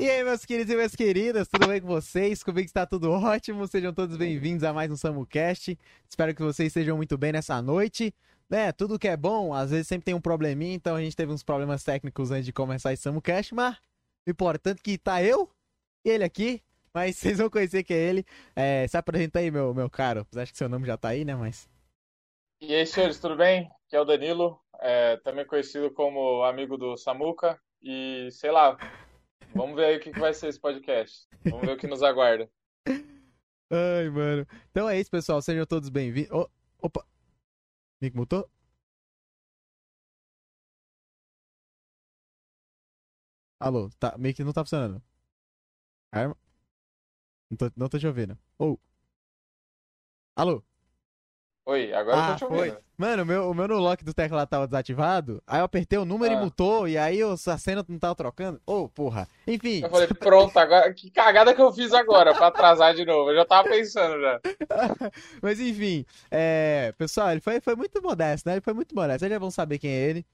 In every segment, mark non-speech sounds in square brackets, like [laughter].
E aí, meus queridos e minhas queridas, tudo bem com vocês? Comigo está tudo ótimo. Sejam todos bem-vindos a mais um SamuCast. Espero que vocês estejam muito bem nessa noite. Né, tudo que é bom, às vezes sempre tem um probleminha, então a gente teve uns problemas técnicos antes de começar esse SamuCast, mas o importante é que tá eu e ele aqui, mas [laughs] vocês vão conhecer que é ele. É, se apresenta aí, meu, meu caro. Acho que seu nome já tá aí, né, mas... E aí, senhores, tudo bem? Aqui é o Danilo, é, também conhecido como amigo do Samuca. E sei lá, vamos ver aí o que, vai ser esse podcast. Vamos ver o que nos aguarda. Ai, mano. Então é isso, pessoal. Sejam todos bem-vindos. Oh, opa! Mico mutou? Alô, tá, meio que não tá funcionando. Arma. Não tô, não tô te ouvindo. Ou. Alô? Oi, agora eu Ah, tô te ouvindo. foi. Mano, o meu, o meu no lock do teclado tava desativado. Aí eu apertei o número e Ah. mutou. E aí eu- a cena não tava trocando. Ô, porra. Enfim. Eu falei, pronto, agora. Que cagada que eu fiz agora pra atrasar de novo. Eu já tava pensando já. [laughs] Mas enfim, é, pessoal, ele foi, foi muito modesto, né? Ele foi muito modesto. Vocês já vão saber quem é ele.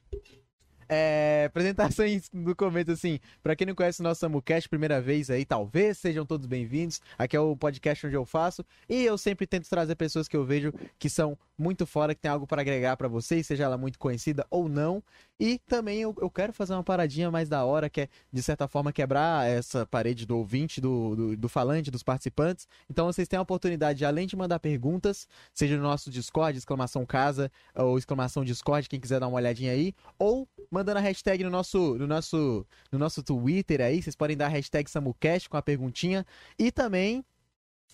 É, apresentações no começo, assim, pra quem não conhece o nosso SamuCast, primeira vez aí, talvez, sejam todos bem-vindos. Aqui é o podcast onde eu faço. E eu sempre tento trazer pessoas que eu vejo que são muito fora, que tem algo para agregar pra vocês, seja ela muito conhecida ou não. E também eu, eu quero fazer uma paradinha mais da hora, que é, de certa forma, quebrar essa parede do ouvinte, do, do, do falante, dos participantes. Então vocês têm a oportunidade, de, além de mandar perguntas, seja no nosso Discord, exclamação casa, ou exclamação Discord, quem quiser dar uma olhadinha aí, ou mandando a hashtag no nosso, no nosso, no nosso Twitter aí, vocês podem dar a hashtag SamuCast com a perguntinha. E também,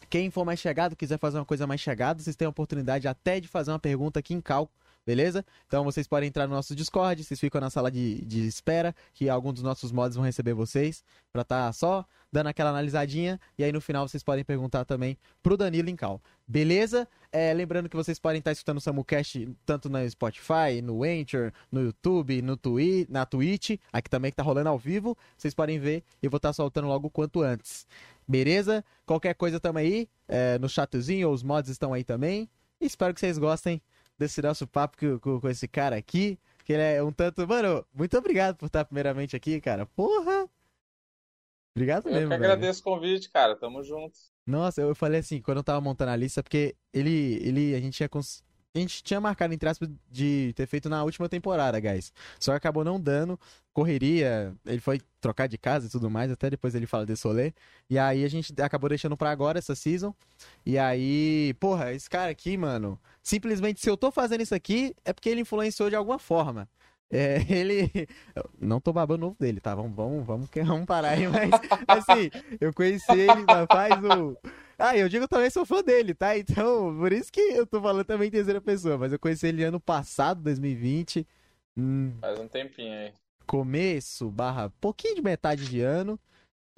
quem for mais chegado, quiser fazer uma coisa mais chegada, vocês têm a oportunidade até de fazer uma pergunta aqui em cal. Beleza? Então vocês podem entrar no nosso Discord, vocês ficam na sala de, de espera, que alguns dos nossos mods vão receber vocês, pra tá só dando aquela analisadinha, e aí no final vocês podem perguntar também pro Danilo em cal. Beleza? É, lembrando que vocês podem estar escutando o SamuCast tanto no Spotify, no Anchor, no YouTube, no Twi na Twitch, aqui também que tá rolando ao vivo, vocês podem ver, eu vou estar soltando logo o quanto antes. Beleza? Qualquer coisa também aí, é, no chatzinho, os mods estão aí também, espero que vocês gostem desse nosso papo com, com, esse cara aqui, que ele é um tanto... Mano, muito obrigado por estar primeiramente aqui, cara. Porra! Obrigado Eu mesmo, que velho. agradeço o convite, cara. Tamo junto. Nossa, eu falei assim, quando eu tava montando a lista, porque ele, ele, a gente tinha, cons- a gente tinha marcado, entre aspas, de ter feito na última temporada, guys. Só acabou não dando, correria, ele foi trocar de casa e tudo mais, até depois ele fala desse rolê. E aí a gente acabou deixando pra agora essa season. E aí, porra, esse cara aqui, mano, simplesmente se eu tô fazendo isso aqui, é porque ele influenciou de alguma forma. É, [laughs] ele. eu Não tô babando o dele, tá? Vamos, vamos, vamos, vamos parar aí, mas [laughs] assim, eu conheci ele faz o. Ah, eu digo também sou fã dele, tá? Então, por isso que eu tô falando também em terceira pessoa, mas eu conheci ele ano passado, 2020. hum, Faz um tempinho aí. começo, barra, pouquinho de metade de ano.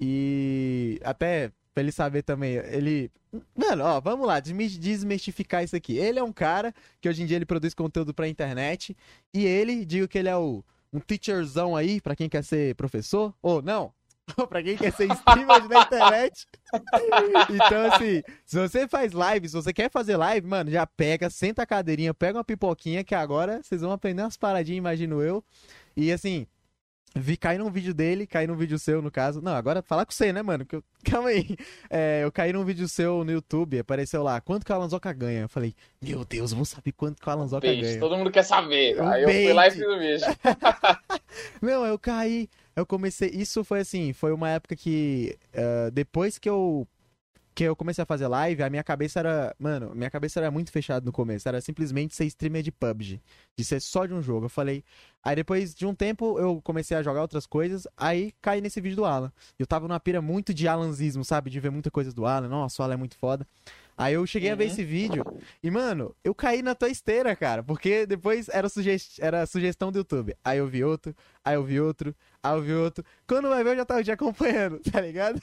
E até pra ele saber também, ele. Mano, ó, vamos lá, desmi- desmistificar isso aqui. Ele é um cara que hoje em dia ele produz conteúdo pra internet. E ele, digo que ele é o, um teacherzão aí, pra quem quer ser professor. Ou não, [laughs] pra quem quer ser streamer na internet. [laughs] Então, assim, se você faz live, se você quer fazer live, mano, já pega, senta a cadeirinha, pega uma pipoquinha, que agora vocês vão aprender umas paradinhas, imagino eu. E assim, vi cair num vídeo dele, cair num vídeo seu, no caso. Não, agora falar com você, né, mano? Eu- [laughs] Calma aí. É, eu caí num vídeo seu no YouTube, apareceu lá, quanto que o Alanzoca ganha? Eu falei, meu Deus, vamos saber quanto que o Alanzoca Bait, ganha. todo mundo quer saber. Um Aí eu fui lá e bait. fiz o vídeo. Não, eu caí, eu comecei. Isso foi assim, foi uma época que ah, depois que eu que eu comecei a fazer live, a minha cabeça era, mano, minha cabeça era muito fechada no começo, era simplesmente ser streamer de PUBG, de ser só de um jogo. Eu falei, aí depois de um tempo eu comecei a jogar outras coisas, aí caí nesse vídeo do Alan. Eu tava numa pira muito de Alanzismo, sabe, de ver muita coisa do Alan. Nossa, o Alan é muito foda. Aí eu cheguei a ver Uhum. esse vídeo e, mano, eu caí na tua esteira, cara. Porque depois era, era sugestão do YouTube. Aí eu vi outro, aí eu vi outro, aí eu vi outro. Quando vai ver, eu já tava te acompanhando, [laughs] tá ligado?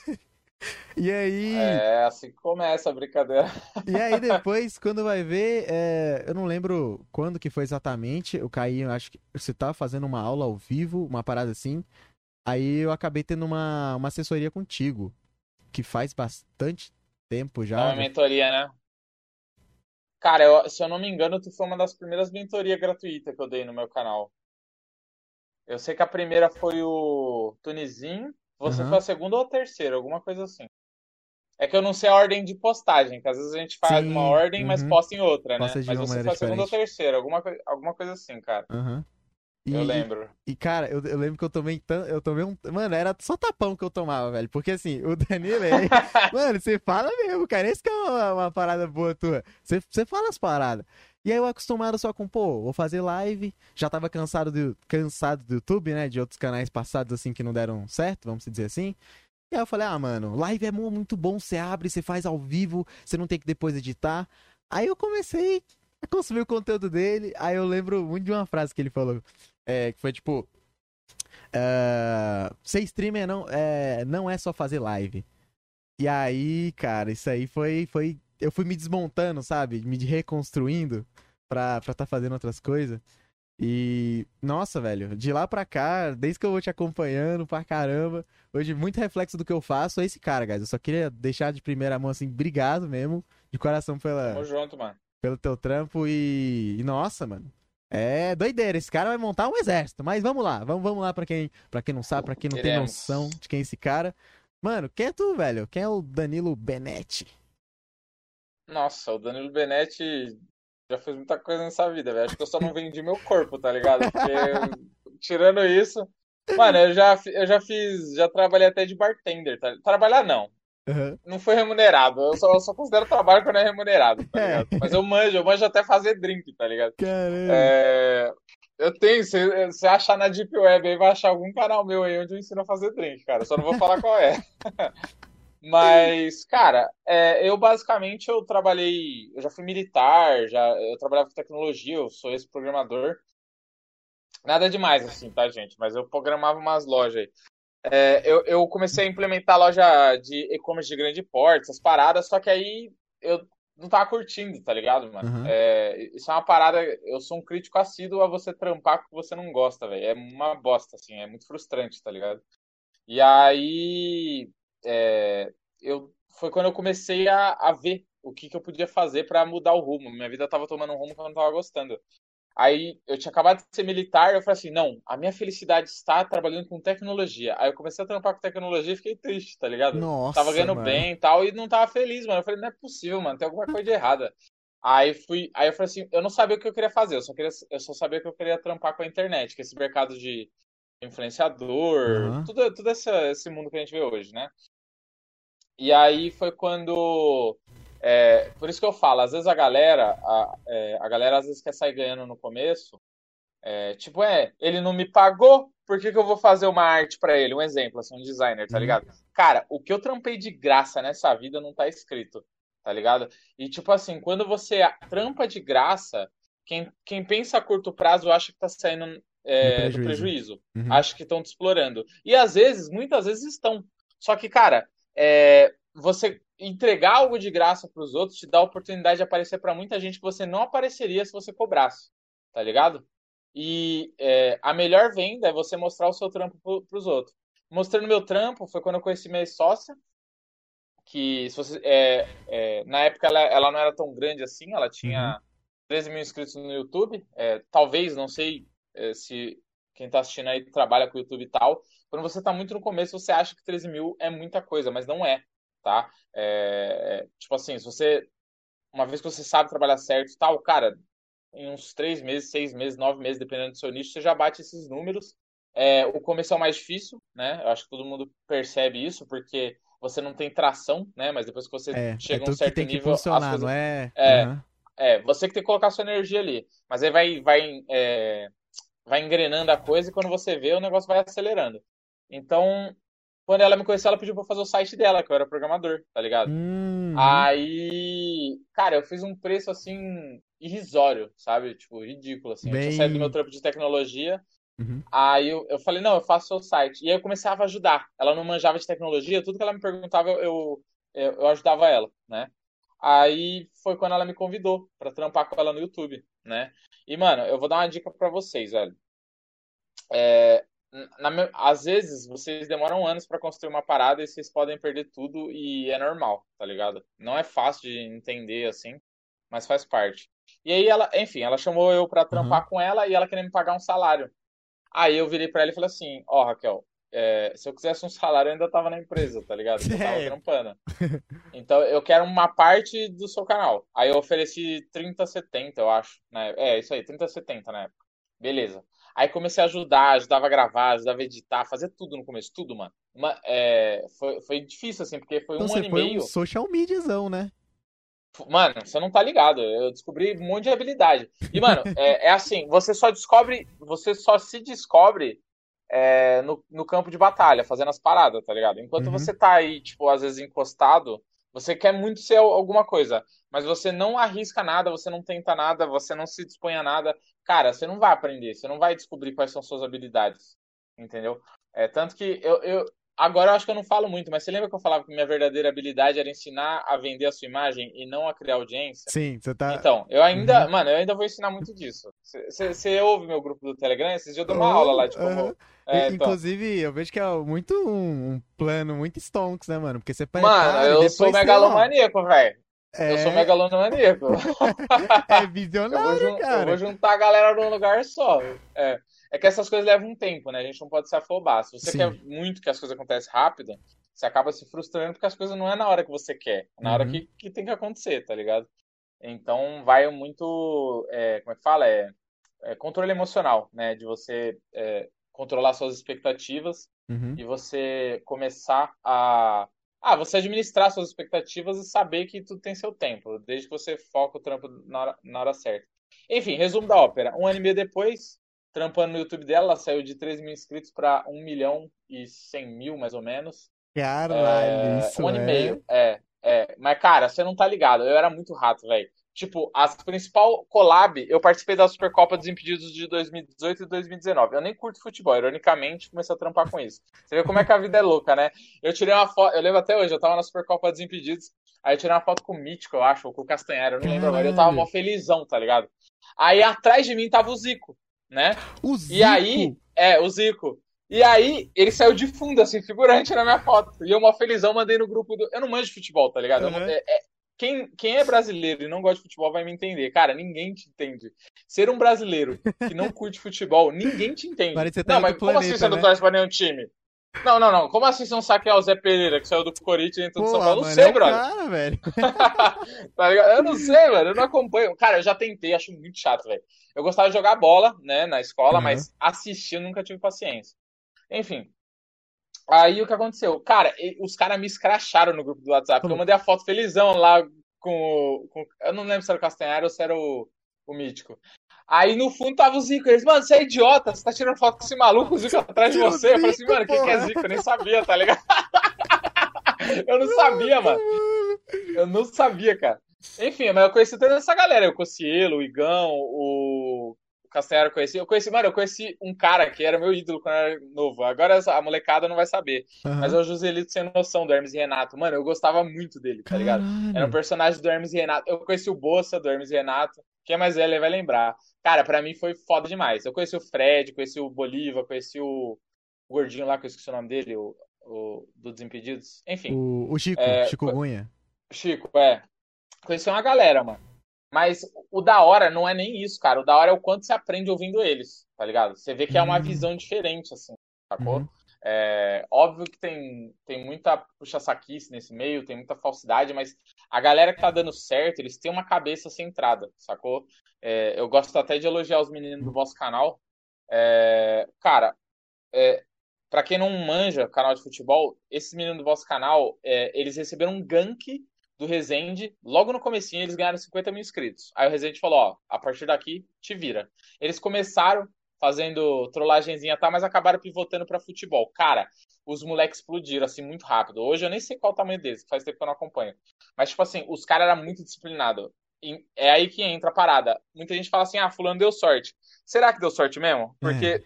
E aí. É assim que começa a brincadeira. E aí depois, quando vai ver, é, eu não lembro quando que foi exatamente. Eu caí, eu acho que você tava fazendo uma aula ao vivo, uma parada assim. Aí eu acabei tendo uma, uma assessoria contigo, que faz bastante tempo É já. uma mentoria, né? Cara, eu- se eu não me engano, tu foi uma das primeiras mentorias gratuitas que eu dei no meu canal. Eu sei que a primeira foi o Tunizinho, Você Aham. foi a segunda ou a terceira, alguma coisa assim. É que eu não sei a ordem de postagem, que às vezes a gente faz Sim, uma ordem, mas uhum. posta em outra, né? Posta de Mas você foi a segunda ou terceira, alguma, alguma coisa assim, cara. Aham. E, Eu lembro. E, cara, eu, eu lembro que eu tomei tanto. Eu tomei um. Mano, era só tapão que eu tomava, velho. Porque assim, o Danilo é. [laughs] Mano, você fala mesmo, cara. Esse que é uma, uma parada boa tua. Você, você fala as paradas. E aí eu acostumado só com, pô, vou fazer live. Já tava cansado do, cansado do YouTube, né? De outros canais passados, assim, que não deram certo, vamos dizer assim. E aí eu falei, ah, mano, live é mu- muito bom. Você abre, você faz ao vivo, você não tem que depois editar. Aí eu comecei a consumir o conteúdo dele. Aí eu lembro muito de uma frase que ele falou. É, que foi tipo. ah, ser streamer não é, não é só fazer live. E aí, cara, isso aí foi. foi eu fui me desmontando, sabe? Me reconstruindo pra estar tá fazendo outras coisas. E, nossa, velho, de lá pra cá, desde que eu vou te acompanhando pra caramba, hoje muito reflexo do que eu faço é esse cara, guys. Eu só queria deixar de primeira mão assim, obrigado mesmo, de coração pela, Tamo junto, mano. pelo teu trampo e, e nossa, mano. É doideira, esse cara vai montar um exército, mas vamos lá, vamos, vamos lá pra quem, pra quem não sabe, pra quem não tem Iremos. noção de quem é esse cara. Mano, quem é tu, velho? Quem é o Danilo Benetti? Nossa, o Danilo Benetti já fez muita coisa nessa vida, velho. Acho que eu só não vendi meu corpo, tá ligado? Porque, [laughs] tirando isso. Mano, eu já, eu já fiz. Já trabalhei até de bartender, tá? Trabalhar não. Aham. Não foi remunerado. Eu só, eu só considero trabalho quando é remunerado, tá É. ligado? Mas eu manjo, eu manjo até fazer drink, tá ligado? Caramba. É, eu tenho, se você achar na Deep Web aí, vai achar algum canal meu aí onde eu ensino a fazer drink, cara. Só não vou falar qual é. [laughs] Mas, cara, é, eu basicamente eu trabalhei, eu já fui militar, já eu trabalhava com tecnologia, eu sou esse programador. Nada demais assim, tá, gente? Mas eu programava umas lojas aí. É, eu, eu comecei a implementar loja de e-commerce de grande porte, essas paradas, só que aí eu não tava curtindo, tá ligado, mano? Uhum. É, isso é uma parada. Eu sou um crítico assíduo a você trampar com o que você não gosta, velho. É uma bosta, assim, é muito frustrante, tá ligado? E aí, é, eu, foi quando eu comecei a, a ver o que, que eu podia fazer pra mudar o rumo. Minha vida tava tomando um rumo que eu não tava gostando. Aí eu tinha acabado de ser militar, eu falei assim, não, a minha felicidade está trabalhando com tecnologia. Aí eu comecei a trampar com tecnologia e fiquei triste, tá ligado? Nossa, tava ganhando mano. bem e tal, e não tava feliz, mano. Eu falei, não é possível, mano, tem alguma coisa de errada. Aí fui, aí eu falei assim, eu não sabia o que eu queria fazer, eu só queria, eu só sabia que eu queria trampar com a internet, que esse mercado de influenciador, Uhum. tudo, tudo esse, esse mundo que a gente vê hoje, né? E aí foi quando. é, por isso que eu falo, às vezes a galera, a, é, a galera às vezes quer sair ganhando no começo. é, tipo, é, ele não me pagou, por que, que eu vou fazer uma arte pra ele? Um exemplo, assim, um designer, tá Uhum. ligado? Cara, o que eu trampei de graça nessa vida não tá escrito, tá ligado? E tipo assim, quando você trampa de graça, quem, quem pensa a curto prazo acha que tá saindo é, do prejuízo. prejuízo. Uhum. Acha que estão te explorando. E às vezes, muitas vezes estão. Só que, cara, é, você entregar algo de graça para os outros te dá a oportunidade de aparecer para muita gente que você não apareceria se você cobrasse, tá ligado? E é, a melhor venda é você mostrar o seu trampo para os outros. Mostrando meu trampo foi quando eu conheci minha sócia, que se você, é, é, na época ela, ela não era tão grande assim, ela tinha 13 mil inscritos no YouTube. É, talvez, não sei se quem está assistindo aí trabalha com o YouTube e tal. Quando você está muito no começo, você acha que 13 mil é muita coisa, mas não é, tá? É, tipo assim, se você. Uma vez que você sabe trabalhar certo e tal, cara, em uns 3 meses, 6 meses, 9 meses, dependendo do seu nicho, você já bate esses números. É, o começo é o mais difícil, né? Eu acho que todo mundo percebe isso, porque você não tem tração, né? Mas depois que você É, chega é a um certo nível, as coisas não é? Aham. é, você que tem que colocar sua energia ali. Mas aí vai, vai, é, vai engrenando a coisa e quando você vê, o negócio vai acelerando. Então, quando ela me conheceu, ela pediu pra eu fazer o site dela, que eu era programador, tá ligado? Hum, Aí, cara, eu fiz um preço assim irrisório, sabe? Tipo, ridículo, assim. Eu tinha Bem- saído do meu trampo de tecnologia. Uhum. Aí eu, eu falei, não, eu faço seu site. E aí eu começava a ajudar. Ela não manjava de tecnologia, tudo que ela me perguntava, eu, eu, eu ajudava ela, né? Aí foi quando ela me convidou pra trampar com ela no YouTube, né? E, mano, eu vou dar uma dica pra vocês, velho. É, na às vezes vocês demoram anos pra construir uma parada e vocês podem perder tudo e é normal, tá ligado? Não é fácil de entender assim, mas faz parte. E aí ela, enfim, ela chamou eu pra trampar com ela e ela queria me pagar um salário. Aí eu virei pra ela e falei assim: Ó, Raquel, é, se eu quisesse um salário, eu ainda tava na empresa, tá ligado? Eu tava [laughs] trampando. Então, eu quero uma parte do seu canal. Aí eu ofereci 30, 70, eu acho. Né? É, isso aí, 30, 70 na época. Beleza. Aí comecei a ajudar, ajudava a gravar, ajudava a editar, fazer tudo no começo, tudo, mano. Uma, é, foi, foi difícil, assim, porque foi então, um ano e meio. Um social mediazão, né? Mano, você não tá ligado. Eu descobri um monte de habilidade. E, mano, é, é assim, você só descobre, você só se descobre é, no, no campo de batalha, fazendo as paradas, tá ligado? Enquanto uhum. você tá aí, tipo, às vezes encostado, você quer muito ser alguma coisa, mas você não arrisca nada, você não tenta nada, você não se dispõe a nada. Cara, você não vai aprender, você não vai descobrir quais são suas habilidades, entendeu? É, tanto que eu, eu, Agora eu acho que eu não falo muito, mas você lembra que eu falava que minha verdadeira habilidade era ensinar a vender a sua imagem e não a criar audiência? Sim, você tá. Então, eu ainda, uhum. mano, eu ainda vou ensinar muito disso. Você ouve meu grupo do Telegram? Esses dias eu dou uma uhum, aula lá de como. Uhum. É, então. Inclusive, então... eu vejo que é muito um, um, plano muito stonks, né, mano? Porque você Mano, eu sou megalomaníaco, velho. É... Eu sou megalomaníaco. [laughs] é visionário, eu vou, cara. Eu vou juntar a galera num lugar só. É. É que essas coisas levam um tempo, né? A gente não pode se afobar. Se você Sim. quer muito que as coisas aconteçam rápido, você acaba se frustrando porque as coisas não é na hora que você quer, é na uhum. hora que, que tem que acontecer, tá ligado? Então vai muito. É, como é que fala? É, é, controle emocional, né? De você é, controlar suas expectativas uhum. e você começar a. Ah, você administrar suas expectativas e saber que tudo tem seu tempo, desde que você foca o trampo na hora, na hora certa. Enfim, resumo da ópera. Um ano e meio depois, trampando no YouTube dela, ela saiu de 3 mil inscritos para 1 milhão e 100 mil, mais ou menos. Caralho, é, isso Um ano é... e meio, é, é. Mas, cara, você não tá ligado, eu era muito rato, velho. Tipo, a principal collab, eu participei da Supercopa dos Impedidos de 2018 e 2019. Eu nem curto futebol, ironicamente, comecei a trampar com isso. Você vê como é que a vida é louca, né? Eu tirei uma foto, eu lembro até hoje, eu tava na Supercopa dos Impedidos, aí eu tirei uma foto com o Mítico, eu acho, ou com o Castanheira, eu não lembro agora. Eu tava mó felizão, tá ligado? Aí atrás de mim tava o Zico né? O Zico? E aí, é, o Zico. E aí, ele saiu de fundo, assim, figurante na minha foto. E eu, uma felizão, mandei no grupo do. Eu não manjo de futebol, tá ligado? Uhum. Não... É, é... Quem, quem é brasileiro e não gosta de futebol vai me entender. Cara, ninguém te entende. Ser um brasileiro que não curte futebol, ninguém te entende. Tá não, mas como planeta, assim você né? não torce pra nenhum time? Não, não, não. Como assim você não sabe quem é o Zé Pereira, que saiu do Corinthians e entrou do São Paulo? Eu não sei, é brother. Cara, velho. [laughs] tá eu não sei, mano. Eu não acompanho. Cara, eu já tentei, acho muito chato, velho. Eu gostava de jogar bola, né, na escola, uhum. mas assistir eu nunca tive paciência. Enfim. Aí o que aconteceu? Cara, os caras me escracharam no grupo do WhatsApp. Uhum. Eu mandei a foto felizão lá com, com, Eu não lembro se era o Castanhari ou se era o, o Mítico. Aí no fundo tava o Zico. Eles, mano, você é idiota, você tá tirando foto com esse maluco, o Zico atrás de você. Eu falei assim, mano, o que, que é Zico? Eu nem sabia, tá ligado? [laughs] eu não sabia, mano. Eu não sabia, cara. Enfim, mas eu conheci toda essa galera. Eu conheci ele, o Igão, o Castanheira eu conheci. Eu conheci, mano, eu conheci um cara que era meu ídolo quando eu era novo. Agora a molecada não vai saber. Uhum. Mas é o Joselito sem noção do Hermes e Renato. Mano, eu gostava muito dele, tá ligado? Caralho. Era um personagem do Hermes e Renato. Eu conheci o Bossa do Hermes e Renato. Quem é mais velho vai lembrar. Cara, pra mim foi foda demais. Eu conheci o Fred, conheci o Bolívar, conheci o, o gordinho lá, que eu esqueci o nome dele, o, o do Desimpedidos. Enfim. O, o Chico, é, Chico Gunha. Chico, é. Conheci uma galera, mano. Mas o da hora não é nem isso, cara. O da hora é o quanto você aprende ouvindo eles, tá ligado? Você vê que é uma uhum. visão diferente, assim, sacou? Uhum. É, óbvio que tem, tem muita puxa-saquice nesse meio, tem muita falsidade, mas a galera que tá dando certo, eles têm uma cabeça centrada, sacou? É, eu gosto até de elogiar os meninos do vosso canal. É, cara, é, para quem não manja canal de futebol, esses meninos do vosso canal, é, eles receberam um gank do Resende, logo no comecinho eles ganharam 50 mil inscritos. Aí o Resende falou, ó, a partir daqui te vira. Eles começaram fazendo trollagenzinha, tá, mas acabaram pivotando para futebol. Cara, os moleques explodiram assim muito rápido. Hoje eu nem sei qual o tamanho deles, faz tempo que eu não acompanho. Mas tipo assim, os caras eram muito disciplinados. É aí que entra a parada. Muita gente fala assim: "Ah, fulano deu sorte". Será que deu sorte mesmo? Porque é.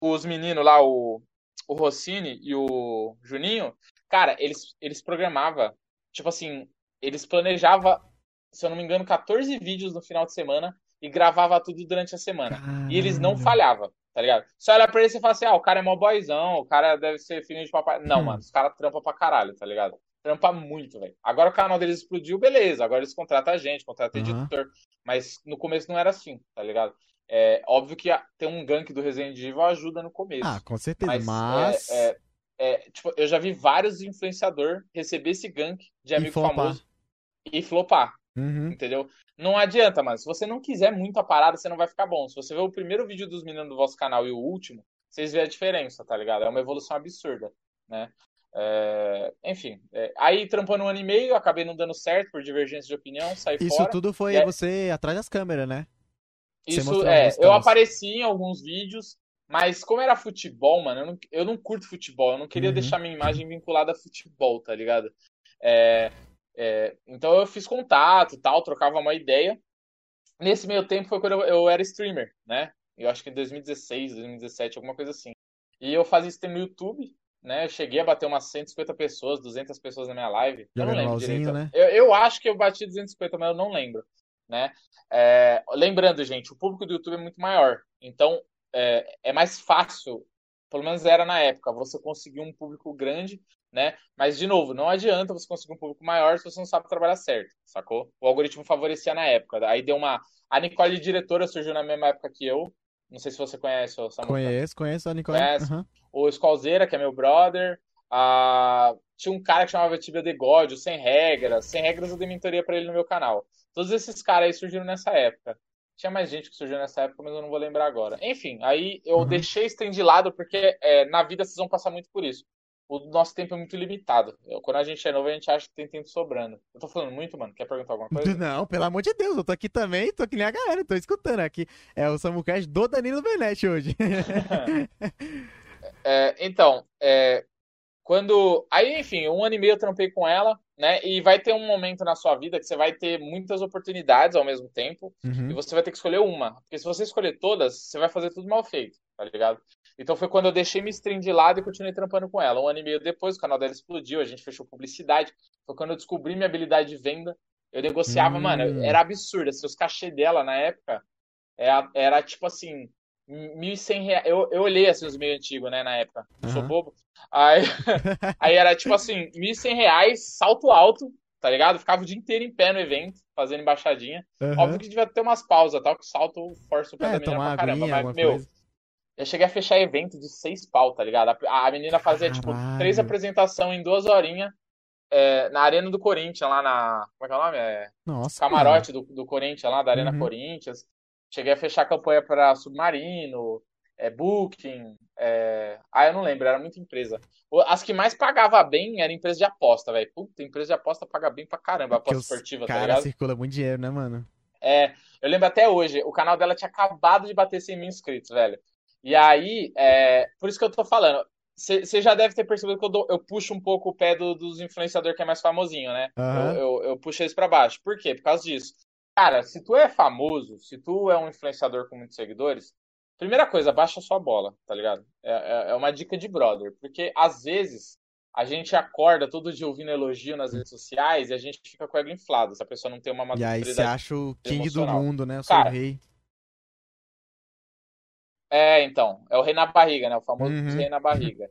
os meninos lá, o o Rossini e o Juninho, cara, eles eles programavam, tipo assim, eles planejavam, se eu não me engano, 14 vídeos no final de semana e gravava tudo durante a semana. Caramba. E eles não falhavam, tá ligado? Só olha pra eles e fala assim: ah, o cara é mó boyzão, o cara deve ser filho de papai. Não, hum. mano, os caras trampam pra caralho, tá ligado? Trampa muito, velho. Agora o canal deles explodiu, beleza. Agora eles contratam a gente, contratam uhum. editor. Mas no começo não era assim, tá ligado? É óbvio que ter um gank do Resident Evil ajuda no começo. Ah, com certeza. Mas, mas... É, é, é, tipo, eu já vi vários influenciador receber esse gank de amigo famoso e flopar. Uhum. Entendeu? Não adianta, mano. Se você não quiser muito a parada, você não vai ficar bom. Se você ver o primeiro vídeo dos meninos do vosso canal e o último, vocês vê a diferença, tá ligado? É uma evolução absurda, né? É... Enfim, é... aí trampando um ano e meio, acabei não dando certo por divergência de opinião, saí Isso fora. Isso tudo foi é... você atrás das câmeras, né? Isso, é. Eu apareci em alguns vídeos, mas como era futebol, mano, eu não, eu não curto futebol. Eu não queria uhum. deixar minha imagem vinculada a futebol, tá ligado? É, é, então eu fiz contato tal, trocava uma ideia. Nesse meio tempo foi quando eu, eu, era streamer, né? Eu acho que em 2016, 2017, alguma coisa assim. E eu fazia stream no YouTube, né? Eu cheguei a bater umas 150 pessoas, 200 pessoas na minha live. Eu não lembro direito. Né? Eu, eu acho que eu bati 250, mas eu não lembro, né? É, lembrando, gente, o público do YouTube é muito maior. Então, é, é mais fácil, pelo menos era na época, você conseguir um público grande né? Mas, de novo, não adianta você conseguir um público maior se você não sabe trabalhar certo, sacou? O algoritmo favorecia na época. Aí deu uma. A Nicole diretora surgiu na mesma época que eu. Não sei se você conhece o Samuel. Conheço, conheço a Nicole. Conhece. Uhum. O Squalzeira, que é meu brother. Tinha um cara que chamava Tibia de God, o Sem Regras. Sem Regras eu dei mentoria pra ele no meu canal. Todos esses caras aí surgiram nessa época. Tinha mais gente que surgiu nessa época, mas eu não vou lembrar agora. Enfim, aí eu uhum. deixei isso de lado porque é, na vida vocês vão passar muito por isso o nosso tempo é muito limitado. Quando a gente é novo, a gente acha que tem tempo sobrando. Eu tô falando muito, mano. Quer perguntar alguma coisa? [laughs] Não, pelo amor de Deus, eu tô aqui também, tô aqui nem a galera, tô escutando aqui. É o Samucast do Danilo Benetti hoje. [laughs] é, então, é, quando. Aí, enfim, um ano e meio eu trampei com ela, né? E vai ter um momento na sua vida que você vai ter muitas oportunidades ao mesmo tempo. Uhum. E você vai ter que escolher uma. Porque se você escolher todas, você vai fazer tudo mal feito, tá ligado? Então foi quando eu deixei minha stream de lado e continuei trampando com ela. Um ano e meio depois, o canal dela explodiu, a gente fechou publicidade. Foi quando eu descobri minha habilidade de venda. Eu negociava, hum. mano, era absurdo. Assim, os cachê dela na época era, é, era tipo assim, 1.100 reais. Eu, eu olhei assim os meio antigos, né, na época. Uhum. sou bobo. Aí, [laughs] aí era tipo assim, 1.100 reais, salto alto, tá ligado? Ficava o dia inteiro em pé no evento, fazendo embaixadinha. Uhum. Óbvio que devia ter umas pausas, tal, que salto força o pé é, da menina pra caramba. Mas, meu, coisa. Eu cheguei a fechar evento de seis pau, tá ligado? A, a menina fazia, Caralho. tipo, três apresentações em duas horinhas é, na Arena do Corinthians, lá na. Como é que é o nome? É, Nossa. Camarote do, do Corinthians, lá da Arena uhum. Corinthians. Cheguei a fechar campanha para Submarino, é, Booking. É... Ah, eu não lembro, era muita empresa. As que mais pagava bem era empresa de aposta, velho. Puta, empresa de aposta paga bem pra caramba, aposta esportiva, tá ligado? circula muito dinheiro, né, mano? É, eu lembro até hoje, o canal dela tinha acabado de bater 100 mil inscritos, velho. E aí, é, por isso que eu tô falando. Você já deve ter percebido que eu, dou, eu puxo um pouco o pé do, dos influenciadores que é mais famosinho, né? Uhum. Eu, eu, eu, puxo eles pra baixo. Por quê? Por causa disso. Cara, se tu é famoso, se tu é um influenciador com muitos seguidores, primeira coisa, baixa sua bola, tá ligado? É, é, é uma dica de brother. Porque às vezes a gente acorda todo dia ouvindo elogio nas redes sociais e a gente fica com o ego inflado. Se a pessoa não tem uma maturidade. E aí você acha o king do mundo, né? O seu Cara, rei. É, então. É o rei na barriga, né? O famoso uhum. rei na barriga.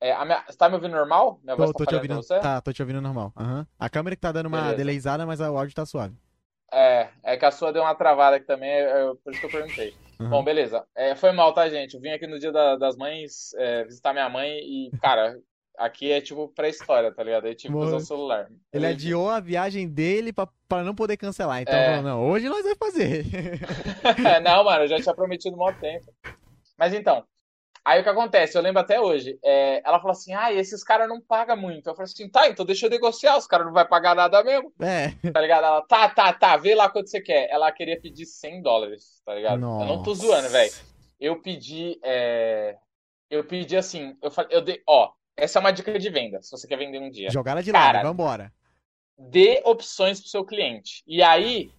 É, minha... Você tá me ouvindo normal? Minha tô, voz tá tô te ouvindo. Você? Tá, tô te ouvindo normal. Uhum. A câmera que tá dando uma Beleza. mas o áudio tá suave. É, é que a sua deu uma travada aqui também, é, por isso que eu perguntei. Uhum. Bom, beleza. É, foi mal, tá, gente? Eu vim aqui no dia da, das mães é, visitar minha mãe e, cara, Aqui é tipo pré-história, tá ligado? Aí tipo usar o celular. Ele adiou a viagem dele pra, pra não poder cancelar. Então, é... não, hoje nós vamos fazer. [laughs] não, mano, eu já tinha prometido um tempo. Mas então, aí o que acontece? Eu lembro até hoje. É, ela falou assim: ah, esses caras não pagam muito. Eu falei assim: tá, então deixa eu negociar, os caras não vão pagar nada mesmo. É. Tá ligado? Ela, tá, tá, tá, vê lá quanto você quer. Ela queria pedir 100 dólares, tá ligado? Nossa. Eu não tô zoando, velho. Eu pedi. É... Eu pedi assim, eu falei, eu dei, ó, essa é uma dica de venda, se você quer vender um dia. Jogar ela de lado, Cara, vambora. Dê opções pro seu cliente. E aí,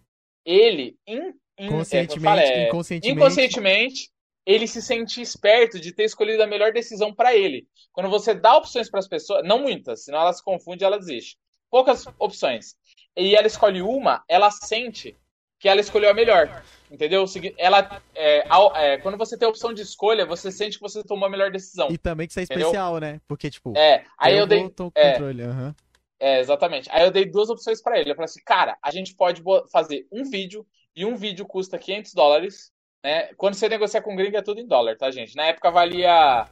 ele, in, in, conscientemente, é, inconscientemente, inconscientemente, ele se sente esperto de ter escolhido a melhor decisão para ele. Quando você dá opções para as pessoas, não muitas, senão ela se confunde e ela desiste. Poucas opções. E ela escolhe uma, ela sente que ela escolheu a melhor. Entendeu? Ela, é, é, quando você tem a opção de escolha, você sente que você tomou a melhor decisão. E também que isso é especial, entendeu? né? Porque, tipo. É, aí eu, eu dei. É, controle, uhum. é, exatamente. Aí eu dei duas opções para ele. Eu falei assim, cara, a gente pode fazer um vídeo, e um vídeo custa 500 dólares. Né? Quando você negocia com gringo é tudo em dólar, tá, gente? Na época valia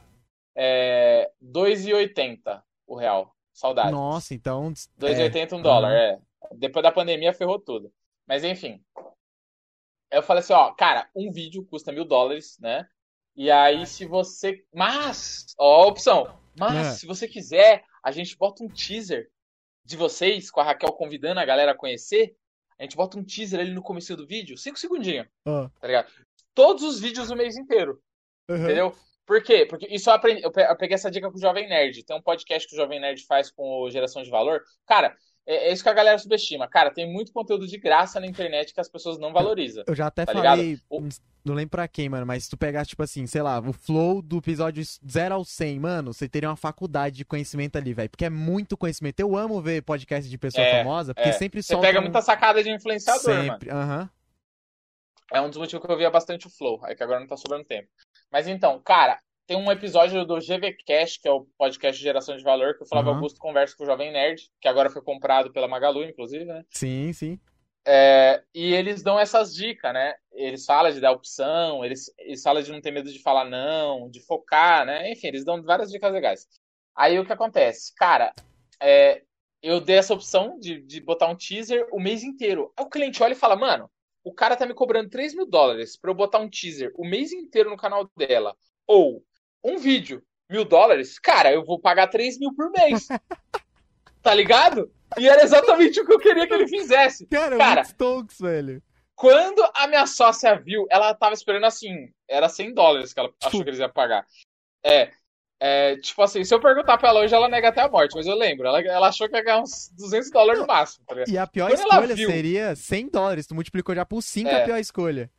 é 2,80 o real. Saudade. Nossa, então. 2,80 é, um dólar, é. Depois da pandemia ferrou tudo. Mas enfim. Eu falei assim, ó, cara, um vídeo custa mil dólares, né? E aí, se você. Mas, ó, a opção. Mas, é. se você quiser, a gente bota um teaser de vocês, com a Raquel convidando a galera a conhecer. A gente bota um teaser ali no começo do vídeo, cinco segundinhos. Oh. Tá ligado? Todos os vídeos o mês inteiro. Uhum. Entendeu? Por quê? Porque isso eu aprendi. Eu peguei essa dica com o Jovem Nerd. Tem um podcast que o Jovem Nerd faz com o Geração de Valor. Cara, é, é isso que a galera subestima. Cara, tem muito conteúdo de graça na internet que as pessoas não valorizam. Eu já até tá falei, não lembro pra quem, mano, mas se tu pegar, tipo assim, sei lá, o flow do episódio 0 ao 100, mano, você teria uma faculdade de conhecimento ali, velho. Porque é muito conhecimento. Eu amo ver podcast de pessoa é, famosa, porque é. sempre solta. Você pega um... muita sacada de influenciador, sempre. mano. Aham. Uhum. É um dos motivos que eu via bastante o flow, é que agora não tá sobrando tempo. Mas então, cara, tem um episódio do GVCast, que é o podcast de geração de valor, que o Flávio uhum. Augusto conversa com o Jovem Nerd, que agora foi comprado pela Magalu, inclusive, né? Sim, sim. É, e eles dão essas dicas, né? Eles falam de dar opção, eles, eles falam de não ter medo de falar não, de focar, né? Enfim, eles dão várias dicas legais. Aí o que acontece? Cara, é, eu dei essa opção de, de botar um teaser o mês inteiro. Aí o cliente olha e fala, mano, o cara tá me cobrando 3 mil dólares pra eu botar um teaser o mês inteiro no canal dela. Ou um vídeo, mil dólares, cara, eu vou pagar 3 mil por mês. [laughs] tá ligado? E era exatamente o que eu queria que ele fizesse. Cara, cara Stokes, velho. Quando a minha sócia viu, ela tava esperando assim, era 100 dólares que ela achou que eles iam pagar. É, é, tipo assim, se eu perguntar pra ela hoje, ela nega até a morte, mas eu lembro, ela, ela achou que ia ganhar uns 200 dólares no máximo. Tá e a pior Quando escolha viu... seria 100 dólares, tu multiplicou já por 5 é. a pior escolha.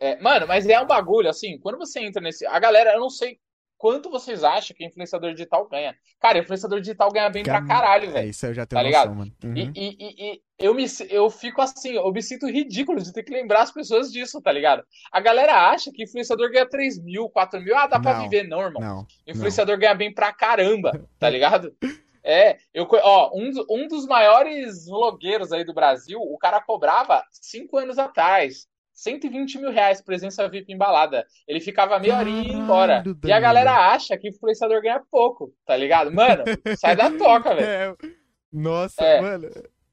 É, mano, mas é um bagulho, assim, quando você entra nesse. A galera, eu não sei quanto vocês acham que influenciador digital ganha. Cara, influenciador digital ganha bem ganha... pra caralho, velho. É, isso eu já tenho tá noção, ligado? mano. Uhum. E, e, e, eu, me, eu fico assim, eu me sinto ridículo de ter que lembrar as pessoas disso, tá ligado? A galera acha que influenciador ganha 3 mil, 4 mil, ah, dá não, pra viver. Não, irmão. Não, influenciador não. ganha bem pra caramba, [laughs] tá ligado? É, eu, ó, um, um dos maiores vlogueiros aí do Brasil, o cara cobrava cinco anos atrás 120 mil reais presença VIP embalada. Ele ficava meia hora e ia embora. E a galera acha que influenciador ganha pouco, tá ligado? Mano, sai da toca, [laughs] velho. É. Nossa, é. mano.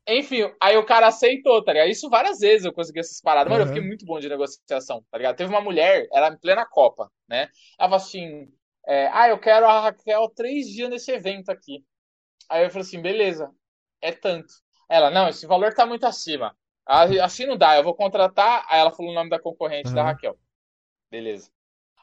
Enfim, aí o cara aceitou, tá ligado? Isso várias vezes eu consegui essas paradas. Mano, uhum. eu fiquei muito bom de negociação, tá ligado? Teve uma mulher, ela em plena Copa, né? Ela falou assim: é, Ah, eu quero a Raquel três dias nesse evento aqui. Aí eu falei assim: beleza, é tanto. Ela, não, esse valor tá muito acima. Assim não dá, eu vou contratar. Aí ela falou o nome da concorrente uhum. da Raquel. Beleza.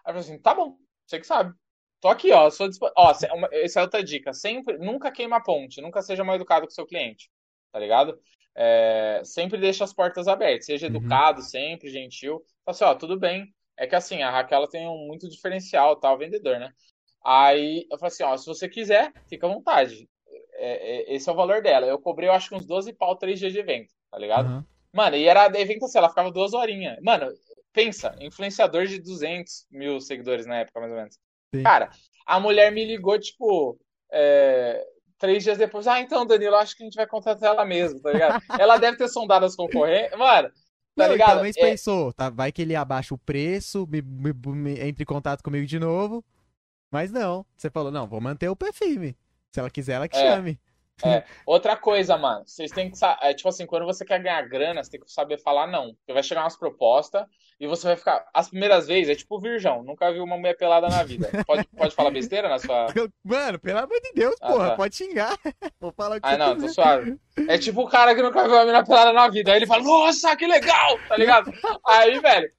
Aí eu falei assim: tá bom, você que sabe. Tô aqui, ó. Sou disp... Ó, essa é outra dica. Sempre, nunca queima a ponte, nunca seja mal educado com o seu cliente. Tá ligado? É, sempre deixa as portas abertas. Seja uhum. educado, sempre, gentil. Fala assim, ó, tudo bem. É que assim, a Raquel tem um muito diferencial, tal, tá, vendedor, né? Aí eu falei assim, ó, se você quiser, fica à vontade. É, é, esse é o valor dela. Eu cobrei, eu acho que uns 12 pau, 3 dias de evento, tá ligado? Uhum. Mano, e era evento assim, ela ficava duas horinhas. Mano, pensa, influenciador de 200 mil seguidores na época, mais ou menos. Sim. Cara, a mulher me ligou, tipo, é, três dias depois. Ah, então, Danilo, acho que a gente vai contratar ela mesmo, tá ligado? [laughs] ela deve ter sondado as concorrentes. Mano, tá não, ligado? Talvez é... pensou, tá? Vai que ele abaixa o preço, me, me, me, entre em contato comigo de novo. Mas não, você falou, não, vou manter o firme. Se ela quiser, ela que é. chame. É. [laughs] Outra coisa, mano, vocês têm que saber. É, tipo assim, quando você quer ganhar grana, você tem que saber falar não. Porque vai chegar umas propostas e você vai ficar. As primeiras vezes é tipo virgão, nunca viu uma mulher pelada na vida. Pode, pode falar besteira na sua. [laughs] Mano, pelo amor de Deus, ah, porra, tá. pode xingar. [laughs] Vou falar o que Ah, não, tô suave. É tipo o cara que nunca viu uma menina pelada na vida. Aí ele fala, nossa, que legal, tá ligado? Aí, velho.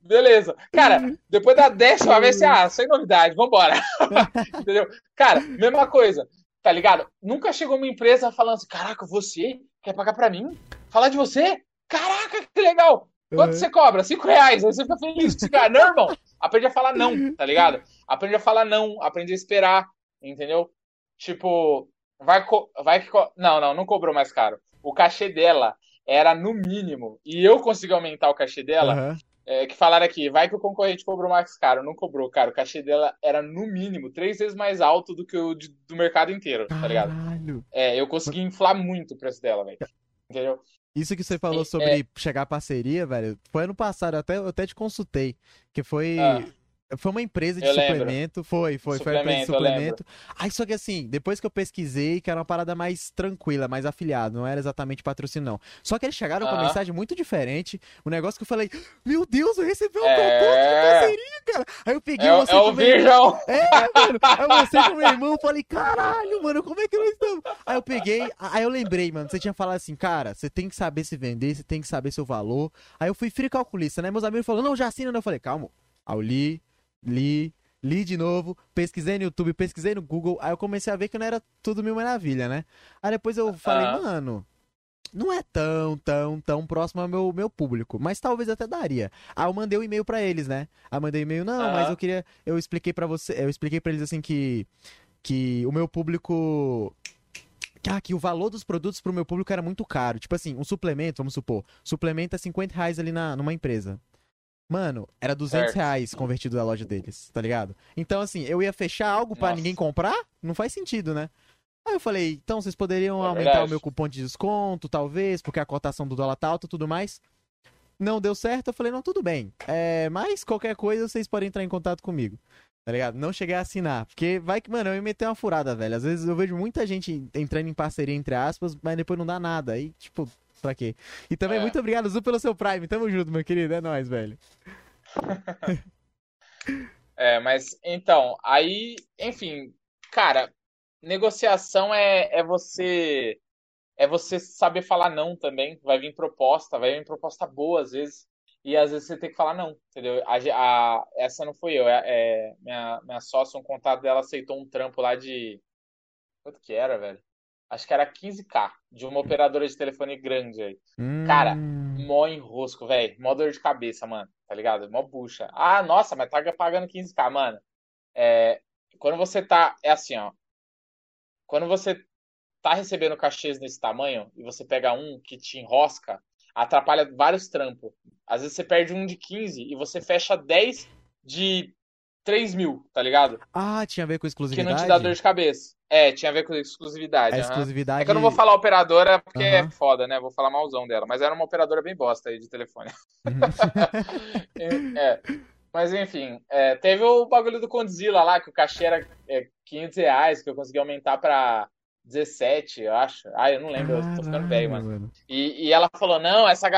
Beleza. Cara, depois da décima vez, você, ah, sem novidade, vambora. Entendeu? Cara, mesma coisa. Tá ligado? Nunca chegou uma empresa falando assim: caraca, você quer pagar pra mim? Falar de você? Caraca, que legal! Quanto uhum. você cobra? Cinco reais. Aí você fica feliz. Cara, não, irmão. Aprende a falar não, tá ligado? Aprende a falar não, aprende a esperar, entendeu? Tipo, vai, vai que. Não, não, não cobrou mais caro. O cachê dela era no mínimo. E eu consegui aumentar o cachê dela. Uhum é, que falaram aqui, vai que o concorrente cobrou mais caro. Não cobrou, cara. O cachê dela era, no mínimo, três vezes mais alto do que o de, do mercado inteiro, tá ligado? É, eu consegui inflar muito o preço dela, velho. Entendeu? Isso que você falou sobre é... chegar a parceria, velho, foi ano passado, até, eu até te consultei. Que foi. Ah. Foi uma empresa de Eu lembro. suplemento. Foi, foi, foi uma empresa de Suplemento, lembro. suplemento. Aí só que assim, depois que eu pesquisei, que era uma parada mais tranquila, mais afiliado, não era exatamente patrocínio, não. Só que eles chegaram com uma mensagem muito diferente. Um negócio que eu falei, meu Deus, eu recebi um É. produto de parceria, cara. Aí eu peguei É, mostrei é o meu irmão. Virgão. É, mano. Aí eu mostrei pro meu irmão, falei, caralho, mano, como é que nós estamos? Aí eu peguei, aí eu lembrei, mano, você tinha falado assim, cara, você tem que saber se vender, você tem que saber seu valor. Aí eu fui frio calculista, né? Meus amigos falaram, não, já assina, né? Eu falei, calma. Eu li, li, de novo, pesquisei no YouTube, pesquisei no Google, aí eu comecei a ver que não era tudo mil maravilha, né? Aí depois eu falei, Aham. mano, não é tão, tão, tão próximo ao meu, meu público, mas talvez até daria. Aí eu mandei um e-mail pra eles, né? Aí eu mandei um e-mail, não, Aham. mas eu queria, eu expliquei pra você, eu expliquei pra eles assim que que o meu público ah, que o valor dos produtos pro meu público era muito caro. Tipo assim, um suplemento, vamos supor, suplemento é 50 reais ali na, numa empresa. Mano, era 200 Certo. reais convertido da loja deles, tá ligado? Então, assim, eu ia fechar algo pra Nossa. ninguém comprar? Não faz sentido, né? Aí eu falei, então vocês poderiam É aumentar verdade. o meu cupom de desconto, talvez, porque a cotação do dólar tá alta e tudo mais. Não deu certo, eu falei, não, tudo bem. É, mas qualquer coisa vocês podem entrar em contato comigo. Tá ligado? Não cheguei a assinar. Porque vai que, mano, eu ia meter uma furada, velho. Às vezes eu vejo muita gente entrando em parceria, entre aspas, mas depois não dá nada. Aí, tipo, pra quê? E também, É. muito obrigado, Zu, pelo seu Prime. Tamo junto, meu querido. É nóis, velho. [laughs] É, mas então, aí, enfim, cara, negociação é, é você é você saber falar não também. Vai vir proposta, vai vir proposta boa às vezes, e às vezes você tem que falar não, entendeu? A, a- essa não fui eu, é, é minha, minha sócia, um contato dela aceitou um trampo lá de. Quanto que era, velho? Acho que era 15k, de uma operadora de telefone grande aí. Cara, Hum, Mó enrosco, velho. Mó dor de cabeça, mano. Tá ligado? Mó bucha. Ah, nossa, mas tá pagando 15k, mano. É, quando você tá. É assim, ó. Quando você tá recebendo cachês nesse tamanho e você pega um que te enrosca, atrapalha vários trampos. Às vezes você perde um de 15 e você fecha 10 de 3 mil, tá ligado? Ah, tinha a ver com Que exclusividade? não te dá dor de cabeça. É, tinha a ver com exclusividade. A aham. exclusividade... É que eu não vou falar operadora porque Aham. é foda, né? Vou falar malzão dela. Mas era uma operadora bem bosta aí de telefone. [laughs] É. Mas enfim, é, teve o bagulho do Condzilla lá, que o cachê era é, 500 reais, que eu consegui aumentar pra 17, eu acho. Ah, eu não lembro, eu tô ficando velho, Caralho, mano. E, e ela falou: não, essa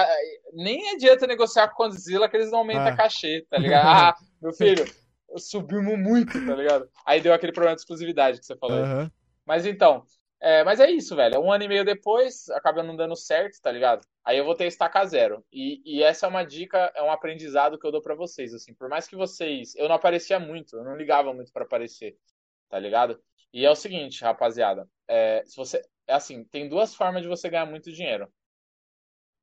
nem adianta negociar com o Condzilla que eles não aumentam Ah. cachê, tá ligado? Ah, meu filho, [laughs] subimos muito, tá ligado? Aí deu aquele problema de exclusividade que você falou. Aham. Mas então, é, mas é isso, velho. Um ano e meio depois, acaba não dando certo, tá ligado? Aí eu vou ter estaca zero. E, e essa é uma dica, é um aprendizado que eu dou pra vocês, assim. Por mais que vocês... Eu não aparecia muito, eu não ligava muito pra aparecer, tá ligado? E é o seguinte, rapaziada. É, se você... É assim, tem duas formas de você ganhar muito dinheiro.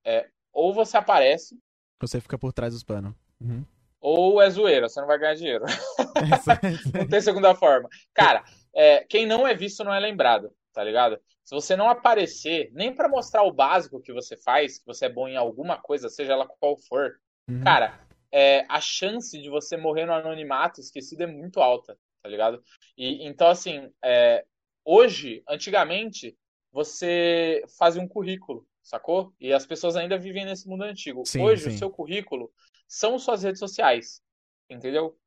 É, ou você aparece, Você fica por trás dos panos. Uhum. Ou é zoeira, você não vai ganhar dinheiro. [laughs] Não tem segunda forma. Cara, é, quem não é visto não é lembrado, tá ligado? Se você não aparecer, nem pra mostrar o básico que você faz, que você é bom em alguma coisa, seja ela qual for, Uhum. cara, é, a chance de você morrer no anonimato esquecido é muito alta, tá ligado? E então, assim, é, hoje, antigamente, você fazia um currículo, sacou? E as pessoas ainda vivem nesse mundo antigo. Sim, hoje, sim. o seu currículo são suas redes sociais, entendeu?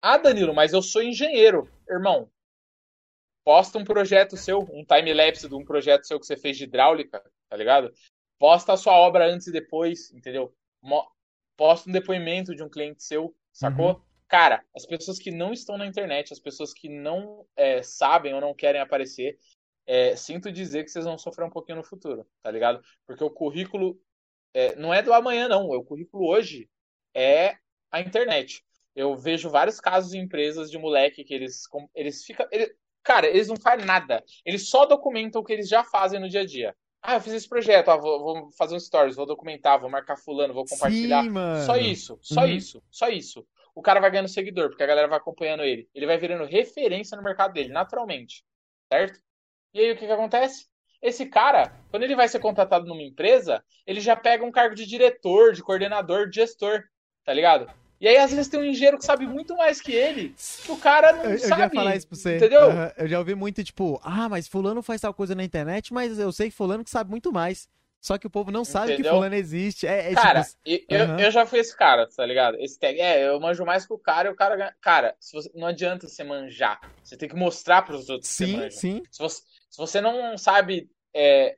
Ah, Danilo, mas eu sou engenheiro, irmão. Posta um projeto seu, um time-lapse de um projeto seu que você fez de hidráulica, tá ligado? Posta a sua obra antes e depois, entendeu? Posta um depoimento de um cliente seu, sacou? Cara, as pessoas que não estão na internet, as pessoas que não é, sabem ou não querem aparecer, é, sinto dizer que vocês vão sofrer um pouquinho no futuro, tá ligado? Porque o currículo é, não é do amanhã, não. O currículo hoje é a internet. Eu vejo vários casos em empresas de moleque que eles, eles ficam. ele- cara, eles não fazem nada. Eles só documentam o que eles já fazem no dia a dia. Ah, eu fiz esse projeto, ah, vou, vou fazer um stories, vou documentar, vou marcar fulano, vou compartilhar. Sim, mano. Só isso, só Uhum. isso, só isso. O cara vai ganhando seguidor, porque a galera vai acompanhando ele. Ele vai virando referência no mercado dele, naturalmente. Certo? E aí o que que acontece? Esse cara, quando ele vai ser contratado numa empresa, ele já pega um cargo de diretor, de coordenador, de gestor, tá ligado? E aí às vezes tem um engenheiro que sabe muito mais que ele, que o cara não Eu, eu sabe. já ia falar isso pra você. Entendeu? Aham, Eu já ouvi muito, tipo, ah, mas fulano faz tal coisa na internet, mas eu sei que fulano que sabe muito mais. Só que o povo não sabe Entendeu? que fulano existe. É, é Cara, tipo. eu, Aham. eu já fui esse cara, tá ligado? Esse tag. É, eu manjo mais que o cara e o cara ganha. Cara, você- não adianta você manjar. Você tem que mostrar pros outros que você Sim, manja. sim. Se você, se você não sabe é,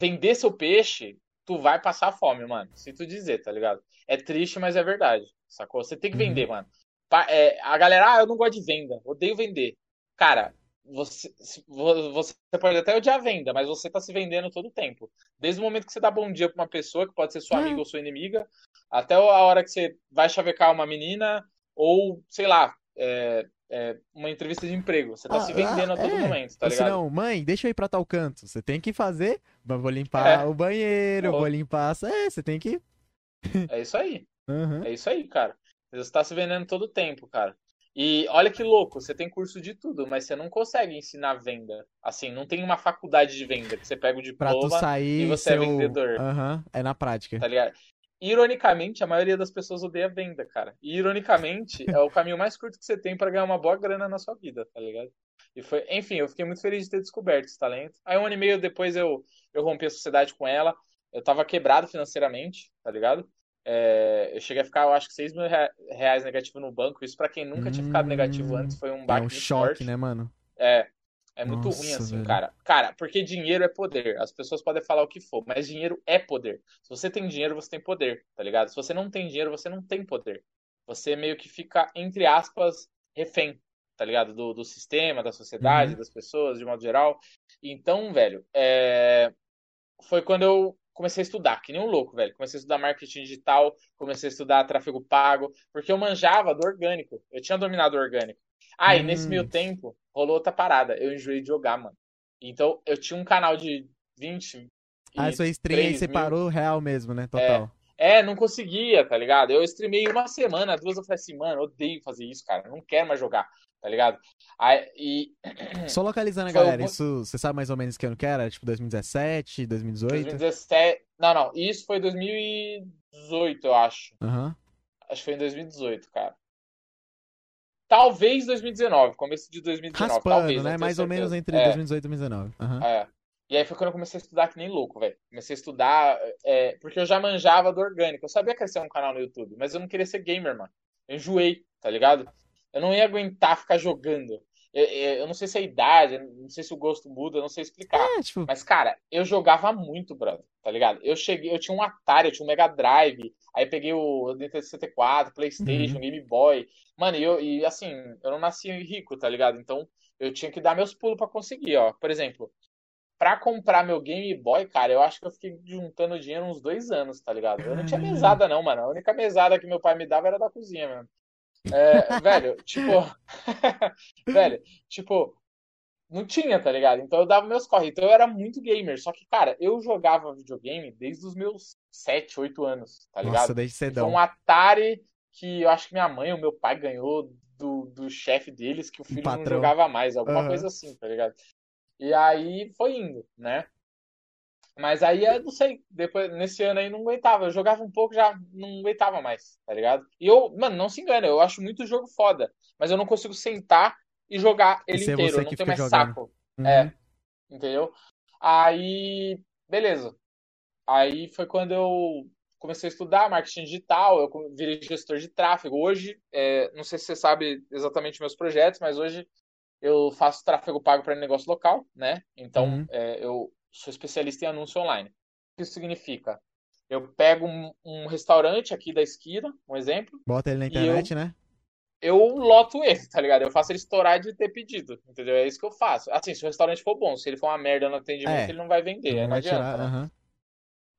vender seu peixe, tu vai passar fome, mano. Sinto dizer, tá ligado? É triste, mas é verdade. Sacou? Você tem que Uhum. vender, mano. Pa- é, a galera, ah, eu não gosto de venda. Odeio vender. Cara, você, se- vo- você pode até odiar a venda, mas você tá se vendendo todo o tempo. Desde o momento que você dá bom dia pra uma pessoa, que pode ser sua É. amiga ou sua inimiga, até a hora que você vai chavecar uma menina, ou, sei lá, é, é, uma entrevista de emprego. Você tá Ah, se vendendo a ah, todo é. momento, tá ligado? senão, mãe, deixa eu ir pra tal canto. Você tem que fazer. Vou limpar É. o banheiro, Pô. vou limpar. É, você tem que. [laughs] É isso aí. Aham. É isso aí, cara. Você tá se vendendo todo o tempo, cara. E olha que louco, você tem curso de tudo, mas você não consegue ensinar venda. Assim, não tem uma faculdade de venda que você pega o diploma, sair. e você é seu- vendedor. Aham, é na prática. tá ligado? Ironicamente, a maioria das pessoas odeia venda, cara. E ironicamente, é o caminho mais curto que você tem pra ganhar uma boa grana na sua vida, tá ligado? E foi, enfim, eu fiquei muito feliz de ter descoberto esse talento. Aí um ano e meio depois eu, eu rompi a sociedade com ela. Eu tava quebrado financeiramente, tá ligado? É, eu cheguei a ficar, eu acho que 6 mil rea- reais negativo no banco. Isso pra quem nunca tinha ficado negativo Hum, antes foi um É baque um muito choque, forte. né, mano? É, é muito Nossa, ruim assim, velho. cara. Cara, porque dinheiro é poder. As pessoas podem falar o que for, mas dinheiro é poder. Se você tem dinheiro, você tem poder, tá ligado? Se você não tem dinheiro, você não tem poder. Você meio que fica, entre aspas, refém, tá ligado? Do, do sistema, da sociedade, Uhum. das pessoas, de modo geral. Então, velho, é, foi quando eu comecei a estudar, que nem um louco, velho. Comecei a estudar marketing digital, comecei a estudar tráfego pago, porque eu manjava do orgânico. Eu tinha dominado o orgânico. Ah, e nesse Hum. meio tempo, rolou outra parada. Eu enjoei de jogar, mano. Então, eu tinha um canal de 20. Ah, sua stream aí 3 você mil. parou real mesmo, né? Total. É, não conseguia, tá ligado? Eu streamei uma semana, duas, eu falei assim, mano, odeio fazer isso, cara. Não quero mais jogar, tá ligado? Aí, e [clears throat] Só localizando a galera, o- isso você sabe mais ou menos que ano que era? Tipo 2017, 2018? 2017. Não, não, isso foi 2018, eu acho. Aham. Acho que foi em 2018, cara. Talvez 2019, começo de 2019. Raspando, talvez, né? Mais ou menos entre É. 2018 e 2019. Aham. É. E aí foi quando eu comecei a estudar que nem louco, velho. Comecei a estudar, é, porque eu já manjava do orgânico. Eu sabia crescer um canal no YouTube, mas eu não queria ser gamer, mano. Eu enjoei, tá ligado? Eu não ia aguentar ficar jogando. Eu, eu- eu não sei se é a idade, não sei se o gosto muda, eu não sei explicar. É, tipo, Mas, cara, eu jogava muito, brother, tá ligado? Eu cheguei, eu tinha um Atari, eu tinha um Mega Drive, aí peguei o Nintendo 64, Playstation, Game Boy. Mano, e, eu, e assim, eu não nasci rico, tá ligado? Então, eu tinha que dar meus pulos pra conseguir, ó. Por exemplo, pra comprar meu Game Boy, cara, eu acho que eu fiquei juntando dinheiro uns dois anos, tá ligado? Eu não tinha mesada, não, mano. A única mesada que meu pai me dava era da cozinha mesmo. É, velho, tipo. [laughs] velho, tipo. Não tinha, tá ligado? Então eu dava meus corre. Então eu era muito gamer. Só que, cara, eu jogava videogame desde os meus 7, 8 anos, tá ligado? nossa, desde E Foi cedão. um Atari que eu acho que minha mãe ou meu pai ganhou do, do chefe deles, que o filho não jogava mais, alguma Aham. coisa assim, tá ligado? E aí foi indo, né? Mas aí, eu não sei, depois, nesse ano aí não aguentava. Eu jogava um pouco, já não aguentava mais, tá ligado? E eu, mano, não se engana, eu acho muito jogo foda, mas eu não consigo sentar e jogar ele ser inteiro, você eu não tenho mais jogando. saco. Uhum. É, entendeu? Aí, beleza. Aí foi quando eu comecei a estudar marketing digital, eu virei gestor de tráfego. Hoje, é, não sei se você sabe exatamente meus projetos, mas hoje eu faço tráfego pago para negócio local, né? Então, Uhum. é, eu sou especialista em anúncio online. O que isso significa? Eu pego um, um restaurante aqui da esquina, um exemplo, Bota ele na internet, né? eu loto ele, tá ligado? Eu faço ele estourar de ter pedido, entendeu? É isso que eu faço. Assim, se o restaurante for bom, se ele for uma merda no atendimento, É. ele não vai vender, Não não vai adianta, tirar. né? aham.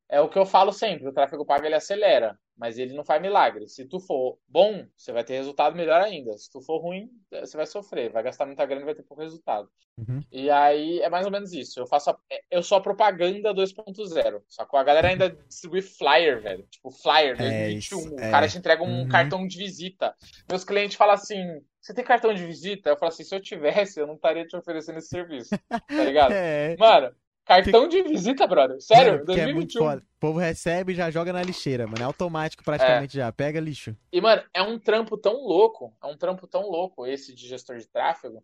É o que eu falo sempre, o tráfego pago ele acelera, mas ele não faz milagre. Se tu for bom, você vai ter resultado melhor ainda. Se tu for ruim, você vai sofrer, vai gastar muita grana e vai ter pouco resultado. Uhum. E aí é mais ou menos isso. Eu faço a, eu sou a propaganda 2.0. Só que a galera ainda distribui flyer, velho. Tipo, flyer É 2021. isso, o é. cara te entrega um Uhum. cartão de visita. Meus clientes falam assim: você tem cartão de visita? Eu falo assim: se eu tivesse, eu não estaria te oferecendo esse serviço. Tá ligado? [laughs] É. Mano, cartão de visita, brother. Sério, Mano, porque é muito 2021. foda. O povo recebe e já joga na lixeira, mano. É automático praticamente já. Pega lixo. E, mano, é um trampo tão louco, é um trampo tão louco esse de gestor de tráfego,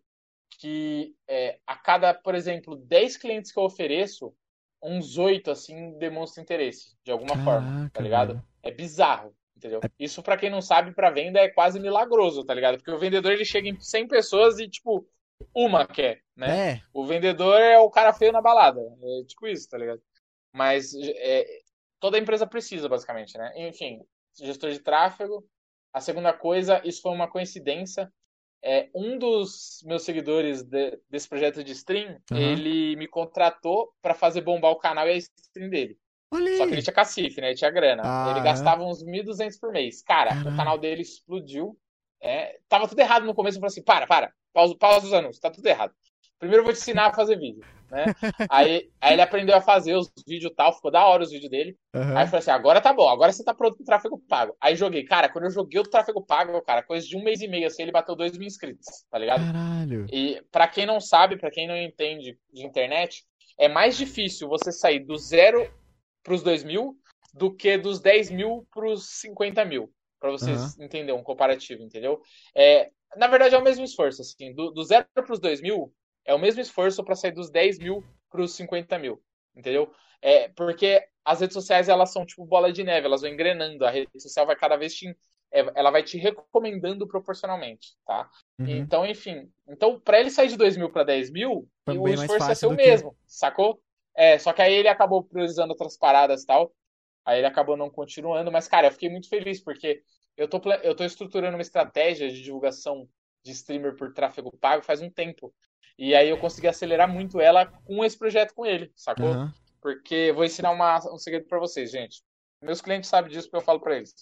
que é, a cada, por exemplo, 10 clientes que eu ofereço, uns oito, assim, demonstram interesse, de alguma Caraca, forma, tá ligado? Mano. É bizarro, entendeu? É... Isso, para quem não sabe, para venda é quase milagroso, tá ligado? Porque o vendedor, ele chega em 100 pessoas e, tipo, uma quer, né? É. O vendedor é o cara feio na balada, é tipo isso, tá ligado? Mas é, toda empresa precisa, basicamente, né? Enfim, gestor de tráfego. A segunda coisa, isso foi uma coincidência, é, um dos meus seguidores de, desse projeto de stream, uhum. ele me contratou para fazer bombar o canal e a stream dele. Olhei. Só que ele tinha cacife, né? Ele tinha grana. Ah, ele gastava é? uns 1.200 por mês. Cara, o canal dele explodiu. É, tava tudo errado no começo. Eu falei assim: para, para, pausa, pausa os anúncios, tá tudo errado. Primeiro eu vou te ensinar a fazer vídeo, né? aí, aí ele aprendeu a fazer os vídeos e tal, ficou da hora os vídeos dele. Uhum. Aí eu falei assim, agora tá bom, agora você tá pronto pro tráfego pago. Aí joguei, cara, quando eu joguei o tráfego pago, cara, coisa de um mês e meio, assim, ele bateu dois mil inscritos, tá ligado? Caralho. E para quem não sabe, para quem não entende de internet, é mais difícil você sair do zero pros dois mil do que dos 10 mil pros 50 mil. Pra vocês uhum. entenderem um comparativo, entendeu? É, na verdade, é o mesmo esforço, assim, do, do zero pros dois mil, é o mesmo esforço para sair dos 10 mil para os 50 mil, entendeu? É, porque as redes sociais elas são tipo bola de neve, elas vão engrenando. A rede social vai cada vez te, é, ela vai te recomendando proporcionalmente, tá? Uhum. Então, enfim, então para ele sair de 2 mil para 10 mil, o esforço ser o mesmo, que... sacou? É, só que aí ele acabou priorizando outras paradas e tal. Aí ele acabou não continuando, mas cara, eu fiquei muito feliz porque eu tô, eu tô estruturando uma estratégia de divulgação de streamer por tráfego pago faz um tempo. E aí eu consegui acelerar muito ela com esse projeto com ele, sacou? Uhum. Porque vou ensinar uma, um segredo para vocês, gente. Meus clientes sabem disso porque eu falo para eles.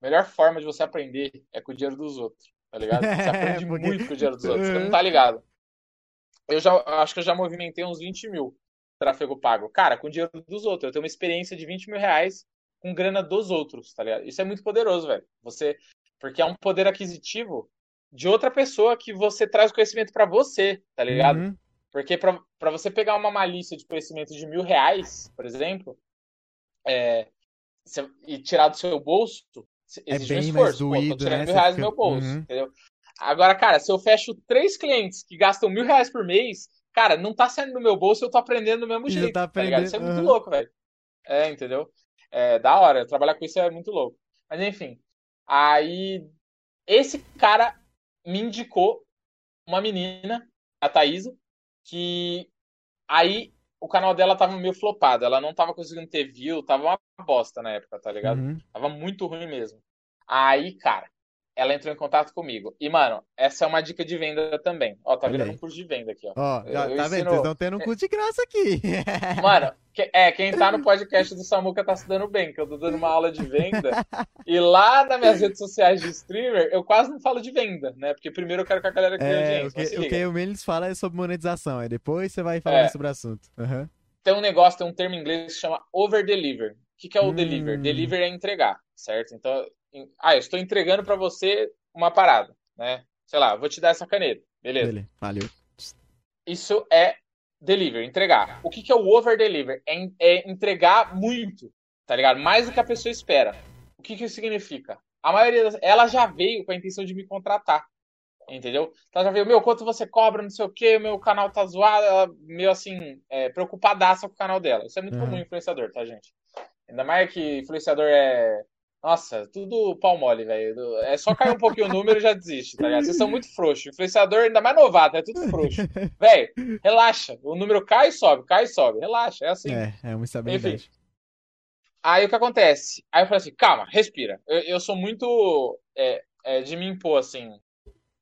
A melhor forma de você aprender é com o dinheiro dos outros, tá ligado? [laughs] Você aprende porque... muito com o dinheiro dos outros, você não tá ligado. Eu já acho que eu já movimentei uns 20 mil tráfego pago. Cara, com o dinheiro dos outros. Eu tenho uma experiência de 20 mil reais com grana dos outros, tá ligado? Isso é muito poderoso, velho. Você. Porque é um poder aquisitivo de outra pessoa que você traz o conhecimento para você, tá ligado? Uhum. Porque para você pegar uma malícia de conhecimento de mil reais, por exemplo, é, e tirar do seu bolso, exige é bem um esforço. Mais doído, Pô, tô tirando né? mil reais do meu bolso, uhum. entendeu? Agora, cara, se eu fecho três clientes que gastam mil reais por mês, cara, não tá saindo do meu bolso, eu tô aprendendo do mesmo jeito, tá, tá ligado? Isso é muito uhum. louco, velho. É, entendeu? É da hora, trabalhar com isso é muito louco. Mas enfim, aí esse cara me indicou uma menina, a Thaisa, que aí o canal dela tava meio flopado, ela não tava conseguindo ter view, tava uma bosta na época, tá ligado? Uhum. Tava muito ruim mesmo. Aí, cara, ela entrou em contato comigo. E, mano, essa é uma dica de venda também. Ó, tá virando um curso de venda aqui, ó. Ó, já, tá ensino... vendo? Vocês estão tendo um curso de graça aqui. Mano, [laughs] é, quem tá no podcast do Samuca tá se dando bem, que eu tô dando uma aula de venda. e lá nas minhas redes sociais de streamer, eu quase não falo de venda, né? Porque primeiro eu quero que a galera ganhe é, audiência. O que, o que o Melis fala é sobre monetização, aí depois você vai falar é. sobre o assunto. Uhum. Tem um negócio, tem um termo em inglês que chama over-deliver. O que, que é o hum. deliver? Deliver é entregar, certo? Então, ah, eu estou entregando para você uma parada, né? Sei lá, vou te dar essa caneta, beleza? Valeu. Isso é deliver, entregar. O que, que é o over deliver? É, é, entregar muito, tá ligado? Mais do que a pessoa espera. O que, que isso significa? A maioria das... ela já veio com a intenção de me contratar. Entendeu? Então já veio, meu, quanto você cobra, não sei o que, meu canal tá zoado, ela meio assim, é, preocupadaça com o canal dela. Isso é muito uhum. comum em influenciador, tá, gente? Ainda mais que influenciador é nossa, tudo pau mole, velho. É só cair um pouquinho o número e já desiste, tá ligado? Vocês são muito frouxos. Influenciador ainda mais novato, é tudo frouxo. [laughs] Velho, relaxa. O número cai e sobe, cai e sobe. Relaxa, é assim. É, é uma estabilidade. Enfim. Aí o que acontece? Aí eu falei assim, calma, respira. Eu, eu sou muito é, é, de me impor, assim.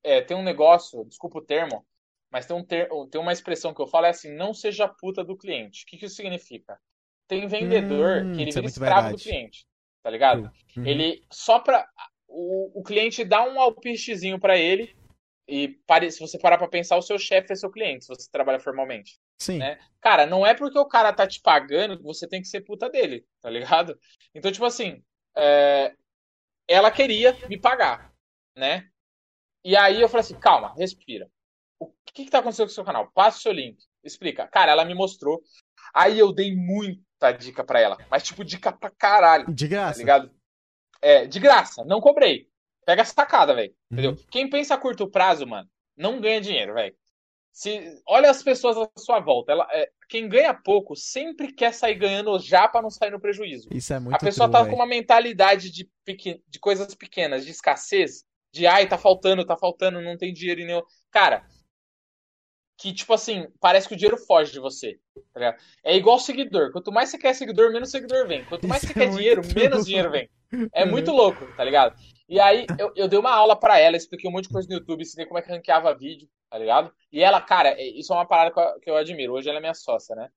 É, tem um negócio, desculpa o termo, mas tem, um ter, tem uma expressão que eu falo, é assim, não seja puta do cliente. O que, que isso significa? Tem vendedor hum, que ele vira é escravo verdade. do cliente tá ligado? Uhum. Ele só pra. O, o cliente dá um alpistezinho para ele. E pare, se você parar pra pensar, o seu chefe é seu cliente, se você trabalha formalmente. Sim. Né? Cara, não é porque o cara tá te pagando que você tem que ser puta dele, tá ligado? Então, tipo assim, é... ela queria me pagar, né? E aí eu falei assim, calma, respira. O que que tá acontecendo com o seu canal? Passa o seu link, explica. Cara, ela me mostrou. Aí eu dei muito tá dica pra ela. Mas, tipo, dica pra caralho. De graça. Tá ligado? É, de graça. Não cobrei. Pega essa sacada, velho. Uhum. Entendeu? Quem pensa a curto prazo, mano, não ganha dinheiro, velho. Se, olha as pessoas à sua volta. Ela, é, quem ganha pouco sempre quer sair ganhando já para não sair no prejuízo. Isso é muito A pessoa true, tá véi. com uma mentalidade de, pequen- de coisas pequenas, de escassez, de ai, tá faltando, tá faltando, não tem dinheiro nenhum. Cara, que tipo assim, parece que o dinheiro foge de você. tá ligado? É igual seguidor. Quanto mais você quer seguidor, menos seguidor vem. Quanto mais Isso você é quer dinheiro, true. menos dinheiro vem. É Uhum. muito louco, tá ligado? E aí, eu, eu dei uma aula pra ela, expliquei um monte de coisa no YouTube, ensinei como é que ranqueava vídeo, tá ligado? E ela, cara, é- isso é uma parada que eu, que eu admiro. Hoje ela é minha sócia, né?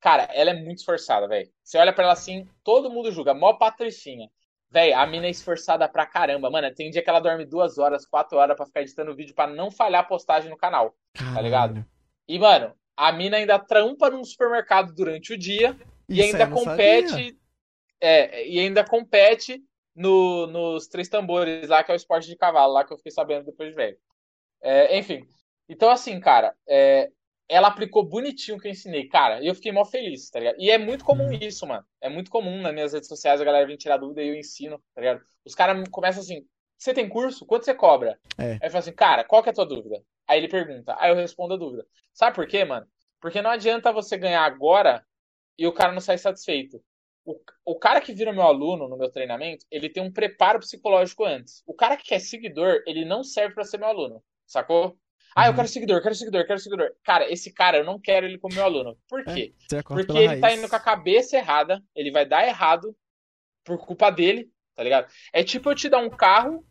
Cara, ela é muito esforçada, velho. Você olha pra ela assim, todo mundo julga, mó patricinha. Véi, a mina é esforçada pra caramba. Mano, tem dia que ela dorme duas horas, quatro horas pra ficar editando vídeo pra não falhar a postagem no canal. tá ligado? Caralho. E, mano, a mina ainda trampa num supermercado durante o dia e Isso aí ainda compete. sabia. É, e ainda compete no, nos três tambores lá, que é o esporte de cavalo, lá que eu fiquei sabendo depois de velho. É, enfim. Então, assim, cara, é, ela aplicou bonitinho o que eu ensinei, cara, e eu fiquei mó feliz, tá ligado? E é muito comum Uhum. isso, mano. É muito comum nas minhas redes sociais a galera vir tirar dúvida e eu ensino, tá ligado? Os caras começam assim: você tem curso? Quanto você cobra? É. Aí eu falo assim, cara, qual que é a tua dúvida? Aí ele pergunta, aí eu respondo a dúvida. Sabe por quê, mano? Porque não adianta você ganhar agora e o cara não sair satisfeito. O, o cara que vira meu aluno no meu treinamento, ele tem um preparo psicológico antes. O cara que quer seguidor, ele não serve pra ser meu aluno, sacou? Ah, eu Uhum. quero seguidor, quero seguidor, quero seguidor. Cara, esse cara eu não quero ele como meu aluno. Por quê? Você corta Porque ele tá raiz. indo com a cabeça errada, ele vai dar errado por culpa dele, tá ligado? É tipo eu te dar um carro,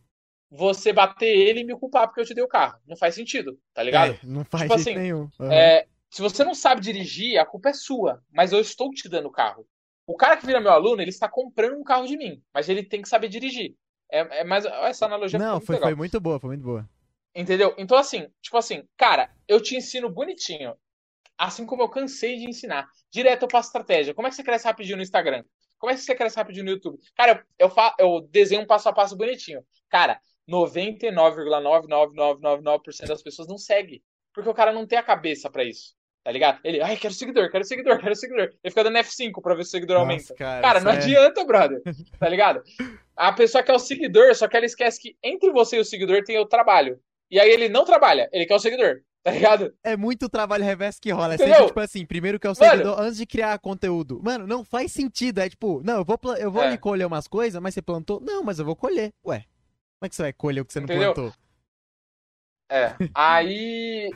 você bater ele e me culpar porque eu te dei o carro. Não faz sentido, tá ligado? É, não faz Tipo assim, nenhum. Aham. É, se você não sabe dirigir, a culpa é sua, mas eu estou te dando o carro. O cara que vira meu aluno, ele está comprando um carro de mim, mas ele tem que saber dirigir. É, é mais essa analogia Não, foi, foi muito boa, foi muito boa. Entendeu? Então, assim, tipo assim, cara, eu te ensino bonitinho. Assim como eu cansei de ensinar. Direto eu passo estratégia. Como é que você cresce rapidinho no Instagram? Como é que você cresce rapidinho no YouTube? Cara, eu, fa- eu desenho um passo a passo bonitinho. Cara, 99,99999% das pessoas não segue. Porque o cara não tem a cabeça pra isso. Tá ligado? Ele, ai, quero seguidor, quero seguidor, quero seguidor. Ele fica dando F5 pra ver se o seguidor Nossa, aumenta. cara, Cara, não é- adianta, brother. [laughs] Tá ligado? A pessoa quer o seguidor, só que ela esquece que entre você e o seguidor tem o trabalho. E aí ele não trabalha, ele quer o seguidor. Tá ligado? É muito trabalho reverso que rola. É Entendeu? sempre, tipo assim, primeiro que é o Mano. seguidor antes de criar conteúdo. Mano, não faz sentido. É tipo, não, eu vou, eu vou É. ali colher umas coisas, mas você plantou? Não, mas eu vou colher. Ué, como é que você vai colher o que você não Entendeu? plantou? É. Aí.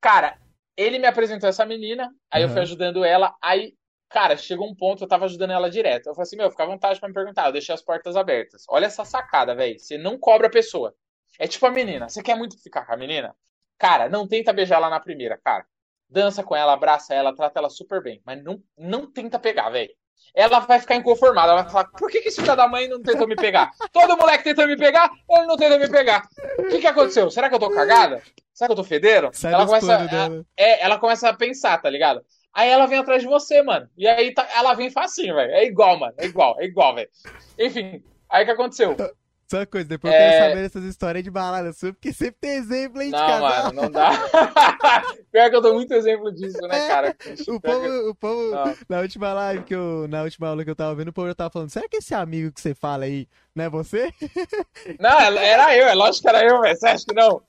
Cara, ele me apresentou essa menina, aí eu fui ajudando ela, aí. Cara, chegou um ponto, eu tava ajudando ela direto. Eu falei assim, meu, fica à vontade pra me perguntar. Eu deixei as portas abertas. Olha essa sacada, velho. Você não cobra a pessoa. É tipo a menina. Você quer muito ficar com a menina? Cara, não tenta beijar ela na primeira, cara. Dança com ela, abraça ela, trata ela super bem. Mas não, não tenta pegar, velho. Ela vai ficar inconformada. Ela vai falar, por que, que esse filho da mãe não tentou me pegar? Todo moleque tentando me pegar, ele não tenta me pegar. O que, que aconteceu? Será que eu tô cagada? Será que eu tô fedendo? Sai ela começa, planos a- dela. é, ela começa a pensar, tá ligado? Aí ela vem atrás de você, mano. E aí tá- ela vem facinho, velho. É igual, mano. É igual, é igual, velho. Enfim, aí o que aconteceu? Só uma coisa, depois eu É. quero saber dessas histórias de balada sua, porque sempre tem exemplo, hein, de Não, casal. mano, não dá. [laughs] Pior que eu dou muito exemplo disso, né, cara? [laughs] O povo, o povo Não. na última live que eu, na última aula que eu tava vendo, o povo já tava falando, será que esse amigo que você fala aí, não é você? [laughs] Não, era eu, é lógico que era eu, velho. Você acha que não?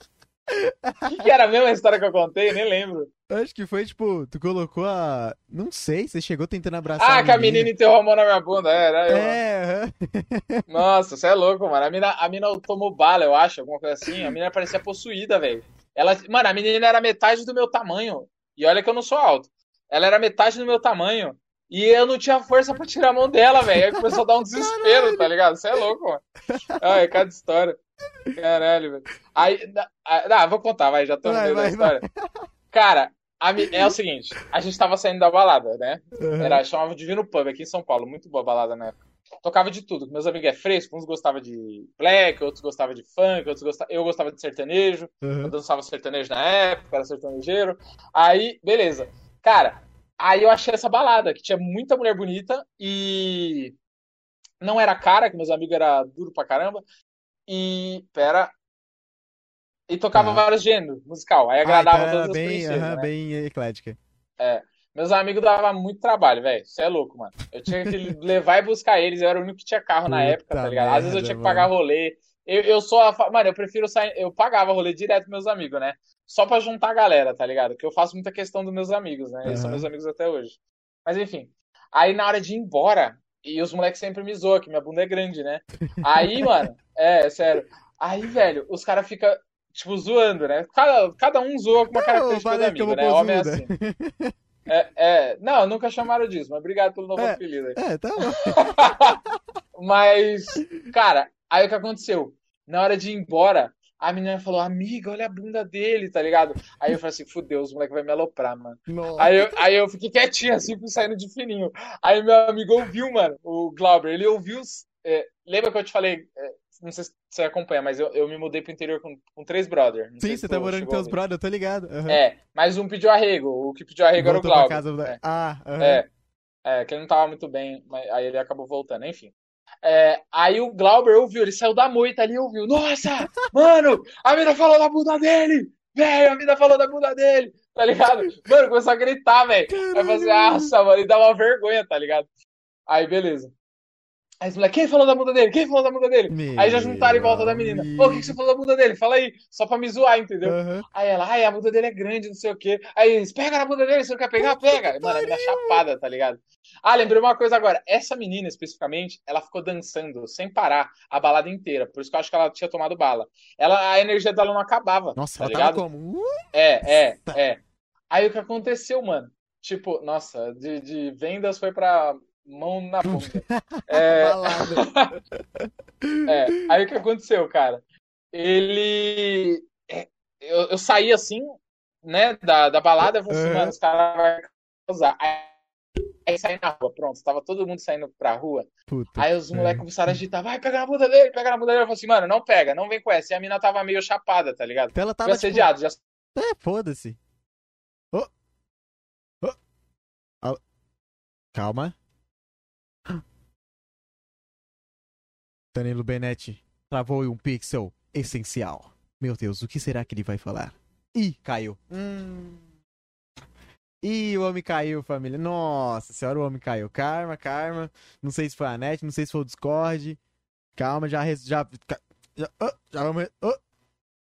O que, que era a mesma história que eu contei? Nem lembro. Acho que foi, tipo, tu colocou a... Não sei, você chegou tentando abraçar Ah, que a menina enterrou a mão na minha bunda. É, era eu. É. [laughs] Nossa, você é louco, mano. A mina, a mina tomou bala, eu acho, alguma coisa assim. A menina parecia possuída, velho. Ela, mano, a menina era metade do meu tamanho. E olha que eu não sou alto. Ela era metade do meu tamanho. E eu não tinha força pra tirar a mão dela, velho. Aí começou a dar um desespero, tá ligado? Você é louco, mano. Ai, cada história. Caralho, velho. Aí, ah, vou contar, vai, já tô no Vai, meio da vai, história. Cara, a mi- é o seguinte, a gente tava saindo da balada, né? Aham. Era, chamava Divino Pub aqui em São Paulo, muito boa balada na época. Tocava de tudo, meus amigos é fresco, uns gostavam de black, outros gostavam de funk, outros gostavam... eu gostava de sertanejo, eu Aham. dançava sertanejo na época, era sertanejeiro. Aí, beleza. Cara, aí eu achei essa balada, que tinha muita mulher bonita e não era cara, que meus amigos era duro pra caramba. E, pera... E tocava Tá. vários gêneros musical, aí Ah, agradava então era todas as bem, princesas, aham, né? bem eclética. Meus amigos davam muito trabalho, velho. Você é louco, mano. Eu tinha que [laughs] levar e buscar eles. Eu era o único que tinha carro na Puta época, tá ligado? Às vezes eu merda, tinha que mano. pagar rolê. Eu, eu sou a. fa- Mano, eu prefiro sair. Eu pagava rolê direto meus amigos, né? só pra juntar a galera, tá ligado? Que eu faço muita questão dos meus amigos, né? Eles são meus amigos até hoje. Mas enfim. Aí na hora de ir embora, e os moleques sempre me zoam, que minha bunda é grande, né? Aí, mano, é, sério. Aí, velho, os caras ficam, tipo, zoando, né? Cada, cada um zoa com uma característica do amigo, né? Homem é assim. É, é, não, nunca chamaram disso, mas obrigado pelo novo É. apelido aí. É, tá bom. [laughs] Mas, cara, aí o que aconteceu? Na hora de ir embora, a menina falou, amiga, olha a bunda dele, tá ligado? Aí eu falei assim, fudeu, os moleques vão me aloprar, mano. Nossa. Aí eu, aí eu fiquei quietinho, assim, saindo de fininho. Aí meu amigo ouviu, mano, o Glauber, ele ouviu. é, lembra que eu te falei, é, não sei se você acompanha, mas eu, eu me mudei pro interior com, com três brothers. Sim, você tá morando com teus ver. brother, eu tô ligado. aham. É, mas um pediu arrego, o que pediu arrego era o Voltou Glauber. casa. É. Ah, aham. É, é, que ele não tava muito bem, mas aí ele acabou voltando, enfim. É, aí o Glauber ouviu, ele saiu da moita ali e ouviu. Nossa, [laughs] mano, a mina falou da bunda dele! Velho, a mina falou da bunda dele! Tá ligado? Mano, começou a gritar, velho. Aí eu falei assim, nossa, mano, e dá uma vergonha, tá ligado? Aí, beleza. Aí os moleques, quem falou da bunda dele? Quem falou da bunda dele? Meu Aí já juntaram em volta da menina. Ô, o que, que você falou da bunda dele? Fala aí, só pra me zoar, entendeu? Aham. Aí ela, ai, a bunda dele é grande, não sei o quê. Aí eles, pega na bunda dele, você não quer pegar? Pega. Mano, a mina chapada, tá ligado? Ah, lembrei uma coisa agora. Essa menina, especificamente, ela ficou dançando sem parar a balada inteira. Por isso que eu acho que ela tinha tomado bala. Ela, a energia dela não acabava. Nossa, tá ela ligado? tava como? É, é, é. Aí o que aconteceu, mano? Tipo, nossa, de, de vendas foi pra mão na bunda. É, [laughs] é, aí o que aconteceu, cara? Ele. é, Eu, eu saí assim, né, da, da balada, eu falei assim, mano, os caras vão causar. Aí, aí saí na rua, pronto, tava todo mundo saindo pra rua. Puta. Aí os moleques começaram a agitar, vai, pega na bunda dele, pega na bunda dele. Eu falei assim, mano, não pega, não vem com essa. E a mina tava meio chapada, tá ligado? Então ela tava tipo... assediado, já É, foda-se. Ô. Al- Calma. Danilo Benetti travou um pixel essencial. Meu Deus, o que será que ele vai falar? Ih, caiu. Hum. Ih, o homem caiu, família. Nossa senhora, o homem caiu. Karma, karma. Não sei se foi a net, não sei se foi o Discord. Calma, já. res- Já, já, oh, já vamos. Oh.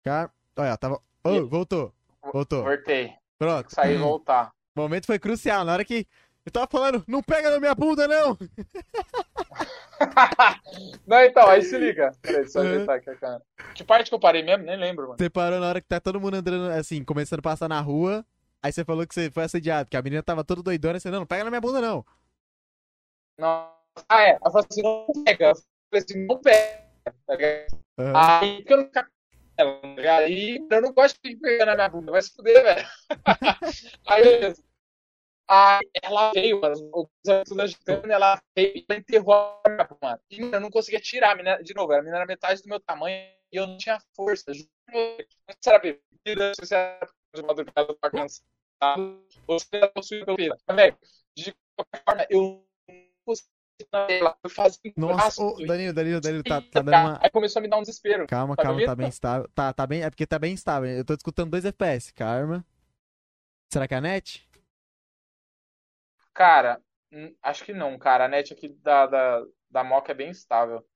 Calma. Olha, tava. Oh, voltou. Voltou. voltei. Pronto. Sair e voltar. O momento foi crucial. Na hora que eu tava falando, não pega na minha bunda, não! [laughs] [laughs] Não, então, aí se liga. Peraí, eu Uhum. ajeitar aqui a. Que parte que eu parei mesmo? Nem lembro, mano. Você parou na hora que tá todo mundo andando, assim, começando a passar na rua. Aí você falou que você foi assediado, que a menina tava toda doidona. e Você, não, não pega na minha bunda, não. Não. Ah, é. Ela falou assim, não pega. Eu falei assim, não pega. Tá ligado? Aham. Aí que eu não ela? Aí eu não gosto de pegar na minha bunda, vai se fuder, velho. [laughs] Aí, beleza. Aí ela veio, mano, o tudo agitando, ela veio e ela enterrou a minha bunda, mano. E eu não conseguia tirar a menina, de novo, a menina era metade do meu tamanho e eu não tinha força. Juro, não se era bebida, se era de madrugada pra cansado, ou se era possuído pelo. Mas, velho, de qualquer forma, eu não conseguia eu fazia Nossa, Danilo, Danilo, Danilo, tá, tá dando uma. Aí começou a me dar um desespero. Calma, Tá calma, tá bem estável. Tá, tá bem. É porque tá bem estável. Eu tô escutando 2 FPS. Calma. Será que é a net? Cara, hum, acho que não, cara. A net aqui da, da, da Moca é bem estável.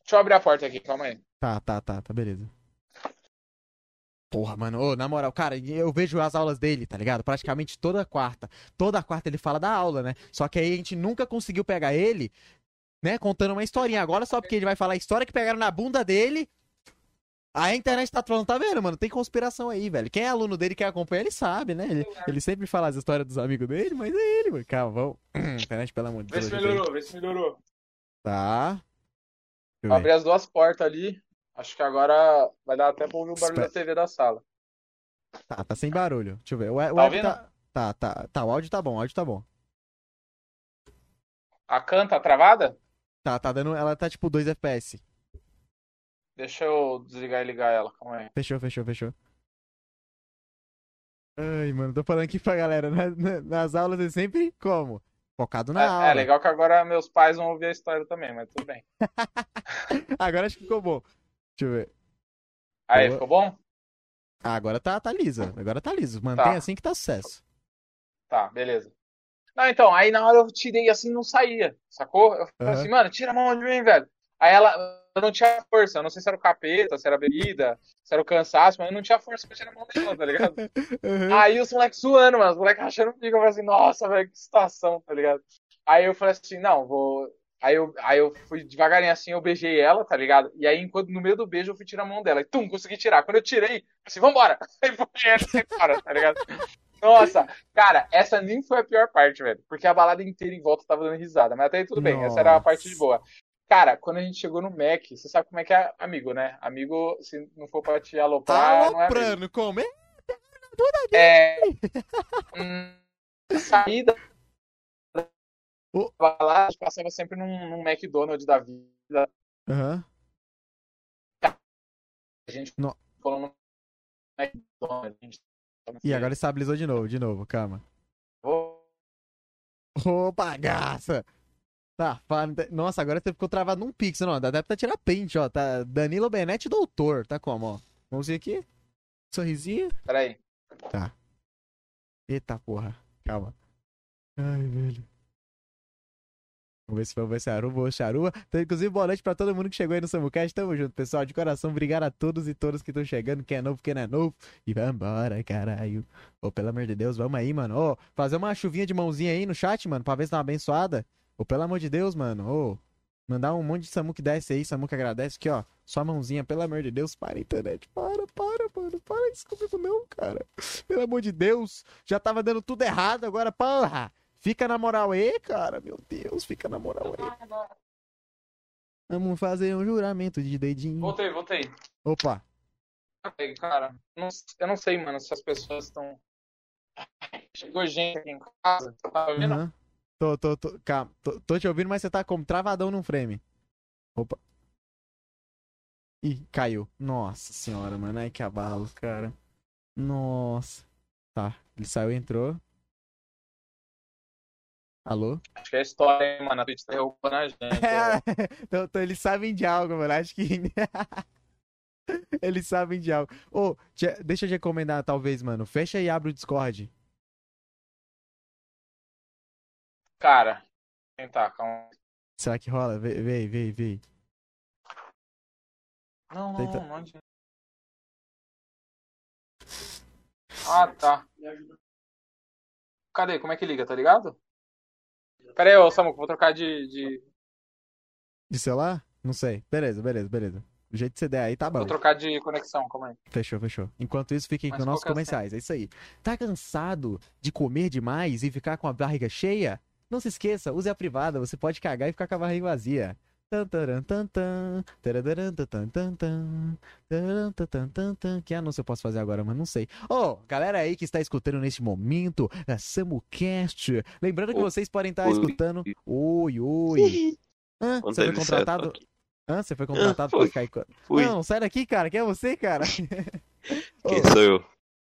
Deixa eu abrir a porta aqui, calma aí. Tá, tá, tá, tá, beleza. Porra, mano, ô, na moral, cara, eu vejo as aulas dele, tá ligado? Praticamente toda quarta. Toda quarta ele fala da aula, né? Só que aí a gente nunca conseguiu pegar ele, né, contando uma historinha. Agora só porque ele vai falar a história que pegaram na bunda dele. A internet tá falando, tá vendo, mano? Tem conspiração aí, velho. Quem é aluno dele, quem acompanha, ele sabe, né? Ele, ele sempre fala as histórias dos amigos dele, mas é ele, mano. Calma, [clears throat] vamos. Internet, pelo amor de Vê Deus. se ajuda aí. melhorou, vê se melhorou. Tá. Abri as duas portas ali. Acho que agora vai dar até pra ouvir o barulho Espera. da TV da sala. Tá, tá sem barulho. Deixa eu ver. O, o Tá áudio tá, tá, tá, tá. O áudio tá bom, o áudio tá bom. A can tá travada? Tá, tá dando. Ela tá tipo 2 FPS. Deixa eu desligar e ligar ela, calma aí. Fechou, fechou, fechou. Ai, mano, tô falando aqui pra galera. na- na- nas aulas é sempre como? Focado na É, aula. é legal que agora meus pais vão ouvir a história também, mas tudo bem. [laughs] Agora acho que ficou bom. Deixa eu ver. Aí, Boa. ficou bom? Ah, agora tá, tá liso. Agora tá liso. Mantém Tá. assim que tá sucesso. Tá, beleza. Não, então, aí na hora eu tirei assim, não saía, sacou? Eu falei Aham. assim, mano, tira a mão de mim, velho. Aí ela eu não tinha força, eu não sei se era o capeta, se era a bebida, se era o cansaço, mas eu não tinha força pra tirar a mão dela, tá ligado? [laughs] Uhum. Aí os moleques zoando, mano, os moleques achando comigo, eu falei assim, nossa, velho, que situação, tá ligado? Aí eu falei assim, não, vou. Aí eu, aí eu fui devagarinho assim, eu beijei ela, tá ligado? E aí, enquanto no meio do beijo, eu fui tirar a mão dela. E tum, consegui tirar. Quando eu tirei, assim, vambora! [laughs] Aí foi assim, fora, tá ligado? Nossa, cara, essa nem foi a pior parte, velho. Porque a balada inteira em volta tava dando risada. Mas até aí tudo bem, essa era a parte de boa. Cara, quando a gente chegou no Mac, você sabe como é que é amigo, né? Amigo, se não for pra te aloprar, não é amigo. Como? é? É. [laughs] hum, saída. Ô. Lá, a gente passava sempre num, num McDonald's da vida. Aham. A gente No- falou no McDonald's. Gente E agora estabilizou de novo, de novo, calma. Ô, bagaça! Tá, nossa, agora você ficou travado num pixel, não. Dá até pra tirar print, ó. Tá Danilo Benetti, doutor. Tá como, ó? Vamos ver aqui. Sorrisinho. Peraí. Eita porra. Calma. Ai, velho. Vamos ver se vamos ver se aruma charua. Então, inclusive, boa noite pra todo mundo que chegou aí no Samucast. Tamo junto, pessoal. De coração, obrigado a todos e todas que estão chegando. Quem é novo, quem não é novo. E vambora, caralho. Ô, pelo amor de Deus, vamos aí, mano. Ô, fazer uma chuvinha de mãozinha aí no chat, mano, pra ver se dá uma abençoada. Ô, pelo amor de Deus, mano. Ô, mandar um monte de Samu que desce aí. Samu que agradece aqui, ó. Só mãozinha, pelo amor de Deus. Para, internet. Para, para, mano. Para isso comigo, não, cara. Pelo amor de Deus. Já tava dando tudo errado, agora, porra. Fica na moral aí, cara. Meu Deus, fica na moral aí. Vamos fazer um juramento de dedinho. Voltei, voltei. Opa. Cara, não- eu não sei, mano, se as pessoas estão. Chegou gente aqui em casa. Tá ouvindo? Aham. Tô, tô, tô, calma. Tô, tô te ouvindo, mas você tá como travadão num frame. Opa. Ih, caiu. Nossa senhora, mano. Ai, que abalo, cara. Nossa. Tá. Ele saiu e entrou. Alô? Acho que é a história, hein, mano. A Twitch derrubando a gente. [laughs] É, então, então [laughs] eles sabem de algo, mano. Acho que. [laughs] eles sabem de algo. Ô, tia- deixa eu te recomendar, talvez, mano. Fecha e abre o Discord. Cara, tentar, calma. Será que rola? Vê, vê, vê, vê. Não, não, Tenta- não, adianta. Ah, tá. Cadê? Como é que liga, tá ligado? Pera aí, ô Samuco, vou trocar de, de- De celular? Não sei. Beleza, beleza, beleza. Do jeito que você der aí, tá bom. Vou trocar de conexão, calma aí. Fechou, fechou. Enquanto isso, fiquem Mas com nossos é o comerciais. É isso aí. Tá cansado de comer demais e ficar com a barriga cheia? Não se esqueça, use a privada. Você pode cagar e ficar com a barriga vazia. Que anúncio eu posso fazer agora, mas não sei. Ô, galera aí que está escutando neste momento, a SamuCast. Lembrando que vocês podem estar escutando. Oi, oi. [laughs] Hã? Você foi contratado? Hã? Você foi contratado aí. Fui. Não, sai daqui, cara. Quem é você, cara? [laughs] [laughs] Quem sou eu?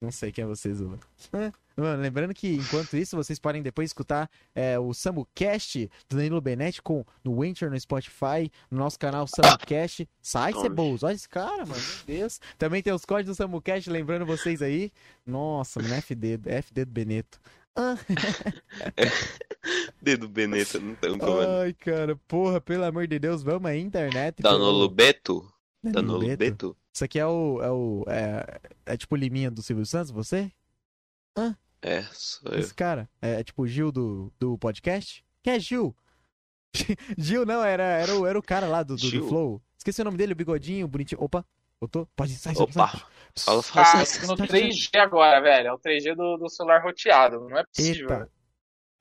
não sei quem é você, Zula. É, Mano, lembrando que enquanto isso, vocês podem depois escutar é, o SamuCast do Danilo Benetti com, no Winter, no Spotify, no nosso canal SamuCast. Sai, Oxe. Cebolos. Olha esse cara, mano. Meu Deus. Também tem os códigos do SamuCast, lembrando vocês aí. Nossa, mano, FD, FD do Beneto. [laughs] Ah, Dedo Beneta, não tem como. ai, cara, porra, pelo amor de Deus, vamos aí, internet. Danilo Beto? Danilo Beto? Isso aqui é o. É, o é, é tipo o Liminha do Silvio Santos, você? É, sou eu. Esse cara. É, é tipo o Gil do, do podcast? Quem é Gil? [laughs] Gil não, era, era, o, era o cara lá do, do, do? Flow. Esqueci o nome dele, o bigodinho, bonitinho. Opa, voltou? Pode sair, sai, sai. Opa, fala, Cara, fala. eu tô no 3G agora, velho. É o 3G do, do celular roteado. Não é possível. Eita.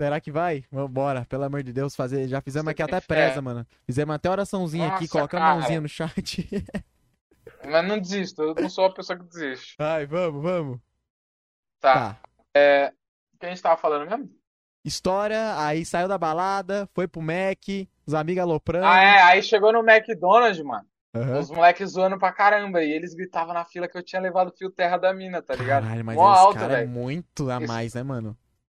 Será que vai? Vambora, pelo amor de Deus, fazer. Já fizemos Você aqui até fé? presa, mano. Fizemos até oraçãozinha aqui, Nossa, colocamos a mãozinha no chat. [laughs] Mas não desisto. Eu não sou a pessoa que desiste. Ai, vamos, vamos. Tá. Tá. O que a gente tava falando mesmo? História, aí saiu da balada, foi pro Mac, os amigos aloprando. Ah, é. Aí chegou no McDonald's, mano. Aham. Os moleques zoando pra caramba. E eles gritavam na fila que eu tinha levado fio terra da mina, tá ligado? Caralho, mas Mó alto, cara é muito a mais, né, mano?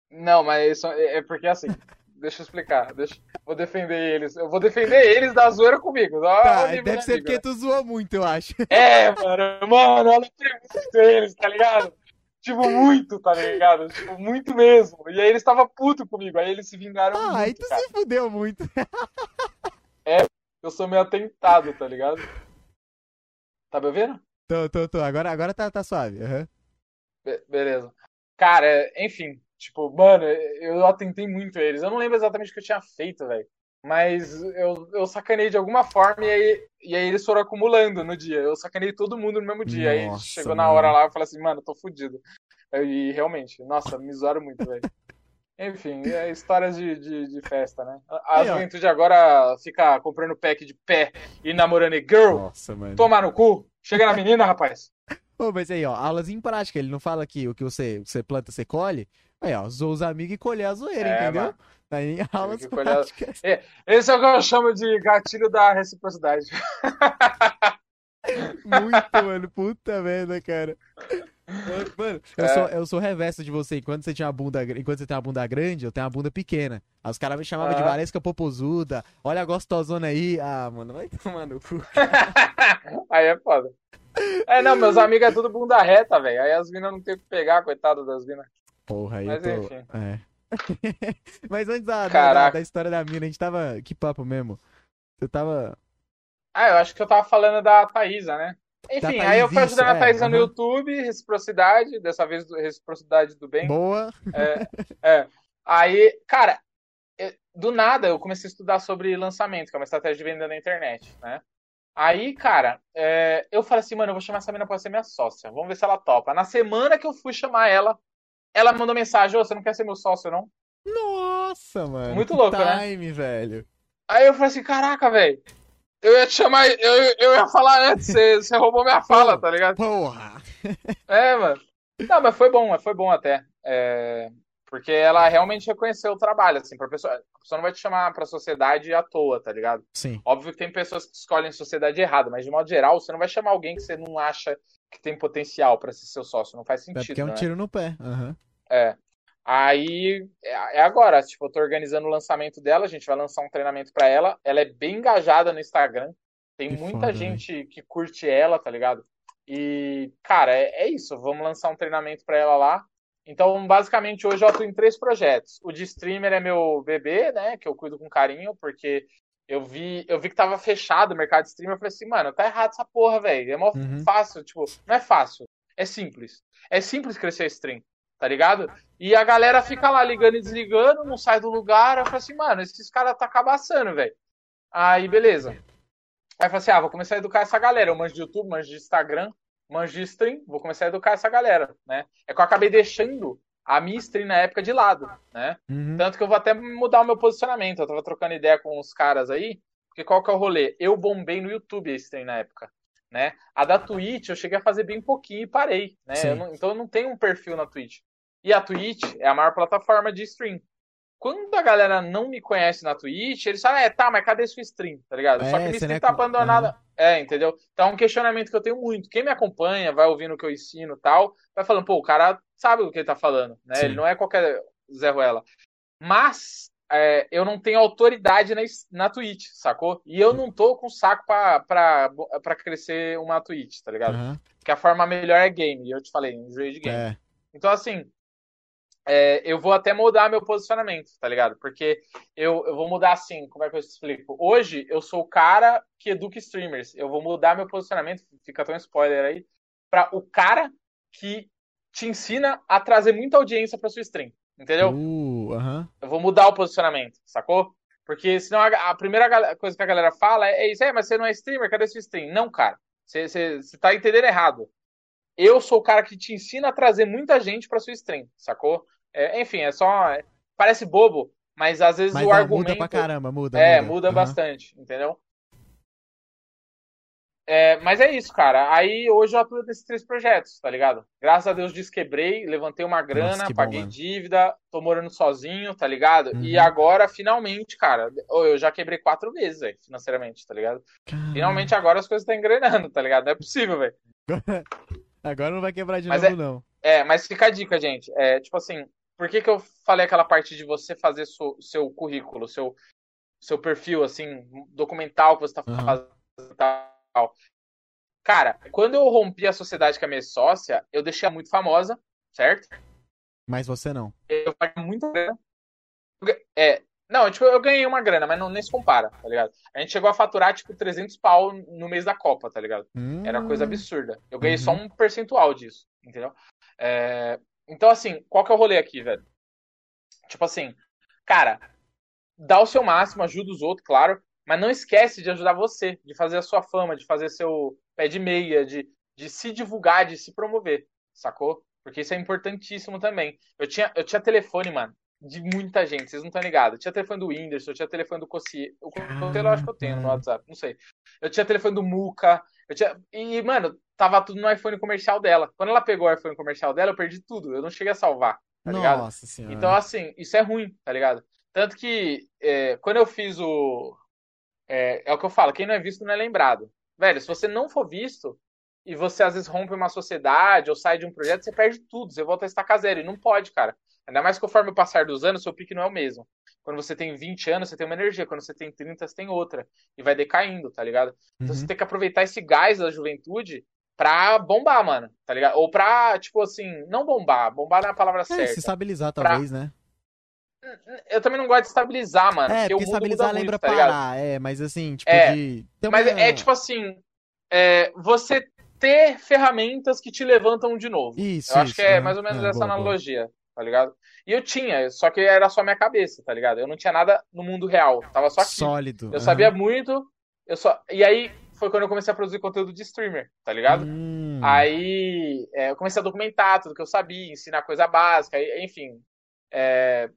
Não, mas isso é é porque assim. [laughs] Deixa eu explicar. Deixa... Vou defender eles. Eu vou defender eles da zoeira comigo. Tá, deve de ser amigo, porque né? tu zoou muito, eu acho. É, mano, mano, olha eles, tá ligado? Tipo, muito, tá ligado? Tipo, muito mesmo. E aí eles estavam puto comigo, aí eles se vingaram Ah, muito, tu cara. se fudeu muito. [laughs] eu sou meio atentado, tá ligado? Tá me ouvindo? Tô, tô, tô. Agora, agora tá, tá suave. Uhum. Be beleza. Cara, enfim, tipo, mano, eu atentei muito eles. Eu não lembro exatamente o que eu tinha feito, velho. Mas eu, eu sacanei de alguma forma e aí, e aí eles foram acumulando no dia. Eu sacanei todo mundo no mesmo dia. Nossa, aí chegou na mano. hora lá e falei assim, mano, tô fudido. E realmente, nossa, me zoaram muito, velho. Enfim, é histórias de, de, de festa, né? A, juventude agora fica comprando pack de pé e namorando e girl. Nossa, mano. Tomar no cu. Chega na menina, rapaz. Ô, mas aí, ó, aulas em prática. Ele não fala que o que você, você planta, você colhe. Aí, ó, zoou os amigos e colher a zoeira, É, entendeu? mano. Aí, aulas que colher- práticas. Esse é o que eu chamo de gatilho da reciprocidade. [laughs] Muito, mano. Puta merda, cara. Mano, eu, É. sou, eu sou reverso de você. Enquanto você tinha uma bunda, enquanto você tem uma bunda grande, eu tenho uma bunda pequena. Aí os caras me chamavam de Aham. Valesca Popozuda. Olha a gostosona aí. Ah, mano, vai tomar no cu. [laughs] Aí é foda. É, não, meus amigos é tudo bunda reta, velho. Aí as minas não tem o que pegar, coitado das minas. Porra, aí Mas eu tô. enfim. É. [laughs] Mas antes da, da, da, história da mina, a gente tava. Que papo mesmo? Você tava. Ah, eu acho que eu tava falando da Thaísa, né? Enfim, Da aí eu fui ajudando a isso, é, Thaísa no aham. YouTube, reciprocidade, dessa vez reciprocidade do bem. Boa. [laughs] É. Aí, cara, eu- do nada eu comecei a estudar sobre lançamento, que é uma estratégia de venda na internet, né? Aí, cara, é, eu falei assim, mano, eu vou chamar essa menina pra ser minha sócia. Vamos ver se ela topa. Na semana que eu fui chamar ela, ela mandou mensagem, ô, você não quer ser meu sócio, não? Nossa, mano. Muito louco, né? time, velho. Aí eu falei assim, caraca, velho. Eu ia te chamar, eu, eu ia falar antes, você, você roubou minha fala, tá ligado? Porra. É, mano. Não, mas foi bom, foi bom até. É, porque ela realmente reconheceu o trabalho, assim, pra pessoa. A pessoa não vai te chamar pra sociedade à toa, tá ligado? Sim. Óbvio que tem pessoas que escolhem sociedade errada, mas de modo geral, você não vai chamar alguém que você não acha que tem potencial pra ser seu sócio. Não faz É sentido, porque é um né? tiro no pé. Aham. É. Aí é é agora, tipo, eu tô organizando o lançamento dela, a gente vai lançar um treinamento pra ela. Ela é bem engajada no Instagram. Tem Que muita foda, gente que curte ela, tá ligado? E, cara, é, é isso. Vamos lançar um treinamento pra ela lá. Então, basicamente, hoje eu atuo em três projetos. O de streamer é meu bebê, né? Que eu cuido com carinho, porque eu vi, eu vi que tava fechado o mercado de streamer. Eu falei assim, mano, tá errado essa porra, velho. É mó Uhum. fácil, tipo, não é fácil. É simples. É simples crescer stream, tá ligado? E a galera fica lá ligando e desligando, não sai do lugar. Eu falei assim, mano, esses caras tá cabaçando, velho. Aí, beleza. Aí eu falei assim, ah, vou começar a educar essa galera. Eu manjo de YouTube, manjo de Instagram, manjo de stream, vou começar a educar essa galera, né? É que eu acabei deixando a minha stream na época de lado, né? Uhum. Tanto que eu vou até mudar o meu posicionamento. Eu tava trocando ideia com os caras aí, porque qual que é o rolê? Eu bombei no YouTube a stream na época, né? A da Twitch eu cheguei a fazer bem pouquinho e parei, né? Eu não- então eu não tenho um perfil na Twitch. E a Twitch é a maior plataforma de stream. Quando a galera não me conhece na Twitch, eles falam, é, tá, mas cadê sua stream? Tá ligado? É, Só que minha você stream é tá com- abandonada. É, entendeu? Então é um questionamento que eu tenho muito. Quem me acompanha, vai ouvindo o que eu ensino e tal, vai falando, pô, o cara sabe o que ele tá falando, né? Sim. Ele não é qualquer Zé Ruela. Mas é, eu não tenho autoridade na, na Twitch, sacou? E eu não tô com saco pra, pra, pra crescer uma Twitch, tá ligado? Aham. Porque a forma melhor é game. E eu te falei, enjoei de game. É. Então, assim, é, eu vou até mudar meu posicionamento, tá ligado? Porque eu, eu vou mudar assim, como é que eu explico? Hoje eu sou o cara que educa streamers. Eu vou mudar meu posicionamento, fica tão spoiler aí, pra o cara que te ensina a trazer muita audiência pra sua stream. Entendeu? Uh, aham. Eu vou mudar o posicionamento, sacou? Porque senão a, a primeira coisa que a galera fala é, é isso, é, mas você não é streamer, cadê seu stream? Não, cara. Você, você, você tá entendendo errado. Eu sou o cara que te ensina a trazer muita gente pra sua stream, sacou? É, enfim, é só. é- parece bobo, mas às vezes Mas o não, argumento. muda pra caramba, muda. É, muda Aham. bastante, entendeu? É, mas é isso, cara. Aí hoje eu atuo nesses três projetos, tá ligado? Graças a Deus desquebrei, levantei uma grana, bom, paguei mano. dívida, tô morando sozinho, tá ligado? E Uhum. agora, finalmente, cara, eu já quebrei quatro vezes, velho, financeiramente, tá ligado? Caramba. Finalmente agora as coisas estão engrenando, tá ligado? Não é possível, velho. [laughs] Agora não vai quebrar de Mas novo, não. É, mas fica a dica, gente. É, tipo assim, por que que eu falei aquela parte de você fazer seu, seu currículo, seu, seu perfil, assim, documental que você tá Aham. fazendo e tal? Cara, quando eu rompi a sociedade com a minha sócia, eu deixei ela muito famosa, certo? Mas você não. Eu paguei muita grana. É, Não, tipo, eu ganhei uma grana, mas não, nem se compara, tá ligado? A gente chegou a faturar, tipo, 300 pau no mês da Copa, tá ligado? Hum, Era coisa absurda. Eu ganhei Uhum. só um percentual disso, entendeu? É, Então, assim, qual que é o rolê aqui, velho? Tipo assim, cara, dá o seu máximo, ajuda os outros, claro, mas não esquece de ajudar você, de fazer a sua fama, de fazer seu pé de meia, de, de se divulgar, de se promover, sacou? Porque isso é importantíssimo também. Eu tinha, eu tinha telefone, mano, de muita gente, vocês não estão ligados. Eu tinha telefone do Whindersson, eu tinha telefone do Cossier. O Cossier eu acho que eu tenho no. WhatsApp, não sei. Eu tinha telefone do Muca. Eu tinha... E, mano, tava tudo no iPhone comercial dela. Quando ela pegou o iPhone comercial dela, eu perdi tudo. Eu não cheguei a salvar, tá ligado? Nossa senhora. Então, assim, isso é ruim, tá ligado? Tanto que é, quando eu fiz o. É, é o que eu falo, quem não é visto não é lembrado. Velho, se você não for visto e você às vezes rompe uma sociedade ou sai de um projeto, você perde tudo, você volta a estacar zero. E não pode, cara. Ainda mais conforme o passar dos anos, seu pique não é o mesmo. Quando você tem 20 anos, você tem uma energia. Quando você tem 30, você tem outra. E vai decaindo, tá ligado? Então Uhum. você tem que aproveitar esse gás da juventude pra bombar, mano, tá ligado? Ou pra, tipo assim, não bombar. Bombar não é a palavra É, certa. se estabilizar, Pra- talvez, né? Eu também não gosto de estabilizar, mano. É, porque estabilizar lembra tá ligado? parar, é, mas assim, tipo, É, de. ter Mas uma- é tipo assim, é, você ter ferramentas que te levantam de novo. Isso, eu acho isso, que é aham. mais ou menos É, essa boa, boa. Tá ligado? E eu tinha, só que era só minha cabeça, tá ligado? Eu não tinha nada no mundo real, tava só aqui. Sólido. Eu aham. sabia muito, eu só. E aí foi quando eu comecei a produzir conteúdo de streamer, tá ligado? Hum. Aí é, eu comecei a documentar tudo que eu sabia, ensinar coisa básica, enfim. É,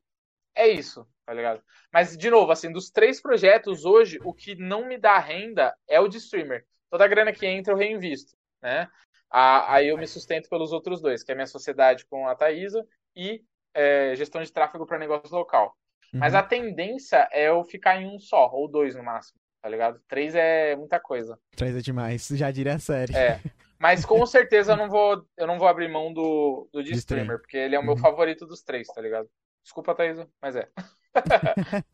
é isso, tá ligado? Mas, de novo, assim, dos três projetos hoje, o que não me dá renda é o de streamer. Toda a grana que entra eu reinvisto, né? Aí eu me sustento pelos outros dois, que é a minha sociedade com a Thaisa e é, gestão de tráfego para negócio local. Mas Uhum. a tendência é eu ficar em um só, ou dois no máximo, tá ligado? Três é muita coisa. Três é demais, já diria a série. É. [laughs] Mas com certeza eu não vou, eu não vou abrir mão do, do de De streamer, stream. porque ele é o meu Uhum. favorito dos três, tá ligado? Desculpa, Thaisa, mas é. [laughs]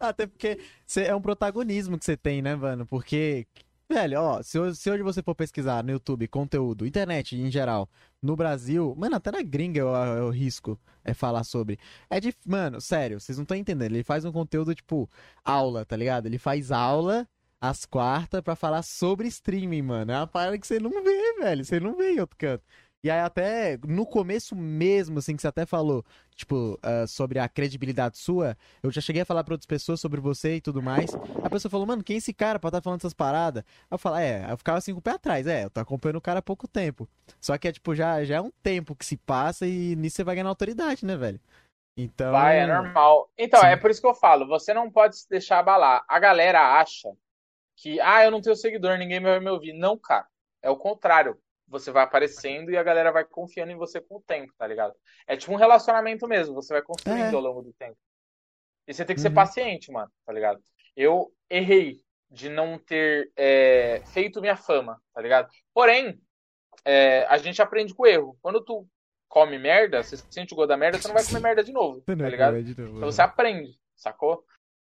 Até porque é um protagonismo que você tem, né, mano? Porque, velho, ó, se, se hoje você for pesquisar no YouTube conteúdo, internet em geral, no Brasil, mano, até na gringa eu, eu risco é falar sobre. É de, mano, sério, vocês não estão entendendo. Ele faz um conteúdo tipo aula, tá ligado? Ele faz aula às quartas pra falar sobre streaming, mano. É uma parada que você não vê, velho. Você não vê em outro canto. E aí até no começo mesmo, assim, que você até falou, tipo, ah, sobre a credibilidade sua, eu já cheguei a falar pra outras pessoas sobre você e tudo mais. A pessoa falou, mano, quem é esse cara pra estar falando essas paradas? Aí eu falo, é, eu ficava assim com o pé atrás, é, eu tô acompanhando o cara há pouco tempo. Só que é tipo, já, já é um tempo que se passa e nisso você vai ganhar autoridade, né, velho? Então. Vai, é normal. Então, Sim. é por isso que eu falo, você não pode se deixar abalar. A galera acha que, ah, eu não tenho seguidor, ninguém vai me ouvir. Não, cara. É o contrário. Você vai aparecendo e a galera vai confiando em você com o tempo, tá ligado? É tipo um relacionamento mesmo, você vai construindo É. ao longo do tempo. E você tem que ser Uhum. paciente, mano, tá ligado? Eu errei de não ter é, feito minha fama, tá ligado? Porém, é, a gente aprende com o erro. Quando tu come merda, você sente o gosto da merda, você não vai comer merda de novo, tá ligado? Então né? você aprende, sacou?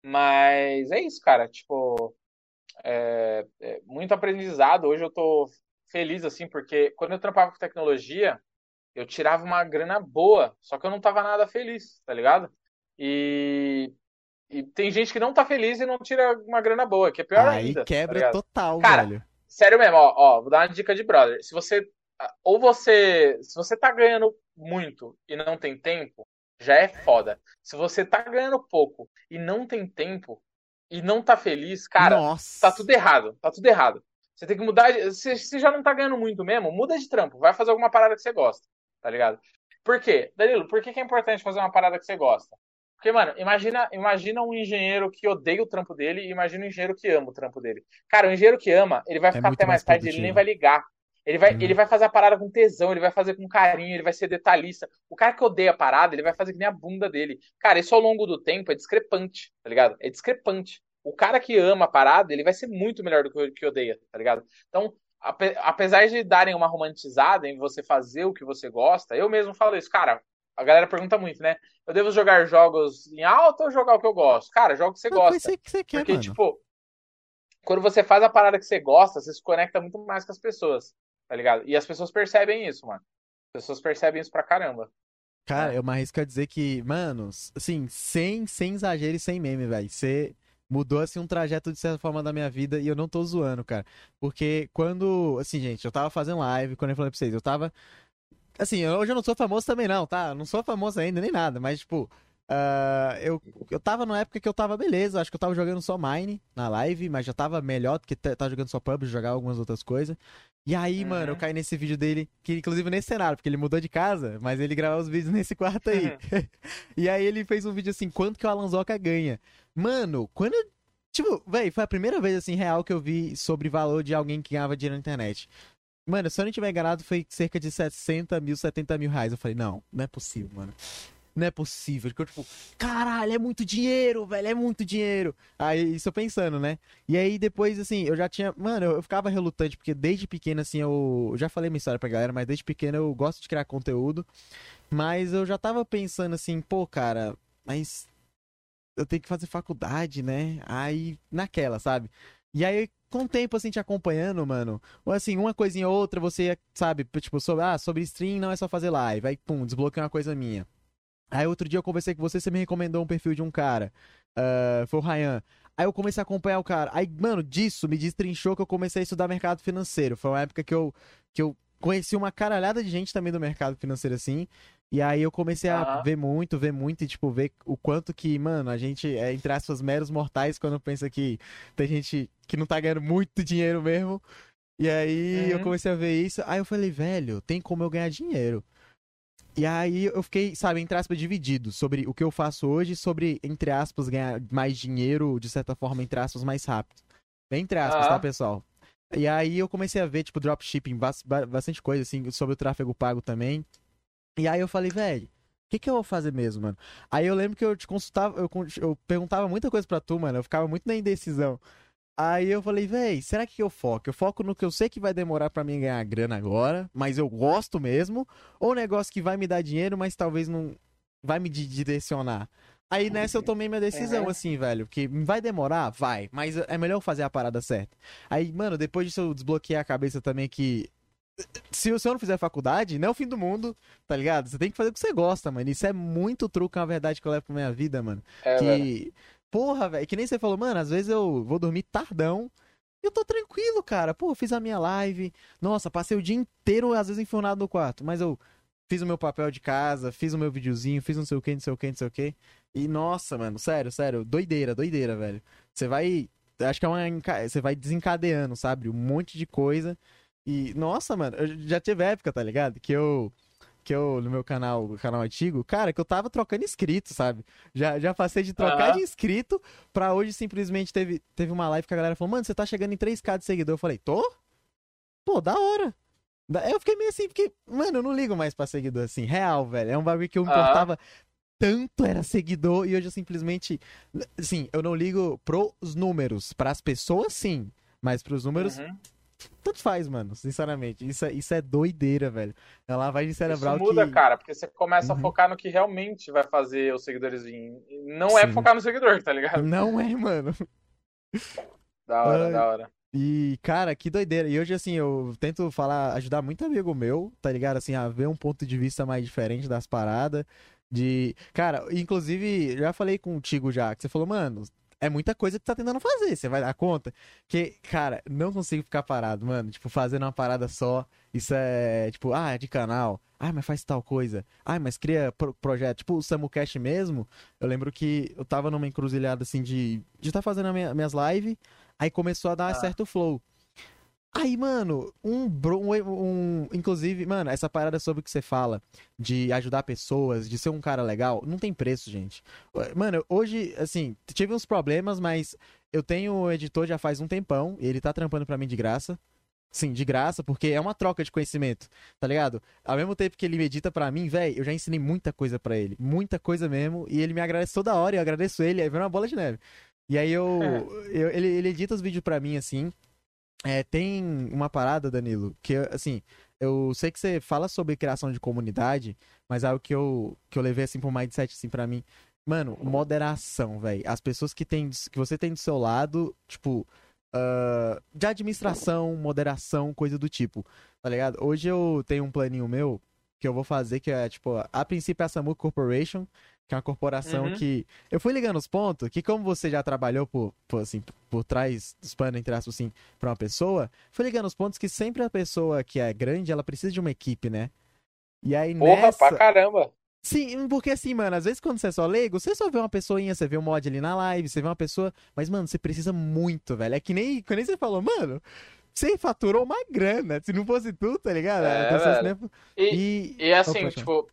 Mas é isso, cara. Tipo, é, é muito aprendizado. Hoje eu tô feliz, assim, porque quando eu trampava com tecnologia, eu tirava uma grana boa, só que eu não tava nada feliz, tá ligado? E, e tem gente que não tá feliz e não tira uma grana boa, que é pior Aí ainda. tá quebra ligado? total, Cara, velho. Sério mesmo, ó, ó, vou dar uma dica de brother. Se você. Ou você. Se você tá ganhando muito e não tem tempo, já é foda. Se você tá ganhando pouco e não tem tempo e não tá feliz, cara, Nossa. tá tudo errado. Tá tudo errado. Você tem que mudar. Se você já não tá ganhando muito mesmo, muda de trampo. Vai fazer alguma parada que você gosta. Tá ligado? Por quê? Danilo, por que, que é importante fazer uma parada que você gosta? Porque, mano, imagina, imagina um engenheiro que odeia o trampo dele e imagina um engenheiro que ama o trampo dele. Cara, o engenheiro que ama, ele vai ficar muito até mais mais tarde, ele nem vai ligar. Ele vai, Uhum. ele vai fazer a parada com tesão, ele vai fazer com carinho, ele vai ser detalhista. O cara que odeia a parada, ele vai fazer que nem a bunda dele. Cara, isso ao longo do tempo é discrepante, tá ligado? É discrepante. O cara que ama a parada, ele vai ser muito melhor do que o que odeia, tá ligado? Então, ape- apesar de darem uma romantizada em você fazer o que você gosta, eu mesmo falo isso, cara. A galera pergunta muito, né? Eu devo jogar jogos em alta ou jogar o que eu gosto? Cara, joga o que você Não, gosta. que você quer, Porque, mano. tipo, quando você faz a parada que você gosta, você se conecta muito mais com as pessoas, tá ligado? E as pessoas percebem isso, mano. As pessoas percebem isso pra caramba. Cara, É. eu me arrisco a dizer que, mano, assim, sem, sem exagero e sem meme, velho. Você mudou, assim, um trajeto, de certa forma, da minha vida e eu não tô zoando, cara. Porque quando, assim, gente, eu tava fazendo live, quando eu falei pra vocês, eu tava. Assim, hoje eu não sou famoso também, não, tá? Eu Não sou famoso ainda, nem nada, mas, tipo. ah, eu, eu tava numa época que eu tava beleza, acho que eu tava jogando só Mine na live, mas já tava melhor do que tava jogando só PUBG, jogar algumas outras coisas. E aí, Uhum. mano, eu caí nesse vídeo dele, que inclusive nesse cenário, porque ele mudou de casa, mas ele gravava os vídeos nesse quarto aí. [laughs] e aí ele fez um vídeo assim, quanto que o Alanzoca ganha? Mano, quando Tipo, véi, foi a primeira vez, assim, real que eu vi sobre valor de alguém que ganhava dinheiro na internet. Mano, se eu não tiver enganado, foi cerca de 60 mil, 70 mil reais. Eu falei, não, não é possível, mano. Não é possível. Eu, tipo, caralho, é muito dinheiro, velho, é muito dinheiro. Aí, isso eu pensando, né? E aí, depois, assim, eu já tinha. Mano, eu, eu ficava relutante, porque desde pequeno, assim, eu. eu já falei minha história pra galera, mas desde pequeno eu gosto de criar conteúdo. Mas eu já tava pensando assim, pô, cara, mas. Eu tenho que fazer faculdade, né? Aí, naquela, sabe? E aí, com o tempo, assim, te acompanhando, mano, ou assim, uma coisinha ou outra, você, sabe, tipo, sobre, ah, sobre stream não é só fazer live. Aí, pum, desbloqueei uma coisa minha. Aí outro dia eu conversei com você, você me recomendou um perfil de um cara. ah, foi o Ryan. Aí eu comecei a acompanhar o cara. Aí, mano, disso me destrinchou que eu comecei a estudar mercado financeiro. Foi uma época que eu, que eu conheci uma caralhada de gente também do mercado financeiro, assim. E aí eu comecei a ver muito, ver muito e, tipo, ver o quanto que, mano, a gente é, entre aspas, meros mortais quando pensa que tem gente que não tá ganhando muito dinheiro mesmo. E aí eu Uhum. comecei a ver isso. Aí eu falei, velho, tem como eu ganhar dinheiro. E aí eu fiquei, sabe, entre aspas, dividido sobre o que eu faço hoje e sobre, entre aspas, ganhar mais dinheiro, de certa forma, entre aspas, mais rápido. Entre aspas, Ah. tá, pessoal? E aí eu comecei a ver, tipo, dropshipping, bas- ba- bastante coisa, assim, sobre o tráfego pago também. E aí eu falei, velho, o que, que eu vou fazer mesmo, mano? Aí eu lembro que eu te consultava, eu, eu perguntava muita coisa pra tu, mano, eu ficava muito na indecisão. Aí eu falei, véi, será que eu foco? Eu foco no que eu sei que vai demorar pra mim ganhar grana agora, mas eu gosto mesmo, ou um negócio que vai me dar dinheiro, mas talvez não vai me di- direcionar. Aí nessa eu tomei minha decisão, assim, velho, que vai demorar? Vai, mas é melhor eu fazer a parada certa. Aí, mano, depois disso eu desbloqueei a cabeça também que se eu não fizer faculdade, não é o fim do mundo, tá ligado? Você tem que fazer o que você gosta, mano. Isso é muito truque, é uma verdade que eu levo pra minha vida, mano. É, velho. que. Porra, velho, que nem você falou, mano, às vezes eu vou dormir tardão. E eu tô tranquilo, cara. Pô, fiz a minha live. Nossa, passei o dia inteiro, às vezes, enfurnado no quarto. Mas eu fiz o meu papel de casa, fiz o meu videozinho, fiz não sei o que, não sei o que, não sei o que. E nossa, mano, sério, sério, doideira, doideira, velho. Você vai. Acho que é uma. Você vai desencadeando, sabe? Um monte de coisa. E, nossa, mano, eu já tive época, tá ligado? Que eu. Que eu, no meu canal, canal antigo, cara, que eu tava trocando inscrito, sabe? Já, já passei de trocar Aham. de inscrito pra hoje simplesmente teve, teve uma live que a galera falou, mano, você tá chegando em 3k de seguidor. Eu falei, tô? Pô, da hora. Eu fiquei meio assim, porque, mano, eu não ligo mais pra seguidor assim, real, velho. É um bagulho que eu me importava tanto era seguidor e hoje eu simplesmente, assim, eu não ligo pros números, pras pessoas sim, mas pros números Uhum. Tanto faz, mano, sinceramente. Isso é, isso é doideira, velho. É lavagem cerebral Isso muda, que... cara, porque você começa Uhum. a focar no que realmente vai fazer os seguidores virem. Não é Sim. focar no seguidor, tá ligado? Não é, mano. Da hora, da hora. E, cara, que doideira. E hoje, assim, eu tento falar, ajudar muito amigo meu, tá ligado? Assim, a ver um ponto de vista mais diferente das paradas. De. Cara, inclusive, já falei contigo já, que você falou, mano, é muita coisa que tu tá tentando fazer, você vai dar conta? Que, cara, não consigo ficar parado, mano. Tipo, fazendo uma parada só. Isso é, tipo, ah, é de canal. Ah, mas faz tal coisa. Ah, mas cria pro- projeto. Tipo, o SamuCast mesmo. Eu lembro que eu tava numa encruzilhada, assim, de de estar fazendo minha- minhas lives. Aí começou a dar Ah. certo flow. Aí, mano, um, um, um- Inclusive, mano, essa parada sobre o que você fala, de ajudar pessoas, de ser um cara legal, não tem preço, gente. Mano, hoje, assim, tive uns problemas, mas eu tenho o editor já faz um tempão, e ele tá trampando pra mim de graça. Sim, de graça, porque é uma troca de conhecimento, tá ligado? Ao mesmo tempo que ele medita pra mim, velho, eu já ensinei muita coisa pra ele. Muita coisa mesmo, e ele me agradece toda hora, eu agradeço ele, aí vem uma bola de neve. E aí eu, eu- ele, ele edita os vídeos pra mim, assim. É, tem uma parada, Danilo, que, assim, eu sei que você fala sobre criação de comunidade, mas é algo que eu, que eu levei, assim, pro mindset, assim, pra mim. Mano, moderação, velho. As pessoas que, tem, que você tem do seu lado, tipo, ah, de administração, moderação, coisa do tipo, tá ligado? Hoje eu tenho um planinho meu que eu vou fazer, que é, tipo, a princípio é a Samu Corporation, que é uma corporação Uhum. que. Eu fui ligando os pontos, que como você já trabalhou por, por, assim, por trás dos panos, entre aspas, assim, pra uma pessoa, fui ligando os pontos que sempre a pessoa que é grande, ela precisa de uma equipe, né? E aí Porra, nessa. pra caramba. Sim, porque assim, mano, às vezes quando você é só leigo, você só vê uma pessoinha, você vê um mod ali na live, você vê uma pessoa, mas, mano, você precisa muito, velho. É que nem, que nem você falou, mano, você faturou uma grana, se não fosse tudo, tá ligado? É, E, E, e assim, pode tipo,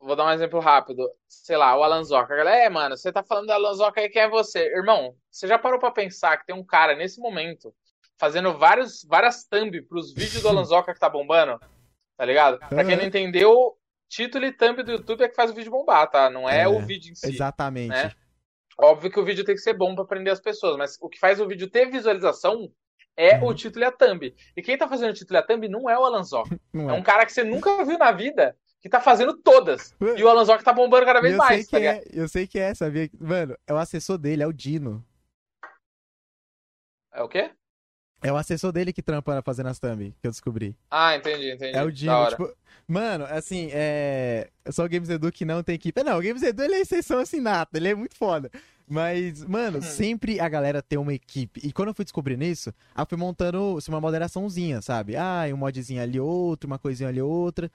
vou dar um exemplo rápido. Sei lá, o Alan Zoca. A galera, é, mano, você tá falando do Alan Zoca aí, quem é você? Irmão, você já parou pra pensar que tem um cara nesse momento fazendo vários, várias thumb pros vídeos do Alan [laughs] Zoca que tá bombando? Tá ligado? Pra quem não entendeu, título e thumb do YouTube é que faz o vídeo bombar, tá? Não é, É, o vídeo em si. exatamente. né? Óbvio que o vídeo tem que ser bom pra prender as pessoas, mas o que faz o vídeo ter visualização é Uhum. o título e a thumb. E quem tá fazendo o título e a thumb não é o Alan Zoca. [laughs] Não É é. um cara que você nunca viu na vida que tá fazendo todas. E o Alan Zoc tá bombando cada vez eu mais, sei tá é, eu sei que é, sabia? Mano, é o assessor dele, é o Dino. É o quê? É o assessor dele que trampa fazendo as thumb, que eu descobri. Ah, entendi, entendi. É o Dino, tipo... Mano, assim, é... Só o Games Edu que não tem equipe. Não, o Games Edu, ele é exceção assim, nata. Ele é muito foda. Mas, mano, [laughs] sempre a galera tem uma equipe. E quando eu fui descobrindo isso, eu fui montando assim, uma moderaçãozinha, sabe? Ah, um modzinho ali, outro, uma coisinha ali, outra.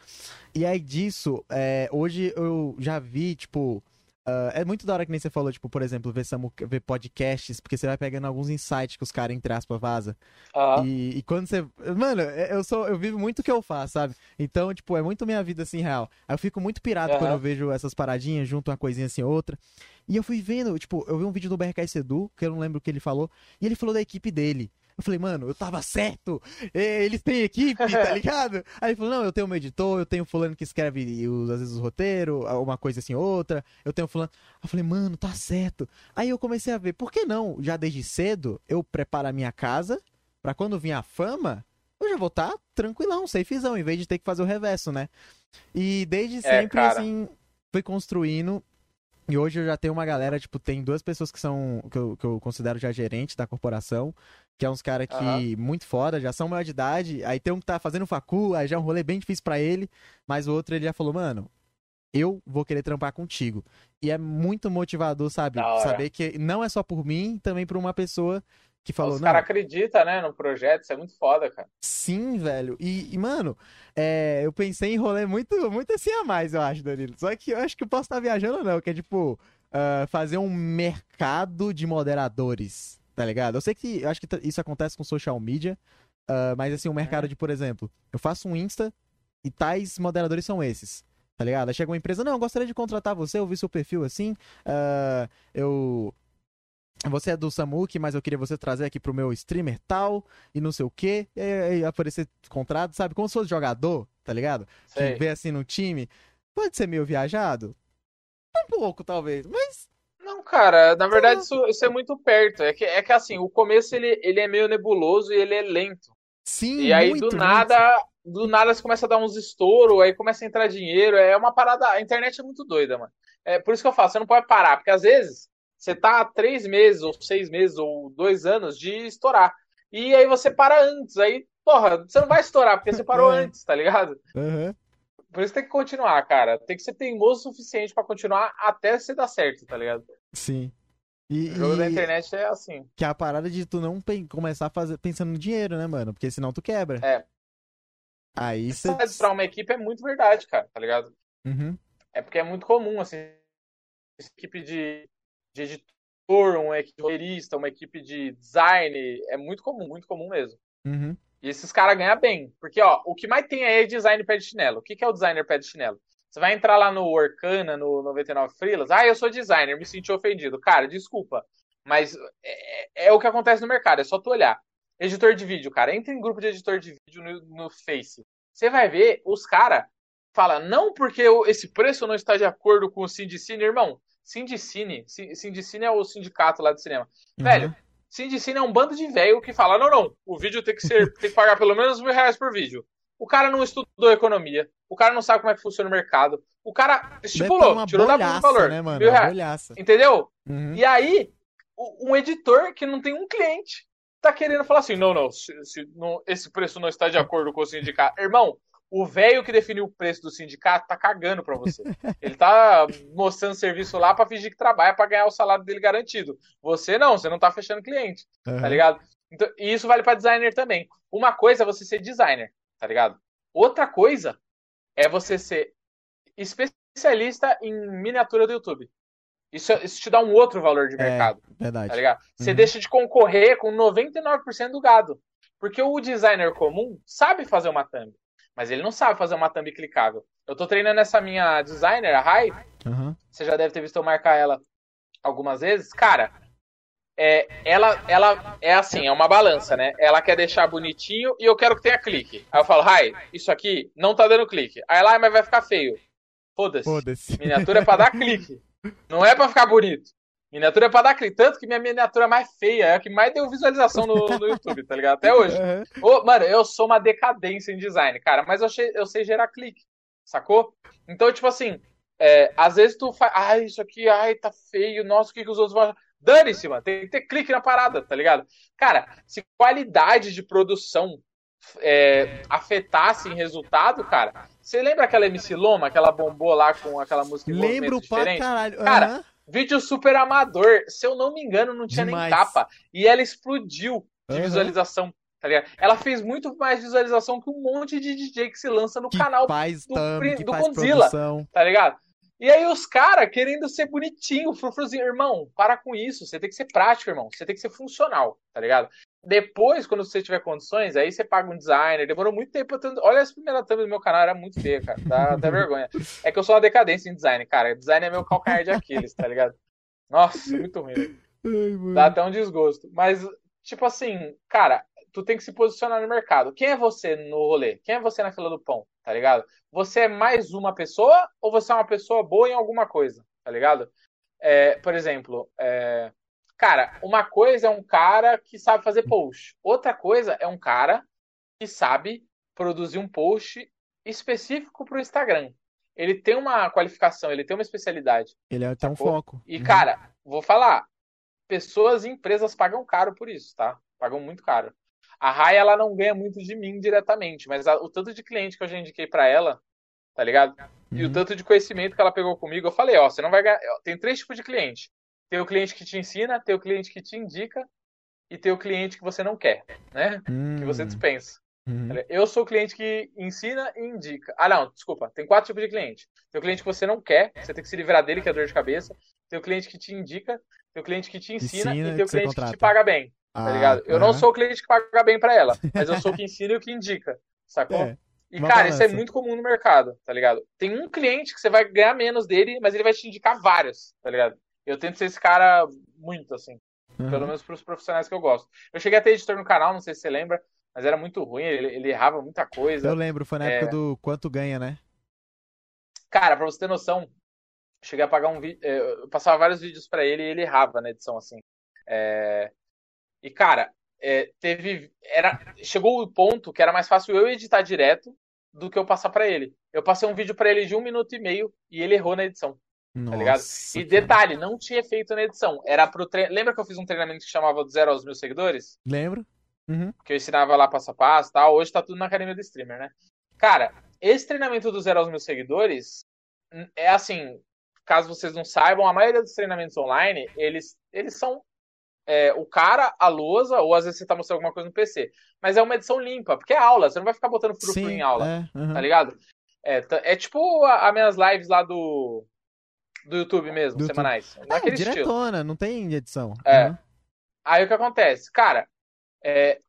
E aí disso, é, hoje eu já vi, tipo... ah, é muito da hora que nem você falou, tipo, por exemplo, ver, Samu- ver podcasts, porque você vai pegando alguns insights que os caras, entre aspas, vaza. Aham. E, e quando você. Mano, é- eu sou. Eu vivo muito o que eu faço, sabe? Então, tipo, é muito minha vida assim, real. Aí eu fico muito pirado Aham. quando eu vejo essas paradinhas, junto uma coisinha assim, outra. E eu fui vendo, tipo, eu vi um vídeo do BRK Sedu, que eu não lembro o que ele falou, e ele falou da equipe dele. Eu falei, mano, eu tava certo. É, Eles têm equipe, tá [laughs] ligado? Aí ele falou, não, eu tenho um editor, eu tenho fulano que escreve os, às vezes os roteiros, uma coisa assim, outra. Eu tenho fulano. Eu falei, mano, tá certo. Aí eu comecei a ver, por que não, já desde cedo, eu preparo a minha casa, pra quando vir a fama, eu já vou estar tranquilão, safezão, em vez de ter que fazer o reverso, né? E desde É, sempre, cara. assim, fui construindo. E hoje eu já tenho uma galera, tipo, tem duas pessoas que são, que eu, que eu considero já gerentes da corporação, que é uns caras que, Aham. muito foda, já são maior de idade, aí tem um que tá fazendo facu, aí já é um rolê bem difícil pra ele, mas o outro ele já falou, mano, eu vou querer trampar contigo. E é muito motivador, sabe? Saber que não é só por mim, também por uma pessoa que falou, Os caras acreditam, né, no projeto, isso é muito foda, cara. Sim, velho. E, e, mano, é, eu pensei em rolê muito, muito assim a mais, eu acho, Danilo. Só que eu acho que eu posso estar viajando ou não, que é tipo, ah, fazer um mercado de moderadores, tá ligado? Eu sei que eu acho que isso acontece com social media, ah, mas assim, um mercado de, por exemplo, eu faço um Insta e tais moderadores são esses. Tá ligado? Aí chega uma empresa, não, eu gostaria de contratar você, eu vi seu perfil assim, ah, eu você é do Samuki, mas eu queria você trazer aqui pro meu streamer tal, e não sei o quê, e, aí aparecer contrato, sabe? Como se fosse jogador, tá ligado? Que Sei. vê assim no time. Pode ser meio viajado? Um pouco, talvez, mas. Não, cara, na verdade isso, isso é muito perto. É que, é que assim, o começo ele, ele é meio nebuloso e ele é lento. Sim, E aí, muito, do nada, do nada você começa a dar uns estouros, aí começa a entrar dinheiro. É uma parada. A internet é muito doida, mano. É por isso que eu falo, você não pode parar, porque às vezes você tá há três meses, ou seis meses, ou dois anos de estourar. E aí você para antes. Aí, porra, você não vai estourar, porque você parou [laughs] É. antes, tá ligado? Aham. Por isso tem que continuar, cara. Tem que ser teimoso o suficiente pra continuar até você dar certo, tá ligado? Sim. E, O jogo da e internet é assim. que é a parada de tu não começar a fazer pensando no dinheiro, né, mano? Porque senão tu quebra. É. Aí você. pra uma equipe é muito verdade, cara, tá ligado? Uhum. É porque é muito comum, assim, equipe de, de editor, uma equipe de roteirista, uma equipe de design, é muito comum, muito comum mesmo. Uhum. E esses caras ganham bem. Porque, ó, o que mais tem aí é design pé de chinelo. O que, que é o designer pé de chinelo? Você vai entrar lá no Orkana, no 99 Freelas, ah, eu sou designer, me senti ofendido. Cara, desculpa, mas é, é o que acontece no mercado, é só tu olhar. Editor de vídeo, cara, entra em grupo de editor de vídeo no, no Face. Você vai ver, os caras falam, não porque esse preço não está de acordo com o Sindicine, irmão. Sindicine, Sin- Sindicine é o sindicato lá de cinema. Velho, Uhum. Sindicine é um bando de velho que fala, não, não, o vídeo tem que ser, [laughs] tem que pagar pelo menos mil reais por vídeo. O cara não estudou economia, o cara não sabe como é que funciona o mercado, o cara estipulou, tirou da bolsa do valor, né, mano? mil reais, bolhaça. entendeu? Uhum. E aí, o- um editor que não tem um cliente tá querendo falar assim, não, não, se, se não- esse preço não está de acordo com o sindicato. Irmão, O velho que definiu o preço do sindicato tá cagando pra você. [laughs] Ele tá mostrando serviço lá pra fingir que trabalha pra ganhar o salário dele garantido. Você não, você não tá fechando cliente, Aham. tá ligado? Então, e isso vale pra designer também. Uma coisa é você ser designer, tá ligado? Outra coisa é você ser especialista em miniatura do YouTube. Isso, isso te dá um outro valor de É, mercado, tá Verdade. ligado? Você Uhum. deixa de concorrer com 99% do gado. Porque o designer comum sabe fazer uma thumb, mas ele não sabe fazer uma thumb clicável. Eu tô treinando essa minha designer, a Rai, Aham. você já deve ter visto eu marcar ela algumas vezes. Cara, é, ela, ela é assim, é uma balança, né? Ela quer deixar bonitinho e eu quero que tenha clique. Aí eu falo, Rai, isso aqui não tá dando clique. Aí ela, "Ah, mas vai ficar feio. Foda-se. Foda-se. Miniatura é pra dar clique. [laughs] Não é pra ficar bonito. Miniatura é pra dar clique. Tanto que minha miniatura mais feia é a que mais deu visualização no, no YouTube, tá ligado? Até hoje. [laughs] Ô, mano, eu sou uma decadência em design, cara, mas eu, sei- eu sei gerar clique, sacou? Então, tipo assim, é, às vezes tu faz. Ai, isso aqui, ai, tá feio, nossa, o que, que os outros vão. achar? Dane-se, mano, tem que ter clique na parada, tá ligado? Cara, se qualidade de produção é, afetasse em resultado, cara, você lembra aquela MC Loma, aquela bombou lá com aquela música em Lembro pra diferente? caralho. Cara, Aham. Vídeo super amador, se eu não me engano, não tinha Demais. nem capa. E ela explodiu de Aham. visualização, tá ligado? Ela fez muito mais visualização que um monte de DJ que se lança no que canal, faz do que do Godzilla. produção. tá ligado? E aí os caras querendo ser bonitinho, frufruzinho. Irmão, para com isso. Você tem que ser prático, irmão. Você tem que ser funcional, tá ligado? Depois, quando você tiver condições, aí você paga um designer. Demorou muito tempo ter... Olha essa primeira thumb do meu canal, era muito feia, cara. Dá [laughs] até vergonha. É que eu sou uma decadência em design, cara. Design é meu calcanhar de Aquiles, tá ligado? Nossa, muito ruim. Ai. Dá até um desgosto. Mas, tipo assim, cara, tu tem que se posicionar no mercado. Quem é você no rolê? Quem é você na fila do pão? Tá ligado? Você é mais uma pessoa ou você é uma pessoa boa em alguma coisa? Tá ligado? É, por exemplo, é, cara, uma coisa é um cara que sabe fazer post. Outra coisa é um cara que sabe produzir um post específico pro Instagram. Ele tem uma qualificação, ele tem uma especialidade. Ele é- tem um foco. E, Uhum. cara, vou falar, pessoas e empresas pagam caro por isso, tá? Pagam muito caro. A Rai, ela não ganha muito de mim diretamente, mas a- o tanto de cliente que eu já indiquei pra ela, tá ligado? E o Uhum. tanto de conhecimento que ela pegou comigo, eu falei, ó, você não vai ganhar. Tem três tipos de cliente. Tem o cliente que te ensina, tem o cliente que te indica e tem o cliente que você não quer, né? Que você Hum. dispensa. Uhum. Eu sou o cliente que ensina e indica. Ah, não, desculpa. Tem quatro tipos de cliente. Tem o cliente que você não quer, você tem que se livrar dele, que é dor de cabeça. Tem o cliente que te indica, tem o cliente que te ensina, Ensina e e tem o cliente que te paga bem, tá Ah, ligado? Eu não sou o cliente que paga bem pra ela, mas eu sou o que ensina e o que indica, sacou? É, e, cara, isso é balança. muito comum no mercado, tá ligado? Tem um cliente que você vai ganhar menos dele, mas ele vai te indicar vários, tá ligado? Eu tento ser esse cara muito, assim. aham. Pelo menos pros profissionais que eu gosto. Eu cheguei a ter editor no canal, não sei se você lembra, mas era muito ruim, ele, ele errava muita coisa. Eu lembro, foi na É. época do quanto ganha, né? Cara, pra você ter noção, eu cheguei a pagar um vídeo. Eu passava vários vídeos pra ele e ele errava na edição, assim. É, E, cara, é, teve. Era... Chegou o ponto que era mais fácil eu editar direto do que eu passar pra ele. Eu passei um vídeo pra ele de um minuto e meio e ele errou na edição. Nossa, ligado? E cara. detalhe, não tinha efeito na edição. Era pro tre... Lembra que eu fiz um treinamento que chamava do zero aos mil seguidores? Lembro? Uhum. que eu ensinava lá passo a passo e tal. Hoje tá tudo na academia do streamer, né? Cara, esse treinamento do zero aos mil seguidores hum, é assim, caso vocês não saibam, a maioria dos treinamentos online, eles, eles são é, o cara, a lousa, ou às vezes você tá mostrando alguma coisa no PC. Mas é uma edição limpa, porque é aula, você não vai ficar botando Sim, em aula, é, aham. tá ligado? É, tá- é tipo as minhas lives lá do, do YouTube mesmo, Do YouTube. semanais. É, Naquele estilo. diretona, não tem edição. É. Aham. Aí o que acontece? Cara, é,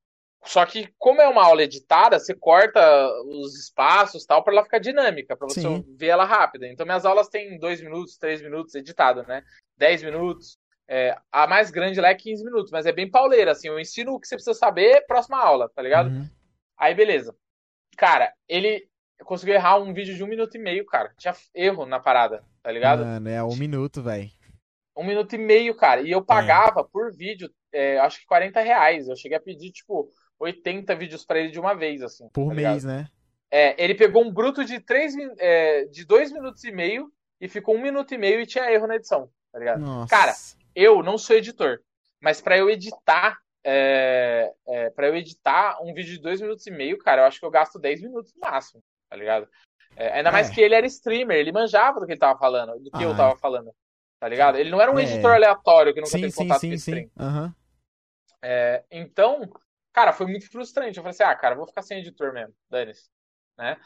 só que como é uma aula editada, você corta os espaços e tal pra ela ficar dinâmica, pra você Sim. ver ela rápida. Então minhas aulas têm 2 minutos, 3 minutos editado, né? 10 minutos. É, a mais grande lá é 15 minutos, mas é bem pauleira, assim. Eu ensino o que você precisa saber, próxima aula, tá ligado? Uhum. Aí beleza. Cara, ele conseguiu errar um vídeo de um minuto e meio, cara. Tinha erro na parada, tá ligado? Mano, é um minuto, velho. Um minuto e meio, cara. E eu pagava por vídeo, é, acho que 40 reais. Eu cheguei a pedir, tipo, 80 vídeos pra ele de uma vez, assim. Por tá mês, né? É, ele pegou um bruto de, três, é, de dois minutos e meio e ficou um minuto e meio e tinha erro na edição, tá ligado? Nossa. Cara, Eu não sou editor, mas pra eu editar, é, é, para eu editar um vídeo de dois minutos e meio, cara, eu acho que eu gasto 10 minutos no máximo, tá ligado? É, ainda mais É. que ele era streamer, ele manjava do que ele tava falando, do que eu Ah, tava falando, tá ligado? Ele não era um É. editor aleatório que nunca Sim, teve sim, contato sim, com stream. sim. Aham. É, então, cara, foi muito frustrante. Eu falei assim, ah, cara, vou ficar sem editor mesmo, dane-se, né?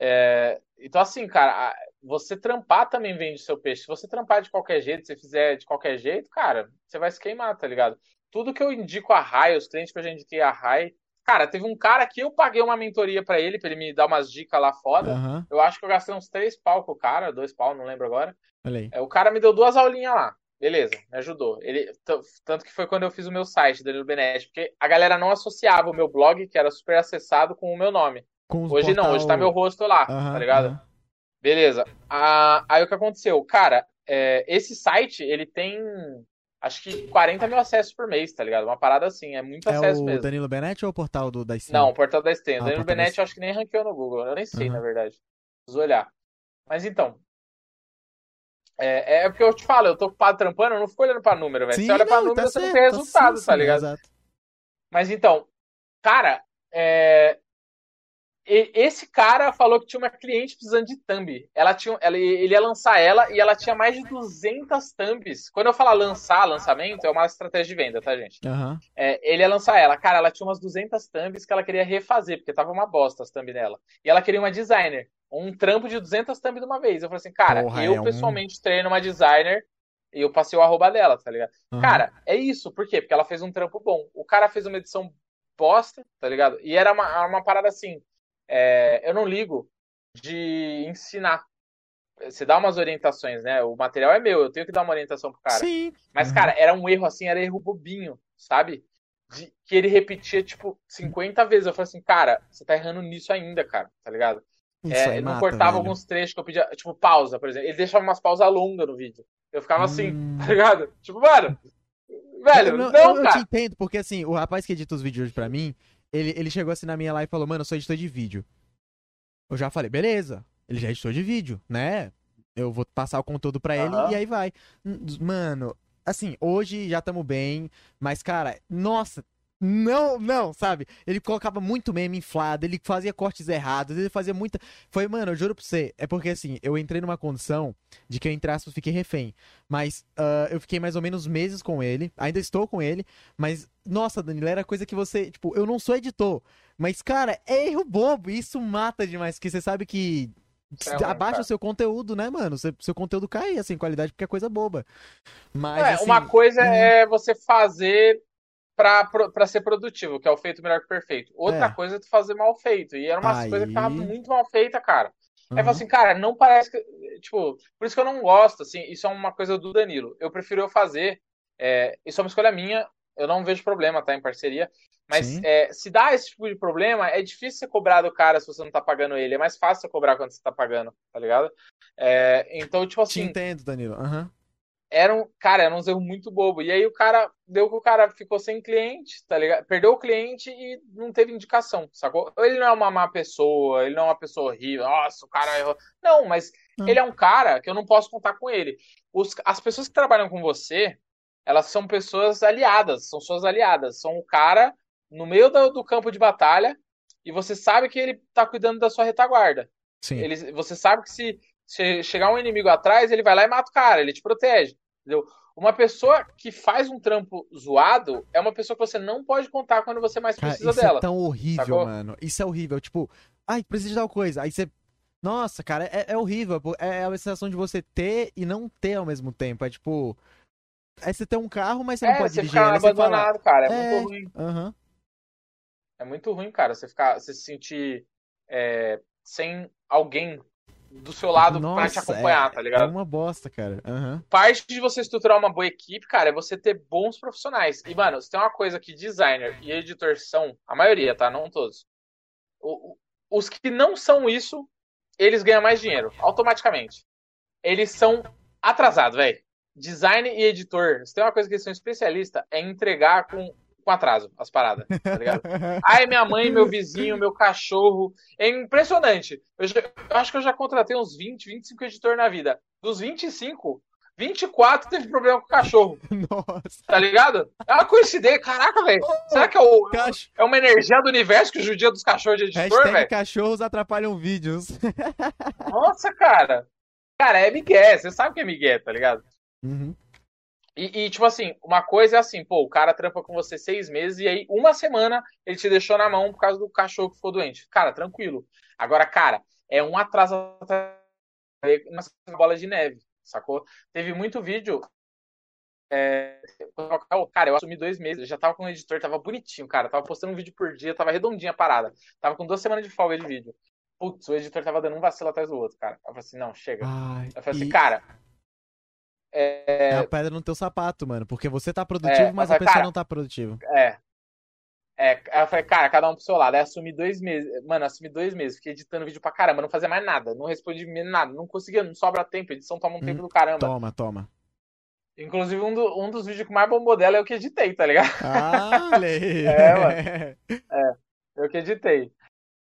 É, então, assim, cara, você trampar também vende seu peixe. Se você trampar de qualquer jeito, se você fizer de qualquer jeito, cara, você vai se queimar, tá ligado? Tudo que eu indico a Rai, os clientes que eu já indiquei a Rai, cara, teve um cara que eu paguei uma mentoria pra ele, pra ele me dar umas dicas lá foda. Aham. Eu acho que eu gastei uns três pau com o cara, dois pau, não lembro agora. Aí. É, o cara me deu duas aulinhas lá. Beleza, me ajudou. Ele, tanto que foi quando eu fiz o meu site, Danilo Benetti, porque a galera não associava o meu blog, que era super acessado, com o meu nome. Hoje não, hoje tá portal- meu rosto lá, Aham, tá ligado? aham. Beleza. Ah, aí o que aconteceu? Cara, é, esse site, ele tem acho que 40 mil acessos por mês, tá ligado? Uma parada assim, é muito É acesso o mesmo. Danilo Benetti ou o portal do, da Steam? Não, o portal da Steam. Ah, O Danilo Benetti eu acho que nem ranqueou no Google. Eu nem sei, Aham. na verdade. Preciso olhar. Mas então. É, é porque eu te falo, eu tô ocupado trampando, eu não fico olhando pra número, velho. Sim, Você olha pra não, número, tá você não certo, tem tá resultado, sim, tá sim, ligado? Exato. Mas então, cara, é, esse cara falou que tinha uma cliente precisando de thumb. Ela tinha, ela, ele ia lançar ela e ela tinha mais de 200 thumbs. Quando eu falar lançar, lançamento, é uma estratégia de venda, tá, gente? Aham. É, ele ia lançar ela. Cara, ela tinha umas 200 thumbs que ela queria refazer, porque tava uma bosta as thumbs dela. E ela queria uma designer. Um trampo de 200 thumbs de uma vez. Eu falei assim, cara, Porra, eu é um- pessoalmente treino uma designer e eu passei o arroba dela, tá ligado? aham. Cara, é isso. Por quê? Porque ela fez um trampo bom. O cara fez uma edição bosta, tá ligado? E era uma, era uma parada assim. É, eu não ligo de ensinar. Você dá umas orientações, né? O material é meu, eu tenho que dar uma orientação pro cara. Sim. Mas, Uhum. cara, era um erro assim, era erro bobinho, sabe? De, que ele repetia, tipo, 50 vezes. Eu falei assim, cara, você tá errando nisso ainda, cara, tá ligado? Isso É, ele não mata, cortava velho. alguns trechos que eu pedia, tipo, pausa, por exemplo. Ele deixava umas pausas longas no vídeo. Eu ficava assim, Hum. tá ligado? Tipo, mano, velho, eu, não, eu, eu te cara. entendo, porque assim, o rapaz que edita os vídeos hoje pra mim, ele, ele chegou assim na minha live e falou, mano, eu sou editor de vídeo. Eu já falei, beleza, ele já é editor de vídeo, né? Eu vou passar o conteúdo pra ele e aí vai. Mano, assim, hoje já tamo bem, mas, cara, nossa. Não, não, sabe? Ele colocava muito meme inflado, ele fazia cortes errados, ele fazia muita. Foi, mano, eu juro pra você, é porque assim, eu entrei numa condição de que eu, entre aspas, fiquei refém. Mas ah, eu fiquei mais ou menos meses com ele, ainda estou com ele, mas, nossa, Danilo, era coisa que você. Tipo, eu não sou editor, mas, cara, é erro bobo, e isso mata demais, porque você sabe que. É abaixa o seu conteúdo, né, mano? Seu, seu conteúdo cai, assim, qualidade, porque é coisa boba. Mas, É, assim, uma coisa hum. é você fazer pra ser produtivo, que é o feito melhor que o perfeito. Outra É. coisa é tu fazer mal feito. E era uma Aí- coisa que tava muito mal feita, cara. Aí eu falo assim, cara, não parece que. Tipo, por isso que eu não gosto, assim, isso é uma coisa do Danilo. Eu prefiro eu fazer. é, isso é uma escolha minha, eu não vejo problema, tá? Em parceria. Mas é, se dá esse tipo de problema, é difícil você cobrar do cara se você não tá pagando ele. É mais fácil você cobrar quando você tá pagando, tá ligado? É, então, tipo Te assim, entendo, Danilo. Aham. Era um, cara, era uns erros muito bobo. E aí o cara, deu que o cara ficou sem cliente, tá ligado? Perdeu o cliente e não teve indicação, sacou? Ele não é uma má pessoa, ele não é uma pessoa horrível, nossa, o cara errou. Não, mas Não. ele é um cara que eu não posso contar com ele. Os- as pessoas que trabalham com você, elas são pessoas aliadas, são suas aliadas. São o cara no meio do, do campo de batalha e você sabe que ele tá cuidando da sua retaguarda. Sim. Ele, você sabe que se, se chegar um inimigo atrás, ele vai lá e mata o cara, ele te protege. Entendeu? Uma pessoa que faz um trampo zoado é uma pessoa que você não pode contar quando você mais Cara, precisa isso dela. é tão horrível, sacou? mano. Isso é horrível. Tipo, ai, precisa de tal coisa. Aí você. Nossa, cara, é, é horrível. pô. É a sensação de você ter e não ter ao mesmo tempo. É tipo. Aí você tem um carro, mas você não é, pode você dirigir fica ele. Aí você fala, abandonado, cara. É, É. muito ruim. Aham. É muito ruim, cara. Você ficar, você se sentir é, sem alguém do seu lado pra te Nossa, acompanhar, é, tá É ligado? uma bosta, cara. Aham. parte de você estruturar uma boa equipe, cara, é você ter bons profissionais. E, mano, se tem uma coisa que designer e editor são, a maioria, tá? Não todos. O- o- os que não são isso, eles ganham mais dinheiro, automaticamente. Eles são atrasados, velho. Design e editor, se tem uma coisa que eles são especialistas, é entregar com, com atraso as paradas, tá ligado? Ai, minha mãe, meu vizinho, meu cachorro. É impressionante. Eu, já- eu acho que eu já contratei uns 20, 25 editores na vida. Dos 25, 24 teve problema com o cachorro. Nossa. Tá ligado? É uma coincidência. Caraca, velho. Será que é, o, Cacho... é uma energia do universo que judia dos cachorros de editor, velho? cachorros atrapalham vídeos. Nossa, cara. Cara, é Miguel. Você sabe que é Miguel, tá ligado? Uhum. E, e, tipo assim, uma coisa é assim, pô, o cara trampa com você seis meses e aí uma semana ele te deixou na mão por causa do cachorro que ficou doente. Cara, tranquilo. Agora, cara, é um atraso uma bola de neve, sacou? Teve muito vídeo. É... Cara, eu assumi dois meses, eu já tava com o editor, tava bonitinho, cara. Tava postando um vídeo por dia, tava redondinha a parada. Tava com duas semanas de folga de vídeo. Putz, o editor tava dando um vacilo atrás do outro, cara. Eu falei assim, não, chega. Ai, eu falei assim, e- cara. É É, a pedra no teu sapato, mano. Porque você tá produtivo, É, mas mas, a pessoa cara, não tá produtiva. É. É, aí eu falei, cara, cada um pro seu lado. Aí assumi dois meses. Mano, assumi dois meses. Fiquei editando vídeo pra caramba. Não fazia mais nada. Não respondi nada. Não conseguia, não sobra tempo. Edição toma um Hum, tempo do caramba. Toma, toma. Inclusive, um, do- um dos vídeos que mais bombou dela é eu que editei, tá ligado? Ah, olha aí. [laughs] [laughs] É, Eu que editei.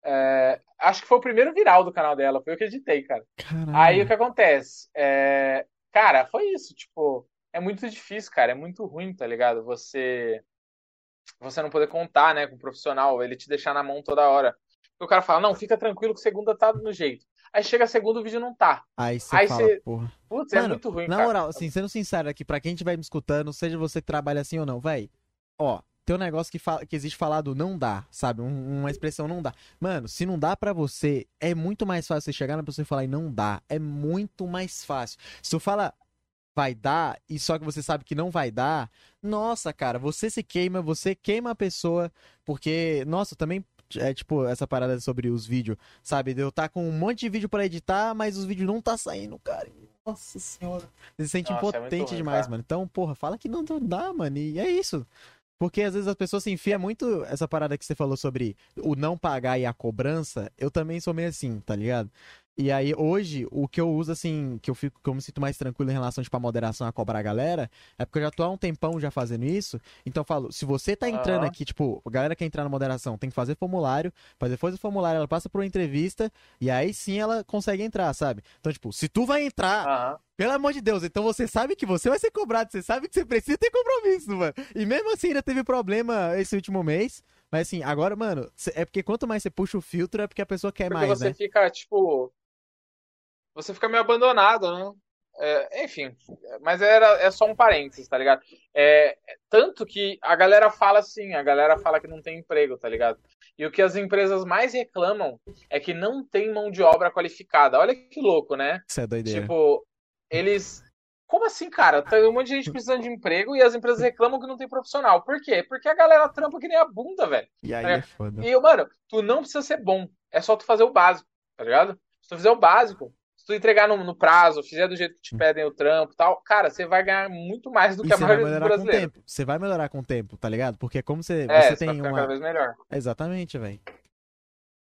É, acho que foi o primeiro viral do canal dela. Foi eu que editei, cara. Caralho. Aí o que acontece? É, cara, foi isso. Tipo, é muito difícil, cara. É muito ruim, tá ligado? Você. Você não poder contar, né, com o profissional, ele te deixar na mão toda hora. O cara fala, não, fica tranquilo que segunda tá no jeito. Aí chega a segunda o vídeo não tá. Aí você Aí fala, cê- porra. Putz, é Mano, muito ruim, Na cara. moral, assim, sendo sincero aqui, pra quem estiver me escutando, seja você que trabalha assim ou não, véi, ó, tem um negócio que, fala, que existe falado não dá, sabe? Um- uma expressão não dá. Mano, se não dá pra você, é muito mais fácil você chegar na pessoa e falar e não dá. É muito mais fácil. Se tu fala vai dar e só que você sabe que não vai dar, nossa, cara, você se queima, você queima a pessoa, porque, nossa, também é tipo essa parada sobre os vídeos, sabe? De eu tá com um monte de vídeo pra editar, mas os vídeos não tá saindo, cara. Nossa senhora. Você se sente Nossa, é impotente ruim, demais, cara. mano. Então, porra, fala que não, não dá, mano. E é isso. Porque às vezes as pessoas se enfiam muito essa parada que você falou sobre o não pagar e a cobrança. Eu também sou meio assim, tá ligado? E aí, hoje, o que eu uso, assim, que eu fico, que eu me sinto mais tranquilo em relação, tipo, à moderação, a cobrar a galera, é porque eu já tô há um tempão já fazendo isso. Então eu falo, se você tá entrando Aham. aqui, tipo, a galera que entrar na moderação tem que fazer formulário, fazer depois do formulário, ela passa por uma entrevista, e aí sim ela consegue entrar, sabe? Então, tipo, se tu vai entrar, Aham. pelo amor de Deus, então você sabe que você vai ser cobrado, você sabe que você precisa ter compromisso, mano. E mesmo assim ainda teve problema esse último mês. Mas assim, agora, mano, é porque quanto mais você puxa o filtro, é porque a pessoa quer Porque mais, você né? fica, tipo. Você fica meio abandonado, né? É, enfim, mas era, é só um parênteses, tá ligado? É, tanto que a galera fala assim, a galera fala que não tem emprego, tá ligado? E o que as empresas mais reclamam é que não tem mão de obra qualificada. Olha que louco, né? Isso é doideira. Tipo, eles. Como assim, cara? Tem um monte de gente precisando de emprego e as empresas reclamam que não tem profissional. Por quê? Porque a galera trampa que nem a bunda, velho. e aí é- é foda. E, mano, tu não precisa ser bom. É só tu fazer o básico, tá ligado? Se tu fizer o básico, se tu entregar no, no prazo, fizer do jeito que te pedem o trampo e tal, cara, você vai ganhar muito mais do E que a maioria dos brasileiros. Você vai melhorar com o tempo, tá ligado? Porque como você, É, você tem ficar cada uma. vez melhor. Exatamente, velho.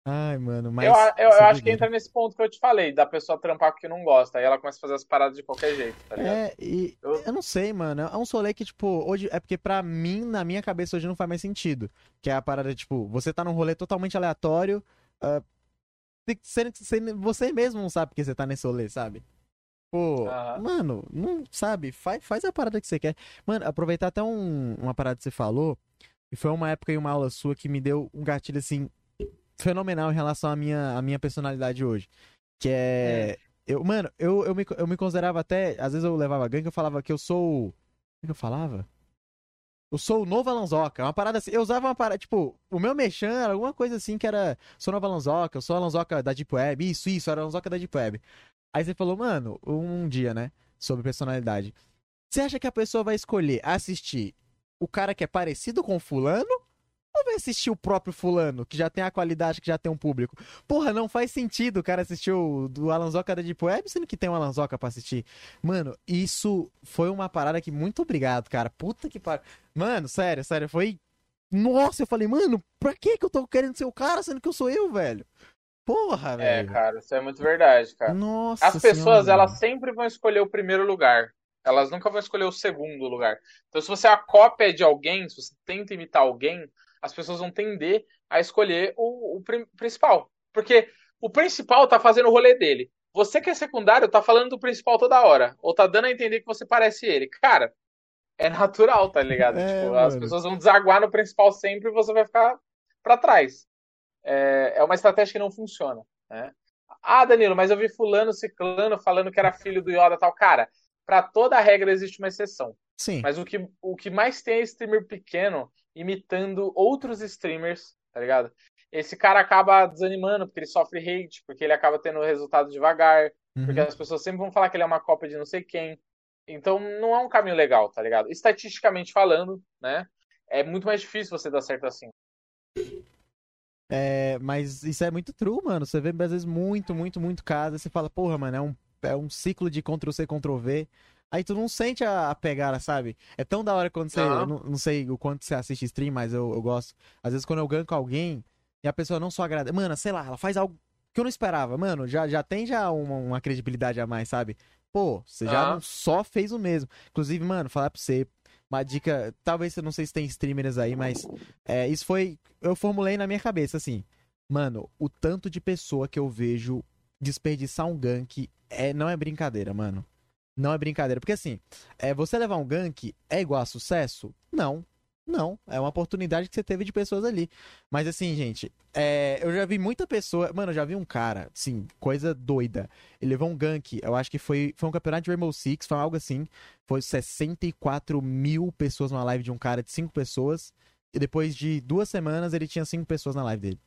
Ai, mano, mas. eu eu, eu é acho que entra nesse ponto que eu te falei, da pessoa trampar que não gosta. Aí ela começa a fazer as paradas de qualquer jeito, tá ligado? É, e Eu- eu não sei, mano. É um rolê que, tipo, hoje. É porque pra mim, na minha cabeça, hoje não faz mais sentido. Que é a parada, tipo, você tá num rolê totalmente aleatório. ah, tem que você mesmo não sabe porque você tá nesse rolê, sabe? Pô, Aham. mano, não sabe? Faz, faz a parada que você quer. Mano, aproveitar até um- uma parada que você falou. E foi uma época e uma aula sua que me deu um gatilho, assim, fenomenal em relação à minha, à minha personalidade hoje. Que é. Eu, mano, eu, eu, me, eu me considerava até. Às vezes eu levava gangue, eu falava que eu sou. Como é que eu falava? Eu sou o novo Alanzoca. Uma parada assim. Eu usava uma parada. Tipo, o meu mexã era alguma coisa assim que era. Sou novo Alanzoca, eu sou Alanzoca da Deep Web. Isso, isso, era Alanzoca da Deep Web. Aí você falou, mano, um dia, né? Sobre personalidade. Você acha que a pessoa vai escolher assistir o cara que é parecido com o fulano? Ou vai assistir o próprio fulano, que já tem a qualidade, que já tem um público? Porra, não faz sentido o cara assistir o do Alanzoca da Deep Web, sendo que tem um Alanzoca pra assistir. Mano, isso foi uma parada que muito obrigado, cara. Puta que pariu. Mano, sério, sério, foi. Nossa, eu falei, mano, pra que que eu tô querendo ser o cara, sendo que eu sou eu, velho? Porra, É, velho. cara, isso é muito verdade, cara. Nossa As pessoas, senhora, elas sempre vão escolher o primeiro lugar. Elas nunca vão escolher o segundo lugar. Então, se você é a cópia de alguém, se você tenta imitar alguém, as pessoas vão tender a escolher o, o principal. Porque o principal tá fazendo o rolê dele. você que é secundário tá falando do principal toda hora. Ou tá dando a entender que você parece ele. Cara, é natural, tá ligado? [laughs] É, tipo, as pessoas vão desaguar no principal sempre e você vai ficar pra trás. É, é uma estratégia que não funciona, né? Ah, Danilo, mas eu vi fulano, ciclano falando que era filho do Yoda e tal. Cara, pra toda regra existe uma exceção. Sim. Mas o que, o que mais tem é streamer pequeno imitando outros streamers, tá ligado? Esse cara acaba desanimando porque ele sofre hate, porque ele acaba tendo resultado devagar, porque Uhum. as pessoas sempre vão falar que ele é uma cópia de não sei quem. Então não é um caminho legal, tá ligado? Estatisticamente falando, né? É muito mais difícil você dar certo assim. É, mas isso é muito true, mano. Você vê às vezes muito, muito, muito caso. Aí você fala, porra, mano, é um, é um ciclo de Ctrl-C, Ctrl-V. Aí tu não sente a, a pegada, sabe? É tão da hora quando você. Eu Não, não sei o quanto você assiste stream, mas eu, eu gosto. Às vezes quando eu ganho com alguém e a pessoa não só agrada. Mano, sei lá, ela faz algo que eu não esperava. Mano, já, já tem já uma, uma credibilidade a mais, sabe? Pô, você já Aham. não só fez o mesmo. Inclusive, mano, falar pra você. Uma dica, talvez eu não sei se tem streamers aí, mas é, isso foi. Eu formulei na minha cabeça, assim. Mano, o tanto de pessoa que eu vejo desperdiçar um gank é, não é brincadeira, mano. Não é brincadeira. Porque assim, é, você levar um gank é igual a sucesso? Não. Não. É uma oportunidade que você teve de pessoas ali. Mas assim, gente, é, eu já vi muita pessoa. Mano, eu já vi um cara, assim, coisa doida. Ele levou um gank, eu acho que foi, foi um campeonato de Rainbow Six, foi algo assim. Foi 64 mil pessoas numa live de um cara de 5 pessoas. E depois de duas semanas ele tinha 5 pessoas na live dele.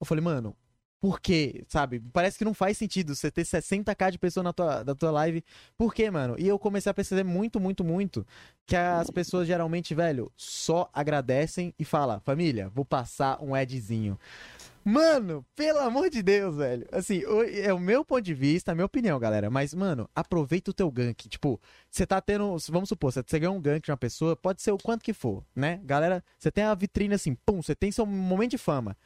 Eu falei, mano, por quê? Sabe? Parece que não faz sentido você ter 60k de pessoas na tua, na tua live. Por quê, mano? E eu comecei a perceber muito, muito, muito que as pessoas geralmente, velho, só agradecem e falam, família, vou passar um adzinho. Mano, pelo amor de Deus, velho. Assim, é o meu ponto de vista, a minha opinião, galera. Mas, mano, aproveita o teu gank. Tipo, você tá tendo. Vamos supor, você ganhou um gank de uma pessoa, pode ser o quanto que for, né? Galera, você tem a vitrine assim, pum, você tem seu momento de fama.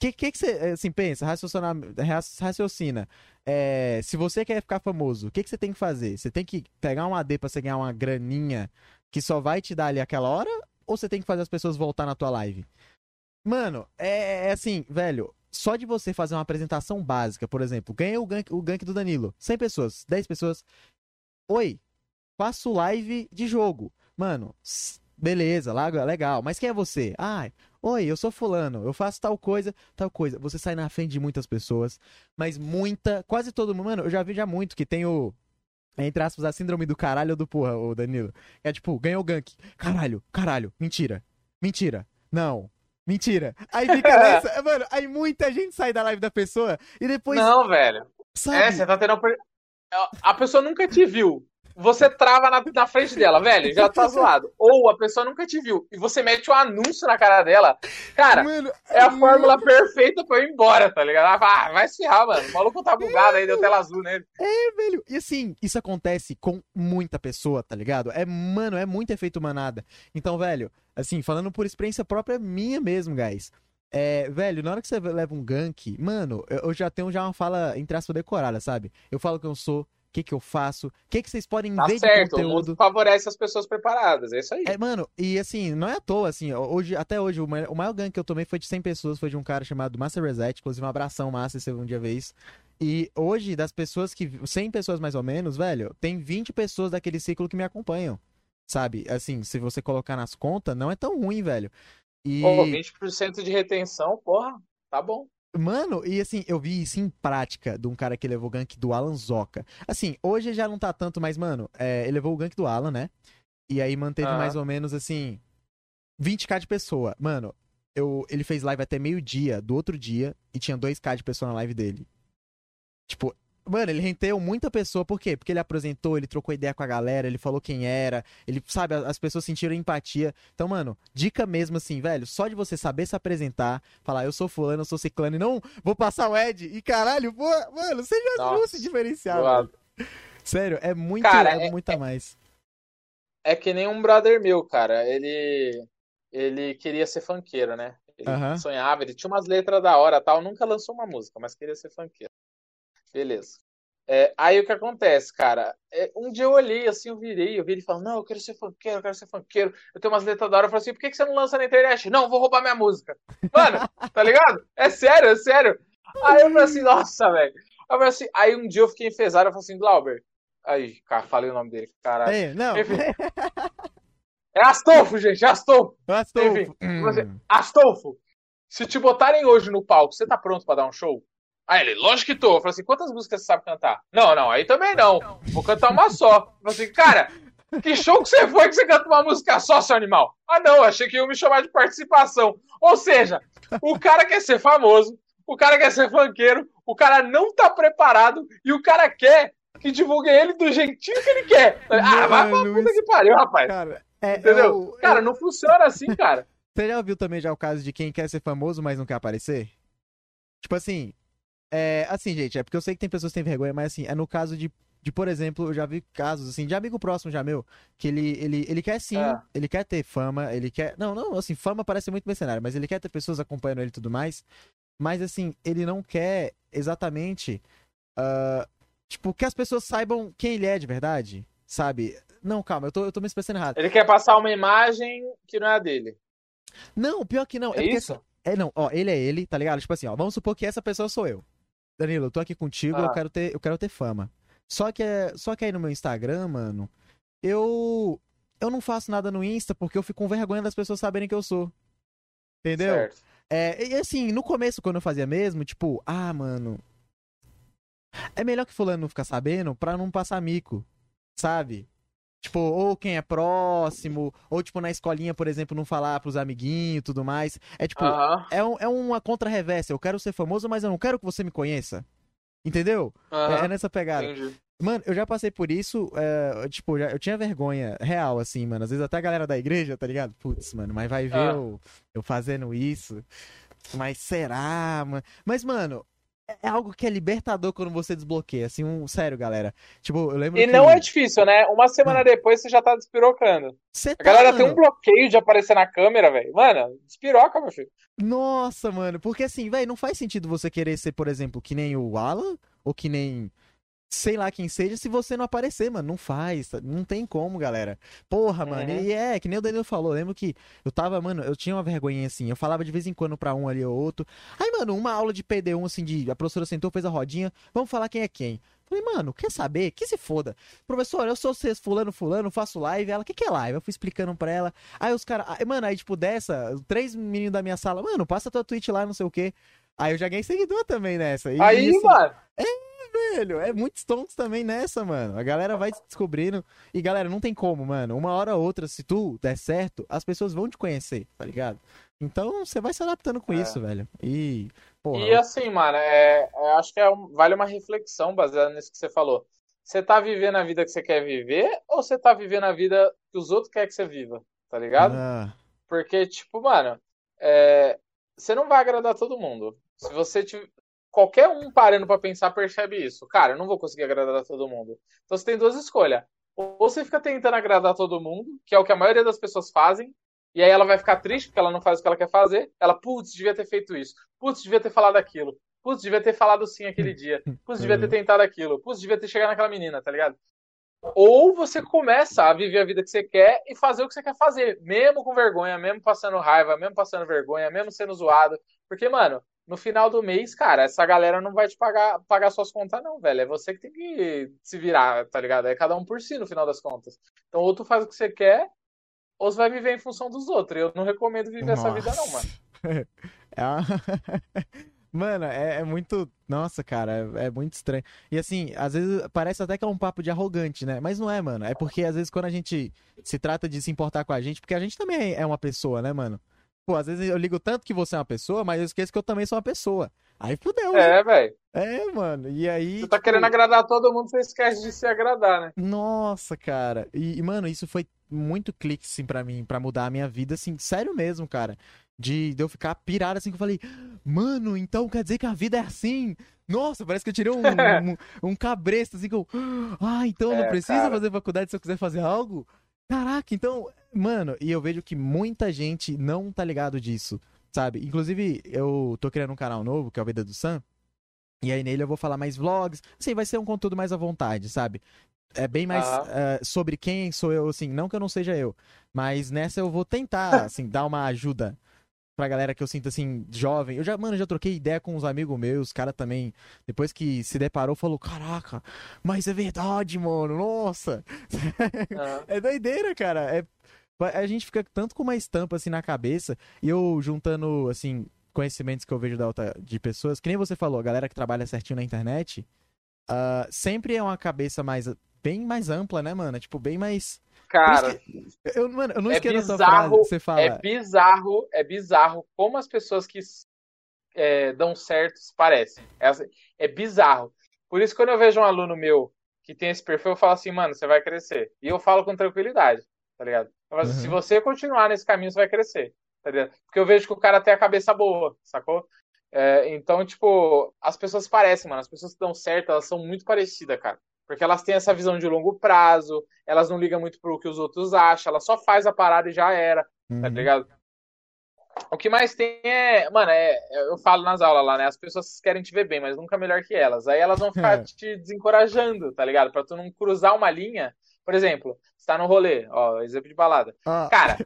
Que, que, que você assim, pensa? Raciocina. raci- raciocina. É, se você quer ficar famoso, o que, que você tem que fazer? Você tem que pegar um AD pra você ganhar uma graninha que só vai te dar ali aquela hora? Ou você tem que fazer as pessoas voltar na tua live? Mano, é, é assim, velho. Só de você fazer uma apresentação básica, por exemplo, ganhei o gank, o gank do Danilo. 100 pessoas, 10 pessoas. Oi, faço live de jogo. Mano, beleza, legal. Mas quem é você? Ah, oi, eu sou fulano, eu faço tal coisa, tal coisa. Você sai na frente de muitas pessoas, mas muita, quase todo mundo, mano, eu já vi já muito que tem o entre aspas, a síndrome do caralho do porra, o Danilo. É tipo, ganhou o gank. Caralho, caralho, mentira. Mentira. Não. Mentira. Aí fica [laughs] nessa. Mano, aí muita gente sai da live da pessoa e depois. Não, velho. sabe? É, você tá tendo. A pessoa nunca te viu. Você trava na, na frente dela, velho, já tá zoado. Ou a pessoa nunca te viu e você mete um anúncio na cara dela. Cara, Mano, é a fórmula perfeita pra eu ir embora, tá ligado? Ela fala, Ah, vai se ferrar, mano. O maluco tá bugado aí, deu tela azul nele. velho. E assim, isso acontece com muita pessoa, tá ligado? É, mano, é muito efeito manada. Então, velho, assim, falando por experiência própria minha mesmo, guys. É, velho, na hora que você leva um gank, mano, eu, eu já tenho já uma fala, entre aspas, decorada, sabe? Eu falo quem eu sou, que que eu faço, o que que vocês podem Tá ver de certo, o conteúdo. mundo favorece as pessoas preparadas, é isso aí. É, mano, e assim, não é à toa, assim, hoje, até hoje, o maior, o maior gank que eu tomei foi de 100 pessoas, foi de um cara chamado Master Reset, inclusive um abração massa, se um dia isso. E hoje, das pessoas que, 100 pessoas mais ou menos, velho, tem 20 pessoas daquele ciclo que me acompanham, sabe? Assim, se você colocar nas contas, não é tão ruim, velho. E, Pô, 20% de retenção, porra, tá bom. Mano, e assim, eu vi isso em prática de um cara que levou o gank do Alan Zoca. Assim, hoje já não tá tanto, mas, mano, é, ele levou o gank do Alan, né? E aí manteve mais ou menos, assim, 20k de pessoa. Mano, eu, ele fez live até meio-dia do outro dia e tinha 2k de pessoa na live dele. Tipo, mano, ele renteou muita pessoa, por quê? Porque ele apresentou, ele trocou ideia com a galera, ele falou quem era, ele, sabe, as pessoas sentiram empatia. Então, mano, dica mesmo assim, velho, só de você saber se apresentar, falar, eu sou fulano, eu sou ciclano, e não vou passar o Ed, e caralho, pô, mano, você já Nossa, se velho. Sério, é muito, Cara, é é- muito a mais. É que nem um brother meu, cara. Ele ele queria ser funkeiro, né? Ele Aham. sonhava, ele tinha umas letras da hora, tal, nunca lançou uma música, mas queria ser funkeiro. Beleza. É, aí o que acontece, cara? É, um dia eu olhei assim, eu virei, eu vi ele falando, não, eu quero ser funkeiro, eu quero ser funkeiro, eu tenho umas letras da hora, eu falei assim, por que que você não lança na internet? Não, vou roubar minha música. Mano, tá ligado? É sério, é sério. Aí eu falei assim, nossa, velho. Aí, assim, aí um dia eu fiquei enfesado, eu falei assim, Glauber. Aí, cara, falei o nome dele, caralho. É, não. Enfim. É Astolfo, gente, Astolfo. Astolfo. Enfim, Hum. Astolfo, se te botarem hoje no palco, você tá pronto pra dar um show? Aí ele, lógico que tô. Eu falei assim, quantas músicas você sabe cantar? Não, não, aí também não. Vou cantar uma só. Eu falei assim, cara, que show que você foi que você canta uma música só, seu animal? Ah, não, achei que iam me chamar de participação. Ou seja, o cara quer ser famoso, o cara quer ser funkeiro, o cara não tá preparado e o cara quer que divulguem ele do jeitinho que ele quer. Ah, vai pra puta que pariu, rapaz. Cara, é, Entendeu? é o- Cara, não funciona assim, cara. Você já ouviu também já o caso de quem quer ser famoso, mas não quer aparecer? Tipo assim, é assim, gente, é porque eu sei que tem pessoas que têm vergonha, mas assim, é no caso de, de por exemplo, eu já vi casos assim, de amigo próximo já meu, que ele, ele, ele quer sim, Ah. ele quer ter fama, ele quer, não, não, assim, fama parece muito mercenário, mas ele quer ter pessoas acompanhando ele e tudo mais, mas assim, ele não quer exatamente, ah, tipo, que as pessoas saibam quem ele é de verdade, sabe? Não, calma, eu tô, eu tô me expressando errado. Ele quer passar uma imagem que não é a dele. Não, pior que não, é, É porque isso? É, não, ó, ele é ele, tá ligado? Tipo assim, ó, vamos supor que essa pessoa sou eu. Danilo, eu tô aqui contigo, eu Ah. quero ter, eu quero ter fama. Só que é, só que aí no meu Instagram, mano, eu eu não faço nada no Insta porque eu fico com vergonha das pessoas saberem que eu sou. Entendeu? Certo. É, e assim, no começo quando eu fazia mesmo, tipo, ah, mano, é melhor que fulano não ficar sabendo pra não passar mico, sabe? Tipo, ou quem é próximo, ou tipo na escolinha, por exemplo, não falar pros amiguinhos e tudo mais. É tipo, é, um- é uma contra-reversa. Eu quero ser famoso, mas eu não quero que você me conheça. Entendeu? É, é nessa pegada. Entendi. Mano, eu já passei por isso, é, tipo, já- eu tinha vergonha real, assim, mano. Às vezes até a galera da igreja, tá ligado? Putz, mano, mas vai ver Ah. eu, eu fazendo isso. Mas será, mano? Mas, mano, é- algo que é libertador quando você desbloqueia, assim, um... Sério, galera. Tipo, eu lembro E que... não é difícil, né? Uma semana depois você já tá despirocando. Cê A tá, galera tem um mano? bloqueio de aparecer na câmera, velho. Mano, despiroca, meu filho. Nossa, mano, porque assim, velho, não faz sentido você querer ser, por exemplo, que nem o Alan, ou que nem sei lá quem seja, se você não aparecer, mano. Não faz, tá? não tem como, galera. Porra, mano, Uhum. e é, que nem o Danilo falou, lembro que eu tava, mano, eu tinha uma vergonhinha assim, eu falava de vez em quando pra um ali ou outro. Aí, mano, uma aula de PD1, assim, de a professora sentou, fez a rodinha, vamos falar quem é quem. Falei, mano, quer saber? Que se foda. Professor, eu sou cês, fulano, fulano, faço live. Ela, o que, que é live? Eu fui explicando pra ela. Aí os caras, mano, aí tipo dessa, três meninos da minha sala, mano, passa tua Twitch lá, não sei o quê. Aí eu já ganhei seguidor também nessa. E, Aí, assim, mano. Velho, é muitos tontos também nessa, mano. A galera vai descobrindo. E galera, não tem como, mano. Uma hora ou outra, se tu der certo, as pessoas vão te conhecer, tá ligado? Então você vai se adaptando com É. isso, velho. E, porra, E assim, mano, é, é- acho que é um- vale uma reflexão baseada nisso que você falou. Você tá vivendo a vida que você quer viver ou você tá vivendo a vida que os outros querem que você viva? Tá ligado? ah, Porque, tipo, mano, é, você não vai agradar todo mundo. Se você. Qualquer um parando pra pensar percebe isso. Cara, eu não vou conseguir agradar todo mundo. Então você tem duas escolhas. Ou você fica tentando agradar todo mundo, que é o que a maioria das pessoas fazem, e aí ela vai ficar triste porque ela não faz o que ela quer fazer. Ela, putz, devia ter feito isso. Putz, devia ter falado aquilo. Putz, devia ter falado sim aquele [laughs] dia. Putz, devia ter tentado aquilo. Putz, devia ter chegado naquela menina, tá ligado? Ou você começa a viver a vida que você quer e fazer o que você quer fazer, mesmo com vergonha, mesmo passando raiva, mesmo passando vergonha, mesmo sendo zoado. Porque, mano, no final do mês, cara, essa galera não vai te pagar, pagar suas contas, não, velho. É você que tem que se virar, tá ligado? É cada um por si no final das contas. Então, ou tu faz o que você quer, ou você vai viver em função dos outros. Eu não recomendo viver essa vida, não, mano. [laughs] É uma- [laughs] Mano, é, é muito. Nossa, cara, é, é muito estranho. E assim, às vezes parece até que é um papo de arrogante, né? Mas não é, mano. É porque às vezes quando a gente se trata de se importar com a gente, porque a gente também é uma pessoa, né, mano? Pô, às vezes eu ligo tanto que você é uma pessoa, mas eu esqueço que eu também sou uma pessoa. Aí fudeu, né? É, velho. É, mano. E aí. Você tá tipo, querendo agradar todo mundo, você esquece de se agradar, né? Nossa, cara. E, mano, isso foi muito clique, assim, pra mim, pra mudar a minha vida, assim, sério mesmo, cara. De, de eu ficar pirado, assim, que eu falei, mano, então quer dizer que a vida é assim? Nossa, parece que eu tirei um, [laughs] um, um cabresto, assim, que eu, ah, então não É, preciso cara. fazer faculdade se eu quiser fazer algo? Caraca, então, mano, e eu vejo que muita gente não tá ligado disso, sabe? Inclusive, eu tô criando um canal novo, que é o Vida do Sam, e aí nele eu vou falar mais vlogs, assim, vai ser um conteúdo mais à vontade, sabe? É bem mais eh, sobre quem sou eu, assim, não que eu não seja eu, mas nessa eu vou tentar, [laughs] assim, dar uma ajuda pra galera que eu sinto assim, jovem. Eu já, mano, já troquei ideia com uns amigos meus, cara também, depois que se deparou, falou: Caraca, mas é verdade, mano, nossa. [laughs] Ah. é doideira, cara. É, a gente fica tanto com uma estampa assim na cabeça, e eu juntando, assim, conhecimentos que eu vejo da outra, de pessoas, que nem você falou, a galera que trabalha certinho na internet, ah, sempre é uma cabeça mais. bem mais ampla, né, mano? Tipo, bem mais. Cara, Eu, mano, eu não É esqueço bizarro, frase que você fala. é bizarro, é bizarro como as pessoas que é, dão certo se parecem. É, assim, é bizarro. Por isso, quando eu vejo um aluno meu que tem esse perfil, eu falo assim, mano, você vai crescer. E eu falo com tranquilidade, tá ligado? Assim, Uhum. Se você continuar nesse caminho, você vai crescer, tá ligado? Porque eu vejo que o cara tem a cabeça boa, sacou? É, então, tipo, as pessoas parecem, mano. As pessoas que dão certo, elas são muito parecidas, cara. Porque elas têm essa visão de longo prazo, elas não ligam muito pro que os outros acham, elas só faz a parada e já era, tá Uhum. ligado? O que mais tem é, mano, é, eu falo nas aulas lá, né? As pessoas querem te ver bem, mas nunca melhor que elas. Aí elas vão ficar É. te desencorajando, tá ligado? Pra tu não cruzar uma linha. Por exemplo, você tá no rolê, ó, exemplo de balada. Ah, Cara,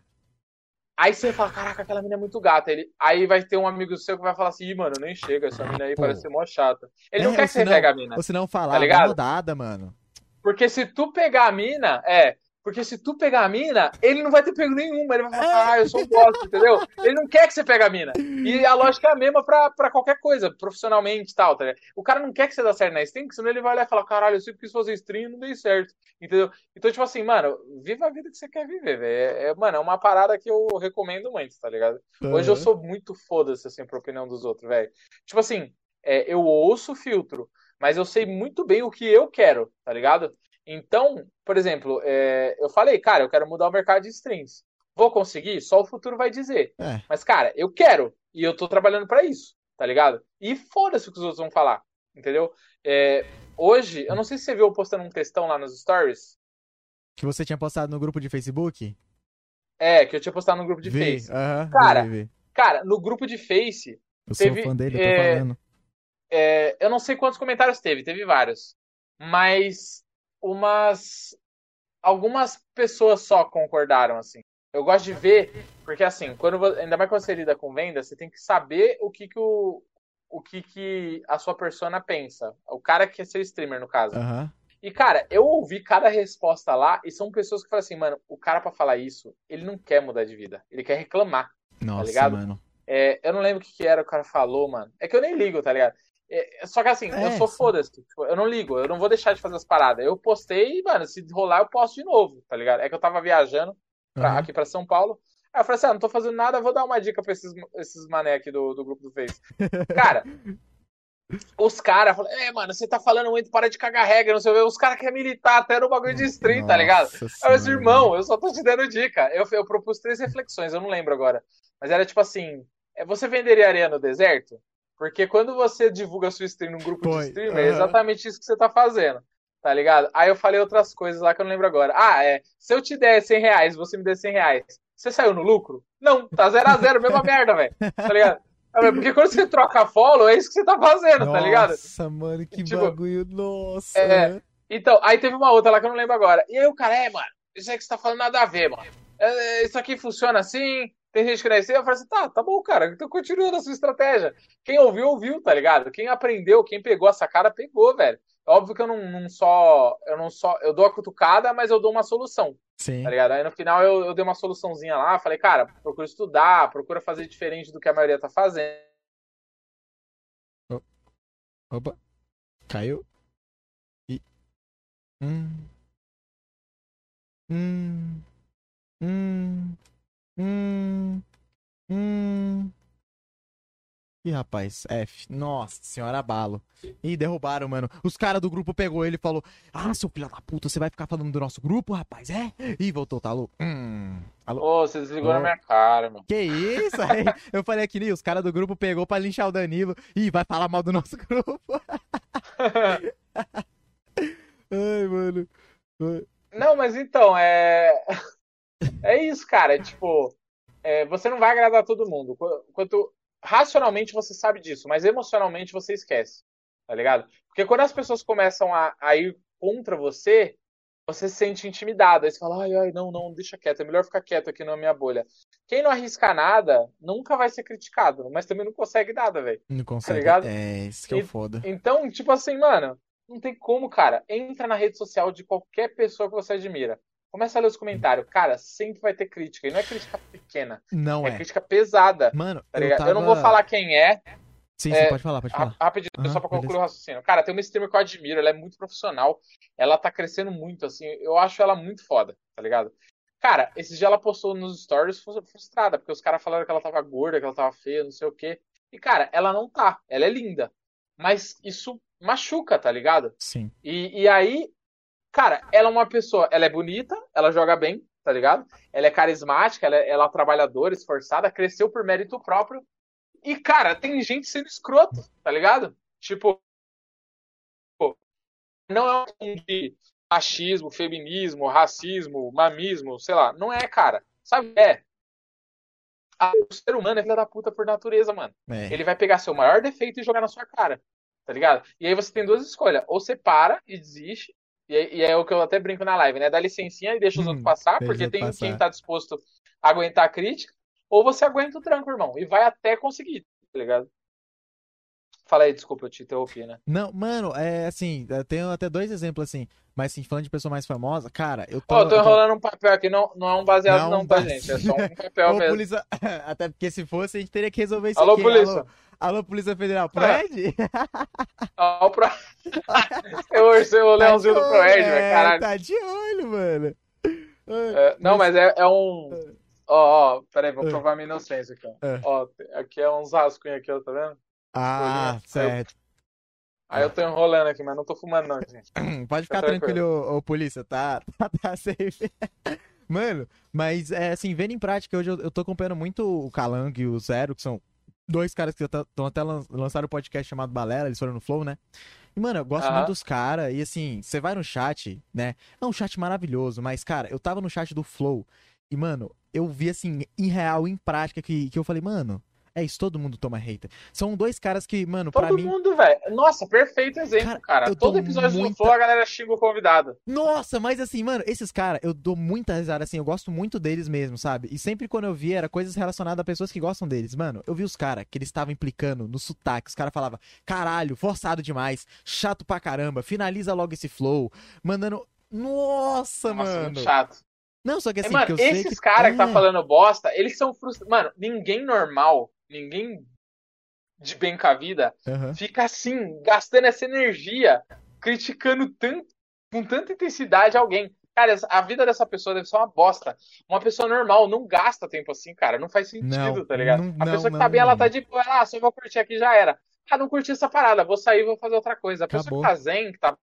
aí você fala, caraca, aquela mina é muito gata. Ele, aí vai ter um amigo seu que vai falar assim, Ih, mano, nem chega, essa mina aí pô. parece ser mó chata. Ele É, não quer que você senão- pegue a mina. Ou se não falar, Tá ligado? rodada, mano. Porque se tu pegar a mina, é. Porque se tu pegar a mina, ele não vai ter pego nenhuma. Ele vai falar, ah, eu sou um bosta, entendeu? Ele não quer que você pegue a mina. E a lógica é a mesma pra, pra qualquer coisa, profissionalmente e tal, tá ligado? O cara não quer que você dê certo na stream, senão ele vai olhar e falar, caralho, eu sempre quis fazer stream e não dei certo. Entendeu? Então, tipo assim, mano, viva a vida que você quer viver, velho. É, é, mano, é uma parada que eu recomendo muito, tá ligado? Hoje eu sou muito foda-se, assim, pra opinião dos outros, velho. Tipo assim, é, eu ouço o filtro, mas eu sei muito bem o que eu quero, tá ligado? Então, por exemplo, é, eu falei, cara, eu quero mudar o mercado de streams. Vou conseguir? Só o futuro vai dizer. É. Mas, cara, eu quero. E eu tô trabalhando pra isso, tá ligado? E foda-se o que os outros vão falar, entendeu? É, hoje, eu não sei se você viu eu postando um textão lá nos stories. Que você tinha postado no grupo de Facebook? É, que eu tinha postado no grupo de vi. Face. Aham, Cara, vi, vi. Cara, no grupo de Face, Eu sou teve, fã dele, eu tô é, falando. É, eu não sei quantos comentários teve, teve vários. Mas umas. Algumas pessoas só concordaram, assim. Eu gosto de ver, porque assim, quando, ainda mais quando você lida com venda, você tem que saber o que, que o. O que, que a sua persona pensa. O cara que é seu streamer, no caso. Aham. E, cara, eu ouvi cada resposta lá e são pessoas que falam assim, mano, o cara pra falar isso, ele não quer mudar de vida. Ele quer reclamar. Nossa, ligado? mano. É, eu não lembro o que, que era o cara falou, mano. É que eu nem ligo, tá ligado? É, só que assim, É, eu sou foda-se. Tipo, eu não ligo, eu não vou deixar de fazer as paradas. Eu postei e, mano, se rolar, eu posto de novo, tá ligado? É que eu tava viajando pra- Aham. aqui pra São Paulo. Aí eu falei assim, ah, não tô fazendo nada, vou dar uma dica pra esses, esses mané aqui do, do grupo do Face. [laughs] Cara, os caras falaram, é, mano, você tá falando muito, para de cagar regra, não sei o que. Os caras querem militar até no bagulho de stream, tá ligado? Nossa Aí eu disse, senhora. irmão, eu só tô te dando dica. Eu, eu propus três reflexões, eu não lembro agora. Mas era tipo assim: é, você venderia areia no deserto? Porque quando você divulga sua stream num grupo Foi, de streamer, é aham. exatamente isso que você tá fazendo. Tá ligado? Aí eu falei outras coisas lá que eu não lembro agora. Ah, é. Se eu te der 100 reais, você me der 100 reais, você saiu no lucro? Não, tá 0 a 0 mesma [laughs] merda, velho. Tá ligado? Ah, Porque quando você troca follow, é isso que você tá fazendo, tá ligado? Nossa, mano, que Tipo, bagulho. Nossa. é, né? Então, aí teve uma outra lá que eu não lembro agora. E aí o cara, é, mano, isso aí que você tá falando nada a ver, mano. É, isso aqui funciona assim, tem gente que não é assim. Eu falei assim, tá, tá bom, cara, então continua na sua estratégia. Quem ouviu, ouviu, tá ligado? Quem aprendeu, quem pegou essa cara, pegou, velho. Óbvio que eu não, não só. Eu não só. Eu dou a cutucada, mas eu dou uma solução, Sim. tá ligado? Aí no final eu, eu dei uma soluçãozinha lá, falei, cara, procura estudar, procura fazer diferente do que a maioria tá fazendo. Opa. Caiu. E. Hum. Hum. Hum. Hum. Hum. Ih, rapaz, F. Nossa senhora, abalo. Ih, derrubaram, mano. Os caras do grupo pegou ele e falou: Ah, seu filho da puta, você vai ficar falando do nosso grupo, rapaz? É? Ih, voltou, tá louco? Hum. Alô? Ô, você desligou na minha cara, mano. Que isso? Aí [laughs] eu falei aqui, "Ih, os caras do grupo pegou pra linchar o Danilo. Ih, vai falar mal do nosso [laughs] grupo. [laughs] Ai, mano. Não, mas então, é. É isso, cara. É tipo, é, você não vai agradar todo mundo. Qu- Quanto racionalmente você sabe disso, mas emocionalmente você esquece. Tá ligado? Porque quando as pessoas começam a, a ir contra você, você se sente intimidado. Aí você fala, ai, ai, não, não, deixa quieto, é melhor ficar quieto aqui na minha bolha. Quem não arrisca nada nunca vai ser criticado, mas também não consegue nada, velho. Não consegue. ligado? É, isso que é foda. Então, tipo assim, mano, não tem como, cara. Entra na rede social de qualquer pessoa que você admira. Começa a ler os comentários. Cara, sempre vai ter crítica. E não é crítica pequena, Não é é. crítica pesada. Mano, Tá eu, tava... Eu não vou falar quem é, Sim, é, sim, pode falar, pode falar. Rapidinho, Aham, só pra concluir beleza. o raciocínio. Cara, tem uma streamer que eu admiro, ela é muito profissional, ela tá crescendo muito, assim, eu acho ela muito foda, tá ligado? Cara, esses dias ela postou nos stories frustrada, porque os caras falaram que ela tava gorda, que ela tava feia, não sei o quê. E, cara, ela não tá, ela é linda. Mas isso machuca, tá ligado? Sim. E, e aí, cara, ela é uma pessoa, ela é bonita, ela joga bem, tá ligado? Ela é carismática, ela é, ela é trabalhadora, esforçada, cresceu por mérito próprio. E, cara, tem gente sendo escroto, tá ligado? Tipo, não é um de machismo, feminismo, racismo, mamismo, sei lá. Não é, cara. Sabe? É. Ah, O ser humano é filho da puta por natureza, mano. É. Ele vai pegar seu maior defeito e jogar na sua cara. Tá ligado? E aí você tem duas escolhas. Ou você para e desiste. E é, e é o que eu até brinco na live, né? Dá licencinha e deixa os Hum, outros passar, porque tem passar. quem tá disposto a aguentar a crítica. Ou você aguenta o tranco, irmão. E vai até conseguir, tá ligado? Fala aí, desculpa, eu te interrompi, né? Não, mano, é assim, eu tenho até dois exemplos assim, mas assim, falando de pessoa mais famosa, cara, eu Ó, eu tô eu enrolando um papel aqui, não, não é um baseado, Não, não, tá, base- gente? É só um papel [laughs] Ô, mesmo. polícia... [laughs] Até porque se fosse, a gente teria que resolver isso Alô, aqui. polícia. Alô, alô, Polícia Federal, Proed? Ó, o Pro... [laughs] eu o Leãozinho do Proerd, é, velho, caralho. Tá de olho, mano. É, não, mas é, é um. Ó, ó, peraí, vou É. provar minha inocência aqui, ó. Aqui é uns rascunhos aqui, ó, tá vendo? Ah, Aí eu- certo. Aí eu tô enrolando aqui, mas não tô fumando, não, gente. [coughs] Pode ficar Tá tranquilo. tranquilo, ô, ô, polícia, tá, [laughs] tá, tá safe. Mano, mas é assim, vendo em prática, hoje eu, eu tô acompanhando muito o Calango e o Zero, que são dois caras que estão até lan- lançaram um podcast chamado Balela, eles foram no Flow, né? E, mano, eu gosto muito dos caras, e assim, você vai no chat, né? É um chat maravilhoso, mas, cara, eu tava no chat do Flow, e, mano, eu vi, assim, em real, em prática, que, que eu falei, mano, é isso, todo mundo toma hater. São dois caras que, mano, pra Todo mim. mundo, velho. Nossa, perfeito exemplo, Cara, cara. Todo episódio do muita- Flow a galera xinga o convidado. Nossa, mas assim, mano, esses caras, eu dou muita risada, assim, eu gosto muito deles mesmo, sabe? E sempre quando eu vi, era coisas relacionadas a pessoas que gostam deles. Mano, eu vi os caras que eles estavam implicando no sotaque, os caras falavam, caralho, forçado demais, chato pra caramba, finaliza logo esse flow, mandando. Nossa, Nossa, mano. muito chato. Não, só que É, assim, mano, que eu esses que... caras que tá É. falando bosta, eles são frustrados. Mano, ninguém normal, ninguém de bem com a vida, Aham. fica assim, gastando essa energia, criticando tanto, com tanta intensidade alguém. Cara, a vida dessa pessoa deve ser uma bosta. Uma pessoa normal não gasta tempo assim, cara. Não faz sentido, Não, tá ligado? não- a não, pessoa que não, tá bem, ela tá de boa, ah, só vou curtir aqui já era. Ah, não curti essa parada, vou sair, vou fazer outra coisa. A pessoa Acabou. que tá zen, que tá.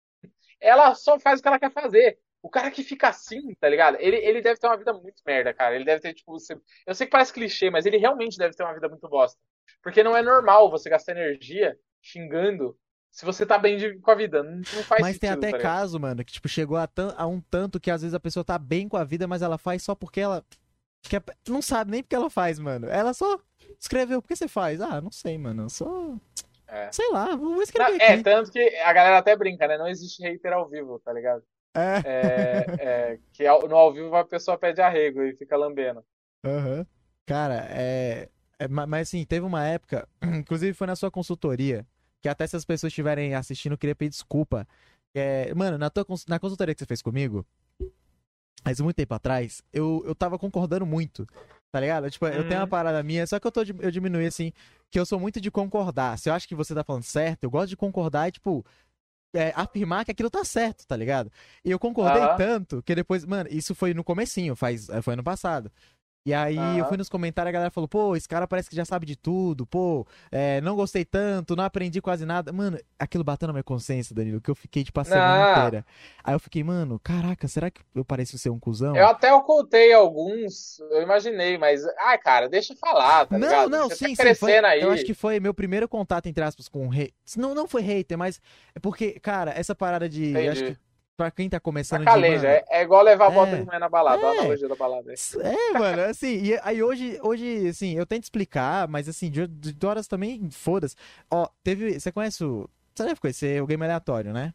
Ela só faz o que ela quer fazer. O cara que fica assim, tá ligado? Ele, ele deve ter uma vida muito merda, cara. Ele deve ter, tipo. você- Eu sei que parece clichê, mas ele realmente deve ter uma vida muito bosta. Porque não é normal você gastar energia xingando se você tá bem de- com a vida. Não, não faz Mas tem sentido, até tá caso, mano, que tipo, chegou a, tan- a um tanto que às vezes a pessoa tá bem com a vida, mas ela faz só porque ela. Não sabe nem porque ela faz, mano. Ela só escreveu, por que você faz? Ah, não sei, mano. eu Só. É. Sei lá, vou Não, escrever é, aqui. tanto que a galera até brinca, né? Não existe hater ao vivo, tá ligado? É. É, que no ao vivo a pessoa pede arrego e fica lambendo. Aham. Cara, é... é, ma- Mas assim, teve uma época, [clears throat] inclusive foi na sua consultoria, que até se as pessoas estiverem assistindo, eu queria pedir desculpa. É, Mano, na, tua, na consultoria que você fez comigo, faz muito tempo atrás, eu, eu tava concordando muito, tá ligado? Tipo, eu tenho uma Uhum. parada minha, só que eu, tô, eu diminui assim, que eu sou muito de concordar. Se eu acho que você tá falando certo, eu gosto de concordar e, tipo, é, afirmar que aquilo tá certo, tá ligado? E eu concordei Aham. tanto que depois, mano, isso foi no comecinho, faz, foi ano passado. E aí eu Aham. fui nos comentários, a galera falou, pô, esse cara parece que já sabe de tudo, pô, é, não gostei tanto, não aprendi quase nada. Mano, aquilo bateu na minha consciência, Danilo, que eu fiquei, tipo, a semana Não. inteira. Aí eu fiquei, mano, caraca, será que eu pareço ser um cuzão? Eu até ocultei alguns, eu imaginei, mas, ai, cara, deixa eu falar, tá não, ligado? não, Você sim, tá sim, foi, aí. eu acho que foi meu primeiro contato, entre aspas, com hate. Não, não foi hater, mas é porque, cara, essa parada de, pra quem tá começando Na de, caleja, mano, é, é igual levar a bota É. de manhã na balada, olha a É. analogia da balada. É, mano, assim, e aí hoje, hoje, assim, eu tento explicar, mas assim, de, de horas também, foda-se. Ó, teve, você conhece o, você deve conhecer o Game Aleatório, né?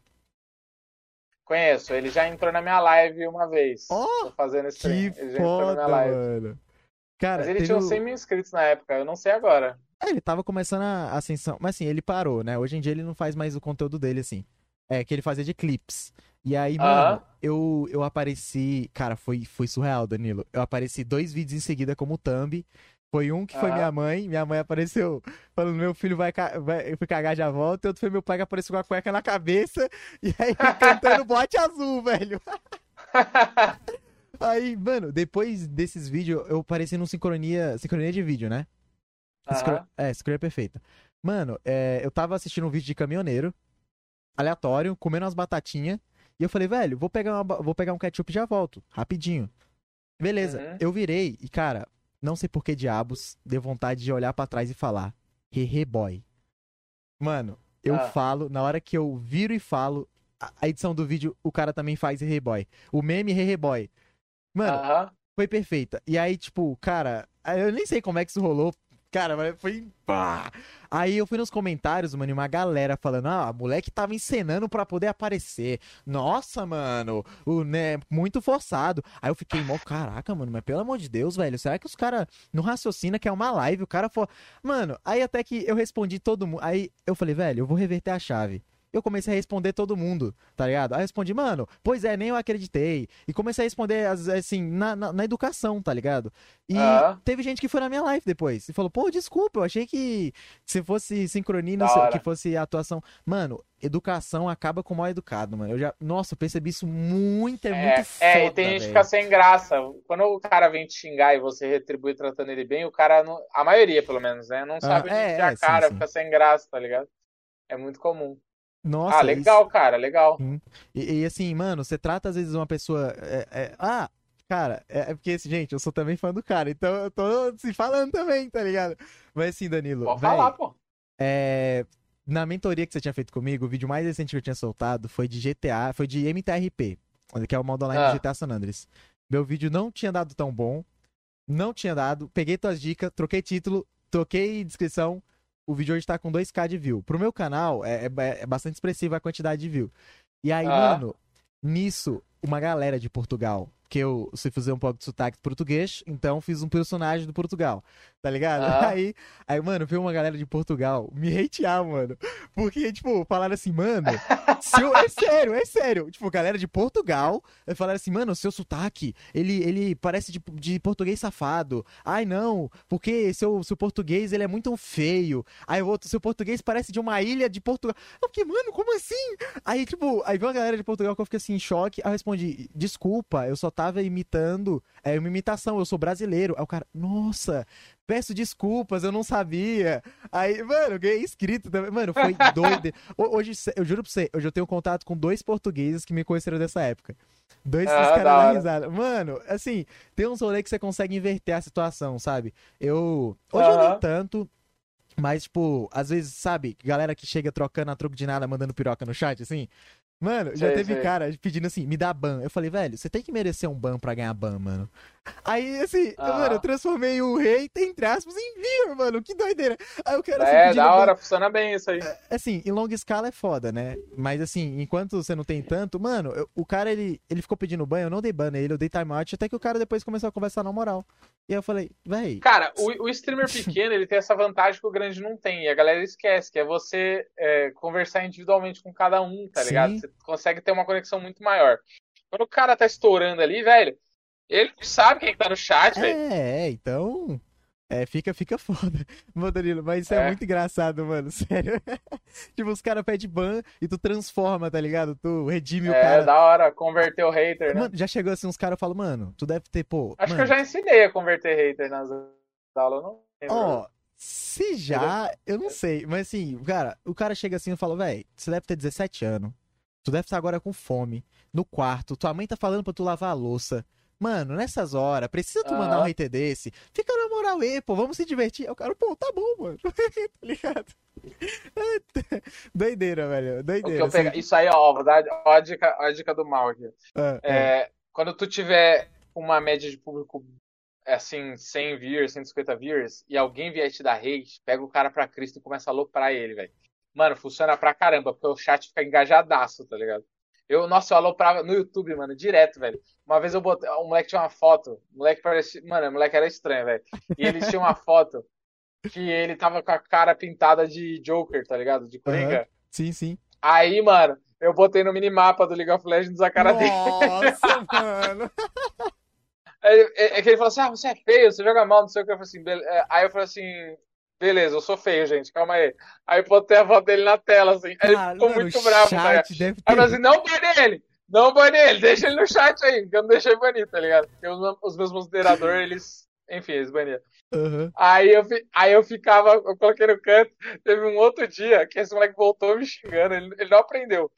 Conheço, ele já entrou na minha live uma vez. Ó, Tô fazendo stream. Que ele já entrou na foda, minha live. mano. Cara, Mas ele tinha o- uns 100 mil inscritos na época, eu não sei agora. É, ele tava começando a ascensão. Mas assim, ele parou, né? Hoje em dia ele não faz mais o conteúdo dele, assim. É, que ele fazia de clips. E aí, mano, Aham. eu, eu apareci. Cara, foi, foi surreal, Danilo. Eu apareci dois vídeos em seguida como thumb. Foi um que foi Aham. minha mãe. Minha mãe apareceu falando: meu filho vai, vai eu fui cagar já volta. E outro foi meu pai que apareceu com a cueca na cabeça. [laughs] E aí cantando [laughs] bote azul, velho. [laughs] Aí, mano, depois desses vídeos, eu apareci num sincronia. Sincronia de vídeo, né? Sincro- Aham. É, sincronia perfeita. Mano, é, eu tava assistindo um vídeo de caminhoneiro, aleatório, comendo umas batatinhas. E eu falei, velho, vou pegar, uma vou pegar um ketchup e já volto, rapidinho. Beleza, Uhum. eu virei e, cara, não sei por que diabos, deu vontade de olhar pra trás e falar, hehe boy. Mano, eu Ah. falo, na hora que eu viro e falo, a, a edição do vídeo, o cara também faz hehe boy. O meme hehe boy. Mano, Aham. foi perfeita. E aí, tipo, cara, eu nem sei como é que isso rolou. Cara, foi. pá! Aí eu fui nos comentários, mano, e uma galera falando: ah, moleque tava encenando pra poder aparecer. Nossa, mano, o, né, muito forçado. Aí eu fiquei, mó, caraca, mano, mas pelo amor de Deus, velho, será que os caras não raciocinam que é uma live? O cara for. Mano, aí até que eu respondi todo mundo. Aí eu falei, velho, eu vou reverter a chave. Eu comecei a responder todo mundo, tá ligado? Aí eu respondi, mano, pois é, nem eu acreditei. E comecei a responder, as- assim, na, na, na educação, tá ligado? E Ah. teve gente que foi na minha live depois e falou, pô, desculpa, eu achei que se fosse sincronia, que fosse atuação. Mano, educação acaba com o mal educado, mano. Eu já, nossa, eu percebi isso muito, é, muito foda, é, e tem gente que fica sem graça. Quando o cara vem te xingar e você retribui tratando ele bem, o cara, não, a maioria pelo menos, né? Não sabe é, nem enfiar é, a sim, cara, sim. fica sem graça, tá ligado? É muito comum. Nossa, ah, isso- legal, cara, legal. E, e assim, mano, você trata às vezes uma pessoa. é- é- ah, cara, é, é porque, assim, gente, eu sou também fã do cara, então eu tô se falando também, tá ligado? Mas assim, Danilo, Pode véi, falar, pô. é, na mentoria que você tinha feito comigo, o vídeo mais recente que eu tinha soltado foi de GTA, foi de MTRP, que é o modo online Ah. do GTA San Andreas. Meu vídeo não tinha dado tão bom, não tinha dado, peguei tuas dicas, troquei título, troquei descrição, o vídeo hoje tá com 2k de view. Pro meu canal, é, é- é bastante expressiva a quantidade de view. E aí, Ah. mano, nisso, uma galera de Portugal, que eu sei fazer um pouco de sotaque português, então fiz um personagem do Portugal, tá ligado? Ah. [laughs] Aí, aí, mano, veio uma galera de Portugal me hatear, mano. Porque, tipo, falaram assim, mano, seu... é sério, é sério. Tipo, galera de Portugal falaram assim, mano, seu sotaque, ele, ele parece de, de português safado. Ai, não, porque seu, seu português, ele é muito feio. Aí o outro, seu português parece de uma ilha de Portugal. Eu fiquei, mano, como assim? Aí, tipo, aí veio uma galera de Portugal que eu fiquei assim, em choque. Aí eu respondi, desculpa, eu só tava imitando, é uma imitação, eu sou brasileiro. Aí o cara, nossa, peço desculpas, eu não sabia. Aí, mano, eu ganhei inscrito também. Mano, foi [laughs] doido. Ho- Hoje, eu juro pra você, hoje eu tenho contato com dois portugueses que me conheceram dessa época. Dois Ah, caras da risada. Mano, assim, tem uns rolês que você consegue inverter a situação, sabe? Eu. Hoje eu Aham. nem tanto. Mas, tipo, às vezes, sabe, galera que chega trocando a troco de nada, mandando piroca no chat, assim. Mano, já Sei, teve sei. cara pedindo assim, me dá ban. Eu falei, velho, você tem que merecer um ban pra ganhar ban, mano. Aí, assim, Ah. mano, eu transformei o rei, entre aspas, em viewer, mano. Que doideira. Aí eu quero assim, É, da ban. hora, funciona bem isso aí. Assim, em longa escala é foda, né? Mas assim, enquanto você não tem tanto, mano, eu- o cara ele, ele ficou pedindo ban, eu não dei ban nele, eu dei timeout, até que o cara depois começou a conversar na moral. E aí eu falei, véi, Cara, o, o streamer pequeno, ele tem essa vantagem que o grande não tem. E a galera esquece, que é você é, conversar individualmente com cada um, tá Sim. ligado? Você consegue ter uma conexão muito maior. Quando o cara tá estourando ali, velho, ele não sabe quem tá no chat, velho. é, então. É, fica, fica foda. [laughs] Mano, Danilo, mas isso é, É. muito engraçado, mano, [laughs] sério. tipo, os caras pedem ban e tu transforma, tá ligado? Tu redime o É, cara. da hora, converter o hater, né? Mano, já chegou assim, uns caras falam, mano, tu deve ter, pô. Acho mano, que eu já ensinei a converter hater nas aulas, não lembro. Ó, se já, eu não sei, mas assim, cara, o cara chega assim e fala, véi, você deve ter 17 anos, tu deve estar agora com fome, no quarto, tua mãe tá falando pra tu lavar a louça. Mano, nessas horas, precisa tu mandar um Aham. hater desse? Fica na moral aí, pô, vamos se divertir. Aí o cara, pô, tá bom, mano. [laughs] tá ligado? [laughs] Doideira, velho, doideira. eu assim. Isso aí, ó, vou dar a dica, a dica do mal aqui. Ah, ah. É, quando tu tiver uma média de público é, assim, 100 viewers, 150 viewers, e alguém vier te dar hate, pega o cara pra Cristo e começa a aloprar ele, velho. Mano, funciona pra caramba, porque o chat fica engajadaço, tá ligado? Eu, nossa, eu aloprava no YouTube, mano, direto, velho. Uma vez eu botei. O moleque tinha uma foto. O moleque parecia. Mano, o moleque era estranho, velho. E ele tinha uma foto que ele tava com a cara pintada de Joker, tá ligado? De Coringa. Uhum. Sim, sim. Aí, mano, eu botei no minimapa do League of Legends a cara dele. Nossa, [laughs] mano. É, é, é que ele falou assim: ah, você é feio, você joga mal, não sei o que. Eu falei assim, "Bele-" é, aí eu falei assim. Beleza, eu sou feio, gente, calma aí. Aí eu botei a foto dele na tela, assim. Aí ele Cara, ficou mano, muito bravo, tá ligado? deve Aí eu falei ter... assim, não bane ele! Não bane ele, [laughs] deixa ele no chat aí, porque eu não deixei banir, tá ligado? Porque os, os meus moderadores, [laughs] eles. Enfim, eles baniram. Aham. Aí eu, aí eu ficava, eu coloquei no canto. Teve um outro dia que esse moleque voltou me xingando, ele, ele não aprendeu.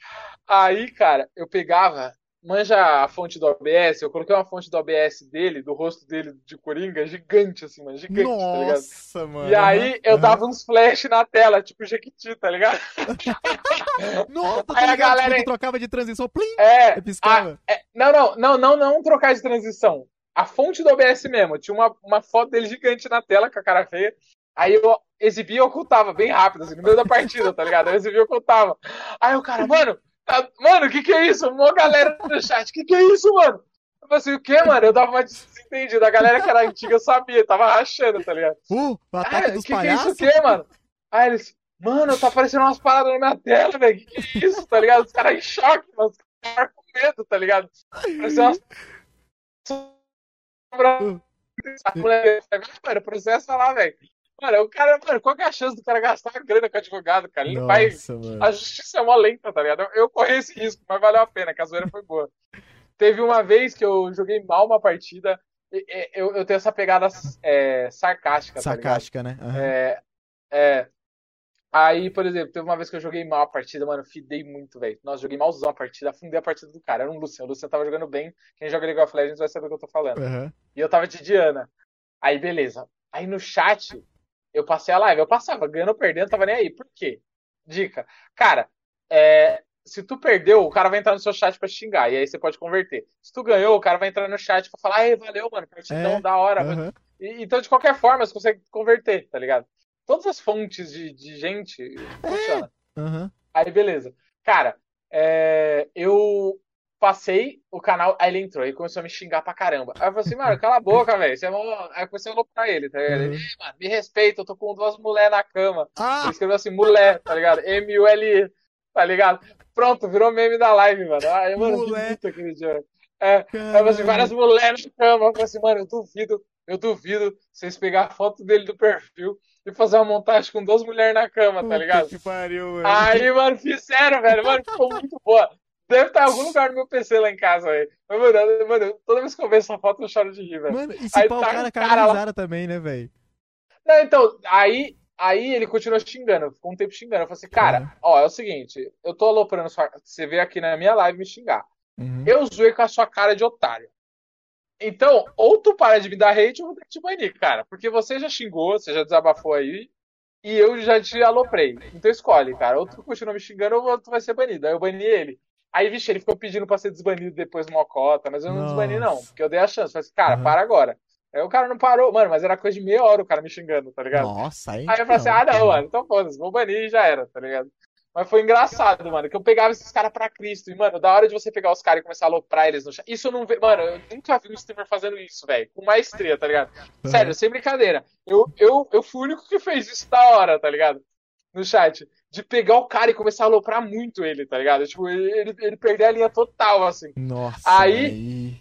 Aí, cara, eu pegava, manja a fonte do OBS, eu coloquei uma fonte do OBS dele, do rosto dele de Coringa, gigante, assim, mano, gigante, tá ligado? Nossa, mano. E aí eu dava uns flash na tela, tipo Jequiti, tá ligado? [laughs] Nossa, tá Aí a ligado? galera- Tipo, trocava de transição, plim, É, piscava. É, não, não, não, não, não trocar de transição. A fonte do OBS mesmo. Tinha uma, uma foto dele gigante na tela com a cara feia. Aí eu exibia e ocultava, bem rápido, assim, no meio da partida, tá ligado? Eu exibia e ocultava. Aí o cara, mano, mano, o que que é isso? Uma galera no chat, o que que é isso, mano? Eu falei assim, o que, mano? Eu dava uma desentendida. A galera que era antiga sabia, tava rachando, tá ligado? Uh, o ataque Ah, dos que que é isso palhaços. o quê, mano? Aí eles, mano, tá aparecendo umas paradas na minha tela, velho. Que que é isso, tá ligado? Os caras em choque, mano. Os caras com medo, tá ligado? Parecia umas. Moleque, mano, processa lá, velho. Mano, o cara, mano, qual que é a chance do cara gastar grana com advogado, cara? Ele não vai. Nossa, mano. A justiça é mó lenta, tá ligado? Eu, corri esse risco, mas valeu a pena, que a zoeira foi boa. Teve uma vez que eu joguei mal uma partida. Eu, eu tenho essa pegada é, sarcástica, tá? Sarcástica, né? Aham. É, é. Aí, por exemplo, teve uma vez que eu joguei mal a partida, mano, fidei muito, velho. Nossa, joguei malzão a partida, afundei a partida do cara. Era um Lucian. O Lucian tava jogando bem. Quem joga League of Legends vai saber o que eu tô falando. Aham. E eu tava de Diana. Aí, beleza. Aí no chat, eu passei a live. Eu passava, ganhando ou perdendo, tava nem aí. Por quê? Dica. Cara, é, se tu perdeu, o cara vai entrar no seu chat pra xingar. E aí você pode converter. Se tu ganhou, o cara vai entrar no chat pra falar, ai, valeu, mano, partidão, É, da hora. E- então, de qualquer forma, você consegue converter, tá ligado? Todas as fontes de, de gente funciona. Aham. Aí, beleza. Cara, é, eu passei o canal, aí ele entrou e começou a me xingar pra caramba. Aí eu falei assim, mano, cala a boca, velho. Você é mó- Aí eu comecei a loucar ele, tá ligado? Ele, Uhum. "Ih, mano, me respeita, eu tô com duas mulher na cama. Ah! Ele escreveu assim, mulher, tá ligado? M-U-L-E, tá ligado? Pronto, virou meme da live, mano. Ai, mano, que Mulher. muito aquele dia. É, Aí eu falei assim, várias mulheres na cama. Eu falei assim, mano, eu duvido, eu duvido vocês pegar a foto dele do perfil e fazer uma montagem com duas mulheres na cama, tá Puta ligado? que pariu, mano. Aí, mano, fizeram, velho. Mano, ficou muito boa. Deve estar em algum lugar no meu PC lá em casa, velho. Mas, mano, mano, toda vez que eu vejo essa foto, eu choro de rir, velho. Mano, e se Aí o tá cara cara risada também, né, velho? Não, então, aí, aí ele continuou xingando, ficou um tempo xingando. Eu falei assim, cara, Uhum. ó, é o seguinte, eu tô aloprando sua. Você veio aqui na minha live me xingar. Uhum. Eu zoei com a sua cara de otário. Então, ou tu para de me dar hate, ou eu vou ter que te banir, cara. Porque você já xingou, você já desabafou aí, e eu já te aloprei. Então escolhe, cara. Ou tu continua me xingando, ou tu vai ser banido. Aí eu bani ele. Aí, vixe, ele ficou pedindo pra ser desbanido depois do Mocota, mas eu não desbani, não. Nossa. Porque eu dei a chance. Falei assim, cara, Aham. para agora. Aí o cara não parou, mano, mas era coisa de meia hora o cara me xingando, tá ligado? Nossa, aí. Aí eu falei assim, ah, não, mano, então foda-se, vou banir e já era, tá ligado? Mas foi engraçado, mano, que eu pegava esses caras pra Cristo. E, mano, da hora de você pegar os caras e começar a aloprar eles no chat. Isso eu não vejo. Mano, eu nunca vi um streamer fazendo isso, velho. Com maestria, tá ligado? Sério, sem brincadeira. Eu, eu, eu fui o único que fez isso da hora, tá ligado? No chat. De pegar o cara e começar a aloprar muito ele, tá ligado? Tipo, ele, ele, ele perder a linha total, assim. Nossa. Aí-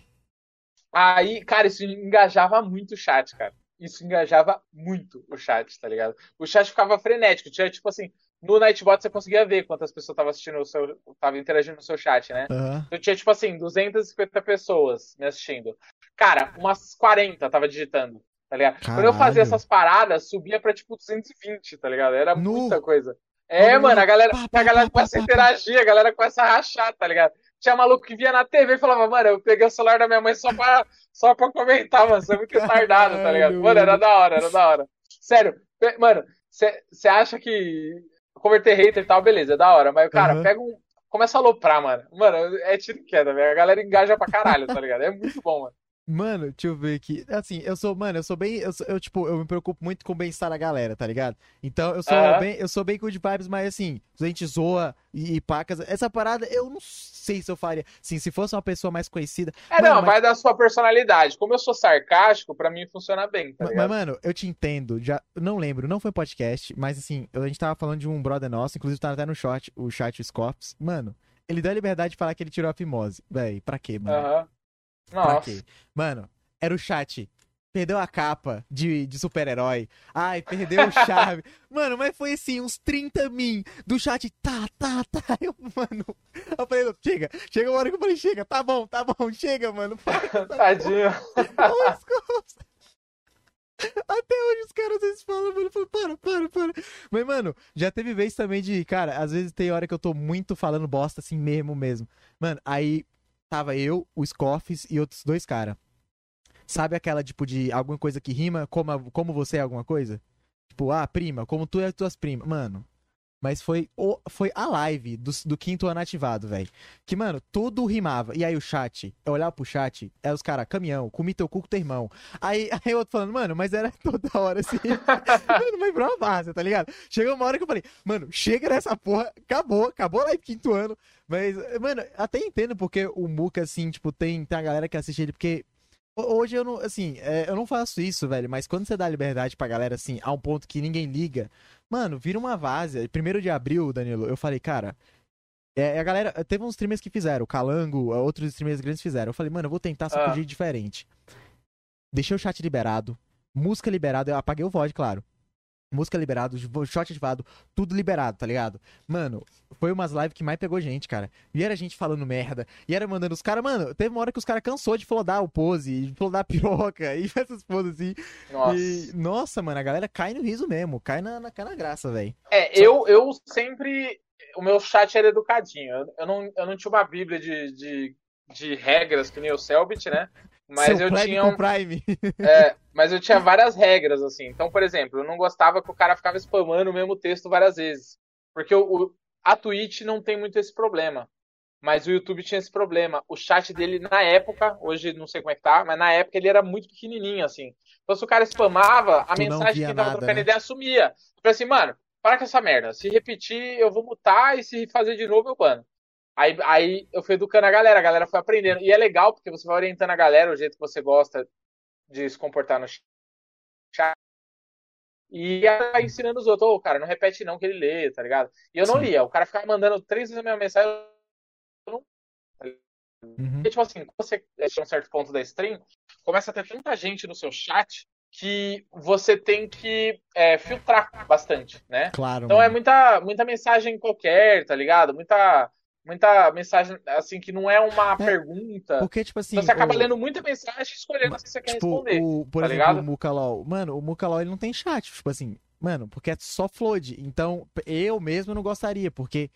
aí- cara, isso engajava muito o chat, cara. Isso engajava muito o chat, tá ligado? O chat ficava frenético. Tinha, tipo assim, no Nightbot você conseguia ver quantas pessoas estavam assistindo o seu. estavam interagindo no seu chat, né? Aham. Eu tinha, tipo assim, 250 pessoas me assistindo. Cara, umas 40 tava digitando, tá ligado? Quando eu fazia essas paradas, subia pra, tipo, 220, tá ligado? Era Nu. muita coisa. É, mano, a galera, pá, pá, a galera começa a interagir, a galera começa a rachar, tá ligado? Tinha maluco que via na TV e falava, mano, eu peguei o celular da minha mãe só pra, só pra comentar, mano, você é muito retardado, tá ligado? Mano, era da hora, era da hora. Sério, mano, você acha que converter hater e tal, beleza, é da hora, mas, cara, Aham. pega um. Começa a aloprar, mano. Mano, é tiro e queda, velho. A galera engaja pra caralho, tá ligado? É muito bom, mano. Mano, deixa eu ver aqui. Assim, eu sou, mano, eu sou bem. Eu, sou- eu, tipo, eu me preocupo muito com o bem-estar da galera, tá ligado? Então, eu sou Aham. bem, eu sou bem good vibes, mas assim, a gente zoa e, e pacas. Essa parada, eu não sei se eu faria. Sim, se fosse uma pessoa mais conhecida. É, Mano, não, mas- vai da sua personalidade. Como eu sou sarcástico, pra mim funciona bem, tá Ma- Mas, ligado? mano, eu te entendo. Já, não lembro, não foi podcast, mas assim, a gente tava falando de um brother nosso, inclusive tá até no short, o chat o Scorps. Mano, ele deu a liberdade de falar que ele tirou a fimose. Véi, pra quê, mano? Aham. Nossa. Mano, era o chat. Perdeu a capa de, de super-herói. Ai, perdeu o charme. [laughs] mano, mas foi assim, uns 30 min do chat. Tá, tá, tá. [laughs] Eu, mano. Eu falei, chega. Chega uma hora que eu falei, chega, tá bom, tá bom, chega, mano. [laughs] Tadinho. Ô, Scorps. Até hoje os caras às vezes falam, mano, eu falo, para, para, para. Mas, mano, já teve vez também de, cara, às vezes tem hora que eu tô muito falando bosta assim mesmo, mesmo. Mano, aí tava eu, o Scoffs e outros dois caras. Sabe aquela, tipo, de alguma coisa que rima, como, como você é alguma coisa? Tipo, ah, prima, como tu é tuas primas. Mano, mas foi, o, foi a live do, do quinto ano ativado, velho. Que, mano, tudo rimava. E aí o chat, eu olhava pro chat, é os caras, caminhão, comi teu cu com teu irmão. Aí, [laughs] aí o outro falando, mano, mas era toda hora assim. [laughs] mano, mas virou uma várzea, tá ligado? Chegou uma hora que eu falei, mano, chega nessa porra, acabou, acabou a live quinto ano. Mas, mano, até entendo porque o Muca, assim, tipo, tem, tem a galera que assiste ele, porque. Ho- Hoje eu não, assim, é, eu não faço isso, velho, mas quando você dá liberdade pra galera, assim, a um ponto que ninguém liga, mano, vira uma várzea. Primeiro de abril, Danilo, eu falei, cara, é, a galera, teve uns streamers que fizeram, o Calango, outros streamers grandes fizeram. Eu falei, mano, eu vou tentar só Ah. jeito diferente. Deixei o chat liberado, música liberada, eu apaguei o VOD, claro. Música liberado, shot ativado, tudo liberado, tá ligado? Mano, foi umas lives que mais pegou gente, cara. E era gente falando merda, e era mandando os caras, mano, teve uma hora que os caras cansou de flodar o pose, de flodar a piroca, [laughs] e essas poses assim. Nossa. E, nossa, mano, a galera cai no riso mesmo, cai na, na, cai na graça, velho. É, eu, eu sempre. O meu chat era educadinho. Eu, eu não, eu não tinha uma bíblia de, de, de regras que nem o Selbit, né? Mas Seu eu tinha. um- Prime. é, [laughs] mas eu tinha várias regras, assim. Então, por exemplo, eu não gostava que o cara ficava spamando o mesmo texto várias vezes. Porque o, a Twitch não tem muito esse problema. Mas o YouTube tinha esse problema. O chat dele, na época, hoje não sei como é que tá, mas na época ele era muito pequenininho, assim. Então, se o cara spamava, a Tu mensagem que tava nada, trocando né? ideia sumia. Falei assim, mano, para com essa merda. Se repetir, eu vou mutar e se fazer de novo, eu bano. Aí, aí eu fui educando a galera, a galera foi aprendendo. E é legal porque você vai orientando a galera o jeito que você gosta de se comportar no chat. E aí vai ensinando os outros, ô, cara, não repete não que ele lê, tá ligado? E eu não Sim. lia, o cara ficava mandando três vezes a mesma mensagem. eu não- Uhum. Porque, tipo assim, quando você chega a um certo ponto da stream, começa a ter tanta gente no seu chat que você tem que é, filtrar bastante, né? Claro, Então é mano. muita, muita mensagem qualquer, tá ligado? Muita, muita mensagem, assim, que não é uma pergunta. Porque, tipo assim. Então você acaba o- lendo muita mensagem e escolhendo se você quer Tipo, responder. o, por tá exemplo, ligado? o Mukalol. Mano, o Mukalol ele não tem chat. Tipo assim, mano, porque é só flood. Então, eu mesmo não gostaria, porque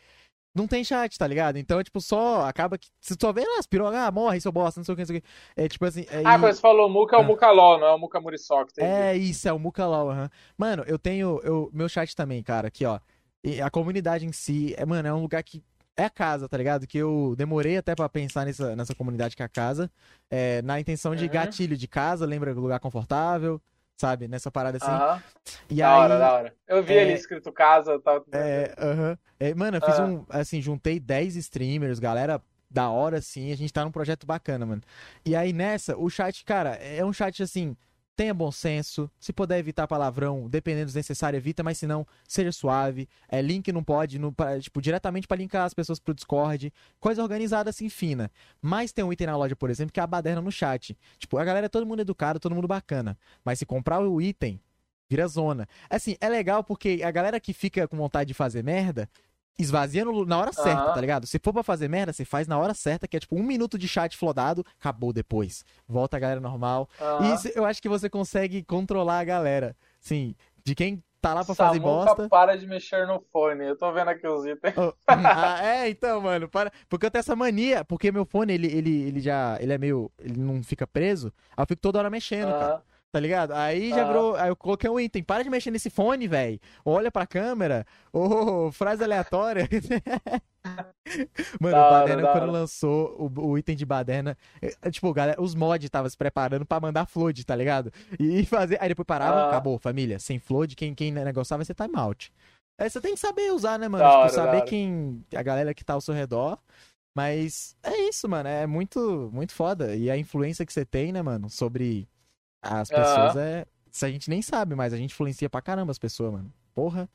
não tem chat, tá ligado? Então, é tipo, só acaba que. Você só vê lá, as pirocas, ah, morre, seu bosta, não sei o que, não sei o que. É tipo assim. É, Ah, e- quando você falou Muca, é o Ah. Mucalol, não é o Muca Muriçoca. É isso, é o Mukalol, aham. Mano, eu tenho. Eu, meu chat também, cara, aqui, ó. E a comunidade em si, é, mano, é um lugar que. É a casa, tá ligado? Que eu demorei até pra pensar nessa, nessa comunidade que é a casa. é, na intenção de Uhum. gatilho de casa, lembra? Lugar confortável, sabe? Nessa parada assim. Aham. E Da aí. hora, da hora. Eu vi é- ali escrito casa e tal. É, aham. É, mano, eu fiz Ah. um. Assim, juntei 10 streamers, galera da hora, assim. A gente tá num projeto bacana, mano. E aí nessa, o chat, cara, é um chat assim. Tenha bom senso. Se puder evitar palavrão, dependendo do necessário, evita, mas se não, seja suave. É, link não pode, no, pra- tipo, diretamente pra linkar as pessoas pro Discord. Coisa organizada, assim, fina. Mas tem um item na loja, por exemplo, que é a baderna no chat. Tipo, a galera é todo mundo educado, todo mundo bacana. Mas se comprar o item, vira zona. Assim, é legal porque a galera que fica com vontade de fazer merda, esvazia no- na hora certa, Aham. tá ligado? Se for pra fazer merda, você faz na hora certa, que é tipo um minuto de chat flodado, acabou depois. Volta a galera normal. Aham. E eu acho que você consegue controlar a galera. Sim, de quem tá lá pra fazer bosta. para de mexer no fone. Eu tô vendo aqui os itens. Oh, [laughs] ah, é, então, mano, para. Porque eu tenho essa mania, porque meu fone, ele, ele, ele já. Ele é meio. Ele não fica preso. Aí eu fico toda hora mexendo, cara. Tá ligado? Aí já Ah. virou. Aí eu coloquei um item. Para de mexer nesse fone, velho. Olha pra câmera. Ô, frase aleatória. [laughs] Mano, o Baderna, quando lançou o, o item de Baderna, eh, tipo, galera, os mods estavam se preparando pra mandar flood, tá ligado? E, fazer. Aí depois parava, Ah. acabou, família. Sem flood, quem, quem negociar vai ser timeout. Aí você tem que saber usar, né, mano? Tipo, saber quem. A galera que tá ao seu redor. Mas é isso, mano. É muito, muito foda. E a influência que você tem, né, mano, sobre as pessoas é. Se a gente nem sabe, mas a gente influencia pra caramba as pessoas, mano. Porra.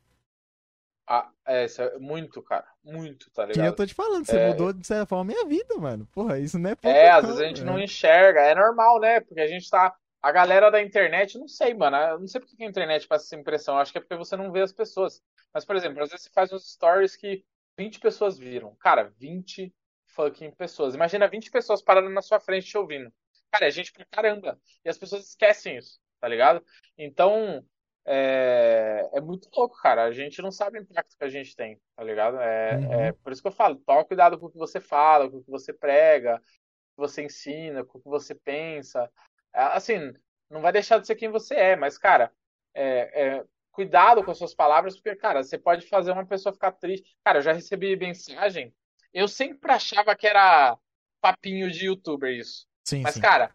Ah, é, é muito, cara. Muito, tá Que ligado? eu tô te falando, você É. mudou de certa forma a minha vida, mano. Porra, isso não é pouco, É, às vezes a gente não velho. enxerga. É normal, né? Porque a gente tá. A galera da internet, não sei, mano. Eu não sei porque que a internet passa essa impressão. Eu acho que é porque você não vê as pessoas. Mas, por exemplo, às vezes você faz uns stories que 20 pessoas viram. Cara, 20 fucking pessoas. Imagina 20 pessoas parando na sua frente te ouvindo. Cara, é gente pra caramba. E as pessoas esquecem isso, tá ligado? Então, é, é muito louco, cara. A gente não sabe o impacto que a gente tem, tá ligado? É, Uhum. é por isso que eu falo, toma cuidado com o que você fala, com o que você prega, com o que você ensina, com o que você pensa. É, Assim, não vai deixar de ser quem você é, mas, cara, é, é, cuidado com as suas palavras, porque, cara, você pode fazer uma pessoa ficar triste. Cara, eu já recebi mensagem, eu sempre achava que era papinho de youtuber isso. Sim, Mas, sim. cara,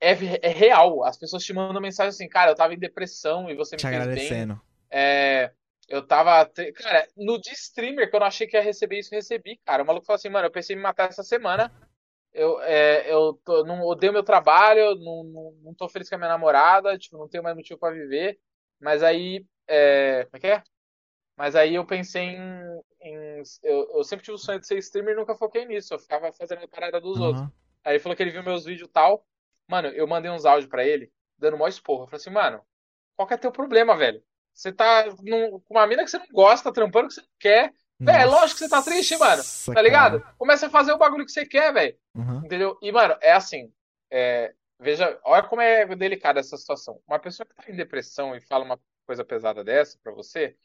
é, é real. As pessoas te mandam mensagem assim, cara, eu tava em depressão e você me Te fez bem. agradecendo. É, eu tava. te- Cara, no de streamer, que eu não achei que ia receber isso, eu recebi, cara. O maluco falou assim, mano, eu pensei em me matar essa semana. Eu, é, eu tô- não odeio meu trabalho, não, não, não tô feliz com a minha namorada, tipo, não tenho mais motivo pra viver. Mas aí. É, como é que é? Mas aí eu pensei em. em- eu, eu sempre tive o sonho de ser streamer e nunca foquei nisso. Eu ficava fazendo a parada dos outros. Aí ele falou que ele viu meus vídeos e tal. Mano, eu mandei uns áudios pra ele, dando mó esporro. Eu falei assim, mano, qual que é teu problema, velho? Você tá num- com uma mina que você não gosta, trampando que você não quer. Véi, é lógico que você tá triste, mano. Tá ligado? cara. Começa a fazer o bagulho que você quer, velho. Uhum. Entendeu? E, mano, é assim. é, veja, olha como é delicada essa situação. Uma pessoa que tá em depressão e fala uma coisa pesada dessa pra você,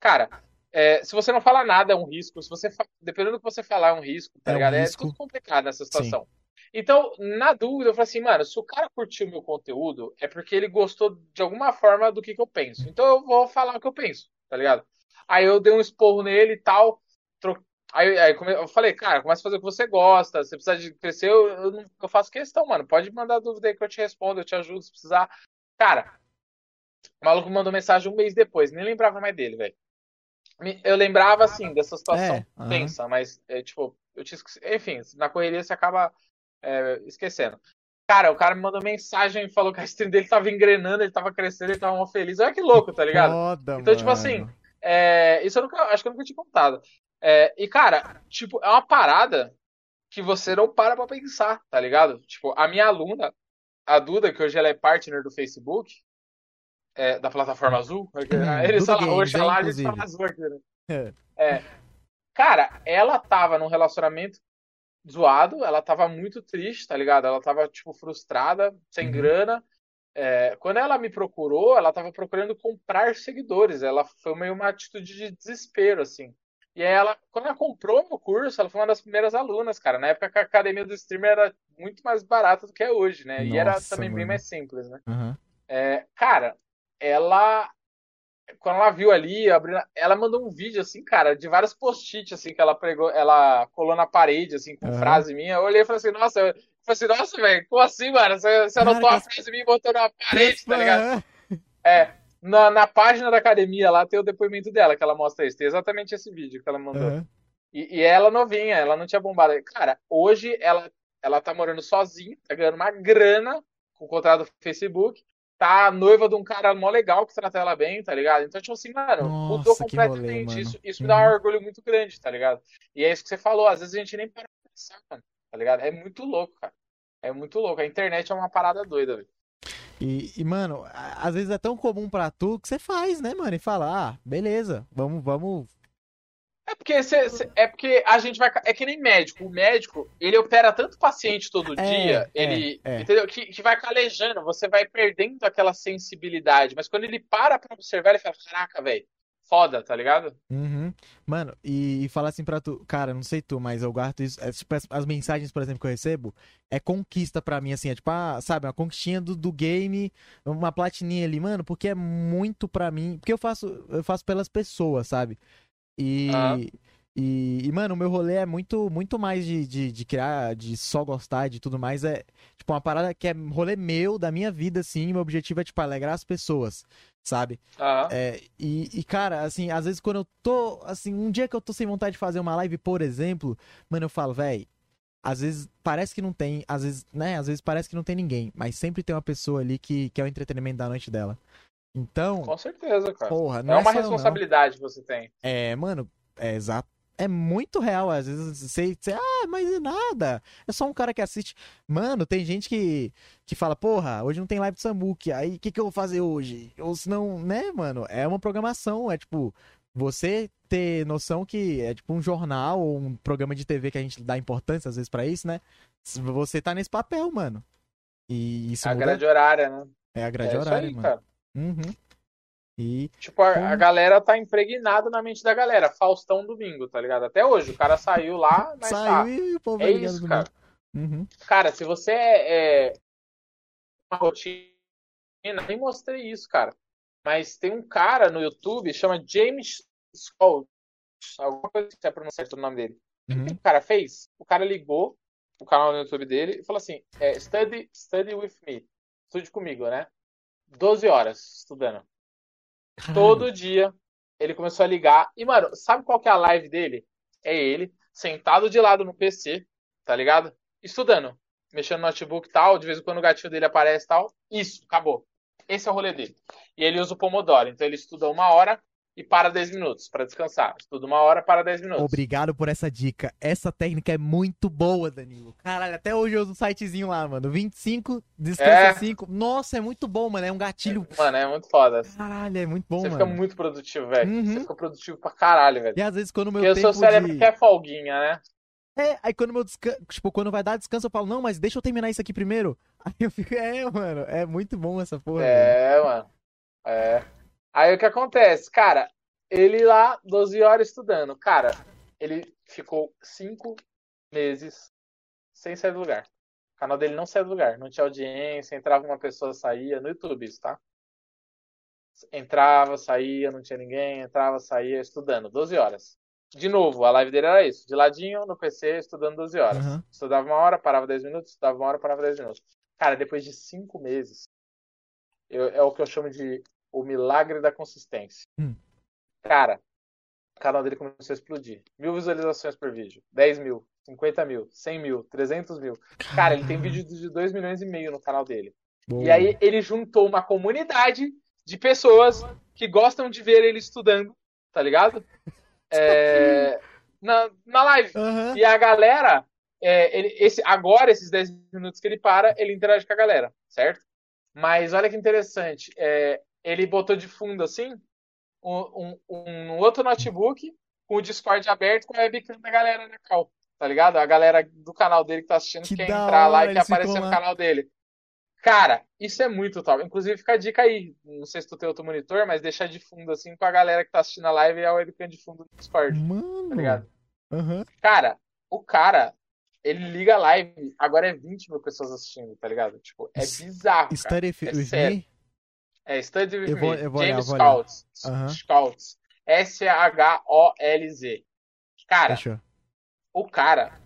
cara, é, se você não fala nada, é um risco. Se você fa- Dependendo do que você falar, é um risco, tá É um ligado? risco. É tudo complicado nessa situação. Então, na dúvida, eu falei assim, mano, se o cara curtiu meu conteúdo, é porque ele gostou de alguma forma do que, que eu penso. Então eu vou falar o que eu penso, tá ligado? Aí eu dei um esporro nele e tal. tro- Aí, aí come- eu falei, cara, começa a fazer o que você gosta. Se precisar de crescer, eu, eu, não- eu faço questão, mano. Pode mandar dúvida aí que eu te respondo, eu te ajudo se precisar. Cara, o maluco mandou mensagem um mês depois, nem lembrava mais dele, velho. Eu lembrava, assim, dessa situação É, mas, é, tipo, eu tinha Enfim, na correria você acaba é, esquecendo. Cara, o cara me mandou mensagem e falou que a stream dele tava engrenando, ele tava crescendo, ele tava mó feliz. Olha que louco, tá ligado? Foda, Então, tipo mano. assim, é, isso eu nunca, acho que eu nunca tinha contado. É, e, cara, tipo, é uma parada que você não para pra pensar, tá ligado? Tipo, a minha aluna, a Duda, que hoje ela é partner do Facebook, é, da plataforma azul, eles Duda falam Games, roxa lá, a gente fala azul aqui, né? É. É. Cara, ela tava num relacionamento zoado, ela tava muito triste, tá ligado? Ela tava, tipo, frustrada, sem Uhum. grana. É, quando ela me procurou, ela tava procurando comprar seguidores. Ela foi meio uma atitude de desespero, assim. E aí ela, quando ela comprou meu curso, ela foi uma das primeiras alunas, cara. Na época que a academia do streamer era muito mais barata do que é hoje, né? e era Nossa, também bem mano. mais simples, né? Aham. É, cara, ela. Quando ela viu ali, abrindo, ela mandou um vídeo, assim, cara, de vários post-it, assim, que ela pregou, ela colou na parede, assim, com Aham. frase minha. Eu olhei e falei assim, nossa, eu falei assim, nossa, velho, como assim, mano? Você, você anotou Cara, a frase minha e botou na parede, tá ligado? É, na, na página da academia lá tem o depoimento dela, que ela mostra isso. Tem exatamente esse vídeo que ela mandou. Aham. E, e ela novinha, ela não tinha bombado. Cara, hoje ela, ela tá morando sozinha, tá ganhando uma grana com o contrato do Facebook. Tá noiva de um cara mó legal que trata ela bem, tá ligado? Então, tipo assim, mano, mudou Nossa, rolê, completamente. mano. isso isso me dá um Uhum. orgulho muito grande, tá ligado? E é isso que você falou, às vezes a gente nem para pra pensar, mano, tá ligado? É muito louco, cara. É muito louco. A internet é uma parada doida, velho. E, e, mano, às vezes é tão comum pra tu que você faz, né, mano? E fala, ah, beleza, vamos, vamos. É porque, cê- cê- é porque a gente vai. É que nem médico. O médico, ele opera tanto paciente todo É, dia, é, ele. é. Entendeu? Que, que vai calejando, você vai perdendo aquela sensibilidade. Mas quando ele para pra observar, ele fala: Caraca, velho, foda, tá ligado? Uhum. Mano, e, e falar assim pra tu, cara, não sei tu, mas eu guardo isso. É, tipo, as, as mensagens, por exemplo, que eu recebo, é conquista pra mim, assim, é tipo, ah, sabe, uma conquistinha do, do game, uma platininha ali, mano, porque é muito pra mim. Porque eu faço, eu faço pelas pessoas, sabe? E. Ah. E, e, mano, o meu rolê é muito, muito mais de, de, de criar, de só gostar de tudo mais. É, tipo, uma parada que é rolê meu, da minha vida, assim. Meu objetivo é, tipo, alegrar as pessoas, sabe? Aham. É, e, e, cara, assim, às vezes quando eu tô, assim, um dia que eu tô sem vontade de fazer uma live, por exemplo, mano, eu falo, véi, às vezes parece que não tem, às vezes, né, às vezes parece que não tem ninguém, mas sempre tem uma pessoa ali que, que é o entretenimento da noite dela. Então, Com certeza, cara. porra, não É é, uma eu, não. responsabilidade que você tem. É, mano, é exato. É muito real, às vezes você, você, ah, mas é nada. É só um cara que assiste. Mano, tem gente que, que fala, porra, hoje não tem live de Samuque, aí o que, que eu vou fazer hoje? Ou se não, né, mano? É uma programação, é tipo, você ter noção que é tipo um jornal ou um programa de TV que a gente dá importância às vezes pra isso, né? Você tá nesse papel, mano. E isso A muda- grade horária, né? é a grade é horária, aí, mano. cara. Uhum. E Tipo, a, a galera tá impregnada na mente da galera. Faustão domingo, tá ligado? Até hoje. O cara saiu lá, mas saiu tá. e o povo É ligando isso, cara. Uhum. Cara, se você é, é uma rotina, nem mostrei isso, cara. Mas tem um cara no YouTube, chama James Scott. Alguma coisa que é pronunciar o nome dele. O Uhum. que o cara fez? O cara ligou o canal no YouTube dele e falou assim: é, study, study with me. Estude comigo, né? 12 horas estudando. Todo dia ele começou a ligar. E, mano, sabe qual que é a live dele? É ele, sentado de lado no PC, tá ligado? Estudando. Mexendo no notebook e tal. De vez em quando o gatinho dele aparece e tal. Isso, acabou. Esse é o rolê dele. E ele usa o Pomodoro. Então ele estuda uma hora e para 10 minutos pra descansar. Estuda uma hora para 10 minutos. Obrigado por essa dica. Essa técnica é muito boa, Danilo. Caralho, até hoje eu uso um sitezinho lá, mano. 25, descansa É. 5. Nossa, é muito bom, mano. É um gatilho. Mano, é muito foda. Caralho, é muito bom, Você mano. fica muito produtivo, velho. Uhum. Você fica produtivo pra caralho, velho. E às vezes quando o meu Porque o seu tempo cérebro de... quer folguinha, né? É, aí quando meu descanso... Tipo, quando vai dar descanso, eu falo, não, mas deixa eu terminar isso aqui primeiro. [laughs] Aí eu fico, é, mano, é muito bom essa porra. É, mano. É. Aí o que acontece? Cara, ele lá, 12 horas estudando. Cara, ele ficou 5 meses sem sair do lugar. O canal dele não saiu do lugar. Não tinha audiência, entrava uma pessoa, saía. No YouTube isso, tá? Entrava, saía, não tinha ninguém. Entrava, saía, estudando. 12 horas. De novo, a live dele era isso. De ladinho, no PC, estudando 12 horas. Aham. Estudava uma hora, parava 10 minutos, estudava uma hora, parava 10 minutos. Cara, depois de 5 meses, eu- é o que eu chamo de o milagre da consistência. Hum. Cara, o canal dele começou a explodir. Mil visualizações por vídeo. 10 mil, 50 mil, 100 mil, 300 mil. Cara, ele tem vídeo de 2 milhões e meio no canal dele. Boa. E aí ele juntou uma comunidade de pessoas que gostam de ver ele estudando, tá ligado? [laughs] É, na, na live. Aham. E a galera, é, ele, esse, agora, esses 10 minutos que ele para, ele interage com a galera, certo? Mas olha que interessante. é, ele botou de fundo assim um, um- um outro notebook com o Discord aberto com a webcam da galera na cal, tá ligado? A galera do canal dele que tá assistindo Que quer entrar lá e quer aparecer no canal dele. Cara, isso é muito top. Inclusive, fica a dica aí. Não sei se tu tem outro monitor, mas deixar de fundo assim com a galera que tá assistindo a live e a webcam de fundo do Discord, Mano. tá ligado? Aham. Cara, o cara, ele liga a live, agora é 20 mil pessoas assistindo, tá ligado? Tipo, é bizarro, cara. Study É sério. É Study With Eu vou- Me, eu vou James olhar. Scholz. S-H-O-L-Z. Cara, Fechou. o cara,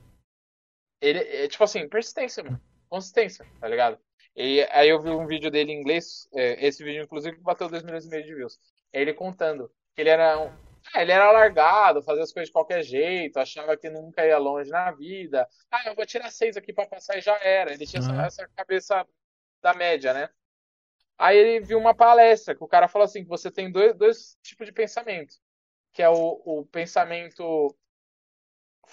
ele é tipo assim, persistência, mano. Consistência, tá ligado? E aí eu vi um vídeo dele em inglês, é, esse vídeo inclusive bateu 2 milhões e meio de views. Ele contando que ele era um, ah, ele era largado, fazia as coisas de qualquer jeito, achava que nunca ia longe na vida. Ah, eu vou tirar seis aqui pra passar e já era. Ele tinha essa- Aham. essa cabeça da média, né? Aí ele viu uma palestra que o cara falou assim, que você tem dois, dois tipos de pensamento, que é o, o pensamento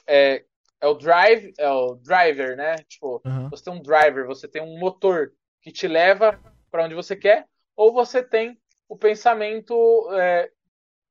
é, é o drive, é o driver, né? Tipo, Aham. você tem um driver, você tem um motor que te leva para onde você quer, ou você tem o pensamento é,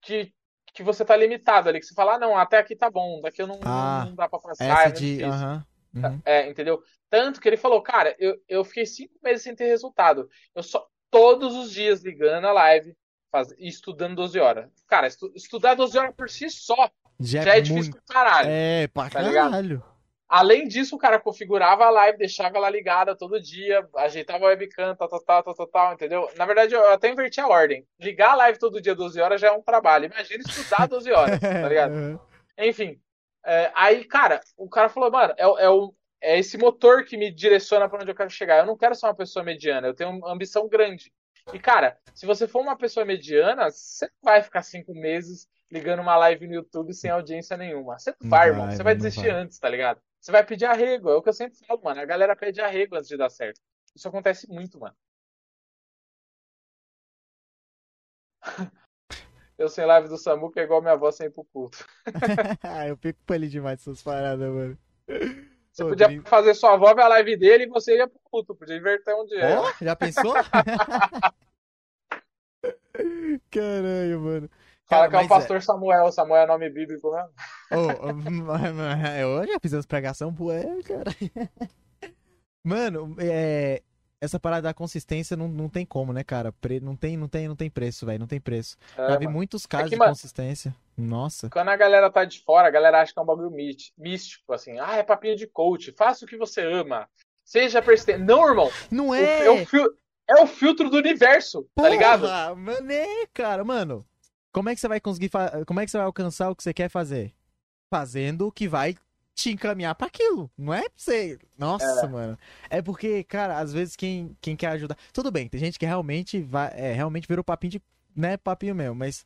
que, que você tá limitado ali, que você fala, ah, não, até aqui tá bom, daqui eu não, Ah, não dá pra passar, é de. Aham. Uhum. É, entendeu? Tanto que ele falou, cara, eu, eu fiquei cinco meses sem ter resultado. Eu só todos os dias ligando a live, faz... e estudando 12 horas. Cara, estu... estudar 12 horas por si só Já, já é é difícil muito. pro caralho. É, pra Tá ligado? caralho. Além disso, o cara configurava a live, deixava ela ligada todo dia, ajeitava a webcam, tal, tal, tal, tal, tal, tal, entendeu? Na verdade, eu até inverti a ordem. Ligar a live todo dia 12 horas já é um trabalho. Imagina estudar 12 horas, tá [laughs] ligado? Enfim. é, aí, cara, o cara falou, mano, é, é, o, é esse motor que me direciona pra onde eu quero chegar. Eu não quero ser uma pessoa mediana, eu tenho uma ambição grande. E, cara, se você for uma pessoa mediana, você não vai ficar cinco meses ligando uma live no YouTube sem audiência nenhuma. Você não vai, irmão. Você vai desistir vai. antes, tá ligado? Você vai pedir arrego. É o que eu sempre falo, mano. A galera pede arrego antes de dar certo. Isso acontece muito, mano. [laughs] Eu sem live do Samuca é igual minha avó sem ir pro culto. [laughs] eu fico com ele demais essas paradas, mano. Você Ô, podia fazer sua avó ver a live dele e você ia pro culto. Podia inverter um dia. Ó, já pensou? [laughs] Caralho, mano. O cara que é o mas pastor Samuel. Samuel é nome bíblico, né? Ô, eu já fiz pregação boa, cara. [laughs] Mano, é, essa parada da consistência não, não tem como, né, cara? Pre- não, tem, não, tem, não tem preço, velho. Não tem preço. É, Já vi mano. muitos casos que, de mano- consistência. Nossa. Quando a galera tá de fora, a galera acha que é um bagulho místico, assim. Ah, é papinho de coach. Faça o que você ama. Seja persistente. Não, irmão. Não é! É, o fil- é o filtro do universo, tá ligado? Porra, Mano, é, cara. Mano, como é que você vai conseguir... fa- Como é que você vai alcançar o que você quer fazer? Fazendo o que vai te encaminhar pra aquilo. Não é pra você... Nossa, mano. É porque, cara, às vezes quem, quem quer ajudar... Tudo bem, tem gente que realmente vai... É, realmente virou papinho de... Né, papinho mesmo, mas...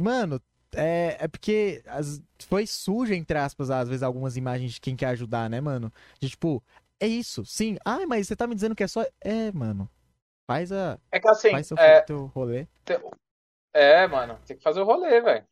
Mano, é, é porque as- foi suja, entre aspas, às vezes, algumas imagens de quem quer ajudar, né, mano? De tipo, é isso, sim. Ah, mas você tá me dizendo que é só... É, mano. Faz a... É que assim, Faz seu é, teu rolê. é, mano, tem que fazer o rolê, velho.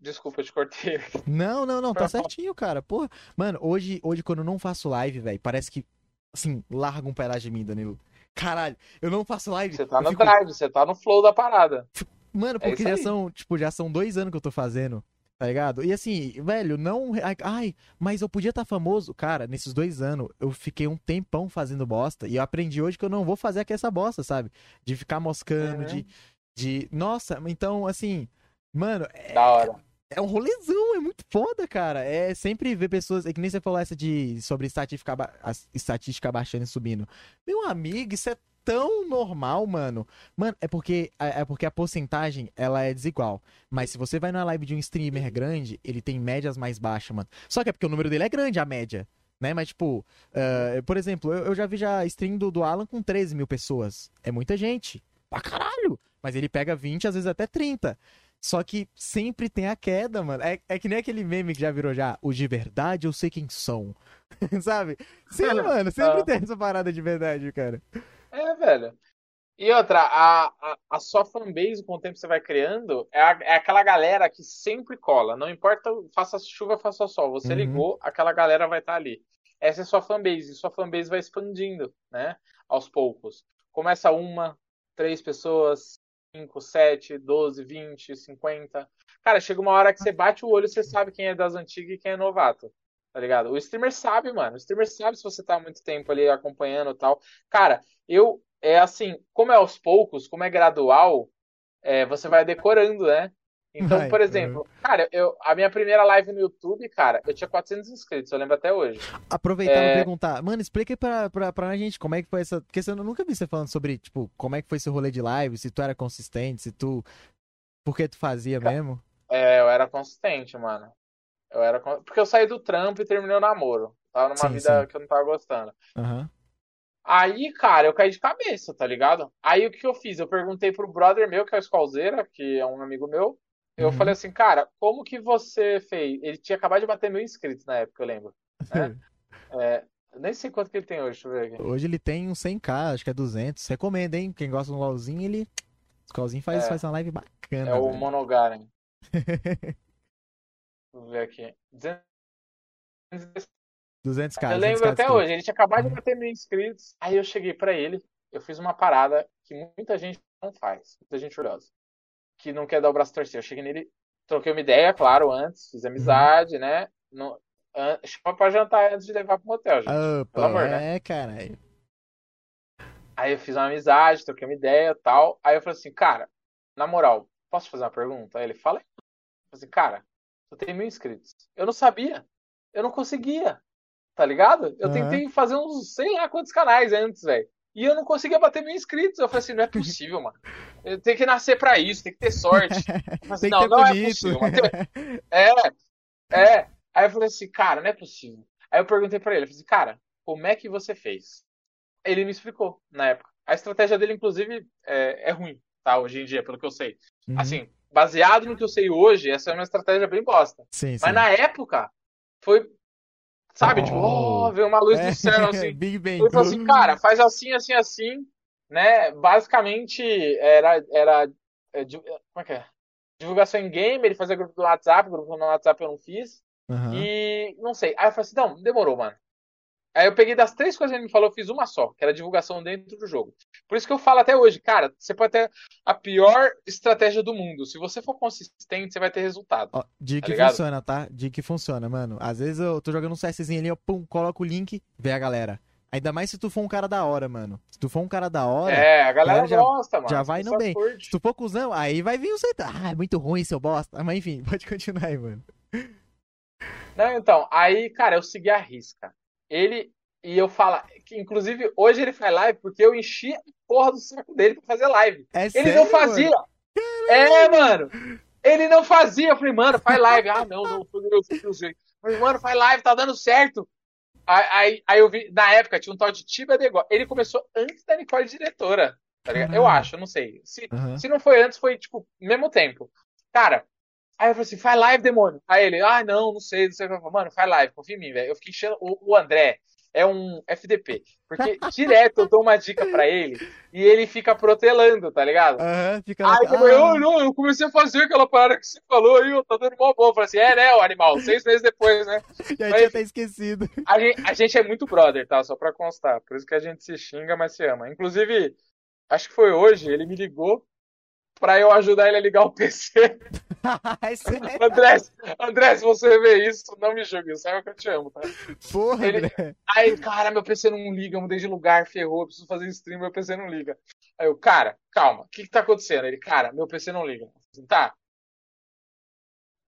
Desculpa, eu te cortei. Não, não, não, tá certinho, cara. Porra. Mano, hoje, hoje quando eu não faço live, velho, parece que, assim, larga um pedaço de mim, Danilo. Caralho, eu não faço live. Você tá no fico- drive, você tá no flow da parada. Mano, É porque isso já são, tipo, já são dois anos que eu tô fazendo, tá ligado? E assim, velho, não. ai, mas eu podia estar famoso. Cara, nesses dois anos, eu fiquei um tempão fazendo bosta. E eu aprendi hoje que eu não vou fazer aqui essa bosta, sabe? De ficar moscando, Uhum. de. de. Nossa, então, assim. Mano, é, Da hora. É um rolezão, é muito foda, cara. É sempre ver pessoas. É que nem você falou essa de. sobre estatística, ba- estatística baixando e subindo. Meu amigo, isso é tão normal, mano. Mano, é porque, é porque a porcentagem ela é desigual. Mas se você vai na live de um streamer grande, ele tem médias mais baixas, mano. Só que é porque o número dele é grande, a média. Né? Mas, tipo, eh, por exemplo, eu, eu já vi já stream do, do Alan com 13 mil pessoas. É muita gente. Pra caralho! Mas ele pega 20, às vezes até 30. Só que sempre tem a queda, mano. É, é que nem aquele meme que já virou já. Os de verdade eu sei quem são. [laughs] Sabe? Sim, mano. Sempre Ah. tem essa parada de verdade, cara. É, velho. E outra, a, a, a sua fanbase, com o tempo que você vai criando, é, a- é aquela galera que sempre cola. Não importa, faça chuva, faça sol. Você Uhum. ligou, aquela galera vai estar ali. Essa é sua fanbase. E sua fanbase vai expandindo, né? Aos poucos. Começa uma, três pessoas, cinco, sete, doze, vinte, cinquenta. Cara, chega uma hora que você bate o olho e você sabe quem é das antigas e quem é novato. Tá ligado? O streamer sabe, mano. O streamer sabe se você tá há muito tempo ali acompanhando e tal. Cara, eu, é assim, como é aos poucos, como é gradual, é, você vai decorando, né? Então, Vai, por exemplo, cara, eu, a minha primeira live no YouTube, cara, eu tinha 400 inscritos, eu lembro até hoje. Aproveitar e É. perguntar. Mano, explica aí pra, pra, pra gente como é que foi essa. Porque eu nunca vi você falando sobre, tipo, como é que foi seu rolê de live, se tu era consistente, se tu. Por que tu fazia mesmo? É, eu era consistente, mano. Eu era porque eu saí do trampo e terminei o namoro. Tava numa Sim, vida sim. que eu não tava gostando. Aham. Aí, cara, eu caí de cabeça, tá ligado? Aí o que eu fiz? Eu perguntei pro brother meu, que é o Skullzeira, que é um amigo meu. Eu Uhum. falei assim, cara, como que você fez? Ele tinha acabado de bater mil inscritos na época, eu lembro. [laughs] É, eu nem sei quanto que ele tem hoje, deixa eu ver aqui. Hoje ele tem uns 100k, acho que é 200. Recomendo, hein? Quem gosta do LOLzinho, ele. O LOLzinho faz, É. faz uma live bacana. É o velho. Monogaren. [laughs] Vou ver aqui. 200k. Eu lembro 200k até hoje, ele tinha acabado de Uhum. bater mil inscritos. Aí eu cheguei pra ele, eu fiz uma parada que muita gente não faz, muita gente curiosa, que não quer dar o braço a torcer. Eu cheguei nele, troquei uma ideia, claro, antes, fiz amizade, né? Não, an- chama pra jantar antes de levar pro motel, gente. Opa, Pelo amor, né? é, caralho. Aí eu fiz uma amizade, troquei uma ideia e tal. Aí eu falei assim, cara, na moral, posso fazer uma pergunta? Aí ele fala, assim, cara, eu tenho mil inscritos. Eu não sabia. Eu não conseguia. Tá ligado? Eu Aham. tentei fazer uns, sei lá quantos canais antes, velho. E eu não conseguia bater mil inscritos. Eu falei assim, não é possível, mano. Eu tenho que nascer pra isso, tem que ter sorte. [laughs] Assim, não, não é bonito. possível, mano. É, é. Aí eu falei assim, cara, não é possível. Aí eu perguntei pra ele, eu falei assim, cara, como é que você fez? Ele me explicou na época. A estratégia dele, inclusive, é, é ruim, tá? Hoje em dia, pelo que eu sei. Uhum. Assim, baseado no que eu sei hoje, essa é uma estratégia bem bosta. sim, sim. Mas na época, foi. Sabe, tipo, Oh. oh, veio uma luz É, do céu, [laughs] assim. Big Bang. Ele falou assim, cara, faz assim, assim, assim, né? Basicamente, era. era é, como é que é? Divulgação em game, ele fazia grupo do WhatsApp, grupo no WhatsApp eu não fiz. Aham. E não sei. Aí eu falei assim, não, demorou, mano. Aí eu peguei das três coisas que ele me falou, eu fiz uma só, que era divulgação dentro do jogo. Por isso que eu falo até hoje, cara, você pode ter a pior estratégia do mundo. Se você for consistente, você vai ter resultado. Ó, Tá que ligado? funciona, tá? De que funciona, mano. Às vezes eu tô jogando um CSzinho ali, eu pum, coloco o link, vê a galera. Ainda mais se tu for um cara da hora, mano. Se tu for um cara da hora, É, a galera já- gosta, mano. já vai no bem. curtem. se tu for cuzão, aí vai vir o centro. Ah, é muito ruim, seu bosta. Mas enfim, [laughs] pode continuar aí, mano. Não, então, aí, cara, eu segui a risca. Ele e eu falo, que inclusive hoje ele faz live porque eu enchi a porra do saco dele pra fazer live. É Ele sério, não fazia. É, mano. Ele não fazia. Eu falei, mano, faz live. Ah, não, não, foi eu jeito. Falei, mano, faz live, tá dando certo. Aí, aí, aí eu vi, na época, tinha um tal de Tiba Degó. Ele começou antes da Nicole diretora. Tá ligado? Eu acho, eu não sei. Se, Aham. se não foi antes, foi tipo, mesmo tempo. Cara, aí eu falei assim, faz live, demônio. Aí ele, ah, não, não sei, não sei. Eu falei, Mano, faz live, confia em mim, velho. Eu fiquei enchendo. O, o André é um FDP. Porque [laughs] direto eu dou uma dica pra ele e ele fica protelando, tá ligado? Aham, fica. Aí eu, falei, "Oh, não, eu comecei a fazer aquela parada que você falou aí, ó, tá dando mó bom. Eu falei assim, é, né, o animal, seis meses depois, né? [laughs] Já mas- tinha até esquecido. A gente, a gente é muito brother, tá? Só pra constar. Por isso que a gente se xinga, mas se ama. Inclusive, acho que foi hoje, ele me ligou pra eu ajudar ele a ligar o PC. [laughs] é? André, André, se você vê isso, não me julgue, saiba que eu te amo, tá? Porra, Ele- André. Aí, cara, meu PC não liga, eu mudei de lugar, ferrou, eu preciso fazer stream, meu PC não liga. Aí eu, cara, calma, o que que tá acontecendo? Ele, cara, meu PC não liga. Assim, tá.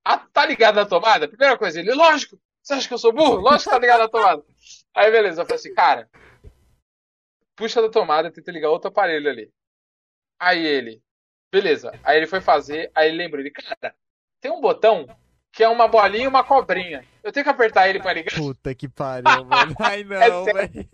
Ah, tá ligado na tomada? Primeira coisa, ele, lógico, você acha que eu sou burro? Lógico que tá ligado na tomada. Aí, beleza, eu falei assim, cara, puxa da tomada tenta ligar outro aparelho ali. Aí ele, beleza. Aí ele foi fazer, aí ele lembrou, ele, cara, tem um botão que é uma bolinha e uma cobrinha. Eu tenho que apertar ele pra ligar. Puta que pariu, mano. [laughs] Ai, não, É velho.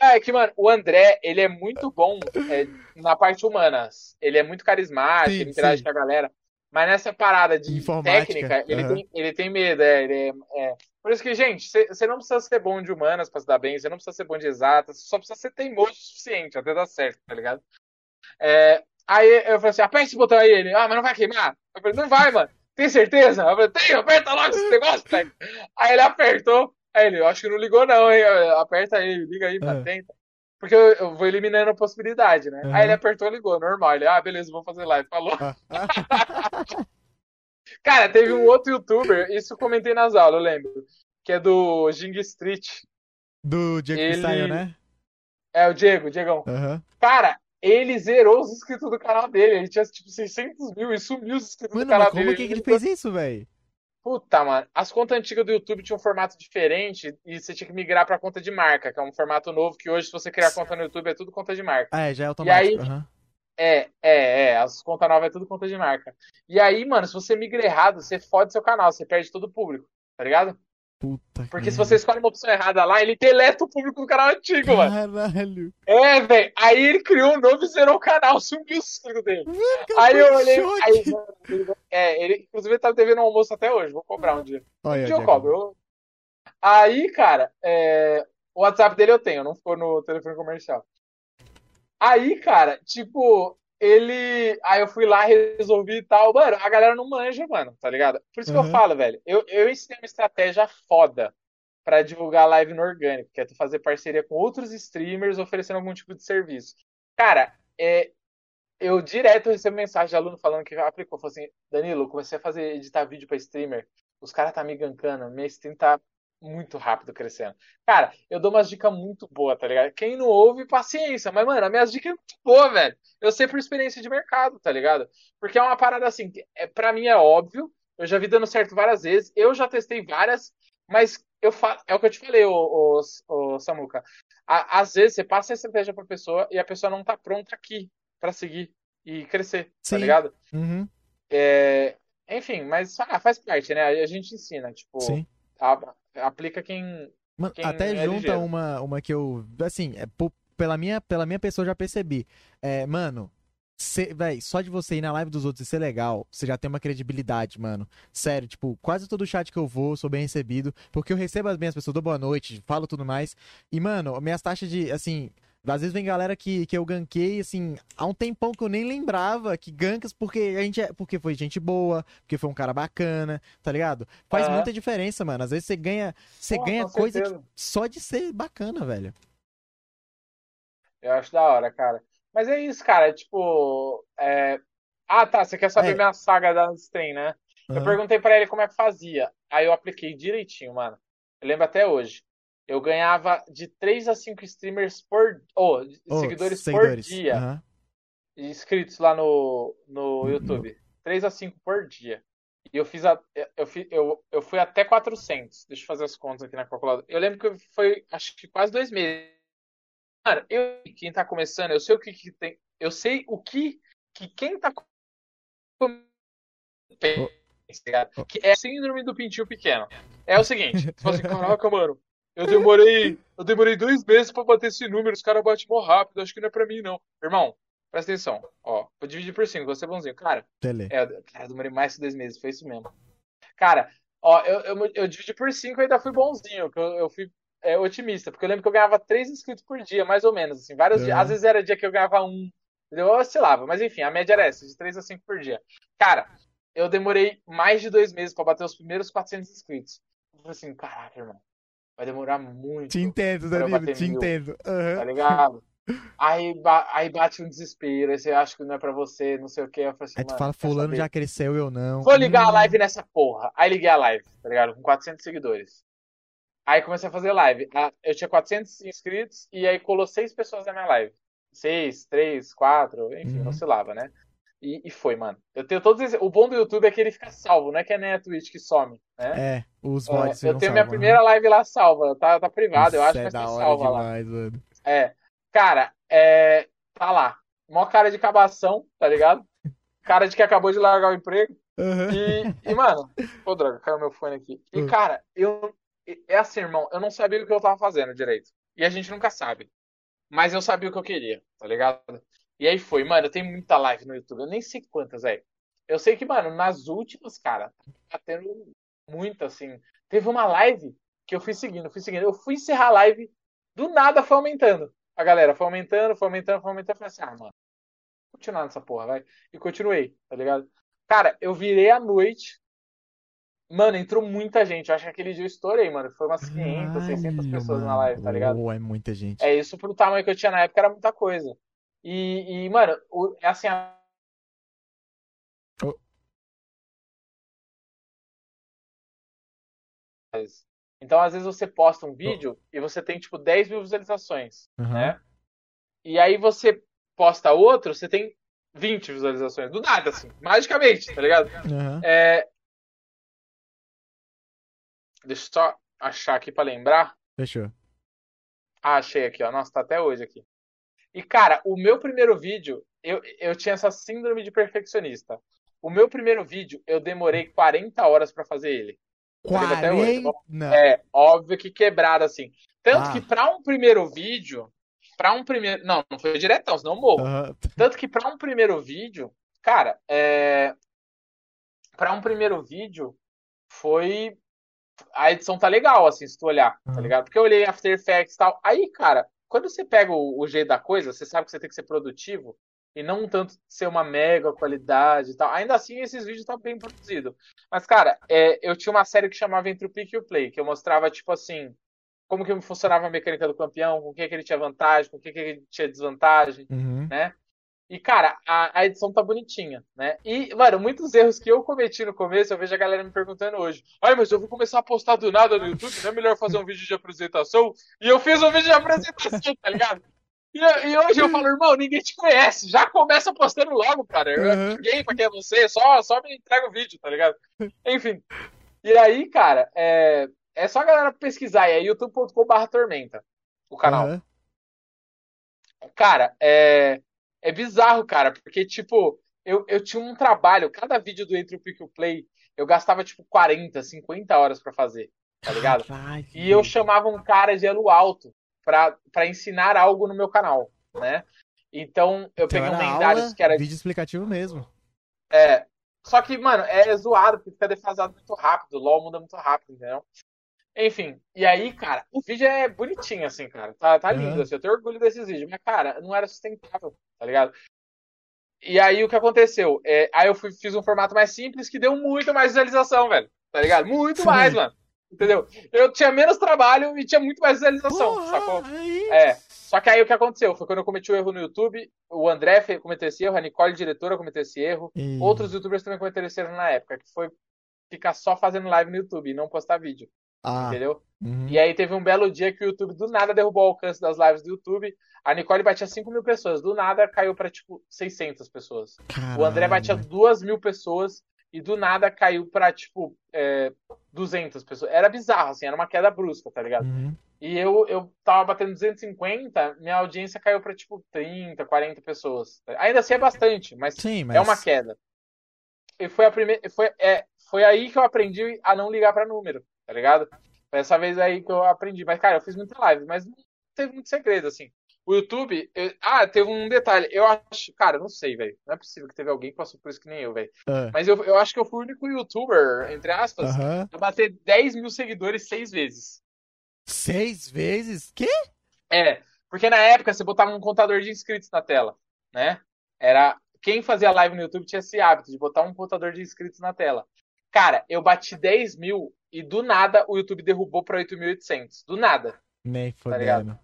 É que, mano, o André, ele é muito bom é, na parte humanas. Ele é muito carismático, Sim, ele interage sim. com a galera. Mas nessa parada de técnica, ele, aham. tem, ele tem medo. É, ele é- é. Por isso que, gente, você não precisa ser bom de humanas pra se dar bem, você não precisa ser bom de exatas, só precisa ser teimoso o suficiente até dar certo, tá ligado? É, aí eu falei assim, aperta esse botão aí. Ele, ah, mas não vai queimar? Eu falei, não vai, mano. Tem certeza? Eu falei, tem, aperta logo esse negócio, [laughs] velho. Aí ele apertou. Aí ele, eu acho que não ligou não, hein? Aperta aí, liga aí, mano, Ah. tenta. Porque eu, eu vou eliminando a possibilidade, né? Aham. Aí ele apertou, ligou, normal. Ele, ah, beleza, vou fazer live. Falou. Ah. [laughs] Cara, teve um outro youtuber, isso eu comentei nas aulas, eu lembro. Que é do Jing Street. Do Diego Ele- que saiu, né? É o Diego, Diegão. Aham. Cara, ele zerou os inscritos do canal dele. Ele tinha tipo 600 mil e sumiu os inscritos Mano, do canal mas como dele. que, que ele fez isso, velho? Puta, mano. As contas antigas do YouTube tinham um formato diferente e você tinha que migrar pra conta de marca, que é um formato novo que hoje, se você criar conta no YouTube, é tudo conta de marca. Ah, é, já é automático. aí- aham. É, é, é. As contas novas é tudo conta de marca. E aí, mano, se você migra errado, você fode seu canal, você perde todo o público, tá ligado? Puta Porque se você escolhe uma opção errada lá, ele deleta o público do canal antigo, mano. Caralho. É, velho. Aí ele criou um novo e zerou o canal, [laughs] sumiu o inscrito dele. Aí eu olhei. Aí, mano, é, ele, inclusive, ele tá devendo um almoço até hoje. Vou cobrar um dia. Um Olha, dia eu cobro. eu- Aí, cara, é, o WhatsApp dele eu tenho, não ficou no telefone comercial. Aí, cara, tipo, ele. Aí eu fui lá, resolvi e tal. Mano, a galera não manja, mano, tá ligado? Por isso que eu Uhum. falo, velho. Eu, eu ensinei uma estratégia foda pra divulgar live no orgânico, que é tu fazer parceria com outros streamers oferecendo algum tipo de serviço. Cara, é, eu direto recebo mensagem de aluno falando que aplicou. Falou assim, Danilo, comecei a fazer editar vídeo pra streamer. Os caras tá me gankando, minha stream tá muito rápido crescendo. Cara, eu dou umas dicas muito boas, tá ligado? Quem não ouve, paciência. Mas, mano, as minhas dicas é muito boa, velho. Eu sei por experiência de mercado, tá ligado? Porque é uma parada assim, que é, pra mim é óbvio. Eu já vi dando certo várias vezes. Eu já testei várias, mas eu fa... é o que eu te falei, o, o, o Samuca. À, às vezes você passa a estratégia pra pessoa e a pessoa não tá pronta aqui para seguir e crescer, tá Sim. tá ligado? Uhum. É... Enfim, mas ah, faz parte, né? A gente ensina, tipo, Sim. A, aplica quem. Mano, quem até é junta ligeiro. uma, uma que eu. Assim, é, pela, minha, pela minha pessoa eu já percebi. É, mano, cê, véi, só de você ir na live dos outros e ser legal, você já tem uma credibilidade, mano. Sério, tipo, quase todo chat que eu vou, sou bem recebido. Porque eu recebo as minhas pessoas, dou boa noite, falo tudo mais. E, mano, minhas taxas de, assim. Às vezes vem galera que, que eu ganquei, assim, há um tempão que eu nem lembrava que gankas porque a gente é, porque foi gente boa, porque foi um cara bacana, tá ligado? Faz Aham. muita diferença, mano. Às vezes você ganha, você Pô, ganha coisa que- só de ser bacana, velho. Eu acho da hora, cara. Mas é isso, cara. Tipo. é- Ah, tá. Você quer saber É. minha saga da stream, né? Eu Aham. perguntei pra ele como é que fazia. Aí eu apliquei direitinho, mano. Eu lembro até hoje. Eu ganhava de 3 a 5 streamers por. Oh, Ô, seguidores, seguidores. por dia. Aham. Inscritos lá no, no YouTube. 3 a 5 por dia. E eu fiz a, eu, fi- eu, eu fui até 400. Deixa eu fazer as contas aqui na calculadora. Eu lembro que foi, acho que quase dois meses. Cara, eu, quem tá começando, eu sei o que, que tem. Eu sei o que, que quem tá começando tá ligado? que é a síndrome do pintinho pequeno. É o seguinte, você fala assim, caraca, mano, eu demorei, eu demorei dois meses pra bater esse número, os caras batem mó rápido, acho que não é pra mim, não. Irmão, presta atenção, ó, vou dividir por cinco, vou ser bonzinho. Cara, Tele. é, cara, eu demorei mais que dois meses, foi isso mesmo. Cara, ó, eu, eu, eu dividi por cinco e ainda fui bonzinho, eu, eu fui é, otimista, porque eu lembro que eu ganhava três inscritos por dia, mais ou menos, assim, vários dias. Uhum. Às vezes era dia que eu ganhava um, eu oscilava, mas enfim, a média era essa, de três a cinco por dia. Cara, eu demorei mais de dois meses pra bater os primeiros 400 inscritos. Eu falei assim, caraca, irmão, vai demorar muito Te entendo, Danilo, te mil, entendo. tá Aham. ligado? Aí, ba- aí bate um desespero, aí você acha que não é pra você, não sei o que. Assim, Aí tu fala, fulano já cresceu, eu não. Vou ligar a Hum. live nessa porra. Aí liguei a live, tá ligado? Com 400 seguidores. Aí comecei a fazer live. Ah, Eu tinha 400 inscritos e aí colou seis pessoas na minha live. Seis, três, quatro, enfim, Uhum. oscilava, né? E, e foi, mano. Eu tenho todos esses... O bom do YouTube é que ele fica salvo, não é que é nem a Twitch que some, né? É, os É, VODs eu não tenho minha salvam, primeira live lá salva. Tá, tá privada, eu acho, é tem hora salva lá. demais, mano. É. Cara, é. Tá lá. Mó cara de cabação, tá ligado? Cara de que acabou de largar o emprego. Aham. E, e, mano, pô, droga, caiu meu fone aqui. E, cara, eu. É assim, irmão, eu não sabia o que eu tava fazendo direito. E a gente nunca sabe. Mas eu sabia o que eu queria, tá ligado? E aí foi, mano, eu tenho muita live no YouTube, eu nem sei quantas, velho. Eu sei que, mano, nas últimas, cara, tá tendo muito, assim. Teve uma live que eu fui seguindo, fui seguindo. Eu fui encerrar a live, do nada foi aumentando. A galera foi aumentando, foi aumentando, foi aumentando. Eu falei assim, ah, mano, vou continuar nessa porra, vai. E continuei, tá ligado? Cara, eu virei à noite. Mano, entrou muita gente. Eu acho que aquele dia eu estourei, mano. Foi umas 500, 600 Caralho, pessoas na mano. live, tá ligado? Uou, é muita gente. É isso pro tamanho que eu tinha na época, era muita coisa. E, e mano, o- é assim. a-. Então, às vezes, você posta um vídeo e você tem, tipo, 10 mil visualizações, Aham. né? E aí você posta outro, você tem 20 visualizações. Do nada, assim. Magicamente, tá ligado? Aham. É... Deixa eu só achar aqui pra lembrar. Fechou. Ah, achei aqui, ó. Nossa, tá até hoje aqui. E, cara, o meu primeiro vídeo, eu, eu tinha essa síndrome de perfeccionista. O meu primeiro vídeo, eu demorei 40 horas pra fazer ele. Eu lembro até hoje. 40. Não. É, óbvio que quebrado, assim. Tanto Ah. que pra um primeiro vídeo, pra um primeiro. Não, não foi diretão, senão eu morro. Aham. Tanto que pra um primeiro vídeo, cara, é. Pra um primeiro vídeo, foi. A edição tá legal, assim, se tu olhar, tá Uhum. ligado? Porque eu olhei After Effects e tal. Aí, cara, quando você pega o, o jeito da coisa, você sabe que você tem que ser produtivo e não tanto ser uma mega qualidade e tal. Ainda assim, esses vídeos estão bem produzidos. Mas, cara, é, eu tinha uma série que chamava Entre o Pique e o Play, que eu mostrava, tipo assim, como que funcionava a mecânica do campeão, com o que, que ele tinha vantagem, com o que, que ele tinha desvantagem Uhum. né? E, cara, a, a, edição tá bonitinha, né? E, mano, muitos erros que eu cometi no começo, eu vejo a galera me perguntando hoje. Ai, mas eu vou começar a postar do nada no YouTube, não é melhor fazer um vídeo de apresentação? E eu fiz um vídeo de apresentação, tá ligado? E, e hoje eu falo, irmão, ninguém te conhece, já começa postando logo, cara. Uhum. Ninguém pra quem é você, só, só me entrega o vídeo, tá ligado? Enfim. E aí, cara, é, é só a galera pesquisar, é youtube.com.br tormenta, o canal. Aham. Cara, é, é bizarro, cara, porque, tipo, eu, eu tinha um trabalho, cada vídeo do Entre o Pick e o Play, eu gastava, tipo, 40, 50 horas pra fazer, tá ligado? Caralho. E eu chamava um cara de elo alto pra, pra ensinar algo no meu canal, né? Então, eu Então peguei um aula, que era vídeo explicativo mesmo. é. Só que, mano, é zoado, porque fica defasado muito rápido. O LOL muda muito rápido, entendeu? Enfim, e aí, cara, o vídeo é bonitinho, assim, cara. Tá, tá lindo, Uhum. assim, eu tenho orgulho desses vídeos. Mas, cara, não era sustentável, tá ligado? E aí, o que aconteceu? É, aí eu fui- fiz um formato mais simples que deu muito mais visualização, velho. Tá ligado? Muito Sim. mais, mano. Entendeu? Eu tinha menos trabalho e tinha muito mais visualização, Porra, sacou? aí. É. Só que aí o que aconteceu? Foi quando eu cometi o erro no YouTube, o André cometeu esse erro, a Nicole, diretora, cometeu esse erro. E- Outros youtubers também cometeram esse erro na época, que foi ficar só fazendo live no YouTube e não postar vídeo, Ah, entendeu? uhum. E aí teve um belo dia que o YouTube do nada derrubou o alcance das lives do YouTube. A Nicole batia 5 mil pessoas, do nada caiu pra tipo 600 pessoas. O André batia Caralho. 2 mil pessoas e do nada caiu pra tipo é, 200 pessoas. Era bizarro, assim, era uma queda brusca, tá ligado? Uhum. E eu, eu tava batendo 250, minha audiência caiu pra tipo 30, 40 pessoas. Ainda assim é bastante, mas Sim, mas. é uma queda. E foi a primeira. Foi, é, foi aí que eu aprendi a não ligar pra número, tá ligado? Foi essa vez aí que eu aprendi. Mas, cara, eu fiz muita live, mas não teve muito segredo, assim. O YouTube. eu- ah, teve um detalhe. Eu acho. Cara, não sei, velho. Não é possível que teve alguém que passou por isso que nem eu, velho. Ah, Mas eu, eu acho que eu fui o único youtuber, entre aspas, Aham. a bater 10 mil seguidores seis vezes. Seis vezes? Que? É, porque na época você botava um contador de inscritos na tela, né? Era quem fazia live no YouTube tinha esse hábito de botar um contador de inscritos na tela. Cara, eu bati 10 mil e do nada o YouTube derrubou pra 8.800. Do nada. Nem Tá fodendo.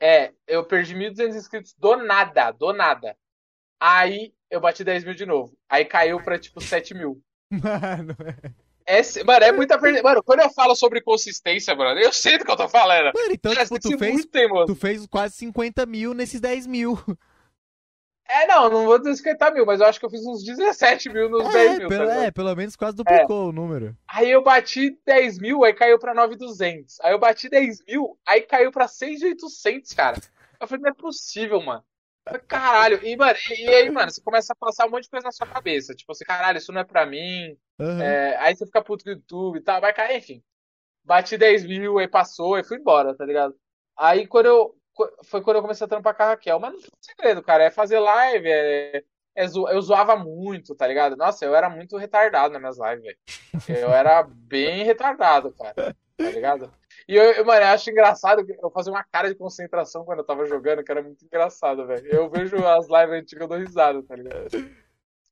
É, eu perdi 1.200 inscritos do nada, do nada. Aí eu bati 10 mil de novo. Aí caiu pra tipo [laughs] 7 mil. Mano. É, mano, é muita perda. Mano, quando eu falo sobre consistência, mano, eu sei do que eu tô falando. Mano, então, tipo, tu fez, muito teimoso. tu fez quase 50 mil nesses 10 mil. É, não, não vou dizer 50 mil, mas eu acho que eu fiz uns 17 mil nos 10 É, mil. pelo, tá ligado? é, pelo menos quase duplicou o número. Aí eu bati 10 mil, aí caiu pra 9,200. Aí eu bati 10 mil, aí caiu pra 6,800, cara. Eu falei, não é possível, mano. Falei, Caralho. E, mano, e aí, mano, você começa a passar um monte de coisa na sua cabeça. Tipo assim, caralho, isso não é pra mim. Aham. É, aí você fica puto com o YouTube e tal, vai cair, enfim. Bati 10 mil, aí passou, aí fui embora, tá ligado? Aí quando eu. Foi quando eu comecei a trampar com a Raquel. Mas não foi segredo, cara. É fazer live, é, é zo- eu zoava muito, tá ligado? Nossa, eu era muito retardado nas minhas lives, velho. Eu era bem retardado, cara. Tá ligado? E eu, eu, mano, eu acho engraçado eu fazia uma cara de concentração quando eu tava jogando, que era muito engraçado, velho. Eu vejo as lives antigas, eu dou risada, tá ligado?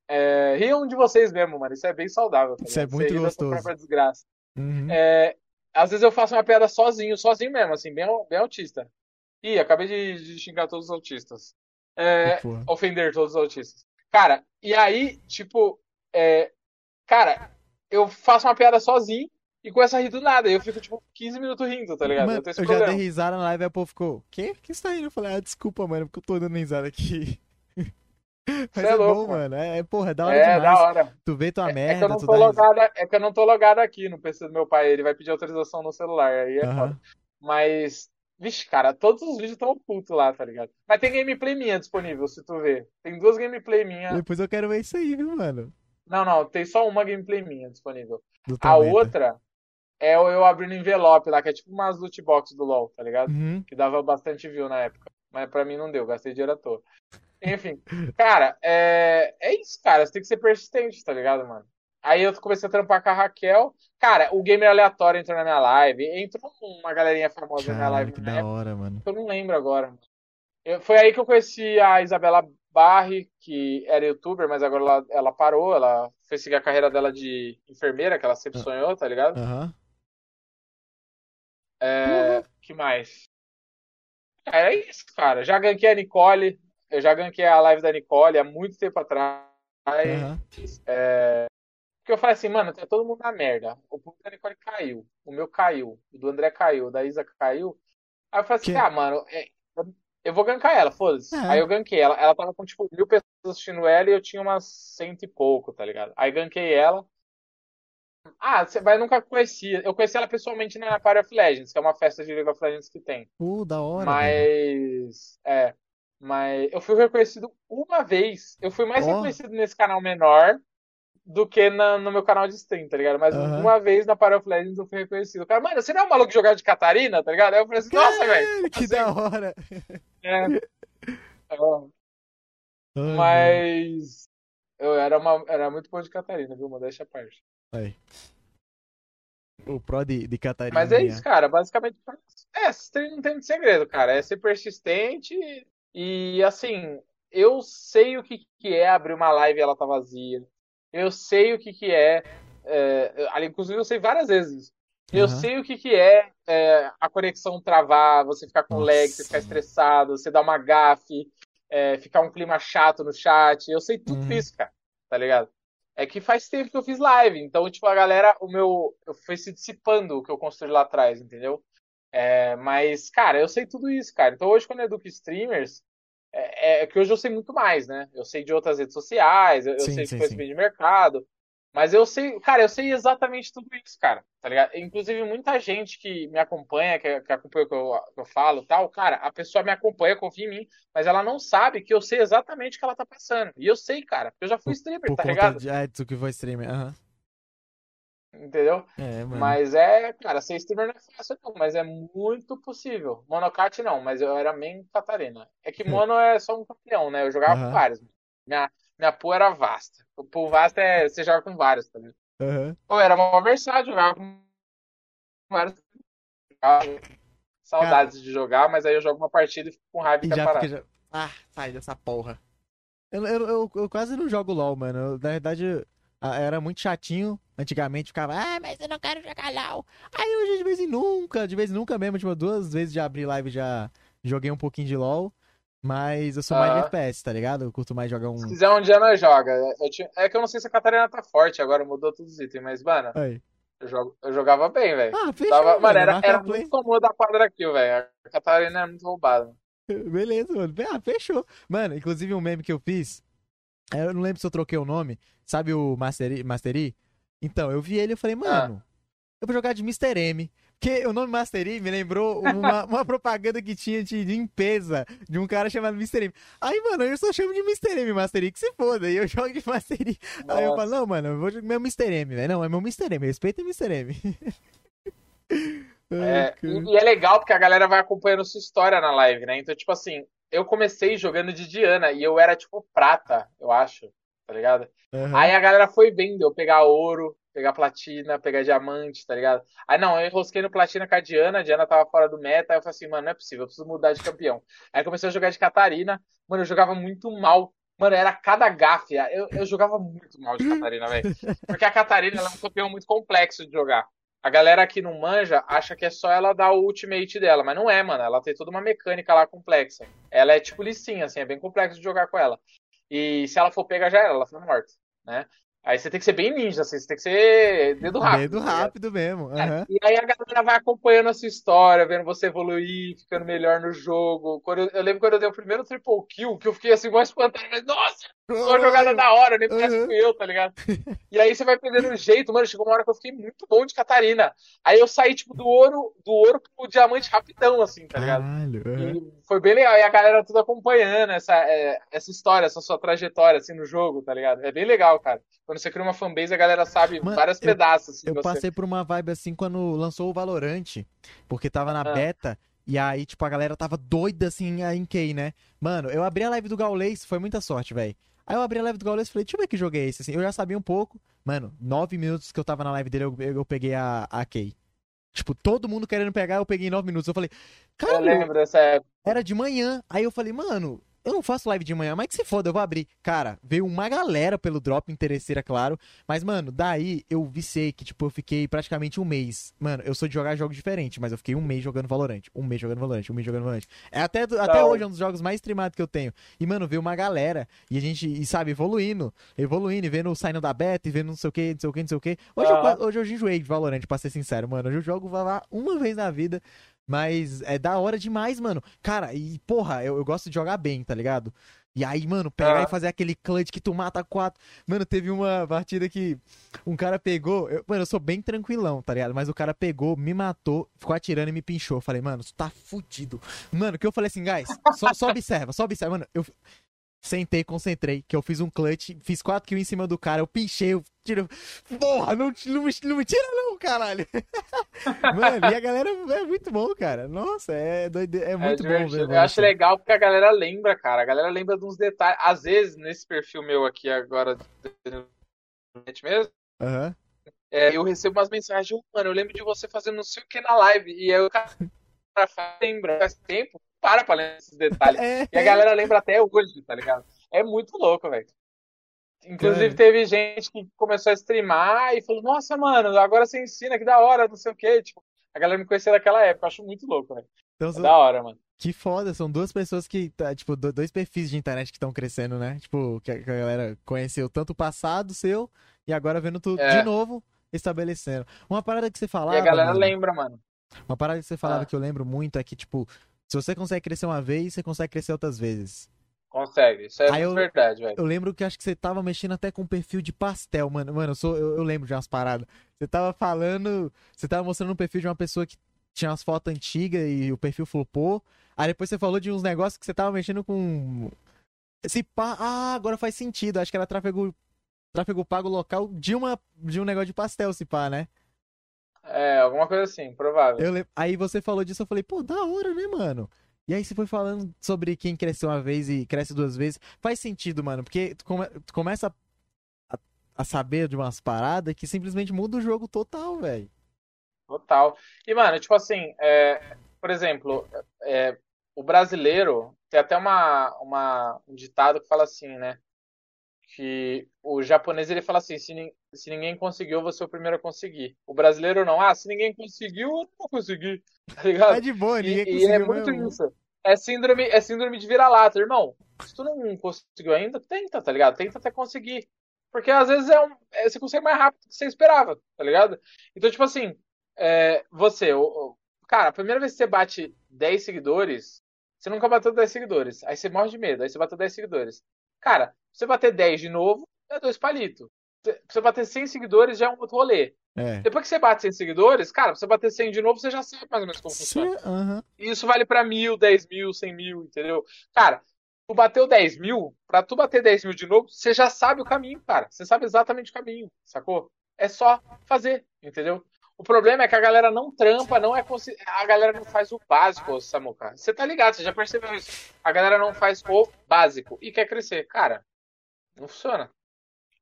É, riam de vocês mesmo, mano. Isso é bem saudável. Tá Isso é muito Você gostoso. própria desgraça. Uhum. É, às vezes eu faço uma piada sozinho, sozinho mesmo, assim, bem, bem autista. Ih, acabei de, de xingar todos os autistas. É, ofender todos os autistas. Cara, e aí, tipo, é, cara, eu faço uma piada sozinho e começo a rir do nada. E eu fico, tipo, 15 minutos rindo, tá ligado? Mano, eu eu já dei risada na live e a povo ficou, quê? que isso tá aí? Eu falei, ah, desculpa, mano, porque eu tô dando risada aqui. [laughs] Mas Cê é, é louco, bom, mano. É, é, porra, é da hora É, demais. da hora. Tu vê tua É, é que eu merda, não tu tô risada. logado, é que eu não tô logado aqui no PC do meu pai. Ele vai pedir autorização no celular, aí é foda. Mas, vixe, cara, todos os vídeos estão ocultos lá, tá ligado? Mas tem gameplay minha disponível, se tu ver. Tem duas gameplay minha. Depois eu quero ver isso aí, viu, mano? Não, não, tem só uma gameplay minha disponível. A outra é eu eu abrindo envelope lá, que é tipo umas loot box do LoL, tá ligado? Uhum. Que dava bastante view na época. Mas pra mim não deu, gastei dinheiro à toa. Enfim, [laughs] cara, é, é isso, cara. Você tem que ser persistente, tá ligado, mano? Aí eu comecei a trampar com a Raquel. Cara, o gamer aleatório entrou na minha live. Entrou uma galerinha famosa na minha live que na da época. hora, mano. Eu não lembro agora. Eu- foi aí que eu conheci a Isabela Barri, que era youtuber, mas agora ela, ela parou. Ela foi seguir a carreira dela de enfermeira, que ela sempre Ah. sonhou, tá ligado? Aham. É, que mais? É isso, cara. Já ganquei a Nicole. eu já ganquei a live da Nicole há muito tempo atrás. Aham. Porque eu falei assim, mano, tá todo mundo na merda. O público da Nicole caiu. O meu caiu. O do André caiu. O da Isa caiu. Aí eu falei assim, Que- ah, mano, é, eu- vou gankar ela, foda-se. É. Aí eu ganquei ela. Ela tava com, tipo, mil pessoas assistindo ela e eu tinha umas cento e pouco, tá ligado? Aí ganquei ela. Ah, você vai nunca conhecia. Eu conheci ela pessoalmente na Party of Legends, que é uma festa de League of Legends que tem. Pô, da hora. Mas, é, mas eu fui reconhecido uma vez. Eu fui mais Ó. reconhecido nesse canal menor do que na- no meu canal de stream, tá ligado? Mas Aham. uma vez na Party of Legends eu fui reconhecido. O cara, mano, você não é um maluco que jogava de Catarina, tá ligado? Aí eu falei assim, nossa, velho. Que assim, da hora. é. [laughs] É, Ai, Mas eu era, uma, era muito bom de Catarina, viu? Modéstia à parte. Aí. O pro de, de Catarina. Mas é né? isso, cara. Basicamente, é, stream não tem muito segredo, cara. É ser persistente e, assim, eu sei o que, que é abrir uma live e ela tá vazia. Eu sei o que, que é, é, ali, inclusive eu sei várias vezes isso. Eu Aham. sei o que, que é, é, a conexão travar, você ficar com lag, você ficar Nossa. estressado, você dar uma gafe, é, ficar um clima chato no chat. Eu sei tudo Uhum. isso, cara. Tá ligado? É que faz tempo que eu fiz live, então, tipo, a galera, o meu. Eu foi se dissipando o que eu construí lá atrás, entendeu? É, mas, cara, eu sei tudo isso, cara. Então, hoje, quando eu educo streamers, é, é que hoje eu sei muito mais, né? Eu sei de outras redes sociais, eu, eu Sim, sei de sim, conhecimento de mercado, mas eu sei, cara, eu sei exatamente tudo isso, cara, tá ligado? Inclusive, muita gente que me acompanha, que, que acompanha o que eu, que eu falo e tal, cara, a pessoa me acompanha, confia em mim, mas ela não sabe que eu sei exatamente o que ela tá passando. E eu sei, cara, porque eu já fui streamer, Por tá ligado? de. Ah, tu que foi streamer. Aham. Entendeu? É, mano. Mas é, cara, ser streamer não é fácil não, mas é muito possível. Monocat não, mas eu era main Catarina. É que [laughs] mono é só um campeão, né? Eu jogava Aham. com vários. Minha, minha pool era vasta. O pool vasta é você joga com vários, tá ligado? Aham. Ou era uma versátil, jogava com vários. Saudades de jogar, mas aí eu jogo uma partida e fico com raiva e E quero já. Ah, sai dessa porra. Eu, eu, eu, eu quase não jogo LOL, mano. Na verdade, era muito chatinho. Antigamente ficava, ah, mas eu não quero jogar LOL. Aí hoje, de vez em nunca, de vez em nunca mesmo, tipo, duas vezes já abri live já joguei um pouquinho de LOL. Mas eu sou mais de. FPS, tá ligado? Eu curto mais jogar um. Se quiser um dia nós joga. Tinha- É que eu não sei se a Catarina tá forte, agora mudou todos os itens, mas, mano, Aí. eu, jogo... eu jogava bem, velho. Ah, fechou. Tava- Mano, era, marca era play. muito comum da quadra kill, velho. A Catarina é muito roubada. [laughs] Beleza, mano. Ah, fechou. Mano, inclusive um meme que eu fiz. é, Eu não lembro se eu troquei o nome. Sabe o Mastery? Mastery? Então, eu vi ele e falei, mano, eu vou jogar de Mr. M. Porque o nome Mastery me lembrou uma, [laughs] uma propaganda que tinha de limpeza de um cara chamado Mr. M. Aí, mano, eu só chamo de Mr. M, Mastery, que se foda. E eu [laughs] jogo de Mastery. Aí eu Nossa. falo, não, mano, eu vou jogar meu Mr. M, velho. Não, é meu Mr. M. Respeita o Mr. M. [laughs] É, e, e é legal porque a galera vai acompanhando sua história na live, né? Então, tipo assim, eu comecei jogando de Diana e eu era tipo prata, eu acho, tá ligado? Aham. Aí a galera foi vendo eu pegar ouro, pegar platina, pegar diamante, tá ligado? Aí não, eu enrosquei no platina com a Diana, a Diana tava fora do meta, aí eu falei assim, mano, não é possível, eu preciso mudar de campeão. Aí comecei a jogar de Catarina, mano, eu jogava muito mal. Mano, era cada gafe. Eu, eu jogava muito mal de Catarina, velho. [laughs] Porque a Catarina ela é um campeão muito complexo de jogar. A galera que não manja acha que é só ela dar o ultimate dela, mas não é, mano. Ela tem toda uma mecânica lá complexa. Ela é tipo licinha, assim, é bem complexo de jogar com ela. E se ela for pega, já era, ela foi morta, né? Aí você tem que ser bem ninja, assim, você tem que ser dedo rápido. Dedo rápido mesmo. Cara, Aham. E aí a galera vai acompanhando a sua história, vendo você evoluir, ficando melhor no jogo. Quando eu, eu lembro quando eu dei o primeiro triple kill, que eu fiquei assim, mais espantado, mas nossa, uma jogada da hora, nem parece Uhum. que eu, tá ligado? E aí você vai perdendo o jeito, mano. Chegou uma hora que eu fiquei muito bom de Catarina. Aí eu saí, tipo, do ouro, do ouro pro diamante rapidão, assim, tá ligado? Caralho. aham. E foi bem legal. E a galera tudo acompanhando essa, é, essa história, essa sua trajetória, assim, no jogo, tá ligado? É bem legal, cara. Quando você cria uma fanbase, a galera sabe Mano, vários eu- pedaços, assim, Eu você. passei por uma vibe assim quando lançou o Valorant, porque tava na Ah. beta, e aí, tipo, a galera tava doida assim em Key, né? Mano, eu abri a live do Gaules, foi muita sorte, velho. Aí eu abri a live do Gaules e falei, deixa eu ver que jogo é esse, assim. Eu já sabia um pouco. Mano, nove minutos que eu tava na live dele, eu, eu peguei a, a Key. Tipo, todo mundo querendo pegar, eu peguei em nove minutos. Eu falei, Eu caralho, lembro dessa época. era de manhã. Aí eu falei, mano, eu não faço live de manhã, mas que se foda, eu vou abrir. Cara, veio uma galera pelo drop, interesseira, claro. Mas, mano, daí eu viciei que, tipo, eu fiquei praticamente um mês. Mano, eu sou de jogar jogos diferentes, mas eu fiquei um mês jogando Valorant. Um mês jogando Valorant, um mês jogando Valorant. É até, até hoje é um dos jogos mais streamados que eu tenho. E, mano, veio uma galera. E a gente, e sabe, evoluindo. Evoluindo, e vendo saindo da beta, e vendo não sei o que, não sei o que, não sei o que. Hoje, Ah. eu, hoje eu enjoei de Valorant, pra ser sincero, mano. Hoje eu jogo Valorant uma vez na vida. Mas é da hora demais, mano. Cara, e porra, eu, eu gosto de jogar bem, tá ligado? E aí, mano, pegar Ah. e fazer aquele clutch que tu mata quatro. Mano, teve uma partida que um cara pegou. eu- mano, eu sou bem tranquilão, tá ligado? Mas o cara pegou, me matou, ficou atirando e me pinchou. Eu falei, mano, tu tá fudido. Mano, que eu falei assim, guys, só, só observa, só observa. Mano, eu sentei, concentrei, que eu fiz um clutch, fiz quatro kills em cima do cara, eu pinchei, eu tiro. Porra, não, não, me- não me tira, não, caralho. [laughs] Mano, e a galera é muito bom, cara. Nossa, é, doide... é muito É bom ver. Eu acho mano. legal porque a galera lembra, cara. A galera lembra de uns detalhes. Às vezes, nesse perfil meu aqui agora, mesmo, Aham. é, eu recebo umas mensagens, "Ô, mano, eu lembro de você fazendo não sei o que na live. E aí o cara lembra, faz tempo, para pra lembrar esses detalhes. É, E a galera lembra até hoje, tá ligado? É muito louco, velho. Inclusive, teve gente que começou a streamar e falou, nossa, mano, agora você ensina, que da hora, não sei o quê. Tipo, a galera me conhecia daquela época, eu acho muito louco, velho. então, É são- da hora, mano. Que foda, são duas pessoas que, tá, tipo, do- dois perfis de internet que estão crescendo, né? Tipo, que a, que a galera conheceu tanto o passado seu e agora vendo tudo É. de novo estabelecendo. Uma parada que você falava. E a galera mano, lembra, mano. Uma parada que você falava Ah. que eu lembro muito é que, tipo, se você consegue crescer uma vez, você consegue crescer outras vezes. Consegue. Isso é eu- verdade, velho. Eu lembro que acho que você tava mexendo até com perfil de pastel, mano. Mano, eu, sou, eu, eu lembro de umas paradas. Você tava falando. Você tava mostrando um perfil de uma pessoa que tinha umas fotos antigas e o perfil flopou. Aí depois você falou de uns negócios que você tava mexendo com. Esse pá. Ah, agora faz sentido. Acho que era tráfego. Tráfego pago local de, uma, de um negócio de pastel, se pá, né? É, alguma coisa assim, provável. Eu lem- Aí você falou disso, eu falei, pô, da hora, né, mano? E aí você foi falando sobre quem cresceu uma vez e cresce duas vezes. Faz sentido, mano, porque tu, come- tu começa a, a saber de umas paradas que simplesmente muda o jogo total, velho. Total. E, mano, tipo assim, é, por exemplo, é, o brasileiro tem até uma, uma, um ditado que fala assim, né? Que o japonês ele fala assim: se, se ninguém conseguiu, você é o primeiro a conseguir. O brasileiro não, ah, se ninguém conseguiu, eu não vou conseguir. [laughs] Tá ligado? Tá de boa, E, ninguém e conseguiu é muito mesmo. isso. É síndrome, é síndrome de vira-lata, irmão. Se tu não conseguiu ainda, tenta, tá ligado? Tenta até conseguir. Porque às vezes é um, é- você consegue mais rápido do que você esperava, tá ligado? Então, tipo assim, é, você, o- cara, a primeira vez que você bate 10 seguidores, você nunca bateu 10 seguidores. Aí você morre de medo, aí você bateu 10 seguidores. Cara, você bater 10 de novo, é dois palitos. Você bater 100 seguidores já é um outro rolê. É. Depois que você bate 100 seguidores, cara, pra você bater 100 de novo, você já sabe mais ou menos como funciona. E isso vale pra mil, 10 mil, 100 mil, entendeu? Cara, tu bateu 10 mil, pra tu bater 10 mil de novo, você já sabe o caminho, cara. Você sabe exatamente o caminho, sacou? É só fazer, entendeu? O problema é que a galera não trampa, não é consci... a galera não faz o básico, Samuca. Você tá ligado, você já percebeu isso. A galera não faz o básico e quer crescer. Cara, não funciona.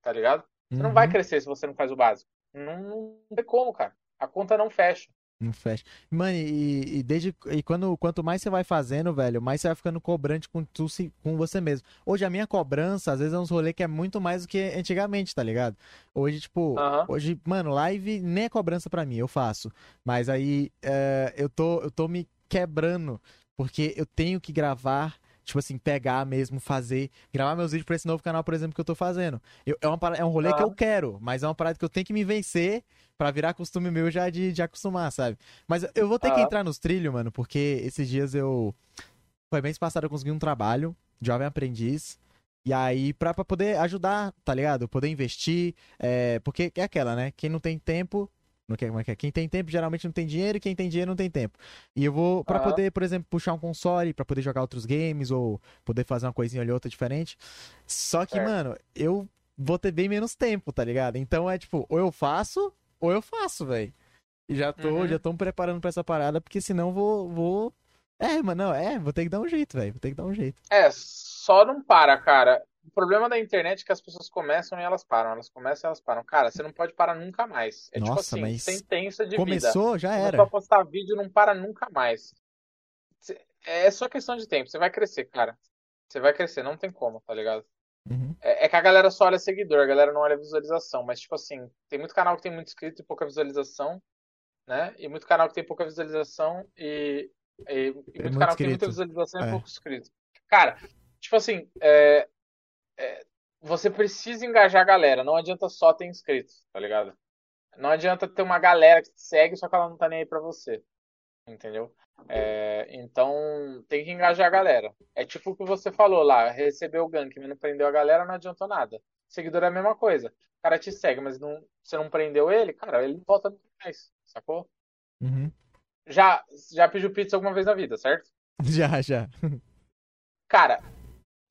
Tá ligado? Você não vai Uhum. crescer se você não faz o básico. Não, não tem como, cara. A conta não fecha. Não fecha. Mano, e, e desde e quando quanto mais você vai fazendo, velho, mais você vai ficando cobrante com tu, com você mesmo. Hoje a minha cobrança, às vezes é uns rolê que é muito mais do que antigamente, tá ligado? Hoje, tipo, hoje, mano, live nem é cobrança pra mim, eu faço. Mas aí é, eu tô eu tô me quebrando porque eu tenho que gravar Tipo assim, pegar mesmo, fazer, gravar meus vídeos pra esse novo canal, por exemplo, que eu tô fazendo. Eu- é, uma, parada- é um rolê que eu Aham. quero, mas é uma parada que eu tenho que me vencer pra virar costume meu já de, de acostumar, sabe? Mas eu vou ter que Aham. entrar nos trilhos, mano, porque esses dias eu. Foi mês passado eu consegui um trabalho, jovem aprendiz. E aí, pra, pra poder ajudar, tá ligado? Poder investir. é, porque é aquela, né? Quem não tem tempo. Não quer, como é que é? Quem tem tempo geralmente não tem dinheiro e quem tem dinheiro não tem tempo. E eu vou, pra Aham. poder, por exemplo, puxar um console, pra poder jogar outros games ou poder fazer uma coisinha ali outra diferente. Só que, Certo. mano, eu vou ter bem menos tempo, tá ligado? Então é tipo, ou eu faço, ou eu faço, velho. E já tô, Uhum. já tô me preparando pra essa parada, porque senão vou, vou. É, mano, não, é, vou ter que dar um jeito, velho. Vou ter que dar um jeito. É, só não para, cara. O problema da internet é que as pessoas começam e elas param. Elas começam e elas param. Cara, você não pode parar nunca mais. É tipo Nossa, assim, mas sentença de vida. Começou, já Começou era. a postar vídeo, não para nunca mais. É só questão de tempo. Você vai crescer, cara. Você vai crescer, não tem como, tá ligado? Uhum. É, é que a galera só olha seguidor, a galera não olha visualização. Mas, tipo assim, tem muito canal que tem muito inscrito e pouca visualização, né? E muito canal que tem pouca visualização e, e, e muito, muito canal que tem muita visualização É. e pouco inscrito. Cara, tipo assim, é, é, você precisa engajar a galera, não adianta só ter inscritos, tá ligado? Não adianta ter uma galera que te segue, só que ela não tá nem aí pra você. Entendeu? É, então tem que engajar a galera. É tipo o que você falou lá, recebeu o gank, mas não prendeu a galera, não adiantou nada. Seguidor é a mesma coisa. O cara te segue, mas não, você não prendeu ele, cara, ele não volta nunca mais, sacou? Uhum. Já, já pediu pizza alguma vez na vida, certo? [laughs] Já, já. Cara,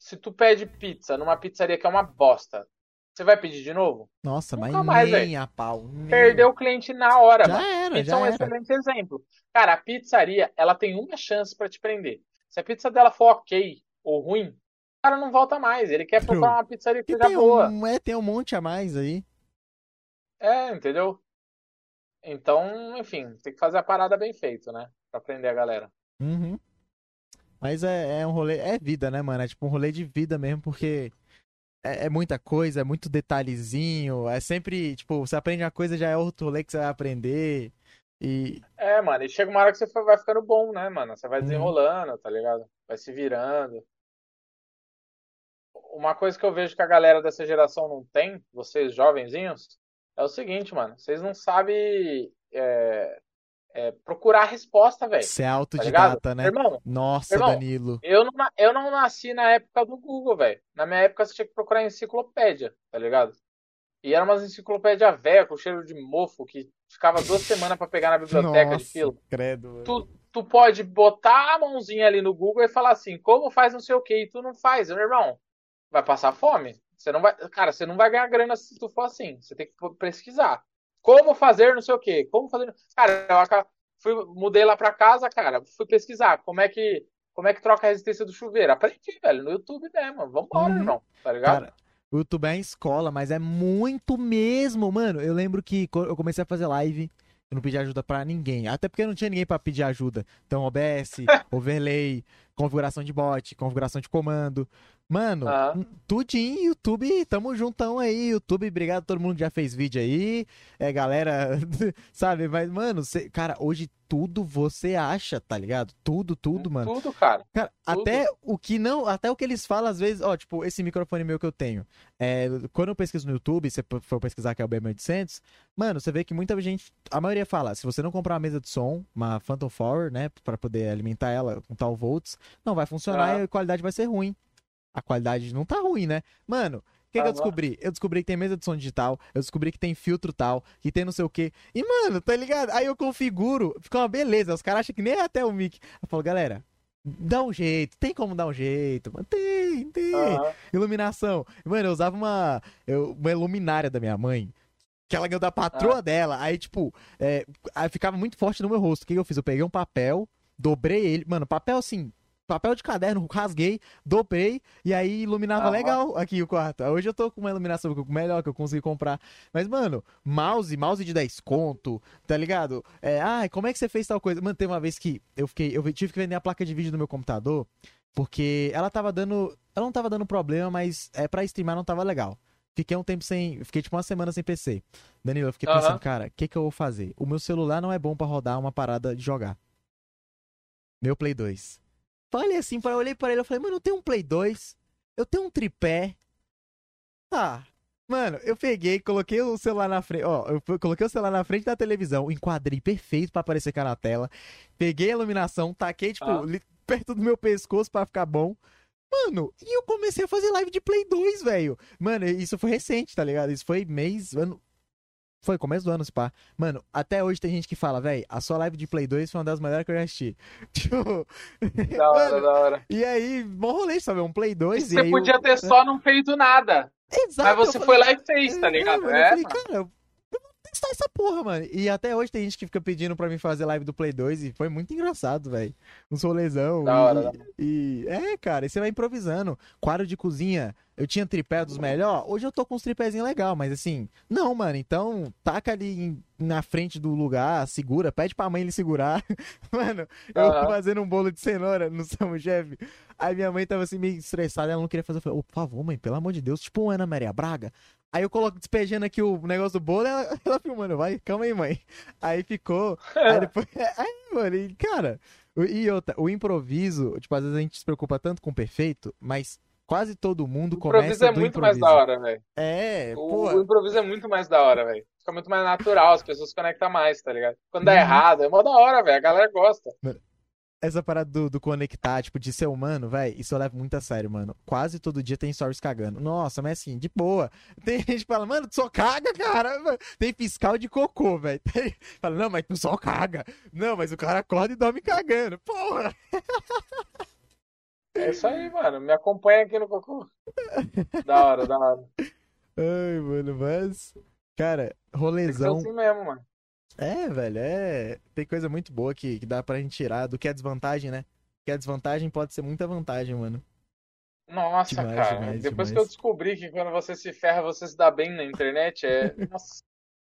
se tu pede pizza numa pizzaria que é uma bosta, você vai pedir de novo? Nossa, Nunca mas mais, nem a pau. nem- Perdeu o cliente na hora, Já mano. era, Pizza é já um era. excelente exemplo. Cara, a pizzaria, ela tem uma chance pra te prender. Se a pizza dela for ok ou ruim, o cara não volta mais. Ele quer procurar uma pizzaria que E seja boa. um, é, tem um monte a mais aí. É, entendeu? Então, enfim, tem que fazer a parada bem feita, né? Pra prender a galera. Uhum. Mas é, é um rolê, é vida, né, mano? É tipo um rolê de vida mesmo, porque é, é muita coisa, é muito detalhezinho. É sempre, tipo, você aprende uma coisa, já é outro rolê que você vai aprender. E. É, mano, e chega uma hora que você vai ficando bom, né, mano? Você vai Uhum. desenrolando, tá ligado? Vai se virando. Uma coisa que eu vejo que a galera dessa geração não tem, vocês jovenzinhos, é o seguinte, mano. Vocês não sabem é, é, procurar a resposta, velho. Você é Tá autodidata, ligado? né? Irmão, Nossa, Irmão, Danilo. eu não, eu não nasci na época do Google, velho. Na minha época você tinha que procurar enciclopédia, tá ligado? E era umas enciclopédia velha com cheiro de mofo que ficava duas semanas pra pegar na biblioteca de Nossa, fila. credo. mano. Tu, tu pode botar a mãozinha ali no Google e falar assim, como faz não sei o que, e tu não faz, meu irmão. Vai passar fome? Você não vai, cara, você não vai ganhar grana se tu for assim. Você tem que pesquisar. Como fazer não sei o que, como fazer. Cara, eu fui, mudei lá pra casa, cara, fui pesquisar como é que como é que troca a resistência do chuveiro. Aprendi, velho, no YouTube mesmo. Vambora, Uhum. irmão. Tá ligado? Cara, o YouTube é em escola, mas é muito mesmo, mano. Eu lembro que eu comecei a fazer live, eu não pedi ajuda pra ninguém. Até porque não tinha ninguém pra pedir ajuda. Então, OBS, [laughs] overlay, configuração de bot, configuração de comando. Mano, Aham. tudinho, YouTube, tamo juntão aí. YouTube, obrigado todo mundo que já fez vídeo aí. É, galera, [laughs] sabe? Mas, mano, cê- cara, hoje tudo você acha, tá ligado? Tudo, tudo, mano. Tudo, cara. Cara, Tudo. até o que não, até o que eles falam às vezes, ó, tipo, esse microfone meu que eu tenho. É, quando eu pesquiso no YouTube, se você for pesquisar que é o BM800, mano, você vê que muita gente, a maioria fala, se você não comprar uma mesa de som, uma Phantom Forward, né, Pra poder alimentar ela com tal volts, não vai funcionar Ah. e a qualidade vai ser ruim. A qualidade não tá ruim, né? Mano, o que, que eu descobri? Eu descobri que tem mesa de som digital, eu descobri que tem filtro tal, que tem não sei o quê. E, mano, tá ligado? Aí eu configuro, fica uma beleza. Os caras acham que nem é até o mic. Eu falo, galera, dá um jeito, tem como dar um jeito, mano. Tem, tem. Iluminação. Mano, eu usava uma, eu- uma luminária da minha mãe. Que ela ganhou da patroa dela. Aí, tipo, é, aí ficava muito forte no meu rosto. O que que eu fiz? Eu peguei um papel, dobrei ele. Mano, papel assim, papel de caderno, [laughs] rasguei, dobrei e aí iluminava legal aqui o quarto. Hoje eu tô com uma iluminação melhor que eu consegui comprar. Mas, mano, mouse, mouse de 10 conto, tá ligado? É, ai, como é que você fez tal coisa? Mano, tem uma vez que eu fiquei, eu tive que vender a placa de vídeo do meu computador, porque ela tava dando, ela não tava dando problema, mas é para streamar não tava legal. Fiquei um tempo sem, fiquei tipo uma semana sem PC. Danilo, eu fiquei Aham. pensando, cara, o que que eu vou fazer? O meu celular não é bom pra rodar uma parada de jogar. Meu Play 2. Falei assim, eu olhei pra ele, eu falei, mano, eu tenho um Play 2, eu tenho um tripé. Tá. Mano, eu peguei, coloquei o celular na frente, ó, eu coloquei o celular na frente da televisão, enquadrei perfeito pra aparecer cá na tela. Peguei a iluminação, taquei, tipo, Ah. perto do meu pescoço pra ficar bom. Mano, e eu comecei a fazer live de Play 2, velho. Mano, isso foi recente, tá ligado? Isso foi mês, ano. Foi começo do ano, se pá. Mano, até hoje tem gente que fala, velho, a sua live de Play 2 foi uma das melhores que eu já assisti. [laughs] Tipo. Da hora, Mano, da hora. e aí, bom rolê, sabe? Um Play 2 e, Você podia eu... ter só não feito nada. Exato, Mas você eu foi falei- lá e fez, tá ligado? mano, É, eu falei, mano. cara, eu vou conquistar essa porra, mano. E até hoje tem gente que fica pedindo pra mim fazer live do Play 2 e foi muito engraçado, velho. Um solezão. Da e, hora. e- É, cara, e você vai improvisando. Quadro de cozinha, eu tinha tripé dos melhor, hoje eu tô com uns tripézinhos legal, mas assim, não, mano, então taca ali em- na frente do lugar, segura, pede pra mãe ele segurar. [laughs] Mano, eu Aham. fazendo um bolo de cenoura no São Chefe. Aí minha mãe tava assim meio estressada, ela não queria fazer. Eu falei, ô, por favor, mãe, pelo amor de Deus, tipo uma Ana Maria Braga. Aí eu coloco despejando aqui o negócio do bolo, ela, [laughs] ela filmando, vai, calma aí, mãe. Aí ficou. Aí [laughs] depois. Aí, mano, e, cara. E outra, o improviso, tipo, às vezes a gente se preocupa tanto com o perfeito, mas quase todo mundo O improviso começa é do muito mais improviso. da hora, velho. É, O, pô. o improviso é muito mais da hora, velho. Fica muito mais natural, as pessoas se conectam mais, tá ligado? Quando dá Uhum. errado, é mó da hora, velho. A galera gosta. Essa parada do, do conectar, tipo, de ser humano, velho, isso eu levo muito a sério, mano. Quase todo dia tem stories cagando. Nossa, mas assim, de boa. [laughs] Tem gente que fala, mano, tu só caga, cara. [laughs] Tem fiscal de cocô, velho. Tem... [laughs] Fala, não, mas tu só caga. Não, mas o cara acorda e dorme cagando. Porra. É isso aí, mano. Me acompanha aqui no Cocô. Da hora, da hora. Ai, mano, mas. Cara, que rolezão. assim mesmo, mano. É, velho, é. Tem coisa muito boa que, que dá pra gente tirar do que é desvantagem, né? Que a desvantagem pode ser muita vantagem, mano. Nossa, Demais, cara. demais, Depois que demais. eu descobri que quando você se ferra, você se dá bem na internet, é. [laughs] Nossa,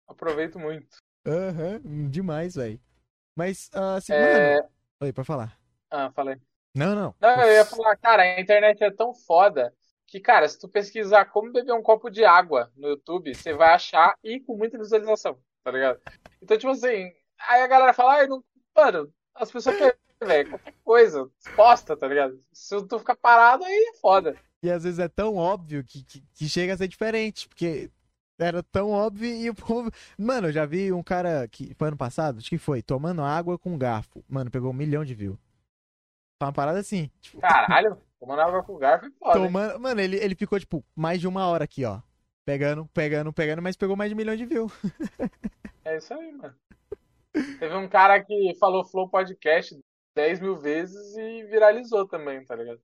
aproveito muito. Aham, demais, velho. Mas, ah, assim, É... mano. Oi, pode falar. Ah, falei. Não, não. Não, eu ia falar, cara, a internet é tão foda que, cara, se tu pesquisar como beber um copo de água no YouTube, você vai achar e com muita visualização, tá ligado? Então, tipo assim, aí a galera fala, ai, não. Mano, as pessoas querem, velho, qualquer coisa, posta, tá ligado? Se tu ficar parado, aí é foda. E às vezes é tão óbvio que, que, que chega a ser diferente, porque era tão óbvio e o povo. [laughs] Mano, eu já vi um cara que foi ano passado, acho que foi, tomando água com garfo. Mano, pegou um milhão de views. Foi uma parada assim. Tipo, Caralho, tomando água com garfo é foda. tomando. Mano, ele, ele ficou, tipo, mais de uma hora aqui, ó. Pegando, pegando, pegando, mas pegou mais de um milhão de views. É isso aí, mano. Teve um cara que falou Flow Podcast 10 mil vezes e viralizou também, tá ligado?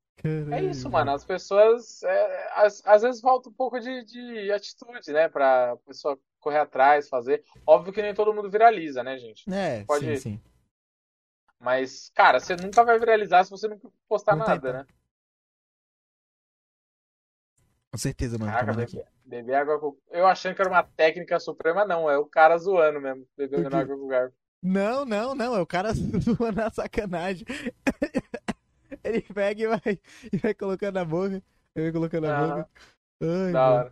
É isso, mano. As pessoas. é, às, às vezes falta um pouco de, de atitude, né? Pra pessoa correr atrás, fazer. Óbvio que nem todo mundo viraliza, né, gente? É, Pode sim, sim. Mas, cara, você nunca vai viralizar se você não postar Não nada, né? Com certeza, mano. Caraca, beber, beber água com. Eu achando que era uma técnica suprema, não. É o cara zoando mesmo, bebendo O quê? água com garfo. Não, não, não. É o cara [laughs] zoando na sacanagem. [laughs] Ele pega e vai, e vai colocando na boca. Ele vai colocando na Aham. boca. Ai, Da hora.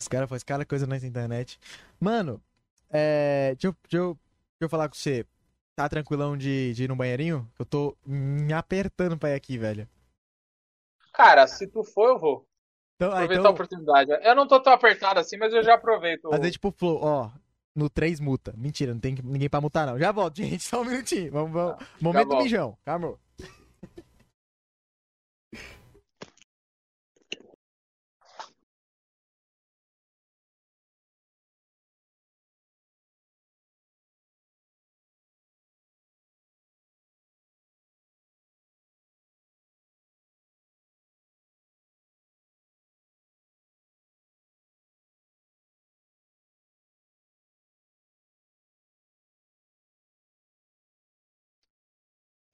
Os caras fazem cada coisa nessa internet. Mano, é. Deixa eu, deixa eu, deixa eu falar com você. Tá tranquilão de, de ir no banheirinho? Eu tô me apertando pra ir aqui, velho. Cara, se tu for, eu vou. Então, ah, Aproveitar então a oportunidade. Eu não tô tão apertado assim, mas eu já aproveito. fazer tipo flow, ó. No 3 muta. Mentira, não tem ninguém pra mutar, não. Já volto, [laughs] gente. Só um minutinho. Vamos, vamos. Momento volto. mijão. Calma.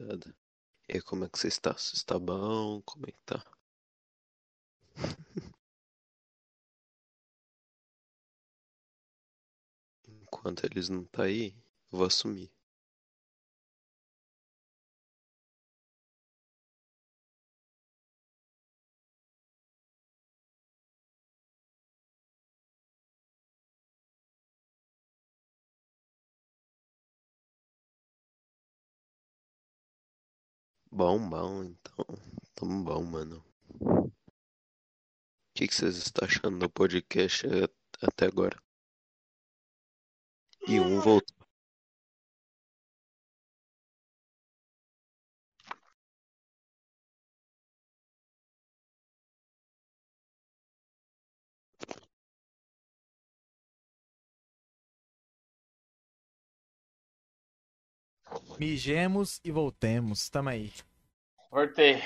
Nada. E aí, como é que você está? Você está bom? Como é que tá? [laughs] Enquanto eles não tá aí, eu vou assumir. Bom, bom, então. Tamo bom, mano. O que, que vocês estão achando do podcast até agora? E um voltou. Mijemos e voltemos. Tamo aí. Voltei.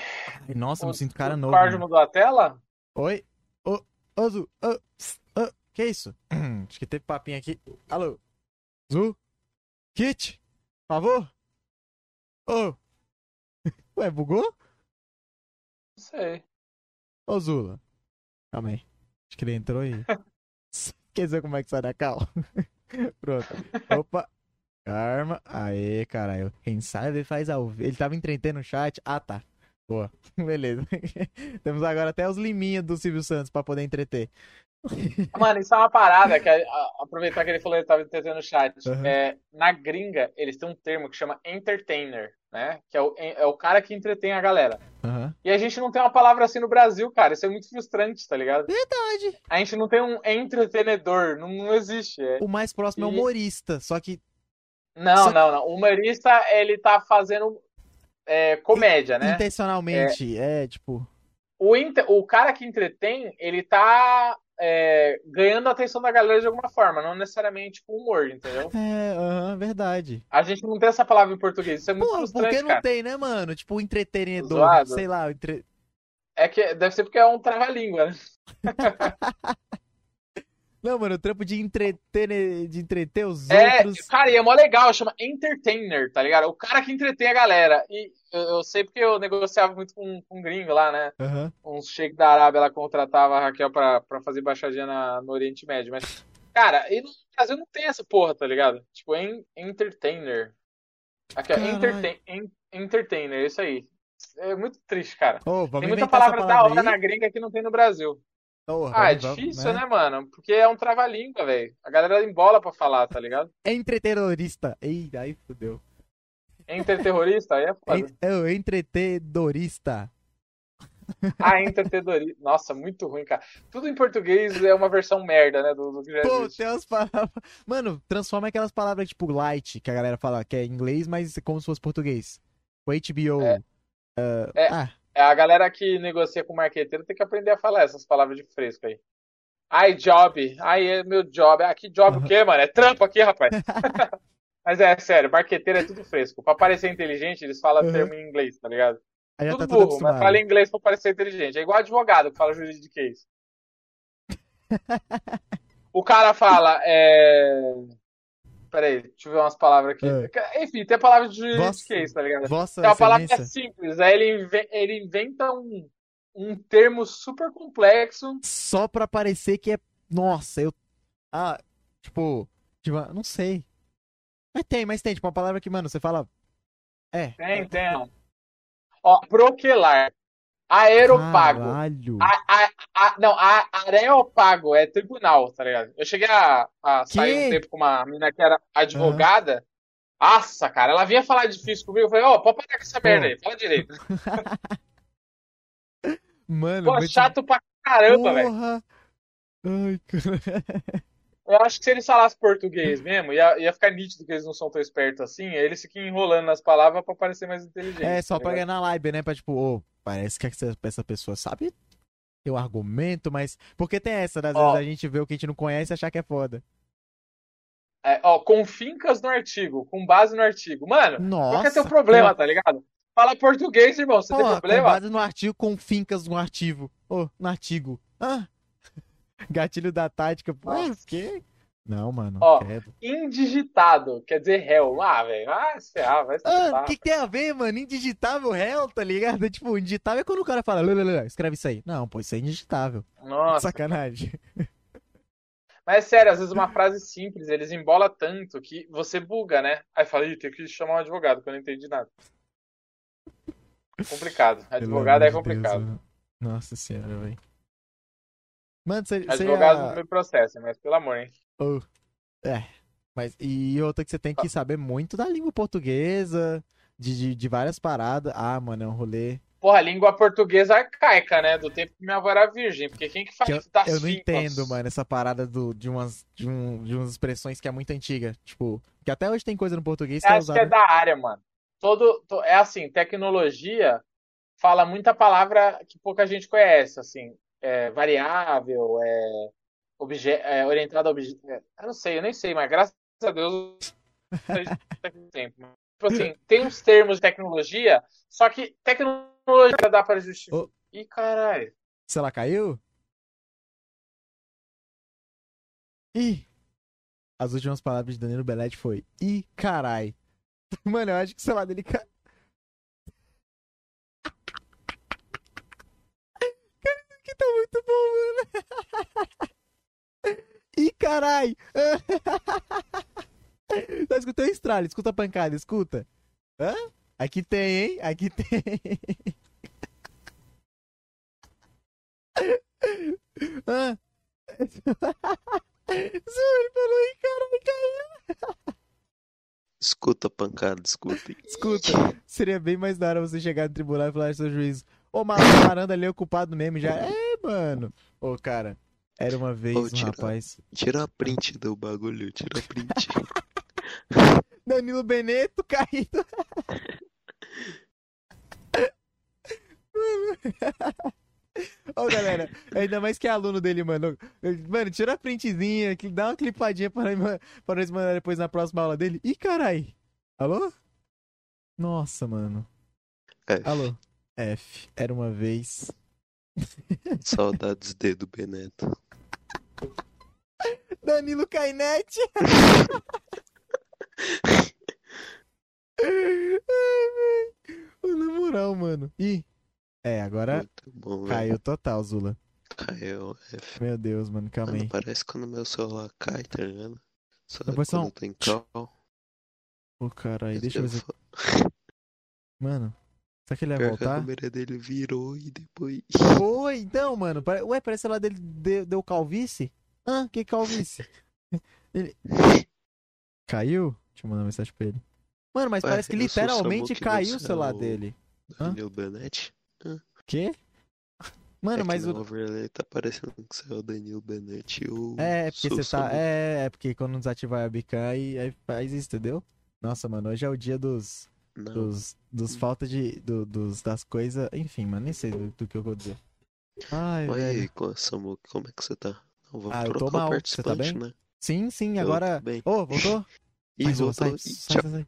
Ai, nossa, eu me sinto cara o novo. Card mano. mudou a tela? Oi? Ô, ô, Zu, ô, ô, Que isso? [clears throat] Acho que teve papinho aqui. Alô? Zu? Kit? Por favor? Ô? [laughs] Ué, bugou? Não sei. Ô, Zula. Calma aí. Acho que ele entrou e. [laughs] Quer dizer como é que sai da cal? Pronto. Opa. Karma. Aê, caralho. Quem sabe faz ao vivo. Ele tava entretendo no chat. Ah, tá. Boa. [laughs] Beleza. [laughs] Temos agora até os liminhas do Silvio Santos pra poder entreter. [laughs] Mano, isso é uma parada que, aproveitar que ele falou que ele tava entretendo no chat. Uhum. É, na gringa, eles têm um termo que chama entertainer, né? Que é o, é o cara que entretém a galera. Aham. E a gente não tem uma palavra assim no Brasil, cara. Isso é muito frustrante, tá ligado? Verdade. A gente não tem um entretenedor, não, não existe. é. O mais próximo é E- humorista. Só que. Não, Só- não, não. O humorista, ele tá fazendo é, comédia, né? Intencionalmente. É, tipo. O, inte- o cara que entretém, ele tá é, ganhando a atenção da galera de alguma forma, não necessariamente com humor, entendeu? É, verdade. A gente não tem essa palavra em português, isso é muito Pô, frustrante, que não cara. tem, né, mano? Tipo, entretenedor. Zoado. Sei lá, entre... É que deve ser porque é um trava-língua, né? [laughs] Não, mano, o trampo de entreter, de entreter os É, outros. cara, e é mó legal, chama entertainer, tá ligado? O cara que entretém a galera. E eu, eu sei porque eu negociava muito com, com um gringo lá, né? Aham. uns sheiks da Arábia, ela contratava a Raquel pra, pra fazer baixadinha na, no Oriente Médio. Mas, cara, e no Brasil não tem essa porra, tá ligado? Tipo, en, entertainer. Aqui, ó, entertain, en- entertainer, isso aí. É muito triste, cara. Vamos Tem muita essa palavra, da palavra hora aí. na gringa que não tem no Brasil. Porra, Ah, é vamos- vamos, difícil, né, mano? Porque é um trava-língua, velho. A galera embola pra falar, tá ligado? Entreterrorista. Ei, aí fudeu. Entreterrorista, aí é foda. É o entretenedorista. Ah, entretenedorista. Nossa, muito ruim, cara. Tudo em português é uma versão merda, né, do, do que já Pô, existe. tem umas palavras. Mano, transforma aquelas palavras tipo light, que a galera fala que é inglês, mas como se fosse português. O HBO. É. ah, É. ah, É, a galera que negocia com marqueteiro tem que aprender a falar essas palavras de fresco aí. Ai, job. Ai, é meu job. Ah, que job o quê, mano? É trampo aqui, rapaz. [laughs] Mas é sério, marqueteiro é tudo fresco. Pra parecer inteligente, eles falam Uhum. termo em inglês, tá ligado? aí tudo tá burro, mas fala inglês pra parecer inteligente. É igual advogado que fala juridiquês. [laughs] o cara fala, é... Peraí, deixa eu ver umas palavras aqui. Enfim, tem a palavra de juridiquês, tá ligado? Vossa Tem uma palavra que é simples, aí ele, inve- ele inventa um, um termo super complexo. Só pra parecer que é. Nossa, eu. Ah, tipo. tipo, não sei. Mas tem, mas tem. Tipo, uma palavra que, mano, você fala. É. Tem, tem. Ó, proquelar. Aeropago. Caralho. A, a, a, não, a, areopago é tribunal, tá ligado? Eu cheguei a, a sair um tempo com uma menina que era advogada. Nossa, cara, ela vinha falar difícil comigo. Eu falei, ó, pode parar com essa merda aí, fala direito. [laughs] Mano, Pô, muito- chato pra caramba, velho. Ai, cara. Eu acho que se eles falassem português mesmo, ia, ia ficar nítido que eles não são tão espertos assim. Aí eles ficam enrolando nas palavras pra parecer mais inteligente. É, só tá pra ganhar na live, né? Pra tipo, ô, parece que essa, pessoa sabe o argumento, mas. Porque tem essa, né? às Ó. vezes a gente vê o que a gente não conhece e achar que é foda. É, ó, com fincas no artigo, com base no artigo. Mano, Nossa. qual que é teu problema, tá ligado? Fala português, irmão. Você Pô, tem com problema? base no artigo com fincas no artigo. Ô, no artigo. Ah! [laughs] Gatilho da tática. Pô, Nossa. que? Não, mano. Ó, credo. Indigitado, quer dizer réu. Ah, velho, vai se ah, vai se Ah, o que, tem a ver, mano? Indigitável réu, tá ligado? [laughs] Tipo, indigitável é quando o cara fala, "Lê, lê, lê, escreve isso aí. Não, pô, isso é indigitável. Nossa, Sacanagem. [laughs] mas é sério, às vezes uma frase simples, eles embola tanto que você buga, né? Aí fala, ih, tem que chamar um advogado, que eu não entendi nada. Complicado. Advogado é Deus, complicado. mano. Nossa senhora, velho. Mano, você. Advogado ia- não me processa, mas pelo amor, hein? Oh, É. Mas, e outra que você tem que saber muito da língua portuguesa, de, de, de várias paradas. Ah, mano, é um rolê. Porra, língua portuguesa arcaica, né? Do tempo que minha avó era virgem. Porque quem que faz Que eu, das eu não entendo, mano, essa parada do, de, umas, de, um, de umas expressões que é muito antiga. Tipo, que até hoje tem coisa no português que Eu é acho que é usada. da área, mano. Todo, to- é assim, tecnologia fala muita palavra que pouca gente conhece, assim, é, variável, é, obje, é orientado a objeto. eu não sei, eu nem sei, mas graças a Deus a gente tá com tempo. Tipo assim, tem uns termos de tecnologia, só que tecnologia dá para justificar. Ô. Ih, caralho. Se ela caiu? Ih. As últimas palavras de Danilo Belete foi Ih, carai. [laughs] Mano, eu acho que o celular dele caiu. [laughs] Cara, isso aqui tá muito bom, mano. Carai. [laughs] Tá escutando o estralo, escuta a pancada, escuta. Hã? Aqui tem, hein? Aqui tem. [laughs] Hã? Ele falou, ih, caralho, caiu. Escuta a pancada, escuta. Escuta, seria bem mais da hora você chegar no tribunal e falar, seu juiz, ô, Maranda ali é ocupado mesmo já. É, mano. Ô, cara, era uma vez um tira- rapaz. Tira a print do bagulho, tira a print. [laughs] Danilo Beneto caído. Ô, galera, ainda mais que é aluno dele, mano. Mano, tira a printzinha, que dá uma clipadinha pra, nós- pra nós mandar depois na próxima aula dele. Ih, carai. Alô? Nossa, mano. F. Alô? F. Era uma vez. Saudades D do Beneto. Danilo Cainete. [laughs] Velho. Na moral, mano. Ih. É, agora bom, velho. caiu total, Zula. Caiu. F. Meu Deus, mano, calma Mano, aí. parece quando meu celular cai, tá ligado? Só Depois quando um- tem cal. Ô, caralho, deixa eu ver se... Fo- Mano, será que ele vai que a voltar? câmera dele virou e depois. Oi, então, mano. pare- Ué, parece lá dele deu, deu calvície? Hã? Que calvície? [laughs] Ele... Caiu? Deixa eu mandar uma mensagem pra ele. Mano, mas Ué, parece que literalmente Samuque, caiu o celular o- dele. Hã? Daniel Benetti. Quê? Mano, é mas que o... overlay tá parecendo que você é o Danilo Benetti e o É, é porque você tá. É, é porque quando desativar a webcam aí, aí faz isso, entendeu? Nossa, mano, hoje é o dia dos. Não, Dos. Dos falta de. do- dos, das coisas. Enfim, mano, nem sei do, do que eu vou dizer. Ai, Olha velho. Samuque, como é que você tá? Não, vamos Ah, eu tô mal. Você tá bem? né? Sim, sim, Eu agora. Ô, voltou? Ih, Sai, Zula, voltou. sai, sai, tchau. sai, sai.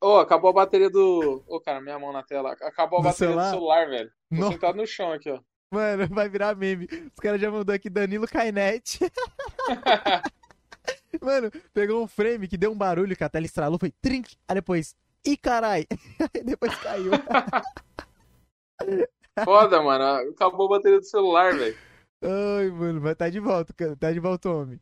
Ô, acabou a bateria do. Ô, cara, minha mão na tela. Acabou a Do bateria celular? do celular, velho. Tô No- sentado no chão aqui, ó. Mano, vai virar meme. Os caras já mandou aqui Danilo Cainete. [laughs] Mano, pegou um frame que deu um barulho que a tela estralou, foi trinque. Aí depois, ih carai. [laughs] Depois caiu. [laughs] Foda, mano. Acabou a bateria do celular, velho. Ai, mano, mas tá de volta, cara. Tá de volta, homem.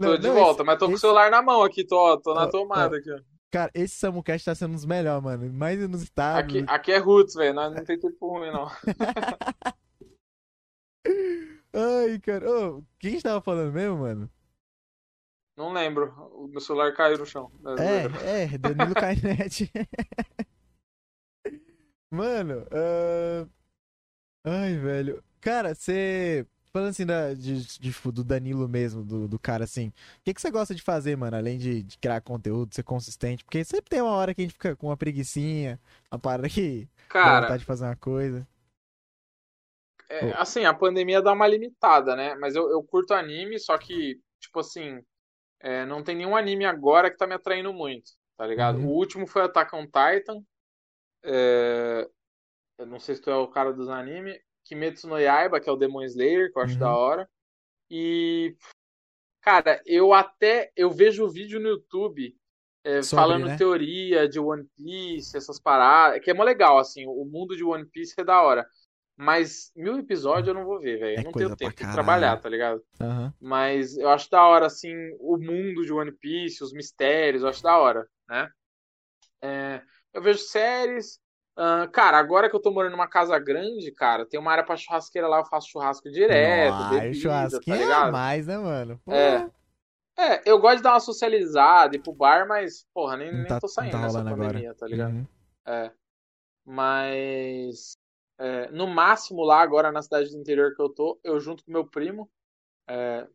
Tô Não, de não, volta, esse- mas tô com o esse- celular na mão aqui, tô, tô na Ó, tomada aqui, ó. Cara, esse Samucast tá sendo um dos melhores, mano. Mais inusitado. Aqui, aqui é roots, velho. Não, não tem tempo ruim, não. [laughs] Ai, cara. Ô, o que a gente tava falando mesmo, mano? Não lembro. O meu celular caiu no chão. É, é, Danilo Cainete. [laughs] Mano, ah, ai, velho. Cara, você. Falando assim da, de, de, tipo, do Danilo mesmo, do, do cara assim. O que, que você gosta de fazer, mano? Além de, de criar conteúdo, ser consistente? Porque sempre tem uma hora que a gente fica com uma preguicinha, uma parada que dá Cara, vontade de fazer uma coisa. é, assim, a pandemia dá uma limitada, né? Mas eu, eu curto anime, só que, tipo assim, é, não tem nenhum anime agora que tá me atraindo muito, tá ligado? Uhum. O último foi Attack on Titan. É, eu não sei se tu é o cara dos animes. Kimetsu no Yaiba, que é o Demon Slayer, que eu acho Uhum. da hora. E, cara, eu até eu vejo vídeo no YouTube é, Sobre, falando né? teoria de One Piece, essas paradas, que é mó legal, assim, o mundo de One Piece é da hora. Mas mil episódios eu não vou ver, velho. É Eu não tenho tempo de trabalhar, tá ligado? Aham. Mas eu acho da hora, assim, o mundo de One Piece, os mistérios, eu acho da hora, né? É, eu vejo séries. ah, cara, agora que eu tô morando numa casa grande, cara, tem uma área pra churrasqueira lá, eu faço churrasco direto, bebida, churrasquinho tá é mais, né, mano? Pô, É. É, eu gosto de dar uma socializada, ir pro bar, mas, porra, nem, nem tá, tô saindo tá nessa pandemia, agora. tá ligado? Uhum. É. Mas é, no máximo lá agora na cidade do interior que eu tô, eu junto com meu primo. é,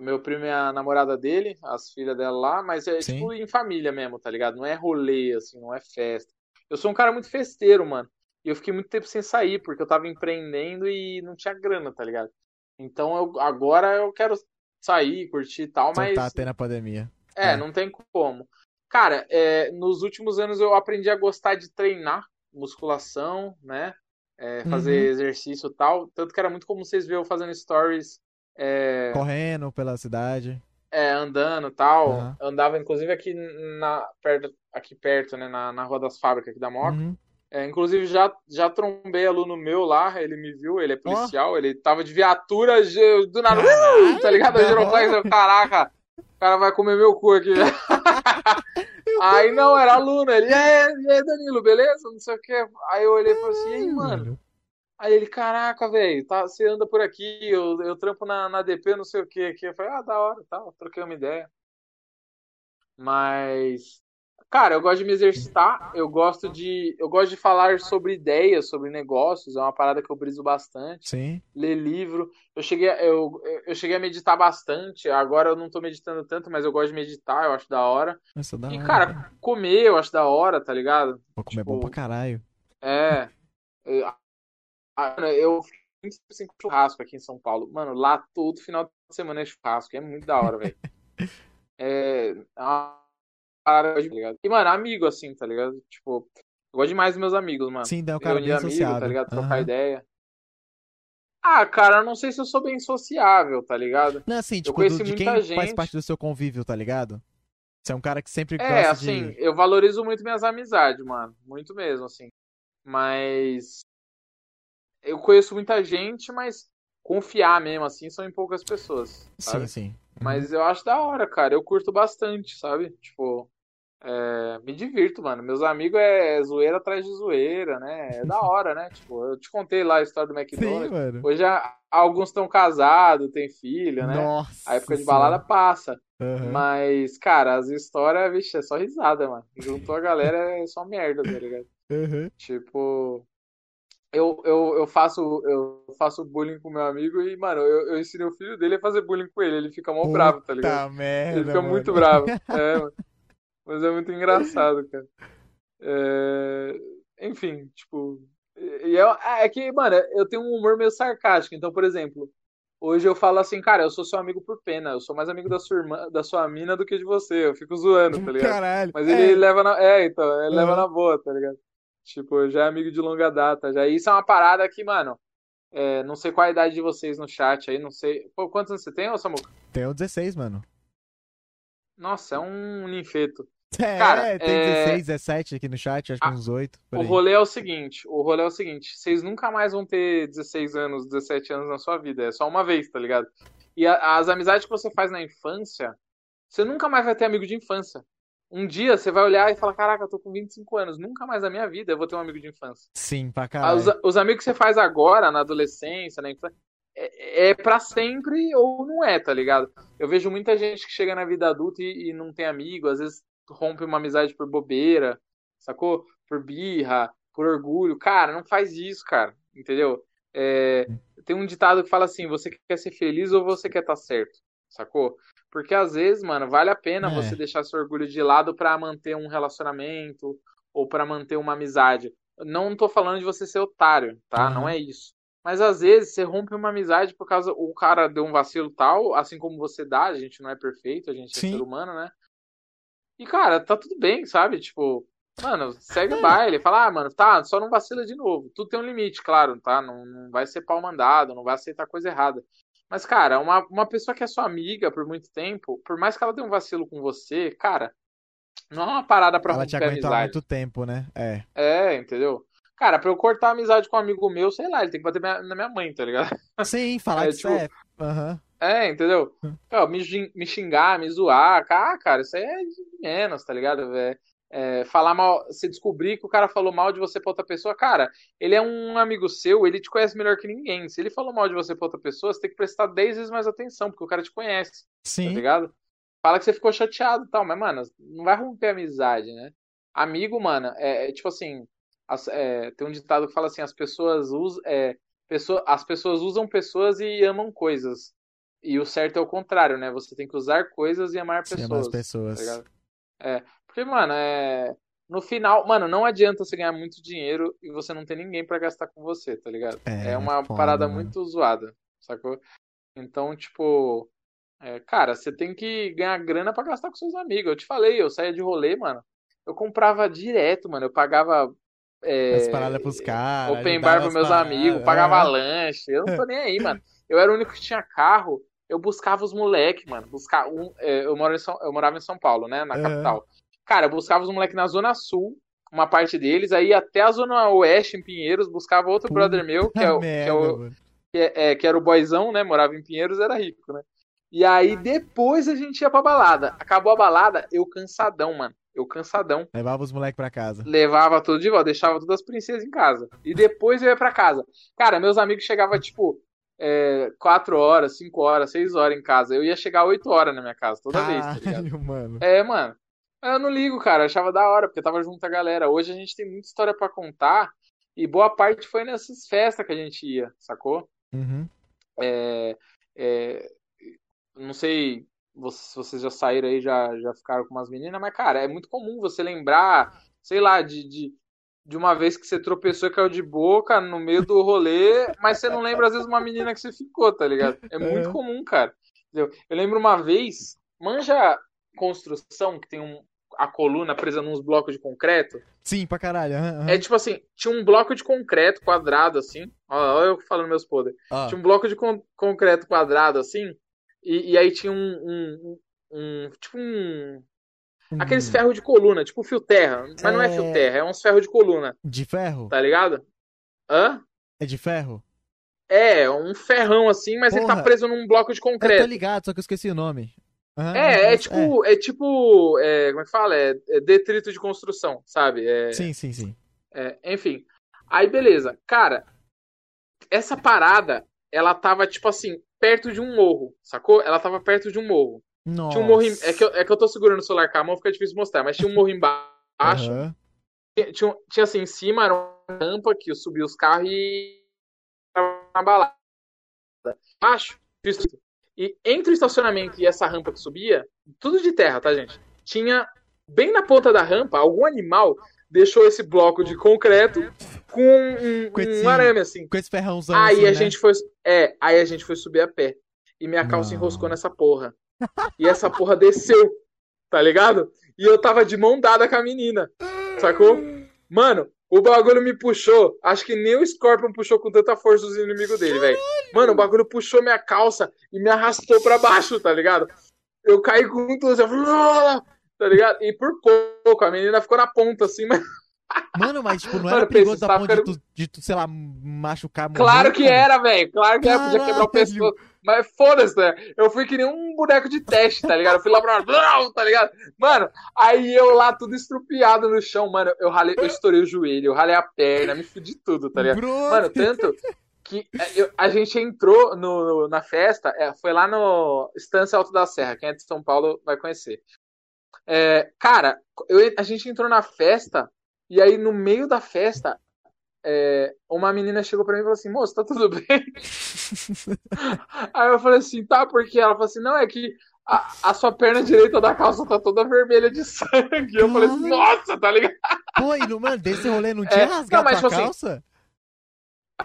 meu primo é a namorada dele, as filhas dela lá, mas é Sim. tipo em família mesmo, tá ligado? Não é rolê, assim, não é festa. Eu sou um cara muito festeiro, mano. E eu fiquei muito tempo sem sair, porque eu tava empreendendo e não tinha grana, tá ligado? Então eu, agora eu quero sair, curtir e tal, Só mas tá tendo a pandemia. é, É. não tem como. Cara, é, nos últimos anos eu aprendi a gostar de treinar musculação, né? É, fazer Uhum. exercício e tal. Tanto que era muito comum vocês verem eu fazendo stories. é, Correndo pela cidade. É, andando e tal. Aham. Andava, inclusive, aqui na, perto, aqui perto, né? Na, na Rua das Fábricas aqui da Moca. Uhum. É, inclusive, já, já trombei aluno meu lá, ele me viu, ele é policial, ele tava de viatura, do nada, [laughs] tá ligado? A Giroflex, caraca, o cara vai comer meu cu aqui. [laughs] [laughs] Aí não, era aluno, ele, e aí, Danilo, beleza? Não sei o que. Aí eu olhei e falei assim, e aí, mano? Aí ele, caraca, velho, tá, você anda por aqui, eu, eu trampo na, na DP, não sei o que aqui. Eu falei, ah, da hora, tal, troquei uma ideia. Mas, cara, eu gosto de me exercitar, eu gosto de, eu gosto de falar sobre ideias, sobre negócios, é uma parada que eu briso bastante. Sim. Ler livro, eu cheguei, a- eu, eu cheguei a meditar bastante, agora eu não tô meditando tanto, mas eu gosto de meditar, eu acho da hora. Nossa, da E, hora, cara, velho. comer eu acho da hora, tá ligado? Pô, comer é bom tipo, pra caralho. É. Eu, ah, eu tempo sem churrasco aqui em São Paulo. Mano, lá todo final de semana é churrasco. É muito da hora, velho. [laughs] É. é uma parada, tá ligado? E, mano, amigo, assim, tá ligado? Tipo, eu gosto demais dos meus amigos, mano. Sim, daí é um cara Reunir bem amigo, tá ligado? Trocar Aham. ideia. Ah, cara, eu não sei se eu sou bem sociável, tá ligado? Não, assim, tipo, conheci do- de quem muita faz gente. parte do seu convívio, tá ligado? Você é um cara que sempre É, gosta assim, de. eu valorizo muito minhas amizades, mano. Muito mesmo, assim. Mas eu conheço muita gente, mas confiar mesmo, assim, são em poucas pessoas, sabe? Sim, sim. Uhum. Mas eu acho da hora, cara. Eu curto bastante, sabe? Tipo, é, me divirto, mano. Meus amigos é zoeira atrás de zoeira, né? É da hora, né? [laughs] Tipo, eu te contei lá a história do Sim, McDonald's. mano. Hoje a- alguns estão casados, têm filho, né? Nossa. A época de balada passa. Aham. Mas, cara, as histórias, vixe, é só risada, mano. Juntou a galera, é só merda, tá ligado? Aham. Tipo, eu, eu, eu faço eu faço bullying com meu amigo e, mano, eu, eu ensinei o filho dele a fazer bullying com ele. Ele fica mó bravo, tá ligado? Puta merda. Ele fica mano. muito bravo. [laughs] É, mano. Mas é muito engraçado, cara. É, Enfim, tipo. E e é, é que, mano, eu tenho um humor meio sarcástico. Então, por exemplo, hoje eu falo assim, cara, eu sou seu amigo por pena. Eu sou mais amigo da sua irmã, da sua mina do que de você. Eu fico zoando, tá ligado? Caralho. Mas É, ele leva na. É, então, ele leva na boa, tá ligado? Tipo, já é amigo de longa data. Já. Isso é uma parada que, mano. é, não sei qual a idade de vocês no chat aí, não sei. Pô, quantos anos você tem, ô Samuca? Tenho 16, mano. Nossa, é um ninfeto. É, Cara, tem é- 16, 17 aqui no chat, acho que Ah, uns 8. Por O aí. rolê é o seguinte, o rolê é o seguinte, vocês nunca mais vão ter 16 anos, 17 anos na sua vida, é só uma vez, tá ligado? E a- as amizades que você faz na infância, você nunca mais vai ter amigo de infância. Um dia você vai olhar e falar, caraca, eu tô com 25 anos, nunca mais na minha vida eu vou ter um amigo de infância. Sim, pra caralho. Os, os amigos que você faz agora, na adolescência, na infância, é, é para sempre ou não é, tá ligado? Eu vejo muita gente que chega na vida adulta e, e não tem amigo, às vezes rompe uma amizade por bobeira, sacou? Por birra, por orgulho. Cara, não faz isso, cara, entendeu? É, tem um ditado que fala assim: você quer ser feliz ou você quer estar certo, sacou? Porque às vezes, mano, vale a pena É. você deixar seu orgulho de lado pra manter um relacionamento ou pra manter uma amizade. Não tô falando de você ser otário, tá? Aham. Não é isso. Mas às vezes você rompe uma amizade por causa o cara deu um vacilo tal, assim como você dá, a gente não é perfeito, a gente é Sim. ser humano, né? E cara, tá tudo bem, sabe? Tipo, mano, segue É. o baile, fala, ah, mano, tá, só não vacila de novo. Tudo tem um limite, claro, tá? Não, não vai ser pau mandado, não vai aceitar coisa errada. Mas, cara, uma, uma pessoa que é sua amiga por muito tempo, por mais que ela dê um vacilo com você, cara, não é uma parada pra Ela te romper aguentou há muito tempo, né? É. É, entendeu? Cara, pra eu cortar amizade com um amigo meu, sei lá, ele tem que bater na minha mãe, tá ligado? [laughs] Sim, falar É, que tipo, é. Aham. É, entendeu? Hum. Ó, me, me xingar, me zoar, ah, cara, isso aí é de menos, tá ligado? É, é, falar mal, você descobrir que o cara falou mal de você pra outra pessoa, cara, ele é um amigo seu, ele te conhece melhor que ninguém. Se ele falou mal de você pra outra pessoa, você tem que prestar 10 vezes mais atenção, porque o cara te conhece, tá Sim. ligado? Fala que você ficou chateado e tal, mas, mano, não vai romper a amizade, né? Amigo, mano, é, é tipo assim, as- é, tem um ditado que fala assim, as pessoas usam, é, pessoa, as pessoas usam pessoas e amam coisas. E o certo é o contrário, né? Você tem que usar coisas e amar Se amar pessoas. as pessoas. tá? É, porque, mano, é. No final, mano, não adianta você ganhar muito dinheiro e você não ter ninguém pra gastar com você, tá ligado? É, É uma foda, parada mano. muito zoada, sacou? Então, tipo, é, cara, você tem que ganhar grana pra gastar com seus amigos. Eu te falei, eu saía de rolê, mano. Eu comprava direto, mano. Eu pagava é, As paradas pros caras. open bar pros meus paradas. amigos, pagava Aham. lanche. Eu não tô nem aí, mano. Eu era o único que tinha carro. eu buscava os moleques, mano. Buscar um, é, eu, moro em São, eu morava em São Paulo, né? Na capital. Cara, eu buscava os moleques na Zona Sul, uma parte deles, aí até a Zona Oeste, em Pinheiros, buscava outro Puta brother meu, que, é, o- que, é merda, o, que, é, é, que era o boyzão, né? Morava em Pinheiros, era rico, né? E aí depois a gente ia pra balada. Acabou a balada, eu cansadão, mano. Eu cansadão. Levava os moleques pra casa. Levava tudo de volta, deixava todas as princesas em casa. E depois eu ia pra casa. Cara, meus amigos chegavam, tipo, é, 4 horas, 5 horas, 6 horas em casa. Eu ia chegar 8 horas na minha casa, toda vez, tá ligado? Caralho, mano. É, mano. Eu não ligo, cara. Eu achava da hora, porque tava junto a galera. Hoje a gente tem muita história pra contar. E boa parte foi nessas festas que a gente ia, sacou? Uhum. É, é, não sei vo- se vocês já saíram aí, já, já ficaram com umas meninas, mas, cara, é muito comum você lembrar, sei lá, de, de, de uma vez que você tropeçou e caiu de boca no meio do rolê, mas você não lembra, às vezes, uma menina que você ficou, tá ligado? É muito É. comum, cara. Entendeu? Eu lembro uma vez, manja construção, que tem um, a coluna presa nos blocos de concreto? Sim, pra caralho. aham. É tipo assim, tinha um bloco de concreto quadrado, assim. Olha eu falando meus podres. Ó, Tinha um bloco de con- concreto quadrado, assim. E, e aí tinha um, um- um- Tipo um. Aqueles ferros de coluna, tipo fio terra. Mas não é fio É. terra, é uns ferros de coluna, De ferro? tá ligado? Hã? É de ferro? É, um ferrão assim, mas ele tá Porra. preso num bloco de Eu tô concreto. ligado, só que eu esqueci o nome. Aham, É, é tipo. É tipo. é, como é que fala? É, é detrito de construção, sabe? É, Sim, sim, sim. É, enfim. Aí, beleza. Cara, essa parada, ela tava, tipo assim, perto de um morro, sacou? Ela tava perto de um morro. Nossa. Tinha um morro. em- É que, eu, é que eu tô segurando o celular com a mão, fica difícil mostrar, mas tinha um morro embaixo. Aham. Tinha, tinha, tinha, assim, em cima era uma rampa que eu subi os carros e. tava na balada. Isso. E entre o estacionamento e essa rampa que subia, tudo de terra, tá, gente? Tinha, bem na ponta da rampa, algum animal deixou esse bloco de concreto com um, Com esse- um arame, assim. Com esse ferrãozão Aí assim, a né? gente foi. É, aí a gente foi subir a pé. E minha calça Não. enroscou nessa porra. E essa porra desceu, tá ligado? E eu tava de mão dada com a menina. Sacou? Mano, o bagulho me puxou. Acho que nem o Scorpion puxou com tanta força os inimigos dele, velho. Mano, o bagulho puxou minha calça e me arrastou pra baixo, tá ligado? Eu caí com tudo, assim, tá ligado? E por pouco, a menina ficou na ponta, assim, mas Mano, mas tipo, não Mano, era perigoso tá ponto de tu, de tu, sei lá, machucar morrer, Claro que cara? era, velho. Claro que era, podia quebrar o pescoço. Mas foda-se, né? Eu fui que nem um boneco de teste, tá ligado? Eu fui lá pra. tá ligado? Mano, aí eu lá tudo estrupiado no chão, mano. Eu ralei, eu estourei o joelho, eu ralei a perna, me fudi tudo, tá ligado? Bro, Mano, tanto que é, eu- a gente entrou no, no- na festa, é, foi lá no Estância Alto da Serra, quem é de São Paulo vai conhecer. É, cara, eu- a gente entrou na festa, e aí no meio da festa, é, uma menina chegou pra mim e falou assim: Moço, tá tudo [laughs] bem? aí eu falei assim: Tá, porque ela falou assim: Não, é que a, a sua perna direita da calça tá toda vermelha de [laughs] sangue. Eu falei assim: Nossa, tá ligado? Pô, e no, mano, desse rolê não tinha É, rasgado não, mas, tua tipo assim, calça?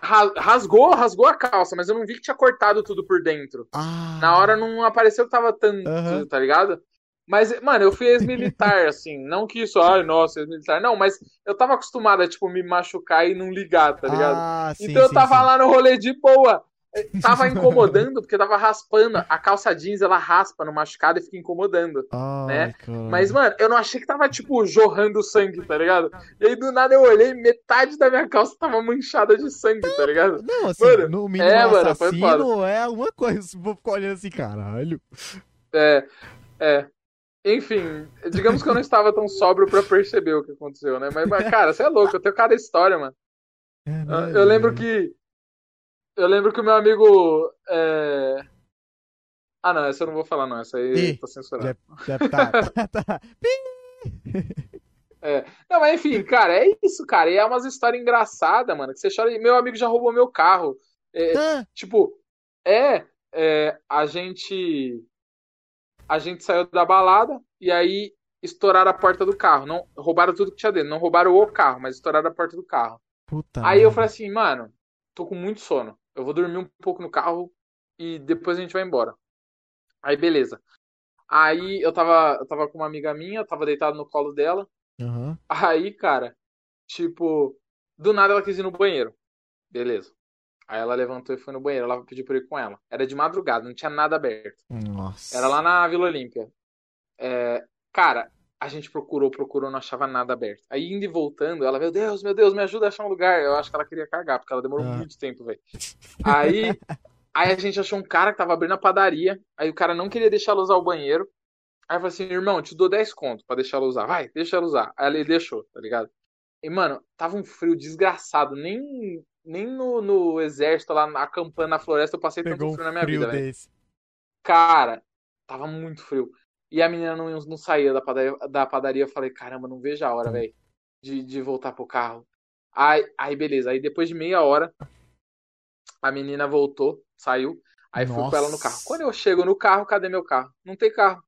Ra- Rasgou, rasgou a calça, mas eu não vi que tinha cortado tudo por dentro. Ah, Na hora não apareceu que tava tanto, Aham. tá ligado? Mas, mano, eu fui ex-militar, [laughs] assim. Não que isso, ai, nossa, ex-militar. Não, mas eu tava acostumado a, tipo, me machucar e não ligar, tá ligado? Ah, sim, então eu sim, tava sim. lá no rolê de boa. Eh, [laughs] Tava incomodando, porque tava raspando. A calça jeans, ela raspa no machucado e fica incomodando. Ai, né? cara. Mas, mano, eu não achei que tava, tipo, jorrando sangue, tá ligado? E aí, do nada, eu olhei, metade da minha calça tava manchada de sangue, tá ligado? Não, assim, Mano, no mínimo é, mano, foi assassino é alguma coisa. Se vou ficar olhando assim, caralho. É, é. Enfim, digamos que eu não estava tão sóbrio pra perceber o que aconteceu, né? Mas, mas, cara, você é louco, eu tenho cada história, mano. Eu, Caralho, eu lembro que. Eu lembro que o meu amigo. é, Ah, não, essa eu não vou falar, não. Essa aí Ih, tá censurada. Já tá, tá, tá. [laughs] Não, mas enfim, cara, é isso, cara. E é umas histórias engraçadas, mano. Que você chora. E meu amigo já roubou meu carro. É, Ah, Tipo, é, é, a gente a gente saiu da balada e aí estouraram a porta do carro, não roubaram tudo que tinha dentro, não roubaram o carro, mas estouraram a porta do carro. puta Aí eu merda. falei assim, mano, tô com muito sono. Eu vou dormir um pouco no carro e depois a gente vai embora. Aí beleza. Aí eu tava, eu tava com uma amiga minha, eu tava deitado no colo dela. Aham. Aí, cara, tipo, do nada ela quis ir no banheiro. Beleza. Aí ela levantou e foi no banheiro. Ela pediu pra eu ir com ela. Era de madrugada, não tinha nada aberto. Nossa. Era lá na Vila Olímpia. É, cara, a gente procurou, procurou, não achava nada aberto. Aí indo e voltando, ela, meu Deus, meu Deus, me ajuda a achar um lugar. Eu acho que ela queria cagar, porque ela demorou Ah. muito tempo, velho. Aí, [laughs] aí a gente achou um cara que tava abrindo a padaria. Aí o cara não queria deixar ela usar o banheiro. Aí eu falei assim, irmão, te dou 10 conto pra deixar ela usar. Vai, deixa ela usar. Aí ele deixou, tá ligado? E, mano, tava um frio desgraçado. Nem, nem no, no exército, lá acampando na floresta, eu passei Pegou tanto frio na minha frio vida, desse. Cara, tava muito frio. E a menina não, não saía da padaria, da padaria. Eu falei, caramba, não vejo a hora, velho, de, de voltar pro carro. Aí, aí, beleza. Aí depois de meia hora, a menina voltou, saiu. Aí fui com ela no carro. Nossa. Quando eu chego no carro, cadê meu carro? Não tem carro.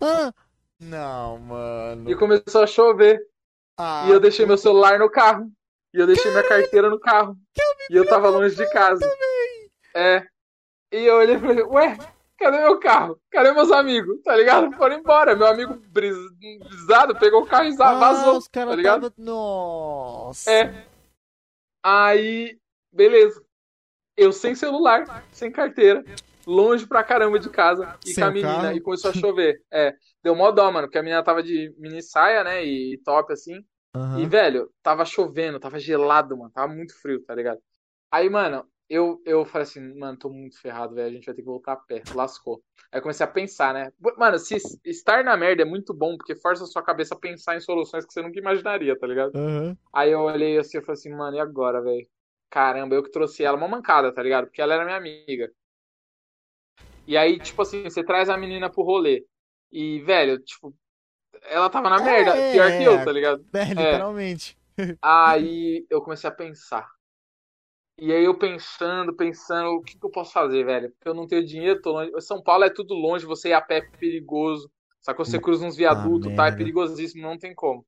Ah! Não, mano. E começou a chover. Ah, E eu deixei meu celular no carro. E eu deixei minha carteira no carro. E eu tava longe de casa. É. E eu olhei e falei, ué, cadê meu carro? Cadê meus amigos? Tá ligado? Foram embora. Meu amigo bris- brisado pegou o carro e ah, vazou. os caras tá ligado? tava- Nossa. É. Aí, beleza. Eu sem celular, sem carteira, longe pra caramba de casa e Sem com a menina. carro? E começou a [laughs] chover. É. Deu mó dó, mano, porque a menina tava de mini saia, né? E top assim. Aham. E, velho, tava chovendo, tava gelado, mano. Tava muito frio, tá ligado? Aí, mano, eu, eu falei assim, mano, tô muito ferrado, velho. A gente vai ter que voltar a pé. Lascou. Aí eu comecei a pensar, né? Mano, se estar na merda é muito bom, porque força a sua cabeça a pensar em soluções que você nunca imaginaria, tá ligado? Aham. Aí eu olhei assim e falei assim, mano, e agora, velho? Caramba, eu que trouxe ela uma mancada, tá ligado? Porque ela era minha amiga. E aí, tipo assim, você traz a menina pro rolê. E, velho, tipo, ela tava na merda, É, pior que eu, é. tá ligado? É, literalmente. [laughs] Aí eu comecei a pensar. E aí eu pensando, pensando, o que, que eu posso fazer, velho? Porque eu não tenho dinheiro, tô longe. São Paulo é tudo longe, você ir a pé é perigoso. Só que você cruza uns viadutos, tá? É perigosíssimo, não tem como.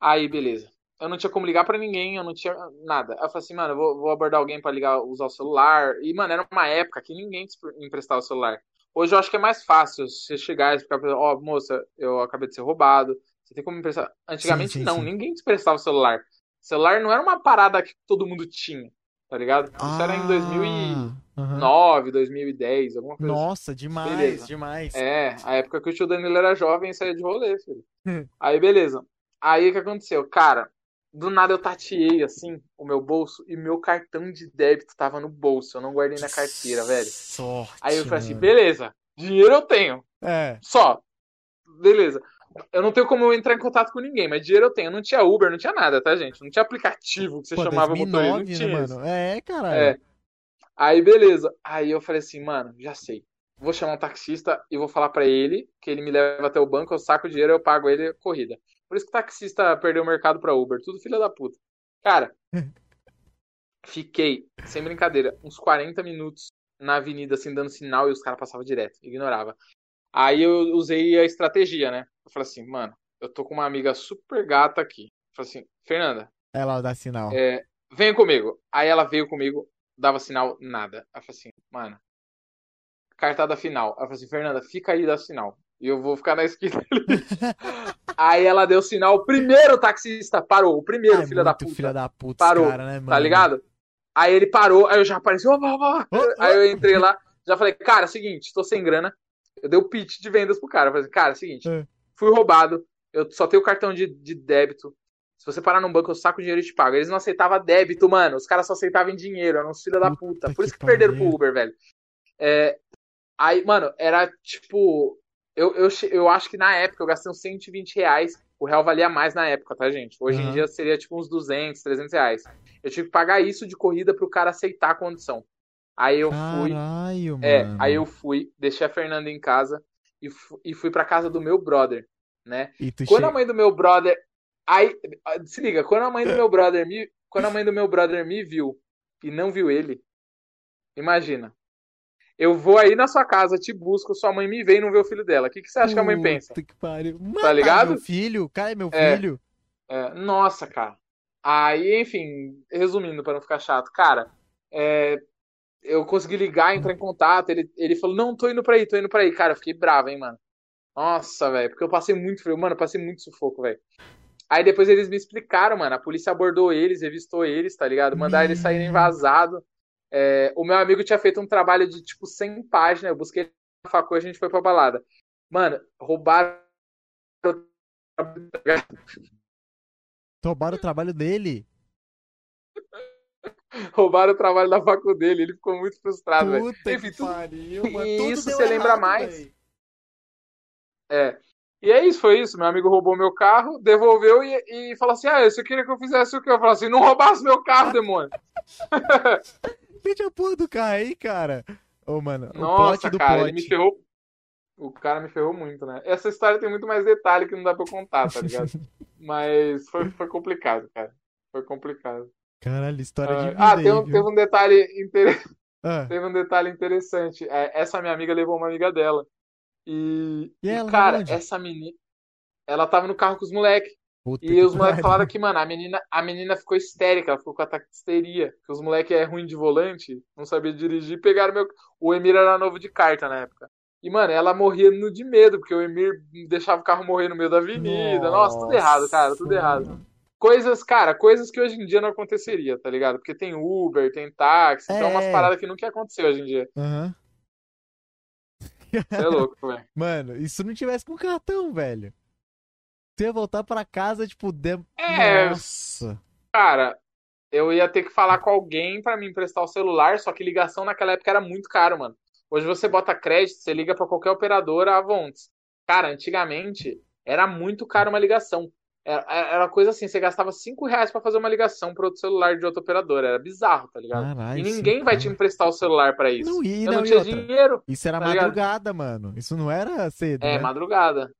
Aí, beleza. Eu não tinha como ligar pra ninguém, eu não tinha nada. Aí eu falei assim, mano, eu vou, vou abordar alguém pra ligar, usar o celular. E, mano, era uma época que ninguém emprestava o celular. Hoje eu acho que é mais fácil você chegar e explicar pra ela, ó, moça, eu acabei de ser roubado. Você tem como me emprestar? Antigamente sim, não, sim. ninguém te emprestava o celular. celular não era uma parada que todo mundo tinha, tá ligado? Isso era em 2009, Aham. 2010, alguma coisa assim. Nossa, demais, Beleza. demais. É, a época que o tio Danilo era jovem e saía de rolê, filho. [laughs] Aí, beleza. Aí, o que aconteceu? Cara, do nada eu tateei, assim, o meu bolso e meu cartão de débito tava no bolso. Eu não guardei na carteira, velho. Sorte. Aí eu falei assim, mano. beleza, dinheiro eu tenho, É. só. Beleza. Eu não tenho como eu entrar em contato com ninguém, mas dinheiro eu tenho. Não tinha Uber, não tinha nada, tá, gente? Não tinha aplicativo que você Pô, chamava o motorista, não 2009, tinha né, isso. mano? É, caralho. É. Aí, beleza. Aí eu falei assim, mano, já sei. Vou chamar um taxista e vou falar pra ele que ele me leva até o banco, eu saco o dinheiro, eu pago ele a corrida. Por isso que o taxista perdeu o mercado pra Uber. Tudo filha da puta. Cara, [laughs] fiquei, sem brincadeira, uns 40 minutos na avenida, assim, dando sinal e os caras passavam direto, ignorava. Aí eu usei a estratégia, né? Eu falei assim, mano, eu tô com uma amiga super gata aqui. Eu falei assim, Fernanda, Ela dá sinal. é, vem comigo. Aí ela veio comigo, dava sinal, nada. Eu falei assim, mano, cartada final. Eu falei assim, Fernanda, fica aí e dá sinal. E eu vou ficar na esquina [laughs] ali. aí ela deu sinal, o primeiro taxista parou, o primeiro, É filho da puta. filha da puta, Parou, cara, né, mano? Tá ligado? Aí ele parou, aí eu já apareci, opa, opa, Aí eu entrei lá, já falei, cara, seguinte, tô sem grana. Eu dei o pitch de vendas pro cara. Eu falei, cara, seguinte, É. fui roubado, eu só tenho cartão de, de débito. Se você parar num banco, eu saco o dinheiro e te pago. Eles não aceitavam débito, mano. Os caras só aceitavam em dinheiro. Eram uns filha da Puta puta. Por isso que que perderam pro. Uber, velho. É, aí, mano, era tipo. Eu, eu, che- eu acho que na época eu gastei uns 120 reais. O real valia mais na época, tá, gente? Hoje em Aham. dia seria tipo uns 200, 300 reais. Eu tive que pagar isso de corrida pro cara aceitar a condição. Aí eu fui. Caralho, mano. É, aí eu fui, deixei a Fernanda em casa e, e fui pra casa do meu brother, né? E Quando chega... a mãe do meu brother. Aí, se liga, quando a mãe do meu brother me. Quando a mãe do meu brother me viu e não viu ele, imagina. Eu vou aí na sua casa, te busco, sua mãe me vê e não vê o filho dela. O que, que você acha que a mãe pensa? Puta que pariu. Mano, Tá ligado? meu filho, é meu É. filho. É, nossa, cara. Aí, enfim, resumindo pra não ficar chato, cara, é, eu consegui ligar, entrar em contato. Ele, ele falou: Não, tô indo pra aí, tô indo pra aí. Cara, eu fiquei bravo, hein, mano. Nossa, velho, porque eu passei muito frio, mano, eu passei muito sufoco, velho. Aí depois eles me explicaram, mano. A polícia abordou eles, revistou eles, tá ligado? Mandaram eles saírem Meu. vazado. É, o meu amigo tinha feito um trabalho de tipo 100 páginas. Eu busquei na e a gente foi pra balada. Mano, roubaram. Roubaram o trabalho dele. [laughs] roubaram o trabalho da facul dele. Ele ficou muito frustrado, velho. Puta Enfim, tudo- pariu, mano. E Tudo isso você lembra errado, mais? velho. É. E é isso, foi isso. Meu amigo roubou meu carro, devolveu e, e falou assim: Ah, você queria que eu fizesse o quê? Eu falei assim: Não roubasse meu carro, demônio. [laughs] Vende a porra do carro aí, cara. Ô, mano, o Nossa, plot do cara, plot. ele me ferrou. O cara me ferrou muito, né? Essa história tem muito mais detalhe que não dá pra eu contar, tá ligado? [laughs] Mas foi, foi complicado, cara. Foi complicado. Caralho, história de Ah, vida ah, aí, tem um, teve um detalhe inter... Ah, teve um detalhe interessante. É, essa minha amiga levou uma amiga dela. E, E e, ela, cara, onde? essa menina. Ela tava no carro com os moleques. Puta E os moleques falaram que, mano, a menina, a menina ficou histérica, ela ficou com ataque de histeria. Que os moleques é ruim de volante, não sabia dirigir, pegaram meu. O Emir era novo de carta na época. E, mano, ela morria no de medo, porque o Emir deixava o carro morrer no meio da avenida. Nossa, tudo errado, cara, tudo Nossa, errado. Coisas, cara, coisas que hoje em dia não aconteceria, tá ligado? Porque tem Uber, tem táxi, então é umas É. paradas que nunca ia acontecer hoje em dia. Aham. Você é louco, velho. [laughs] Mano, e se não tivesse com cartão, velho? Você ia voltar pra casa, tipo, de... É, Nossa. Cara, eu ia ter que falar com alguém pra me emprestar o celular, só que ligação naquela época era muito caro, mano. Hoje você bota crédito, você liga pra qualquer operadora Avontes. Cara, antigamente era muito caro uma ligação. Era, era coisa assim, você gastava 5 reais pra fazer uma ligação pra outro celular de outra operadora. Era bizarro, tá ligado? Caralho, e ninguém cinco vai te reais. emprestar o celular pra isso. Não, e, eu não, não tinha outra? dinheiro. Isso era tá ligado? madrugada, mano. Isso não era cedo, É, né? madrugada.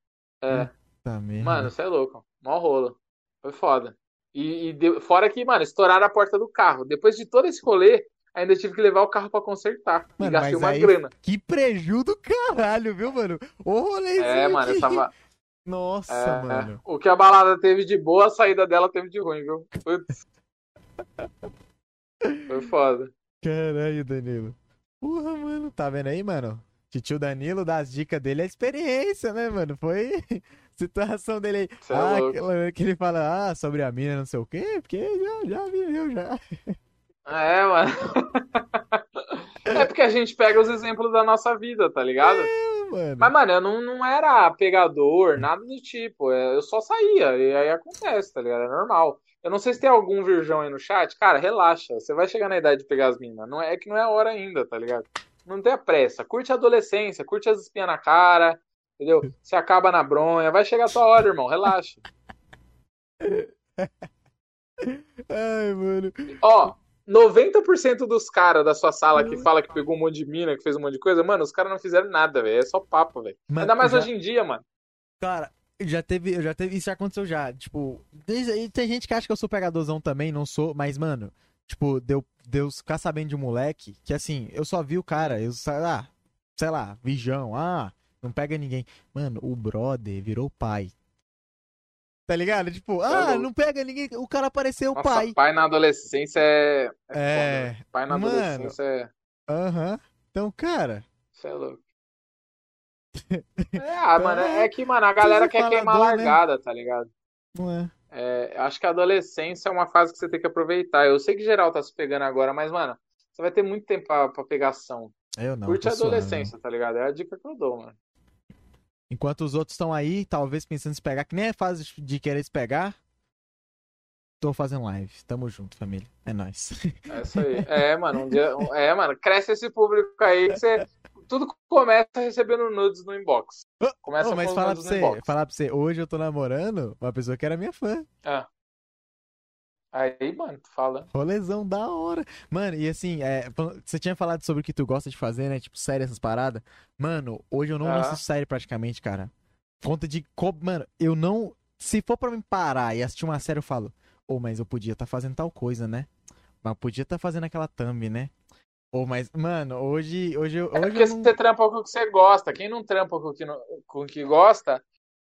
É. Merda. Mano, você é louco. Mó rolo. Foi foda. E, e deu- fora que, mano, estouraram a porta do carro. Depois de todo esse rolê, ainda tive que levar o carro pra consertar. e Mano, gastei mas uma aí- grana. Que preju do caralho, viu, mano? O rolezinho É, mano, eu tava. Nossa, é, mano. O que a balada teve de boa, a saída dela teve de ruim, viu? Putz. [laughs] Foi foda. Caralho, Danilo. Porra, mano. Tá vendo aí, mano? Titio Danilo, das dicas dele, é experiência, né, mano? Foi situação dele aí. Cê é ah, aquela que ele fala, ah, sobre a mina, não sei o quê, porque já, já viveu já. É, mano. [laughs] É porque a gente pega os exemplos da nossa vida, tá ligado? Mano. Mas, mano, eu não, não era pegador, nada do tipo. é, Eu só saía. E aí acontece, tá ligado? É normal. Eu não sei se tem algum virgão aí no chat. Cara, relaxa. Você vai chegar na idade de pegar as minas. Não é, é que não é a hora ainda, tá ligado? Não tenha pressa. Curte a adolescência, curte as espinhas na cara. Entendeu? Você acaba na bronha. Vai chegar a tua hora, irmão. Relaxa. Ai, mano. Ó, 90% dos caras da sua sala que fala que pegou um monte de mina, que fez um monte de coisa, mano, os caras não fizeram nada, velho. É só papo, velho. Ainda mais já- hoje em dia, mano. Cara, já teve, já teve, isso já aconteceu já, tipo, tem gente que acha que eu sou pegadorzão também, não sou, mas, mano, tipo, deu, Deus ficar sabendo de um moleque, que assim, eu só vi o cara, eu, sei lá, sei lá, Vijão, ah, não pega ninguém. Mano, o brother virou pai. Tá ligado? Tipo, ah, louco. não pega ninguém, o cara apareceu Nossa, pai. pai na adolescência é. É, né? Pai na mano. adolescência é. aham. Então, cara, Você é louco. [laughs] É, ah, mano, é que, mano, a galera quer falador, queimar a né? largada, tá ligado? não é. É, acho que a adolescência é uma fase que você tem que aproveitar. Eu sei que geral tá se pegando agora, mas, mano, você vai ter muito tempo pra, pra pegação. Eu não. Curte a adolescência, tá ligado? É a dica que eu dou, mano. Enquanto os outros estão aí, talvez pensando em se pegar, que nem é fase de querer se pegar. Tô fazendo live. Tamo junto, família. É nóis. É isso aí. É, mano, um dia. É, mano, cresce esse público aí que você. Tudo começa recebendo nudes no inbox. Começa Ô, mas com os falar pra, você, falar pra você, hoje eu tô namorando uma pessoa que era minha fã. Ah. Aí, mano, tu fala. Rolezão da hora. Mano, e assim, é, você tinha falado sobre o que tu gosta de fazer, né? Tipo, série, essas paradas. Mano, hoje eu não Ah. assisto série praticamente, cara. Conta de. co- Mano, eu não. Se for pra me parar e assistir uma série, eu falo, ô, mas eu podia estar fazendo tal coisa, né? Mas podia estar fazendo aquela thumb, né? Ô, mas, mano, hoje, hoje, eu- É hoje porque eu não... você trampa com o que você gosta. Quem não trampa com o que, não- com o que gosta,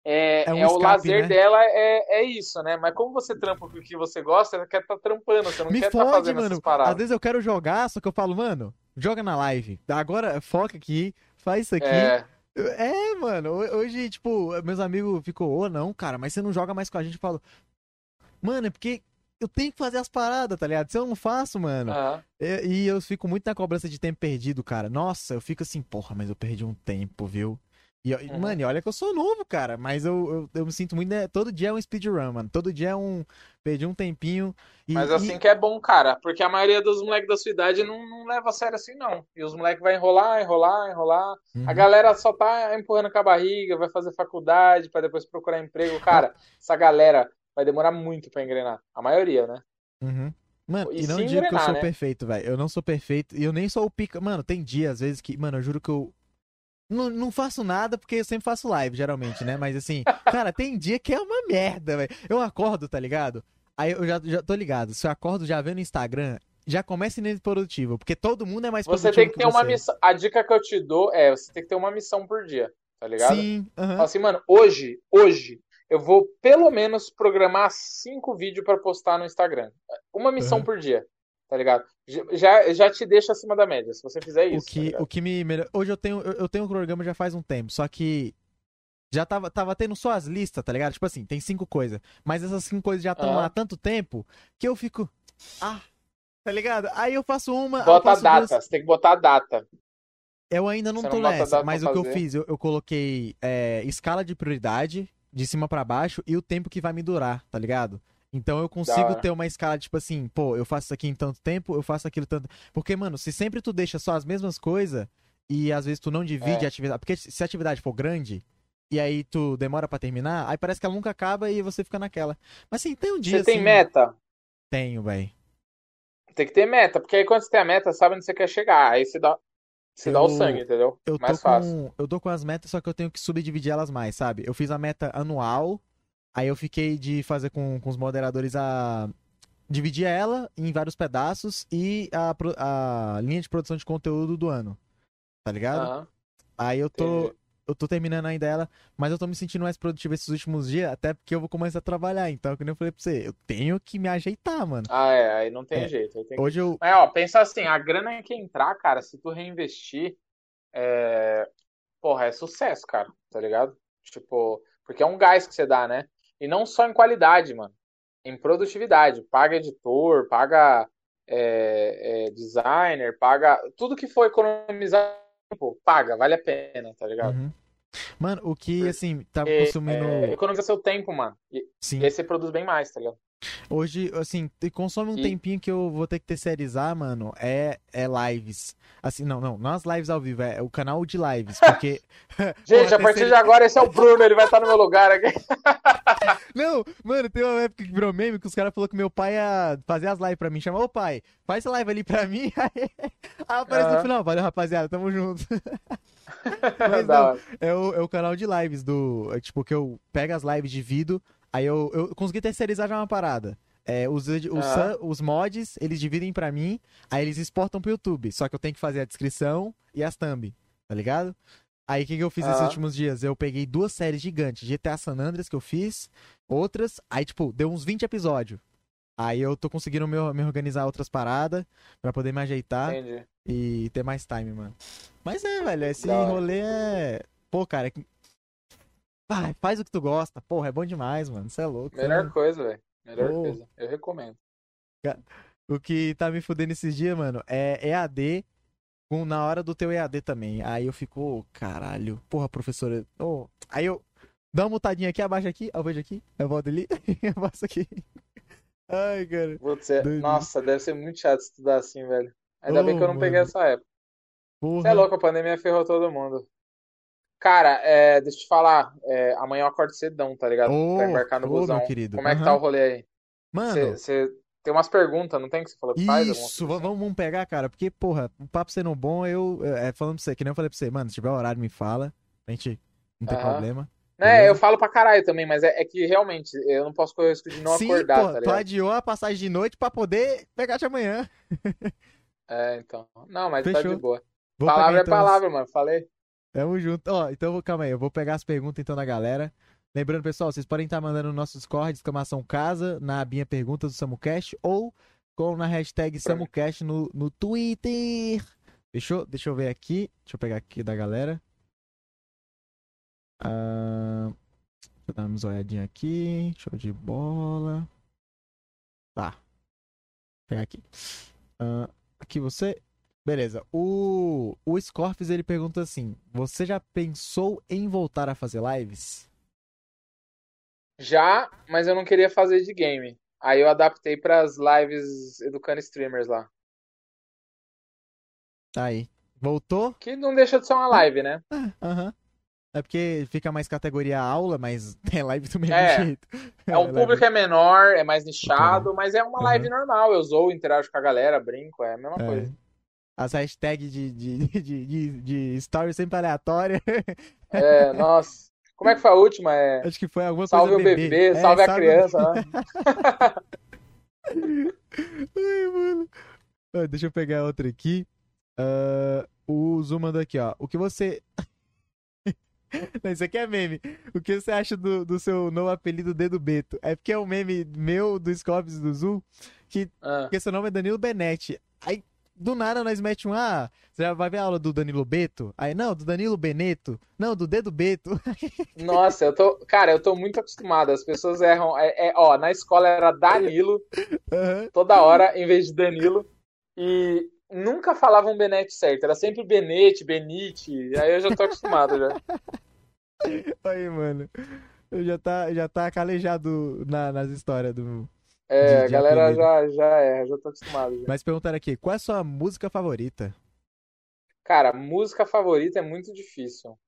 é, É um é o escape, lazer né? dela é, é isso, né? Mas como você trampa com o que você gosta, você quer estar trampando, você não Me quer estar fode, fazendo mano. essas Às paradas. vezes eu quero jogar, só que eu falo, mano, joga na live. Agora foca aqui, faz isso aqui. É, É, mano, ho- hoje, tipo, meus amigos ficou, ô, não, cara, mas você não joga mais com a gente. Eu falo, mano, é porque eu tenho que fazer as paradas, tá ligado? Se eu não faço, mano. Aham. E, e eu fico muito na cobrança de tempo perdido, cara. Nossa, eu fico assim, porra, mas eu perdi um tempo, viu? E, Uhum. mano, e olha que eu sou novo, cara. Mas eu, eu, eu me sinto muito. Né? Todo dia é um speedrun, mano. Todo dia é um. Perdi um tempinho. E, Mas e- assim que é bom, cara, porque a maioria dos moleques da sua idade não, não leva a sério assim, não. E os moleques vai enrolar, enrolar, enrolar. Uhum. A galera só tá empurrando com a barriga, vai fazer faculdade pra depois procurar emprego. Cara, [laughs] essa galera vai demorar muito pra engrenar. A maioria, né? Uhum. Mano, E e não digo que eu sou né? perfeito, velho. Eu não sou perfeito. E eu nem sou o pica. Mano, tem dia, às vezes, que. Mano, eu juro que eu. Não, não faço nada porque eu sempre faço live, geralmente, né? Mas assim, [laughs] cara, tem dia que é uma merda, velho. Eu acordo, tá ligado? Aí eu já, já tô ligado. Se eu acordo já vendo no Instagram, já começa indo produtivo. Porque todo mundo é mais Você produtivo tem que ter uma você. missão. A dica que eu te dou é: você tem que ter uma missão por dia, tá ligado? Sim. Fala assim, mano, hoje, hoje, eu vou pelo menos programar cinco vídeos pra postar no Instagram. Uma missão Uhum. por dia, tá ligado? Já, já te deixa acima da média, se você fizer O isso. tá que, ligado? o que me melhor... Hoje eu tenho, eu, tenho um programa já faz um tempo, só que já tava, tava tendo só as listas, tá ligado? Tipo assim, tem cinco coisas. Mas essas cinco coisas já estão Aham. lá há tanto tempo que eu fico. Ah, tá ligado? Aí eu faço uma. Bota a data, duas. você tem que botar a data. Eu ainda não Você tô não nessa, mas o que eu fazer? fiz, eu, eu coloquei é, escala de prioridade, de cima pra baixo, e o tempo que vai me durar, tá ligado? Então eu consigo ter uma escala, tipo assim, pô, eu faço isso aqui em tanto tempo, eu faço aquilo tanto. Porque, mano, se sempre tu deixa só as mesmas coisas e às vezes tu não divide É. a atividade. Porque se a atividade for grande e aí tu demora pra terminar, aí parece que ela nunca acaba e você fica naquela. Mas assim, tem um dia Você tem assim- meta? Tenho, velho. Tem que ter meta, porque aí quando você tem a meta, sabe onde você quer chegar. Aí você dá, você dá o sangue, entendeu? Eu Mais fácil. com, eu tô com as metas, só que eu tenho que subdividir elas mais, sabe? Eu fiz a meta anual, aí eu fiquei de fazer com, com os moderadores a. Dividir ela em vários pedaços e a, a linha de produção de conteúdo do ano. Tá ligado? Aham, Aí eu tô. Eu tô terminando ainda ela, mas eu tô me sentindo mais produtivo esses últimos dias, até porque eu vou começar a trabalhar. Então, como eu falei pra você, eu tenho que me ajeitar, mano. Ah, é, aí não tem É. jeito. Tem que- Hoje eu. Mas, ó, pensa assim, a grana que entrar, cara, se tu reinvestir, é... porra, é sucesso, cara, tá ligado? Tipo, porque é um gás que você dá, né? E não só em qualidade, mano. Em produtividade. Paga editor, paga é, é, designer, paga. Tudo que for economizar, tempo, paga, vale a pena, tá ligado? Uhum. Mano, o que, assim, tá É, consumindo. é, economiza seu tempo, mano. E, Sim. e aí você produz bem mais, tá ligado? Hoje, assim, consome um E- tempinho que eu vou ter que terceirizar, mano, é, é lives. Assim, não, não, não as lives ao vivo, é o canal de lives, porque... [laughs] [laughs] Gente, a partir de agora, esse é o Bruno, ele vai estar no meu lugar aqui. [laughs] Não, mano, tem uma época que virou meme que os caras falaram que meu pai ia fazer as lives pra mim, chamou, ô pai, faz essa live ali pra mim, aí, aí aparece no Aham. final, valeu rapaziada, tamo junto. Mas não, é o, é o canal de lives do. é, tipo, que eu pego as lives, divido. Aí eu, eu consegui terceirizar já uma parada. É, os, os, sun- os mods, eles dividem pra mim, aí eles exportam pro YouTube. Só que eu tenho que fazer a descrição e as thumb, tá ligado? Aí o que, que eu fiz esses Aham. últimos dias? Eu peguei duas séries gigantes, GTA San Andreas que eu fiz, outras, aí tipo, deu uns 20 episódios. Aí eu tô conseguindo me, me organizar outras paradas pra poder me ajeitar Entendi. e ter mais time, mano. Mas é, velho, esse rolê é. Pô, cara. É Vai, faz o que tu gosta. Porra, é bom demais, mano. Você é louco. Melhor né? coisa, velho. Melhor Ô. coisa. Eu recomendo. O que tá me fudendo esses dias, mano, é EAD com, na hora do teu EAD também. Aí eu fico, ô, caralho. Porra, professora. ô. Aí eu dá uma mutadinha aqui, abaixa aqui, eu vejo aqui, eu volto ali, [laughs] eu passo aqui. Ai, cara. É-. Nossa, deve ser muito chato estudar assim, velho. Ainda bem Ô, que eu não peguei mano. essa época. Porra. Você é louco, a pandemia ferrou todo mundo. Cara, é, deixa eu te falar. é, amanhã eu acordo cedão, tá ligado? Ô, pra embarcar no meu busão. querido. Como é que tá o rolê aí? Mano, Você tem umas perguntas, não tem que você falou que faz? Isso, coisa va- vamos, vamos pegar, cara, porque, porra, o papo sendo bom, eu, é, falando pra você, que nem eu falei pra você, mano, se tiver horário, me fala, a gente não tem Aham. problema. Né, beleza? eu falo pra caralho também, mas é, é que realmente eu não posso correr o risco de não Sim, acordar, pô, tá tu ligado? adiou a passagem de noite pra poder pegar de amanhã. [laughs] É, então. Não, mas tá de Fechou. boa. Vou Palavra é então, palavra, mano. Falei. Tamo junto. Ó, então calma aí, eu vou pegar as perguntas então da galera. Lembrando, pessoal, vocês podem estar mandando no nosso Discord, exclamação casa, na abinha perguntas do SamuCast, ou com na hashtag SamuCast no, no Twitter. Fechou? Deixa eu ver aqui. Deixa eu pegar aqui da galera. Ah, deixa eu dar uma olhadinha aqui. Show de bola. Tá. Vou pegar aqui. Ah, aqui você. Beleza. O, o Scorpius ele pergunta assim: Você já pensou em voltar a fazer lives? Já, mas eu não queria fazer de game. Aí eu adaptei para as lives educando streamers lá. Tá aí. Voltou? Que não deixa de ser uma live, né? Ah, Aham. É porque fica mais categoria aula, mas [laughs] é live do mesmo É. jeito. É, o [laughs] live- público é menor, é mais nichado, mas é uma Uhum. live normal. Eu zoo, interajo com a galera, brinco, é a mesma É. coisa. As hashtags de, de, [laughs] de, de, de story sempre aleatória. É, nossa. Como é que foi a última? É Acho que foi alguma salve o coisa bebê, É, salve a criança. né? [laughs] Ai, mano. Ah, Deixa eu pegar outra aqui. Ah, o Zoom mandou aqui, ó. O que você. [laughs] Não, isso aqui é meme. O que você acha do, do seu novo apelido Dedo Beto? É porque é um meme meu, do Scopes do Zoom, que Ah, porque seu nome é Danilo Benetti. Aí, do nada, nós mete um, ah, você já vai ver a aula do Danilo Beto? Aí, não, do Danilo Beneto. Não, do Dedo Beto. [laughs] Nossa, eu tô. Cara, eu tô muito acostumado. As pessoas erram. É, é, ó, na escola era Danilo, Aham. toda hora, em vez de Danilo. E nunca falavam Benete certo. Era sempre Benete, Benite. Aí eu já tô acostumado já. [laughs] Aí, mano. Eu já tá, já tá calejado na- nas histórias do. É, a galera apelido. já, já é, já tô acostumado já. Mas perguntaram aqui, qual é a sua música favorita? Cara, música favorita é muito difícil.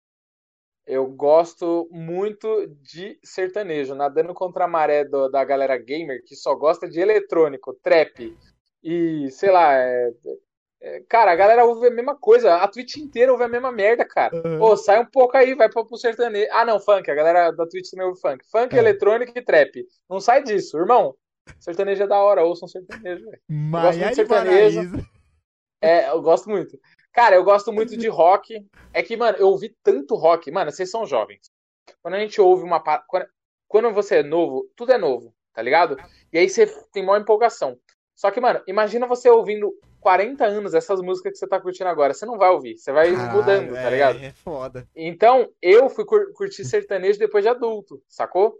Eu gosto muito de sertanejo, nadando contra a maré do- da galera gamer que só gosta de eletrônico, trap e sei lá. é- é- cara, a galera ouve a mesma coisa, a Twitch inteira ouve a mesma merda, cara. Aham. Ô, sai um pouco aí, vai pro, pro sertanejo. Ah, não, funk, a galera da Twitch também ouve funk. Funk, É. eletrônico e trap. Não sai disso, irmão. Sertanejo é da hora, ouçam sertanejo, velho. Maiara de e sertanejo. É, eu gosto muito. Cara, eu gosto muito de rock. É que, mano, eu ouvi tanto rock. Mano, vocês são jovens. Quando a gente ouve uma. Quando, você é novo, tudo é novo, tá ligado? E aí você tem maior empolgação. Só que, mano, imagina você ouvindo 40 anos essas músicas que você tá curtindo agora. Você não vai ouvir, você vai Caralho, mudando, tá é, ligado? É foda. Então, eu fui cur- curtir sertanejo depois de adulto, sacou?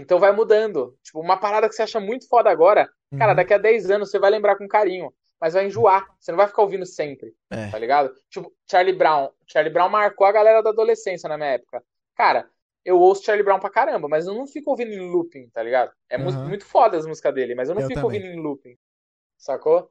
Então vai mudando. Tipo, uma parada que você acha muito foda agora, cara, Uhum. daqui a 10 anos você vai lembrar com carinho, mas vai enjoar. Você não vai ficar ouvindo sempre, É. tá ligado? Tipo, Charlie Brown. Charlie Brown marcou a galera da adolescência na minha época. Cara, eu ouço Charlie Brown pra caramba, mas eu não fico ouvindo em looping, tá ligado? É Uhum. muito foda as músicas dele, mas eu não Eu fico também. ouvindo em looping, sacou?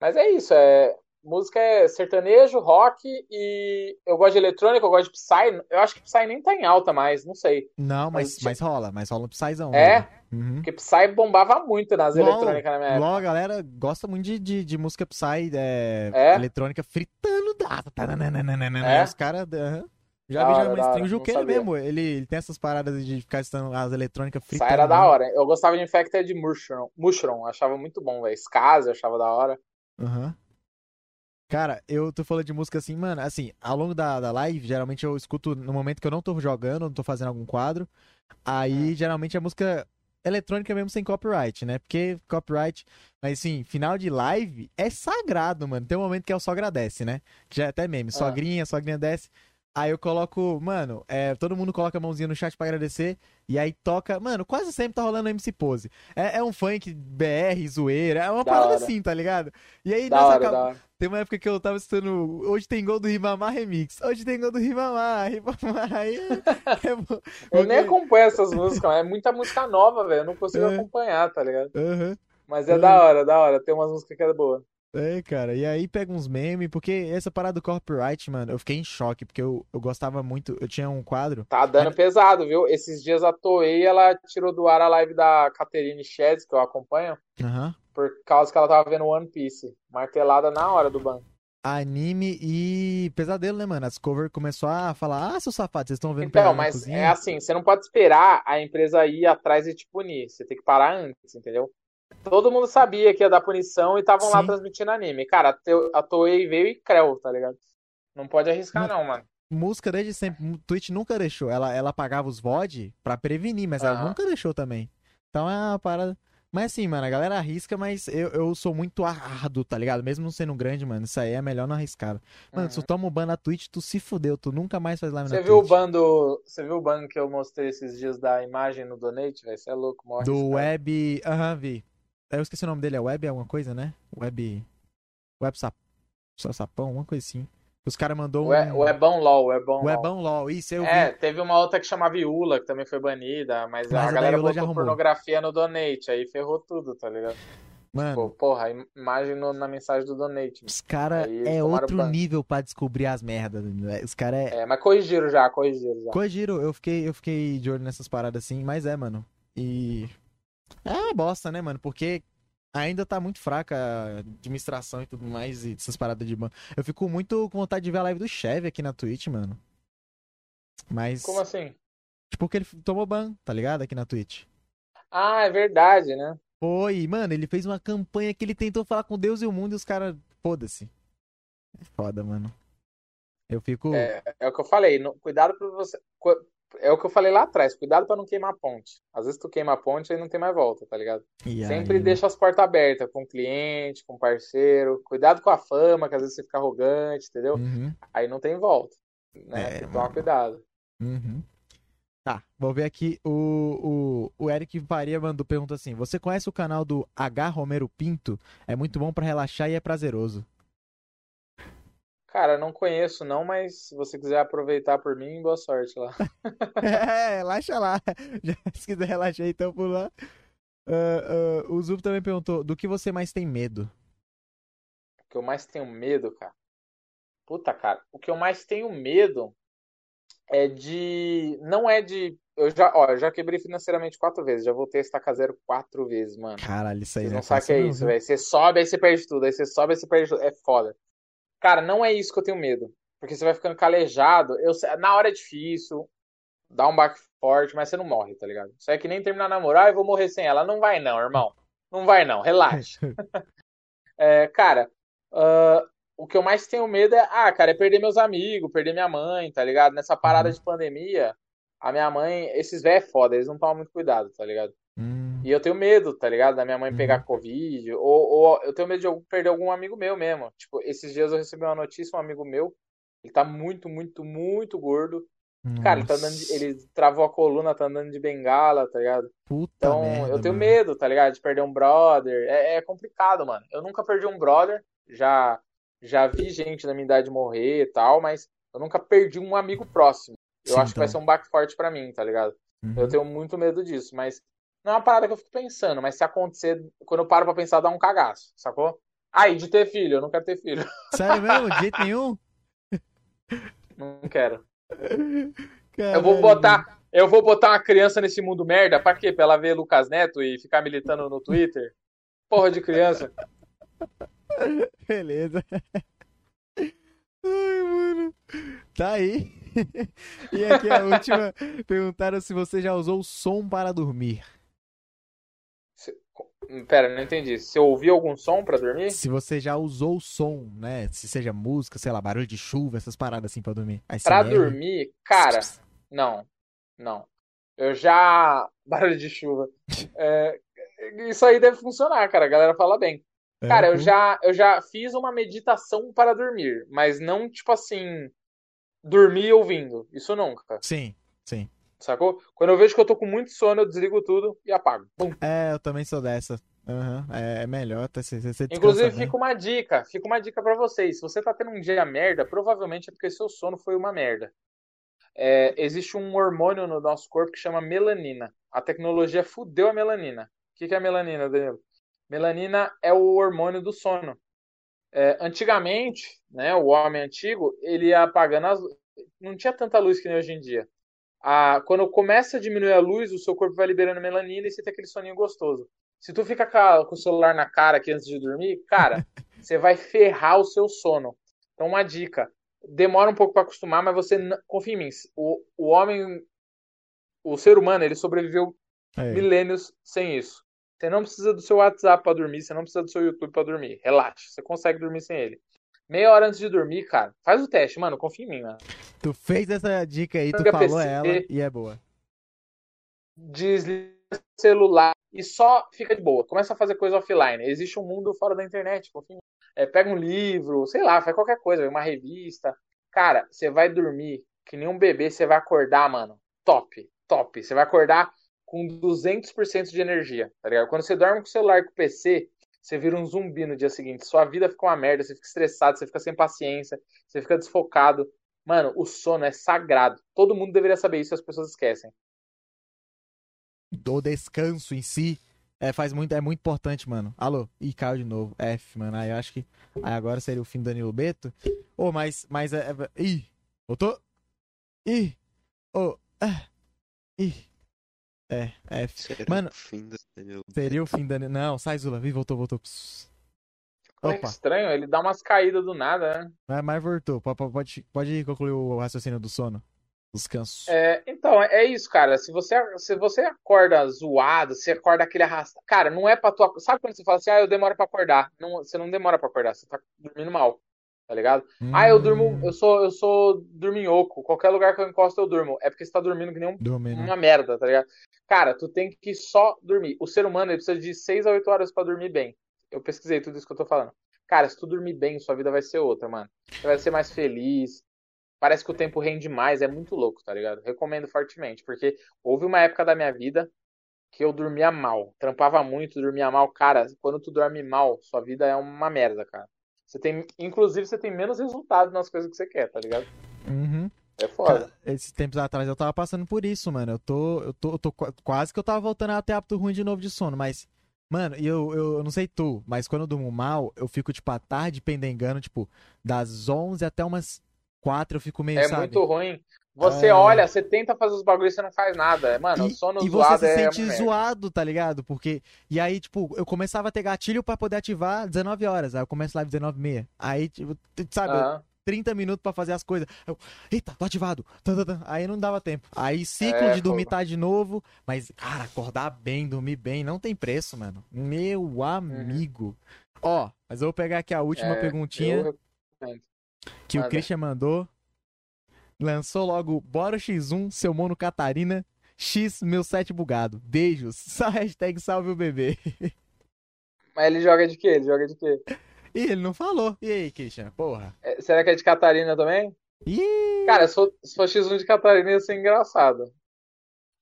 Mas é isso, é. Música é sertanejo, rock e eu gosto de eletrônica, eu gosto de Psy. Eu acho que Psy nem tá em alta mais, não sei. Não, mas, Mas- mas rola, mas rola um Psyzão. É? mesmo. Uhum. Porque Psy bombava muito nas LOL, eletrônicas na minha época. LOL, a galera gosta muito de, de, de música Psy, é, É? eletrônica, fritando data. Tananana, É? Os caras. aham. Já Da vi já hora, stream. hora, O Juqueira mesmo, ele, ele tem essas paradas de ficar estando as eletrônicas fritando. era da mesmo. hora. Eu gostava de Infected Mushroom, Mushroom achava muito bom, velho. Skaz, achava da hora. Aham. Cara, eu tô falando de música assim, mano, assim, ao longo da, da live, geralmente eu escuto no momento que eu não tô jogando, não tô fazendo algum quadro. Aí, geralmente é música eletrônica mesmo sem copyright, né? Porque copyright, mas assim, final de live é sagrado, mano. Tem um momento que é o sogra desce, né? Que já é até meme, sogrinha, sogrinha desce. Aí eu coloco, mano, é, todo mundo coloca a mãozinha no chat pra agradecer. E aí toca, mano, quase sempre tá rolando MC Pose. É, é um funk BR, zoeira, é uma Da parada hora. assim, tá ligado? E aí Da hora, tem uma época que eu tava escutando Hoje tem gol do Ribamar Remix. Hoje tem gol do Ribamar, Ribamar. Aí é, [laughs] é bom. Eu nem acompanho essas músicas, é muita música nova, velho. Eu não consigo acompanhar, tá ligado? Aham. Mas é É. da hora, da hora. Tem umas músicas que é boa. É, cara. E aí pega uns memes, porque essa parada do copyright, mano, eu fiquei em choque, porque eu, eu gostava muito. Eu tinha um quadro. Tá dando pesado, viu? Esses dias a Toei, ela tirou do ar a live da Catherine Sheds, que eu acompanho, Aham. por causa que ela tava vendo One Piece. Martelada na hora do banco. Anime e pesadelo, né, mano? As cover começou a falar: Ah, seus safados, vocês estão vendo Então, mas é assim, você não pode esperar a empresa ir atrás e te punir. Você tem que parar antes, entendeu? Todo mundo sabia que ia dar punição e estavam lá transmitindo anime. Cara, a Toei veio e creu, tá ligado? Não pode arriscar, não, mano. Música desde sempre. Twitch nunca deixou. Ela, ela pagava os VOD pra prevenir, mas ela Aham. nunca deixou também. Então é uma parada. Mas assim, mano, a galera arrisca, mas eu, eu sou muito árduo, tá ligado? Mesmo não sendo grande, mano, isso aí é melhor não arriscar. Mano, se tu toma o ban na Twitch, tu se fudeu, tu nunca mais faz live Você na viu o Twitch. ban do. Você viu o ban que eu mostrei esses dias da imagem no Donate, velho? Você é louco, morre. Do web. Aham, vi. Eu esqueci o nome dele, é Web alguma coisa, né? Web. Web Sap... Sapão, uma coisa assim. Os caras mandou um. O, e, o Ebão LOL, o Ebão O LOL. LOL, isso eu vi. É, teve uma outra que chamava Iula, que também foi banida, mas, Mas a galera Iula já botou pornografia no donate, aí ferrou tudo, tá ligado? Mano, Pô, porra, imagem na mensagem do donate. os caras é outro ban. nível pra descobrir as merdas. né? Os caras é. É, mas corrigiram já, corrigiram já. Corrigiram, eu fiquei, eu fiquei de olho nessas paradas assim, mas é, mano. E. É uma bosta, né, mano? Porque ainda tá muito fraca a administração e tudo mais, e essas paradas de ban. Eu fico muito com vontade de ver a live do Chevy aqui na Twitch, mano. Mas. Como assim? Tipo, porque ele tomou ban, tá ligado? Aqui na Twitch. Ah, é verdade, né? Foi, mano, ele fez uma campanha que ele tentou falar com Deus e o mundo e os caras. Foda-se. É foda, mano. Eu fico. É, é o que eu falei, no- cuidado pra você. É o que eu falei lá atrás, cuidado pra não queimar a ponte. Às vezes tu queima a ponte e não tem mais volta, tá ligado? E Sempre aí, deixa as portas abertas com o cliente, com o parceiro. Cuidado com a fama, que às vezes você fica arrogante, entendeu? Uhum, Aí não tem volta. Né? É, tem que tomar cuidado. uhum. Tá, vou ver aqui. O, o, o Eric Faria mandou pergunta assim: Você conhece o canal do H Romero Pinto? É muito bom pra relaxar e é prazeroso. Cara, não conheço não, mas se você quiser aproveitar por mim, boa sorte lá. [laughs] É, relaxa lá. [laughs] Já, se quiser relaxar, então por lá. Ah, ah, o Zup também perguntou: Do que você mais tem medo? O que eu mais tenho medo, cara. Puta, cara, o que eu mais tenho medo é de. Não é de. Eu já, ó, eu já quebrei financeiramente quatro vezes, já voltei a estacar zero quatro vezes, mano. Caralho, isso aí Vocês não não é sabem o que é não, isso, velho. Você sobe, aí você perde tudo. Aí você sobe, aí você perde tudo. É foda. Cara, não é isso que eu tenho medo. Porque você vai ficando calejado. Eu, na hora é difícil, dá um baque forte, mas você não morre, tá ligado? Isso é que nem terminar namorar, ah, eu vou morrer sem ela. Não vai não, irmão. Não vai não, relaxa. [laughs] É, cara, ah, o que eu mais tenho medo é, ah, cara, é perder meus amigos, perder minha mãe, tá ligado? Nessa parada Uhum. de pandemia, a minha mãe, esses velhos é foda, eles não tomam muito cuidado, tá ligado? Hum, E eu tenho medo, tá ligado? Da minha mãe Uhum. pegar Covid, ou, ou eu tenho medo de algum- perder algum amigo meu mesmo. Tipo, esses dias eu recebi uma notícia, um amigo meu, ele tá muito, muito, muito gordo. Cara, ele tá andando, de- nossa, ele travou a coluna, tá andando de bengala, tá ligado? Puta Então, merda, eu tenho mano. medo, tá ligado? De perder um brother. É, é complicado, mano. Eu nunca perdi um brother, já, já vi gente da minha idade morrer e tal, mas eu nunca perdi um amigo próximo. Eu Sim, acho que vai então. ser um baque forte pra mim, tá ligado? Eu Uhum. tenho muito medo disso, mas não é uma parada que eu fico pensando, mas se acontecer, quando eu paro pra pensar, dá um cagaço, sacou? Aí, de ter filho, eu não quero ter filho. [laughs] Sério mesmo? De jeito nenhum? Não quero. Eu Caralho, vou mano. botar, eu vou botar uma criança nesse mundo merda, pra quê? Pra ela ver Lucas Neto e ficar militando no Twitter? Porra de criança. Beleza. Ai, mano. Tá aí. E aqui a última. Perguntaram se você já usou som para dormir. Pera, não entendi. Se eu ouvir algum som pra dormir? Se você já usou som, né? Se seja música, sei lá, barulho de chuva, essas paradas assim pra dormir. Pra ASMR. dormir, cara, não. Não. Eu já. [laughs] Barulho de chuva. É, Isso aí deve funcionar, cara. A galera fala bem. Cara, eu pô. já, eu já fiz uma meditação para dormir, mas não tipo assim, dormir ouvindo. Isso nunca, Sim, sim. Sacou? Quando eu vejo que eu tô com muito sono, eu desligo tudo e apago. Pum. É, eu também sou dessa. Aham, É, melhor tá, você, você Inclusive, bem. fica uma dica, fica uma dica pra vocês. Se você tá tendo um dia merda, provavelmente é porque seu sono foi uma merda. É, existe um hormônio no nosso corpo que chama melanina. A tecnologia fudeu a melanina. O que que é melanina, Danilo? Melanina é o hormônio do sono. É, antigamente, né, o homem antigo, ele ia apagando as não tinha tanta luz que nem hoje em dia. A, quando começa a diminuir a luz, o seu corpo vai liberando melanina e você tem aquele soninho gostoso. Se tu fica com, o celular na cara aqui antes de dormir, cara, [laughs] você vai ferrar o seu sono. Então, uma dica: demora um pouco para acostumar, mas você confia em mim. O, o homem, o ser humano, ele sobreviveu Aí. milênios sem isso. Você não precisa do seu WhatsApp para dormir, você não precisa do seu YouTube para dormir. Relaxa, você consegue dormir sem ele. Meia hora antes de dormir, cara, faz o teste, mano, confia em mim, mano. Tu fez essa dica aí, tu falou ela e é boa. Desliga o celular e só fica de boa. Começa a fazer coisa offline. Existe um mundo fora da internet, confia em mim. É, pega um livro, sei lá, faz qualquer coisa, uma revista. Cara, você vai dormir que nem um bebê, você vai acordar, mano. Top, top. Você vai acordar com 200% de energia, tá ligado? Quando você dorme com o celular e com o PC, você vira um zumbi no dia seguinte. Sua vida fica uma merda, você fica estressado, você fica sem paciência, você fica desfocado. Mano, o sono é sagrado. Todo mundo deveria saber isso e as pessoas esquecem. O descanso em si é, faz muito, é muito importante, mano. Alô? Ih, caiu de novo. F, mano. Aí eu acho que. Aí agora seria o fim do Danilo Beto. Ô, oh, mas. mas é, é, ih! Voltou? Ih! Ô! Oh, ah, ih! É, F. Seria Mano, o fim do Danilo Seria o fim da. Não, sai Zula. Ih, voltou, voltou. Pss. É Opa, estranho, ele dá umas caídas do nada, né? mas, mas voltou. Pode, pode, pode concluir o raciocínio do sono. Descanso. É, então, é isso, cara. Se você, se você acorda zoado, se acorda aquele arrasta. Cara, não é pra tu. Sabe quando você fala assim, ah, eu demoro pra acordar? Não, você não demora pra acordar, você tá dormindo mal. Tá ligado? Hum, Ah, eu durmo, eu sou, eu sou dorminhoco. Qualquer lugar que eu encosto, eu durmo. É porque você tá dormindo que nem um Dormindo. uma merda, tá ligado? Cara, tu tem que só dormir. O ser humano ele precisa de 6 a 8 horas pra dormir bem. Eu pesquisei tudo isso que eu tô falando. Cara, se tu dormir bem, sua vida vai ser outra, mano. Você vai ser mais feliz. Parece que o tempo rende mais, é muito louco, tá ligado? Recomendo fortemente, porque houve uma época da minha vida que eu dormia mal, trampava muito, dormia mal. Cara, quando tu dorme mal, sua vida é uma merda, cara. Você tem, inclusive, você tem menos resultado nas coisas que você quer, tá ligado? Uhum. É foda. Cara, esses tempos atrás eu tava passando por isso, mano. Eu tô, eu tô, eu tô qua- quase que eu tava voltando a ter hábito ruim de novo de sono, mas. Mano, e eu, eu, eu não sei tu, mas quando eu durmo mal, eu fico, tipo, à tarde pendengando, tipo, das 11 até umas 4 eu fico meio, É sabe? muito ruim. Você É. olha, você tenta fazer os bagulhos e você não faz nada. Mano, o E, sono e zoado você se é sente merda. zoado, tá ligado? Porque. E aí, tipo, eu começava a ter gatilho pra poder ativar 19 horas. Aí eu começo live 19 h 30 Aí, tipo, sabe, eu- Aham. 30 minutos pra fazer as coisas. Eu, Eita, tô ativado. Aí não dava tempo. Aí ciclo É, de dormir tá de novo. Mas, cara, acordar bem, dormir bem, não tem preço, mano. Meu amigo. Ó, mas eu vou pegar aqui a última Uhum. É, perguntinha eu que o manda. Christian mandou. Lançou logo Bora X1, seu mono Catarina. X, meu set bugado. Beijos. [laughs] Só hashtag salve o bebê. Mas ele joga de quê? Ele joga de quê? Ih, ele não falou. E aí, Christian? Porra. É, será que é de Catarina também? Ih, Cara, se for, se for X1 de Catarina ia ser engraçado.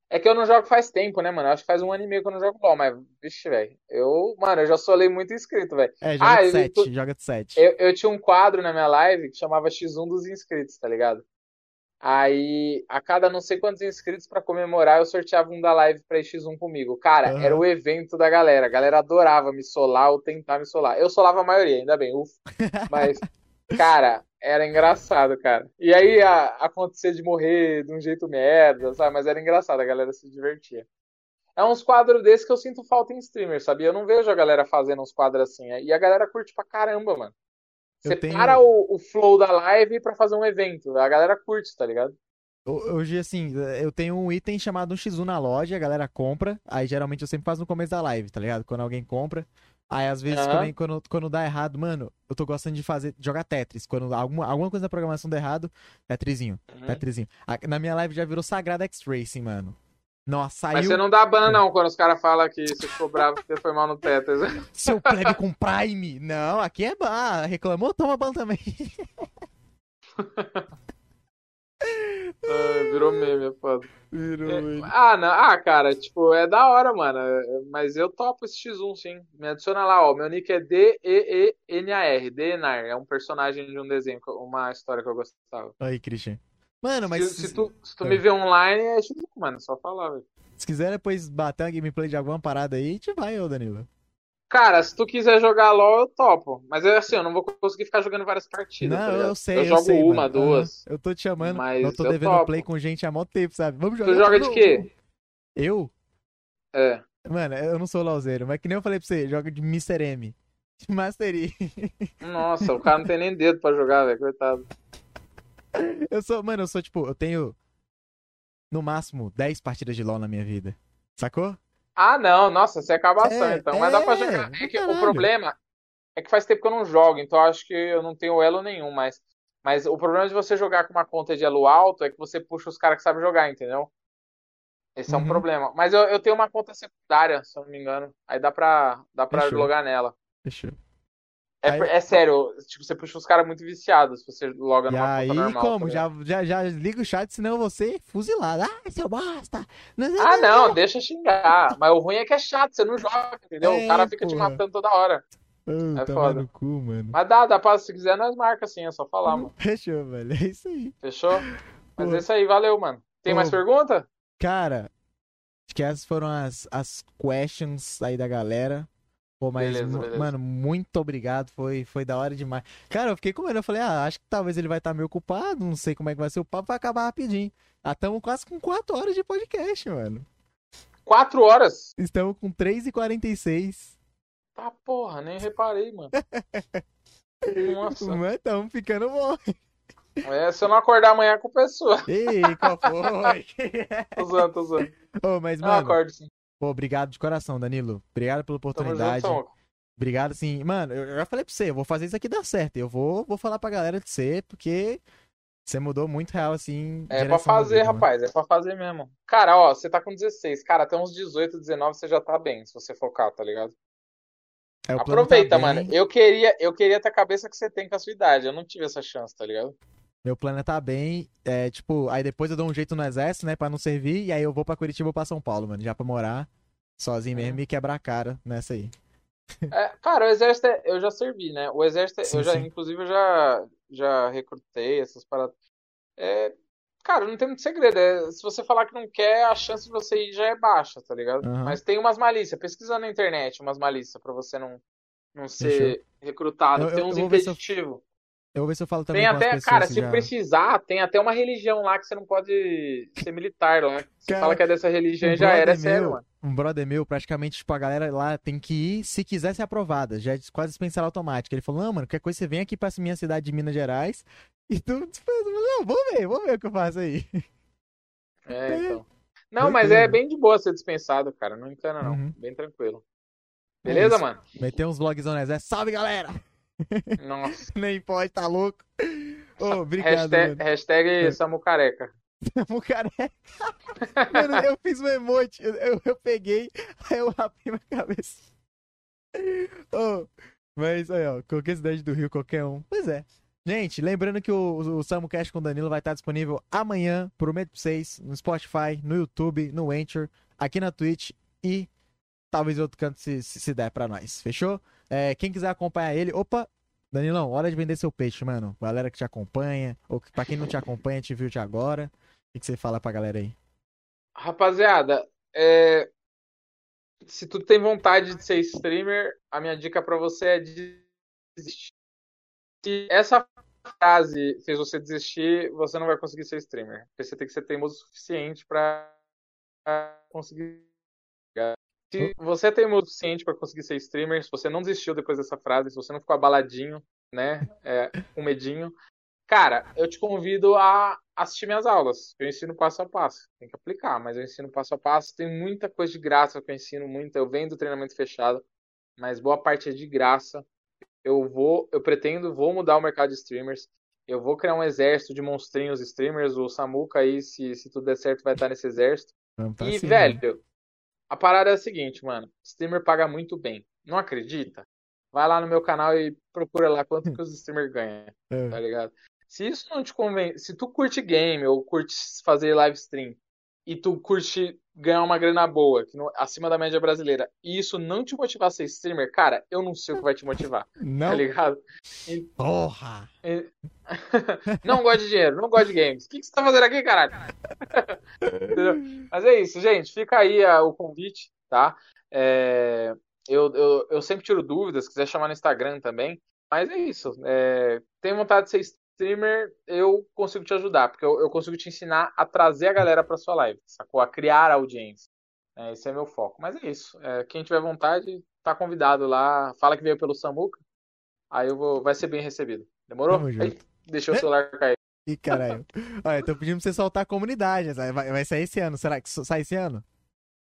É que eu não jogo faz tempo, né, mano? Acho que faz um ano e meio que eu não jogo LOL, mas, vixe, velho. Eu, mano, eu já solei muito inscrito, velho. é, joga Ah, de eu 7. tô- Joga de 7. Eu, eu tinha um quadro na minha live que chamava X1 dos inscritos, tá ligado? Aí, a cada não sei quantos inscritos pra comemorar, eu sorteava um da live pra ir X1 comigo. Cara, Aham. era o evento da galera. A galera adorava me solar ou tentar me solar. Eu solava a maioria, ainda bem, ufa. [laughs] Mas, cara, era engraçado, cara. E aí, a, acontecia de morrer de um jeito merda, sabe? Mas era engraçado, a galera se divertia. É uns quadros desses que eu sinto falta em streamer, sabia? Eu não vejo a galera fazendo uns quadros assim. E a galera curte pra caramba, mano. Você tenho- para o, o flow da live pra fazer um evento. A galera curte, tá ligado? Ho- Hoje, assim, eu tenho um item chamado um X1 na loja, a galera compra. Aí geralmente eu sempre faço no começo da live, tá ligado? Quando alguém compra. Aí às vezes Aham. também, quando, quando dá errado, mano, eu tô gostando de fazer, de jogar Tetris. Quando alguma, alguma coisa na programação dá errado, Tetrisinho, Uhum. Tetrisinho. Na minha live já virou Sagrada X-Racing, mano. Nossa, Mas saiu você não dá ban não quando os caras falam que você ficou bravo porque foi mal no Tetris. [laughs] seu plebe com Prime. Não, aqui é ban. Reclamou, toma ban também. [laughs] Ah, Virou meme, é foda. Virou É, ah, não, ah, cara, tipo, é da hora, mano. é- Mas eu topo esse X1, sim. Me adiciona lá, ó. Meu nick é D-E-E-N-A-R. Denar. É um personagem de um desenho, uma história que eu gostava. Aí, Christian. Mano, mas Se, se tu, se tu me vê online, é X1, mano. Só falar, velho. se quiser depois bater uma gameplay de alguma parada aí, gente vai, ô Danilo. Cara, se tu quiser jogar LOL, eu topo. Mas é assim, eu não vou conseguir ficar jogando várias partidas, tá Não, ligado? eu sei, Eu eu jogo sei, uma, mano. duas. Eu tô te chamando, Mas eu tô eu devendo topo. play com gente há mó tempo, sabe? Vamos jogar. Tu joga de quê? Eu? É. Mano, eu não sou lauzeiro, mas que nem eu falei pra você, joga de Mr. M. [laughs] Master E. Nossa, o cara não tem nem dedo pra jogar, velho. Coitado. [laughs] Eu sou, mano, eu sou tipo, eu tenho no máximo 10 partidas de LoL na minha vida. Sacou? Ah, não, nossa, você é acabação, É, então. Mas dá pra é, jogar. É que o problema é que faz tempo que eu não jogo, então acho que eu não tenho elo nenhum, mas. Mas o problema de você jogar com uma conta de elo alto é que você puxa os caras que sabem jogar, entendeu? Esse é um Uhum. problema. Mas eu, eu tenho uma conta secundária, se eu não me engano. Aí dá pra, dá pra Fechou. logar nela. Fechou. É, Aí- é sério, tipo, você puxa os caras muito viciados se você loga E numa aí, conta normal. como? tá Já, já, já liga o chat, senão você fuzilado. Ah, seu bosta! Não Ah, não, deixa xingar. Mas o ruim é que é chato, você não joga, entendeu? É, o cara fica te porra. matando toda hora. Ah, É tomar foda. no cu, mano. Mas dá, dá pra, se quiser, nós marca assim, é só falar, mano. [laughs] Fechou, velho. É isso aí. Fechou? Mas Pô. é isso aí, valeu, mano. Tem Pô. mais pergunta? Cara, acho que essas foram as, as questions aí da galera. Pô, mas, Beleza, beleza. mano, muito obrigado. Foi, foi da hora demais. Cara, eu fiquei com medo. Eu falei, ah, acho que talvez ele vai estar meio ocupado. Não sei como é que vai ser o papo. Vai acabar rapidinho. Ah, estamos quase com 4 horas de podcast, mano. Quatro horas? Estamos com 3h46. Tá, porra, nem reparei, mano. [laughs] Nossa. Mas estamos ficando bom. É, se eu não acordar amanhã, é sua. Ei, qual foi? [laughs] Tô zoando, tô zoando. Ô, mas, mano, acordo sim. Pô, obrigado de coração, Danilo. Obrigado pela junto, oportunidade. Obrigado, assim. Mano, eu já falei pra você, eu vou fazer isso aqui dar certo. Eu vou, vou falar pra galera de você, porque você mudou muito real, assim. É pra fazer, vida, mano. rapaz, é pra fazer mesmo. Cara, ó, você tá com 16. Cara, até uns 18, 19 você já tá bem, se você focar, tá ligado? É, o plano Aproveita, tá mano. Eu queria, eu queria ter a cabeça que você tem com a sua idade. Eu não tive essa chance, tá ligado? Meu plano é tá bem. É, tipo, aí depois eu dou um jeito no exército, né, pra não servir. E aí eu vou pra Curitiba ou pra São Paulo, mano, já pra morar sozinho Uhum. mesmo e quebrar a cara nessa aí. É, cara, o exército é- eu já servi, né? O exército, é- Sim, eu já, sim. inclusive, eu já, já recrutei essas paradas. É, cara, não tem muito segredo. é, se você falar que não quer, a chance de você ir já é baixa, tá ligado? Aham. Mas tem umas malícias. Pesquisa na internet umas malícias pra você não, não ser recrutado. Eu- tem eu- uns eu eu- impeditivos. Eu vou ver se eu falo também Tem até, cara, se já... precisar, tem até uma religião lá que você não pode ser militar lá. Você Cara, fala que é dessa religião um e já era, é sério, mano. Um brother meu, praticamente, tipo, a galera lá tem que ir se quiser ser aprovada. Já é quase dispensar automática. Ele falou, não, mano, qualquer coisa você vem aqui pra minha cidade de Minas Gerais [laughs] e tu falei, Não, vou ver, vou ver o que eu faço aí. É, [laughs] então. Não, mas é bem de boa ser dispensado, cara. Não encana, não. Uhum. Bem tranquilo. É Beleza, isso. mano? Meter uns vlogs no exército. Salve, galera! Nossa. [laughs] Nem pode, tá louco? Ô, obrigado, hashtag hashtag É. Samucareca. Tamo careca. [laughs] Mano, eu fiz um emote, eu, eu, eu peguei, aí eu rapei minha cabeça. Mas aí, ó, qualquer cidade do Rio, qualquer um. Pois é. Gente, lembrando que o, o Samucast com Danilo vai estar disponível amanhã, prometo pra vocês, no Spotify, no YouTube, no Anchor, aqui na Twitch e talvez outro canto se, se, se der pra nós, fechou? É, quem quiser acompanhar ele, opa, Danilão, hora de vender seu peixe, mano. Galera que te acompanha, ou que- pra quem não te acompanha, te viu de agora. O que, que você fala pra galera aí? Rapaziada, é, se tu tem vontade de ser streamer, a minha dica pra você é desistir. Se essa frase fez você desistir, você não vai conseguir ser streamer. Porque você tem que ser teimoso o suficiente pra conseguir. Se você é teimoso o suficiente pra conseguir ser streamer, se você não desistiu depois dessa frase, se você não ficou abaladinho, né, é, com medinho, cara, eu te convido a assistir minhas aulas. Eu ensino passo a passo. Tem que aplicar, mas eu ensino passo a passo. Tem muita coisa de graça que eu ensino, muita. Eu venho do treinamento fechado, mas boa parte é de graça. Eu vou, eu pretendo, vou mudar o mercado de streamers. Eu vou criar um exército de monstrinhos streamers. O Samuca aí, se, se tudo der certo, vai estar nesse exército. Pra E, cima. velho, a parada é a seguinte, mano. Streamer paga muito bem. Não acredita? Vai lá no meu canal e procura lá quanto que os streamers ganham, [laughs] É. tá ligado? Se isso não te convence, se tu curte game ou curte fazer live stream e tu curte ganhar uma grana boa, que não- acima da média brasileira, e isso não te motivar a ser streamer, cara, eu não sei o que vai te motivar, Não, tá ligado? porra! [laughs] Não gosto de dinheiro, não gosto de games. O que, que você tá fazendo aqui, caralho? [laughs] Mas é isso, gente. Fica aí ah, o convite, tá? É, eu, eu, eu sempre tiro dúvidas, se quiser chamar no Instagram também. Mas é isso. É, tem vontade de ser streamer, eu consigo te ajudar, porque eu, eu consigo te ensinar a trazer a galera pra sua live, sacou? A criar audiência. É, esse é meu foco. Mas é isso. É, quem tiver vontade, tá convidado lá. Fala que veio pelo Samuca. Aí eu vou, vai ser bem recebido. Demorou? Aí, deixa o celular cair. Ih, caralho. [laughs] Olha, tô pedindo pra você soltar a comunidade. Vai, vai sair esse ano. Será que sai esse ano?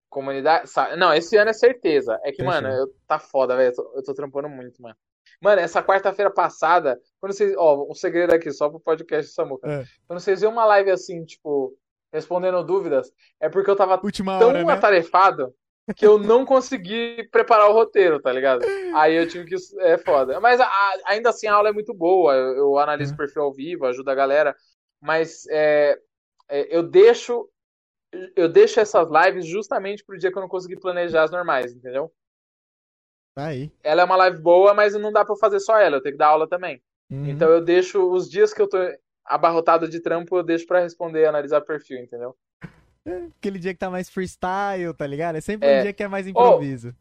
Comunidade. Não, esse ano é certeza. É que, Fechou. mano, eu, tá foda, velho. Eu, tô- eu tô trampando muito, mano. Mano, essa quarta-feira passada, quando vocês. Ó, um segredo aqui, só pro podcast Samuca. É. Quando vocês viram uma live assim, tipo, respondendo dúvidas, é porque eu tava Última tão hora, né? atarefado. que eu não consegui preparar o roteiro, tá ligado? Aí eu tive que. É foda. Mas a, ainda assim a aula é muito boa. Eu, eu analiso o Uhum. perfil ao vivo, ajudo a galera. Mas é, é, eu deixo. Eu deixo essas lives justamente pro dia que eu não consegui planejar as normais, entendeu? Tá aí. Ela é uma live boa, mas não dá pra eu fazer só ela, eu tenho que dar aula também. Uhum. Então eu deixo os dias que eu tô abarrotado de trampo, eu deixo pra responder e analisar perfil, entendeu? Aquele dia que tá mais freestyle, tá ligado? É sempre É. um dia que é mais improviso.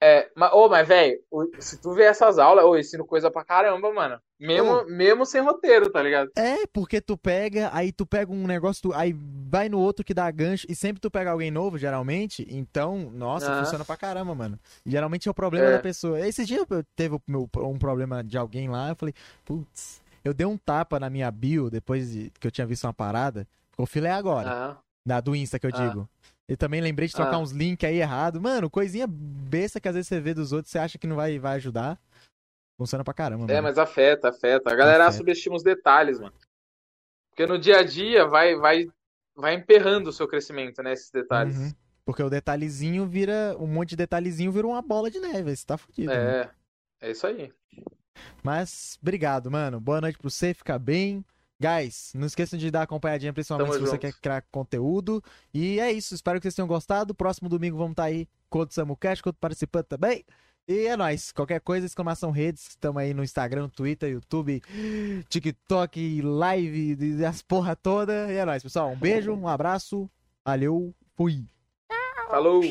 É, mas, ô, mas velho, se tu ver essas aulas, eu ensino coisa pra caramba, mano. Mesmo, mesmo sem roteiro, tá ligado? É, porque tu pega, aí tu pega um negócio, tu- aí vai no outro que dá gancho, e sempre tu pega alguém novo, geralmente, então, nossa, Ah. funciona pra caramba, mano. Geralmente é o problema É. da pessoa. Esse dia eu teve um problema de alguém lá, eu falei, putz, eu dei um tapa na minha bio depois de, que eu tinha visto uma parada, o filé agora, Aham. da, do Insta que eu Ah. digo. E também lembrei de trocar Ah. uns links aí errado. Mano, coisinha besta que às vezes você vê dos outros, você acha que não vai, vai ajudar. Funciona pra caramba, É, mano. mas afeta, afeta. A galera Afeta. subestima os detalhes, mano. Porque no dia a dia vai, vai, vai emperrando o seu crescimento, né? Esses detalhes. Uhum. Porque o detalhezinho vira. Um monte de detalhezinho vira uma bola de neve. Você tá fudido. né? É, é isso aí. Mas, obrigado, mano. Boa noite pra você, fica bem. Guys, não esqueçam de dar acompanhadinha, principalmente Tamo se você junto. quer criar conteúdo. E é isso, espero que vocês tenham gostado. Próximo domingo vamos estar aí com outro SamuCast, com outro participante também. E é nóis. Qualquer coisa, exclamação redes, estamos aí no Instagram, Twitter, YouTube, TikTok, live, as porra toda. E é nóis, pessoal. Um beijo, um abraço. Valeu, fui. Falou!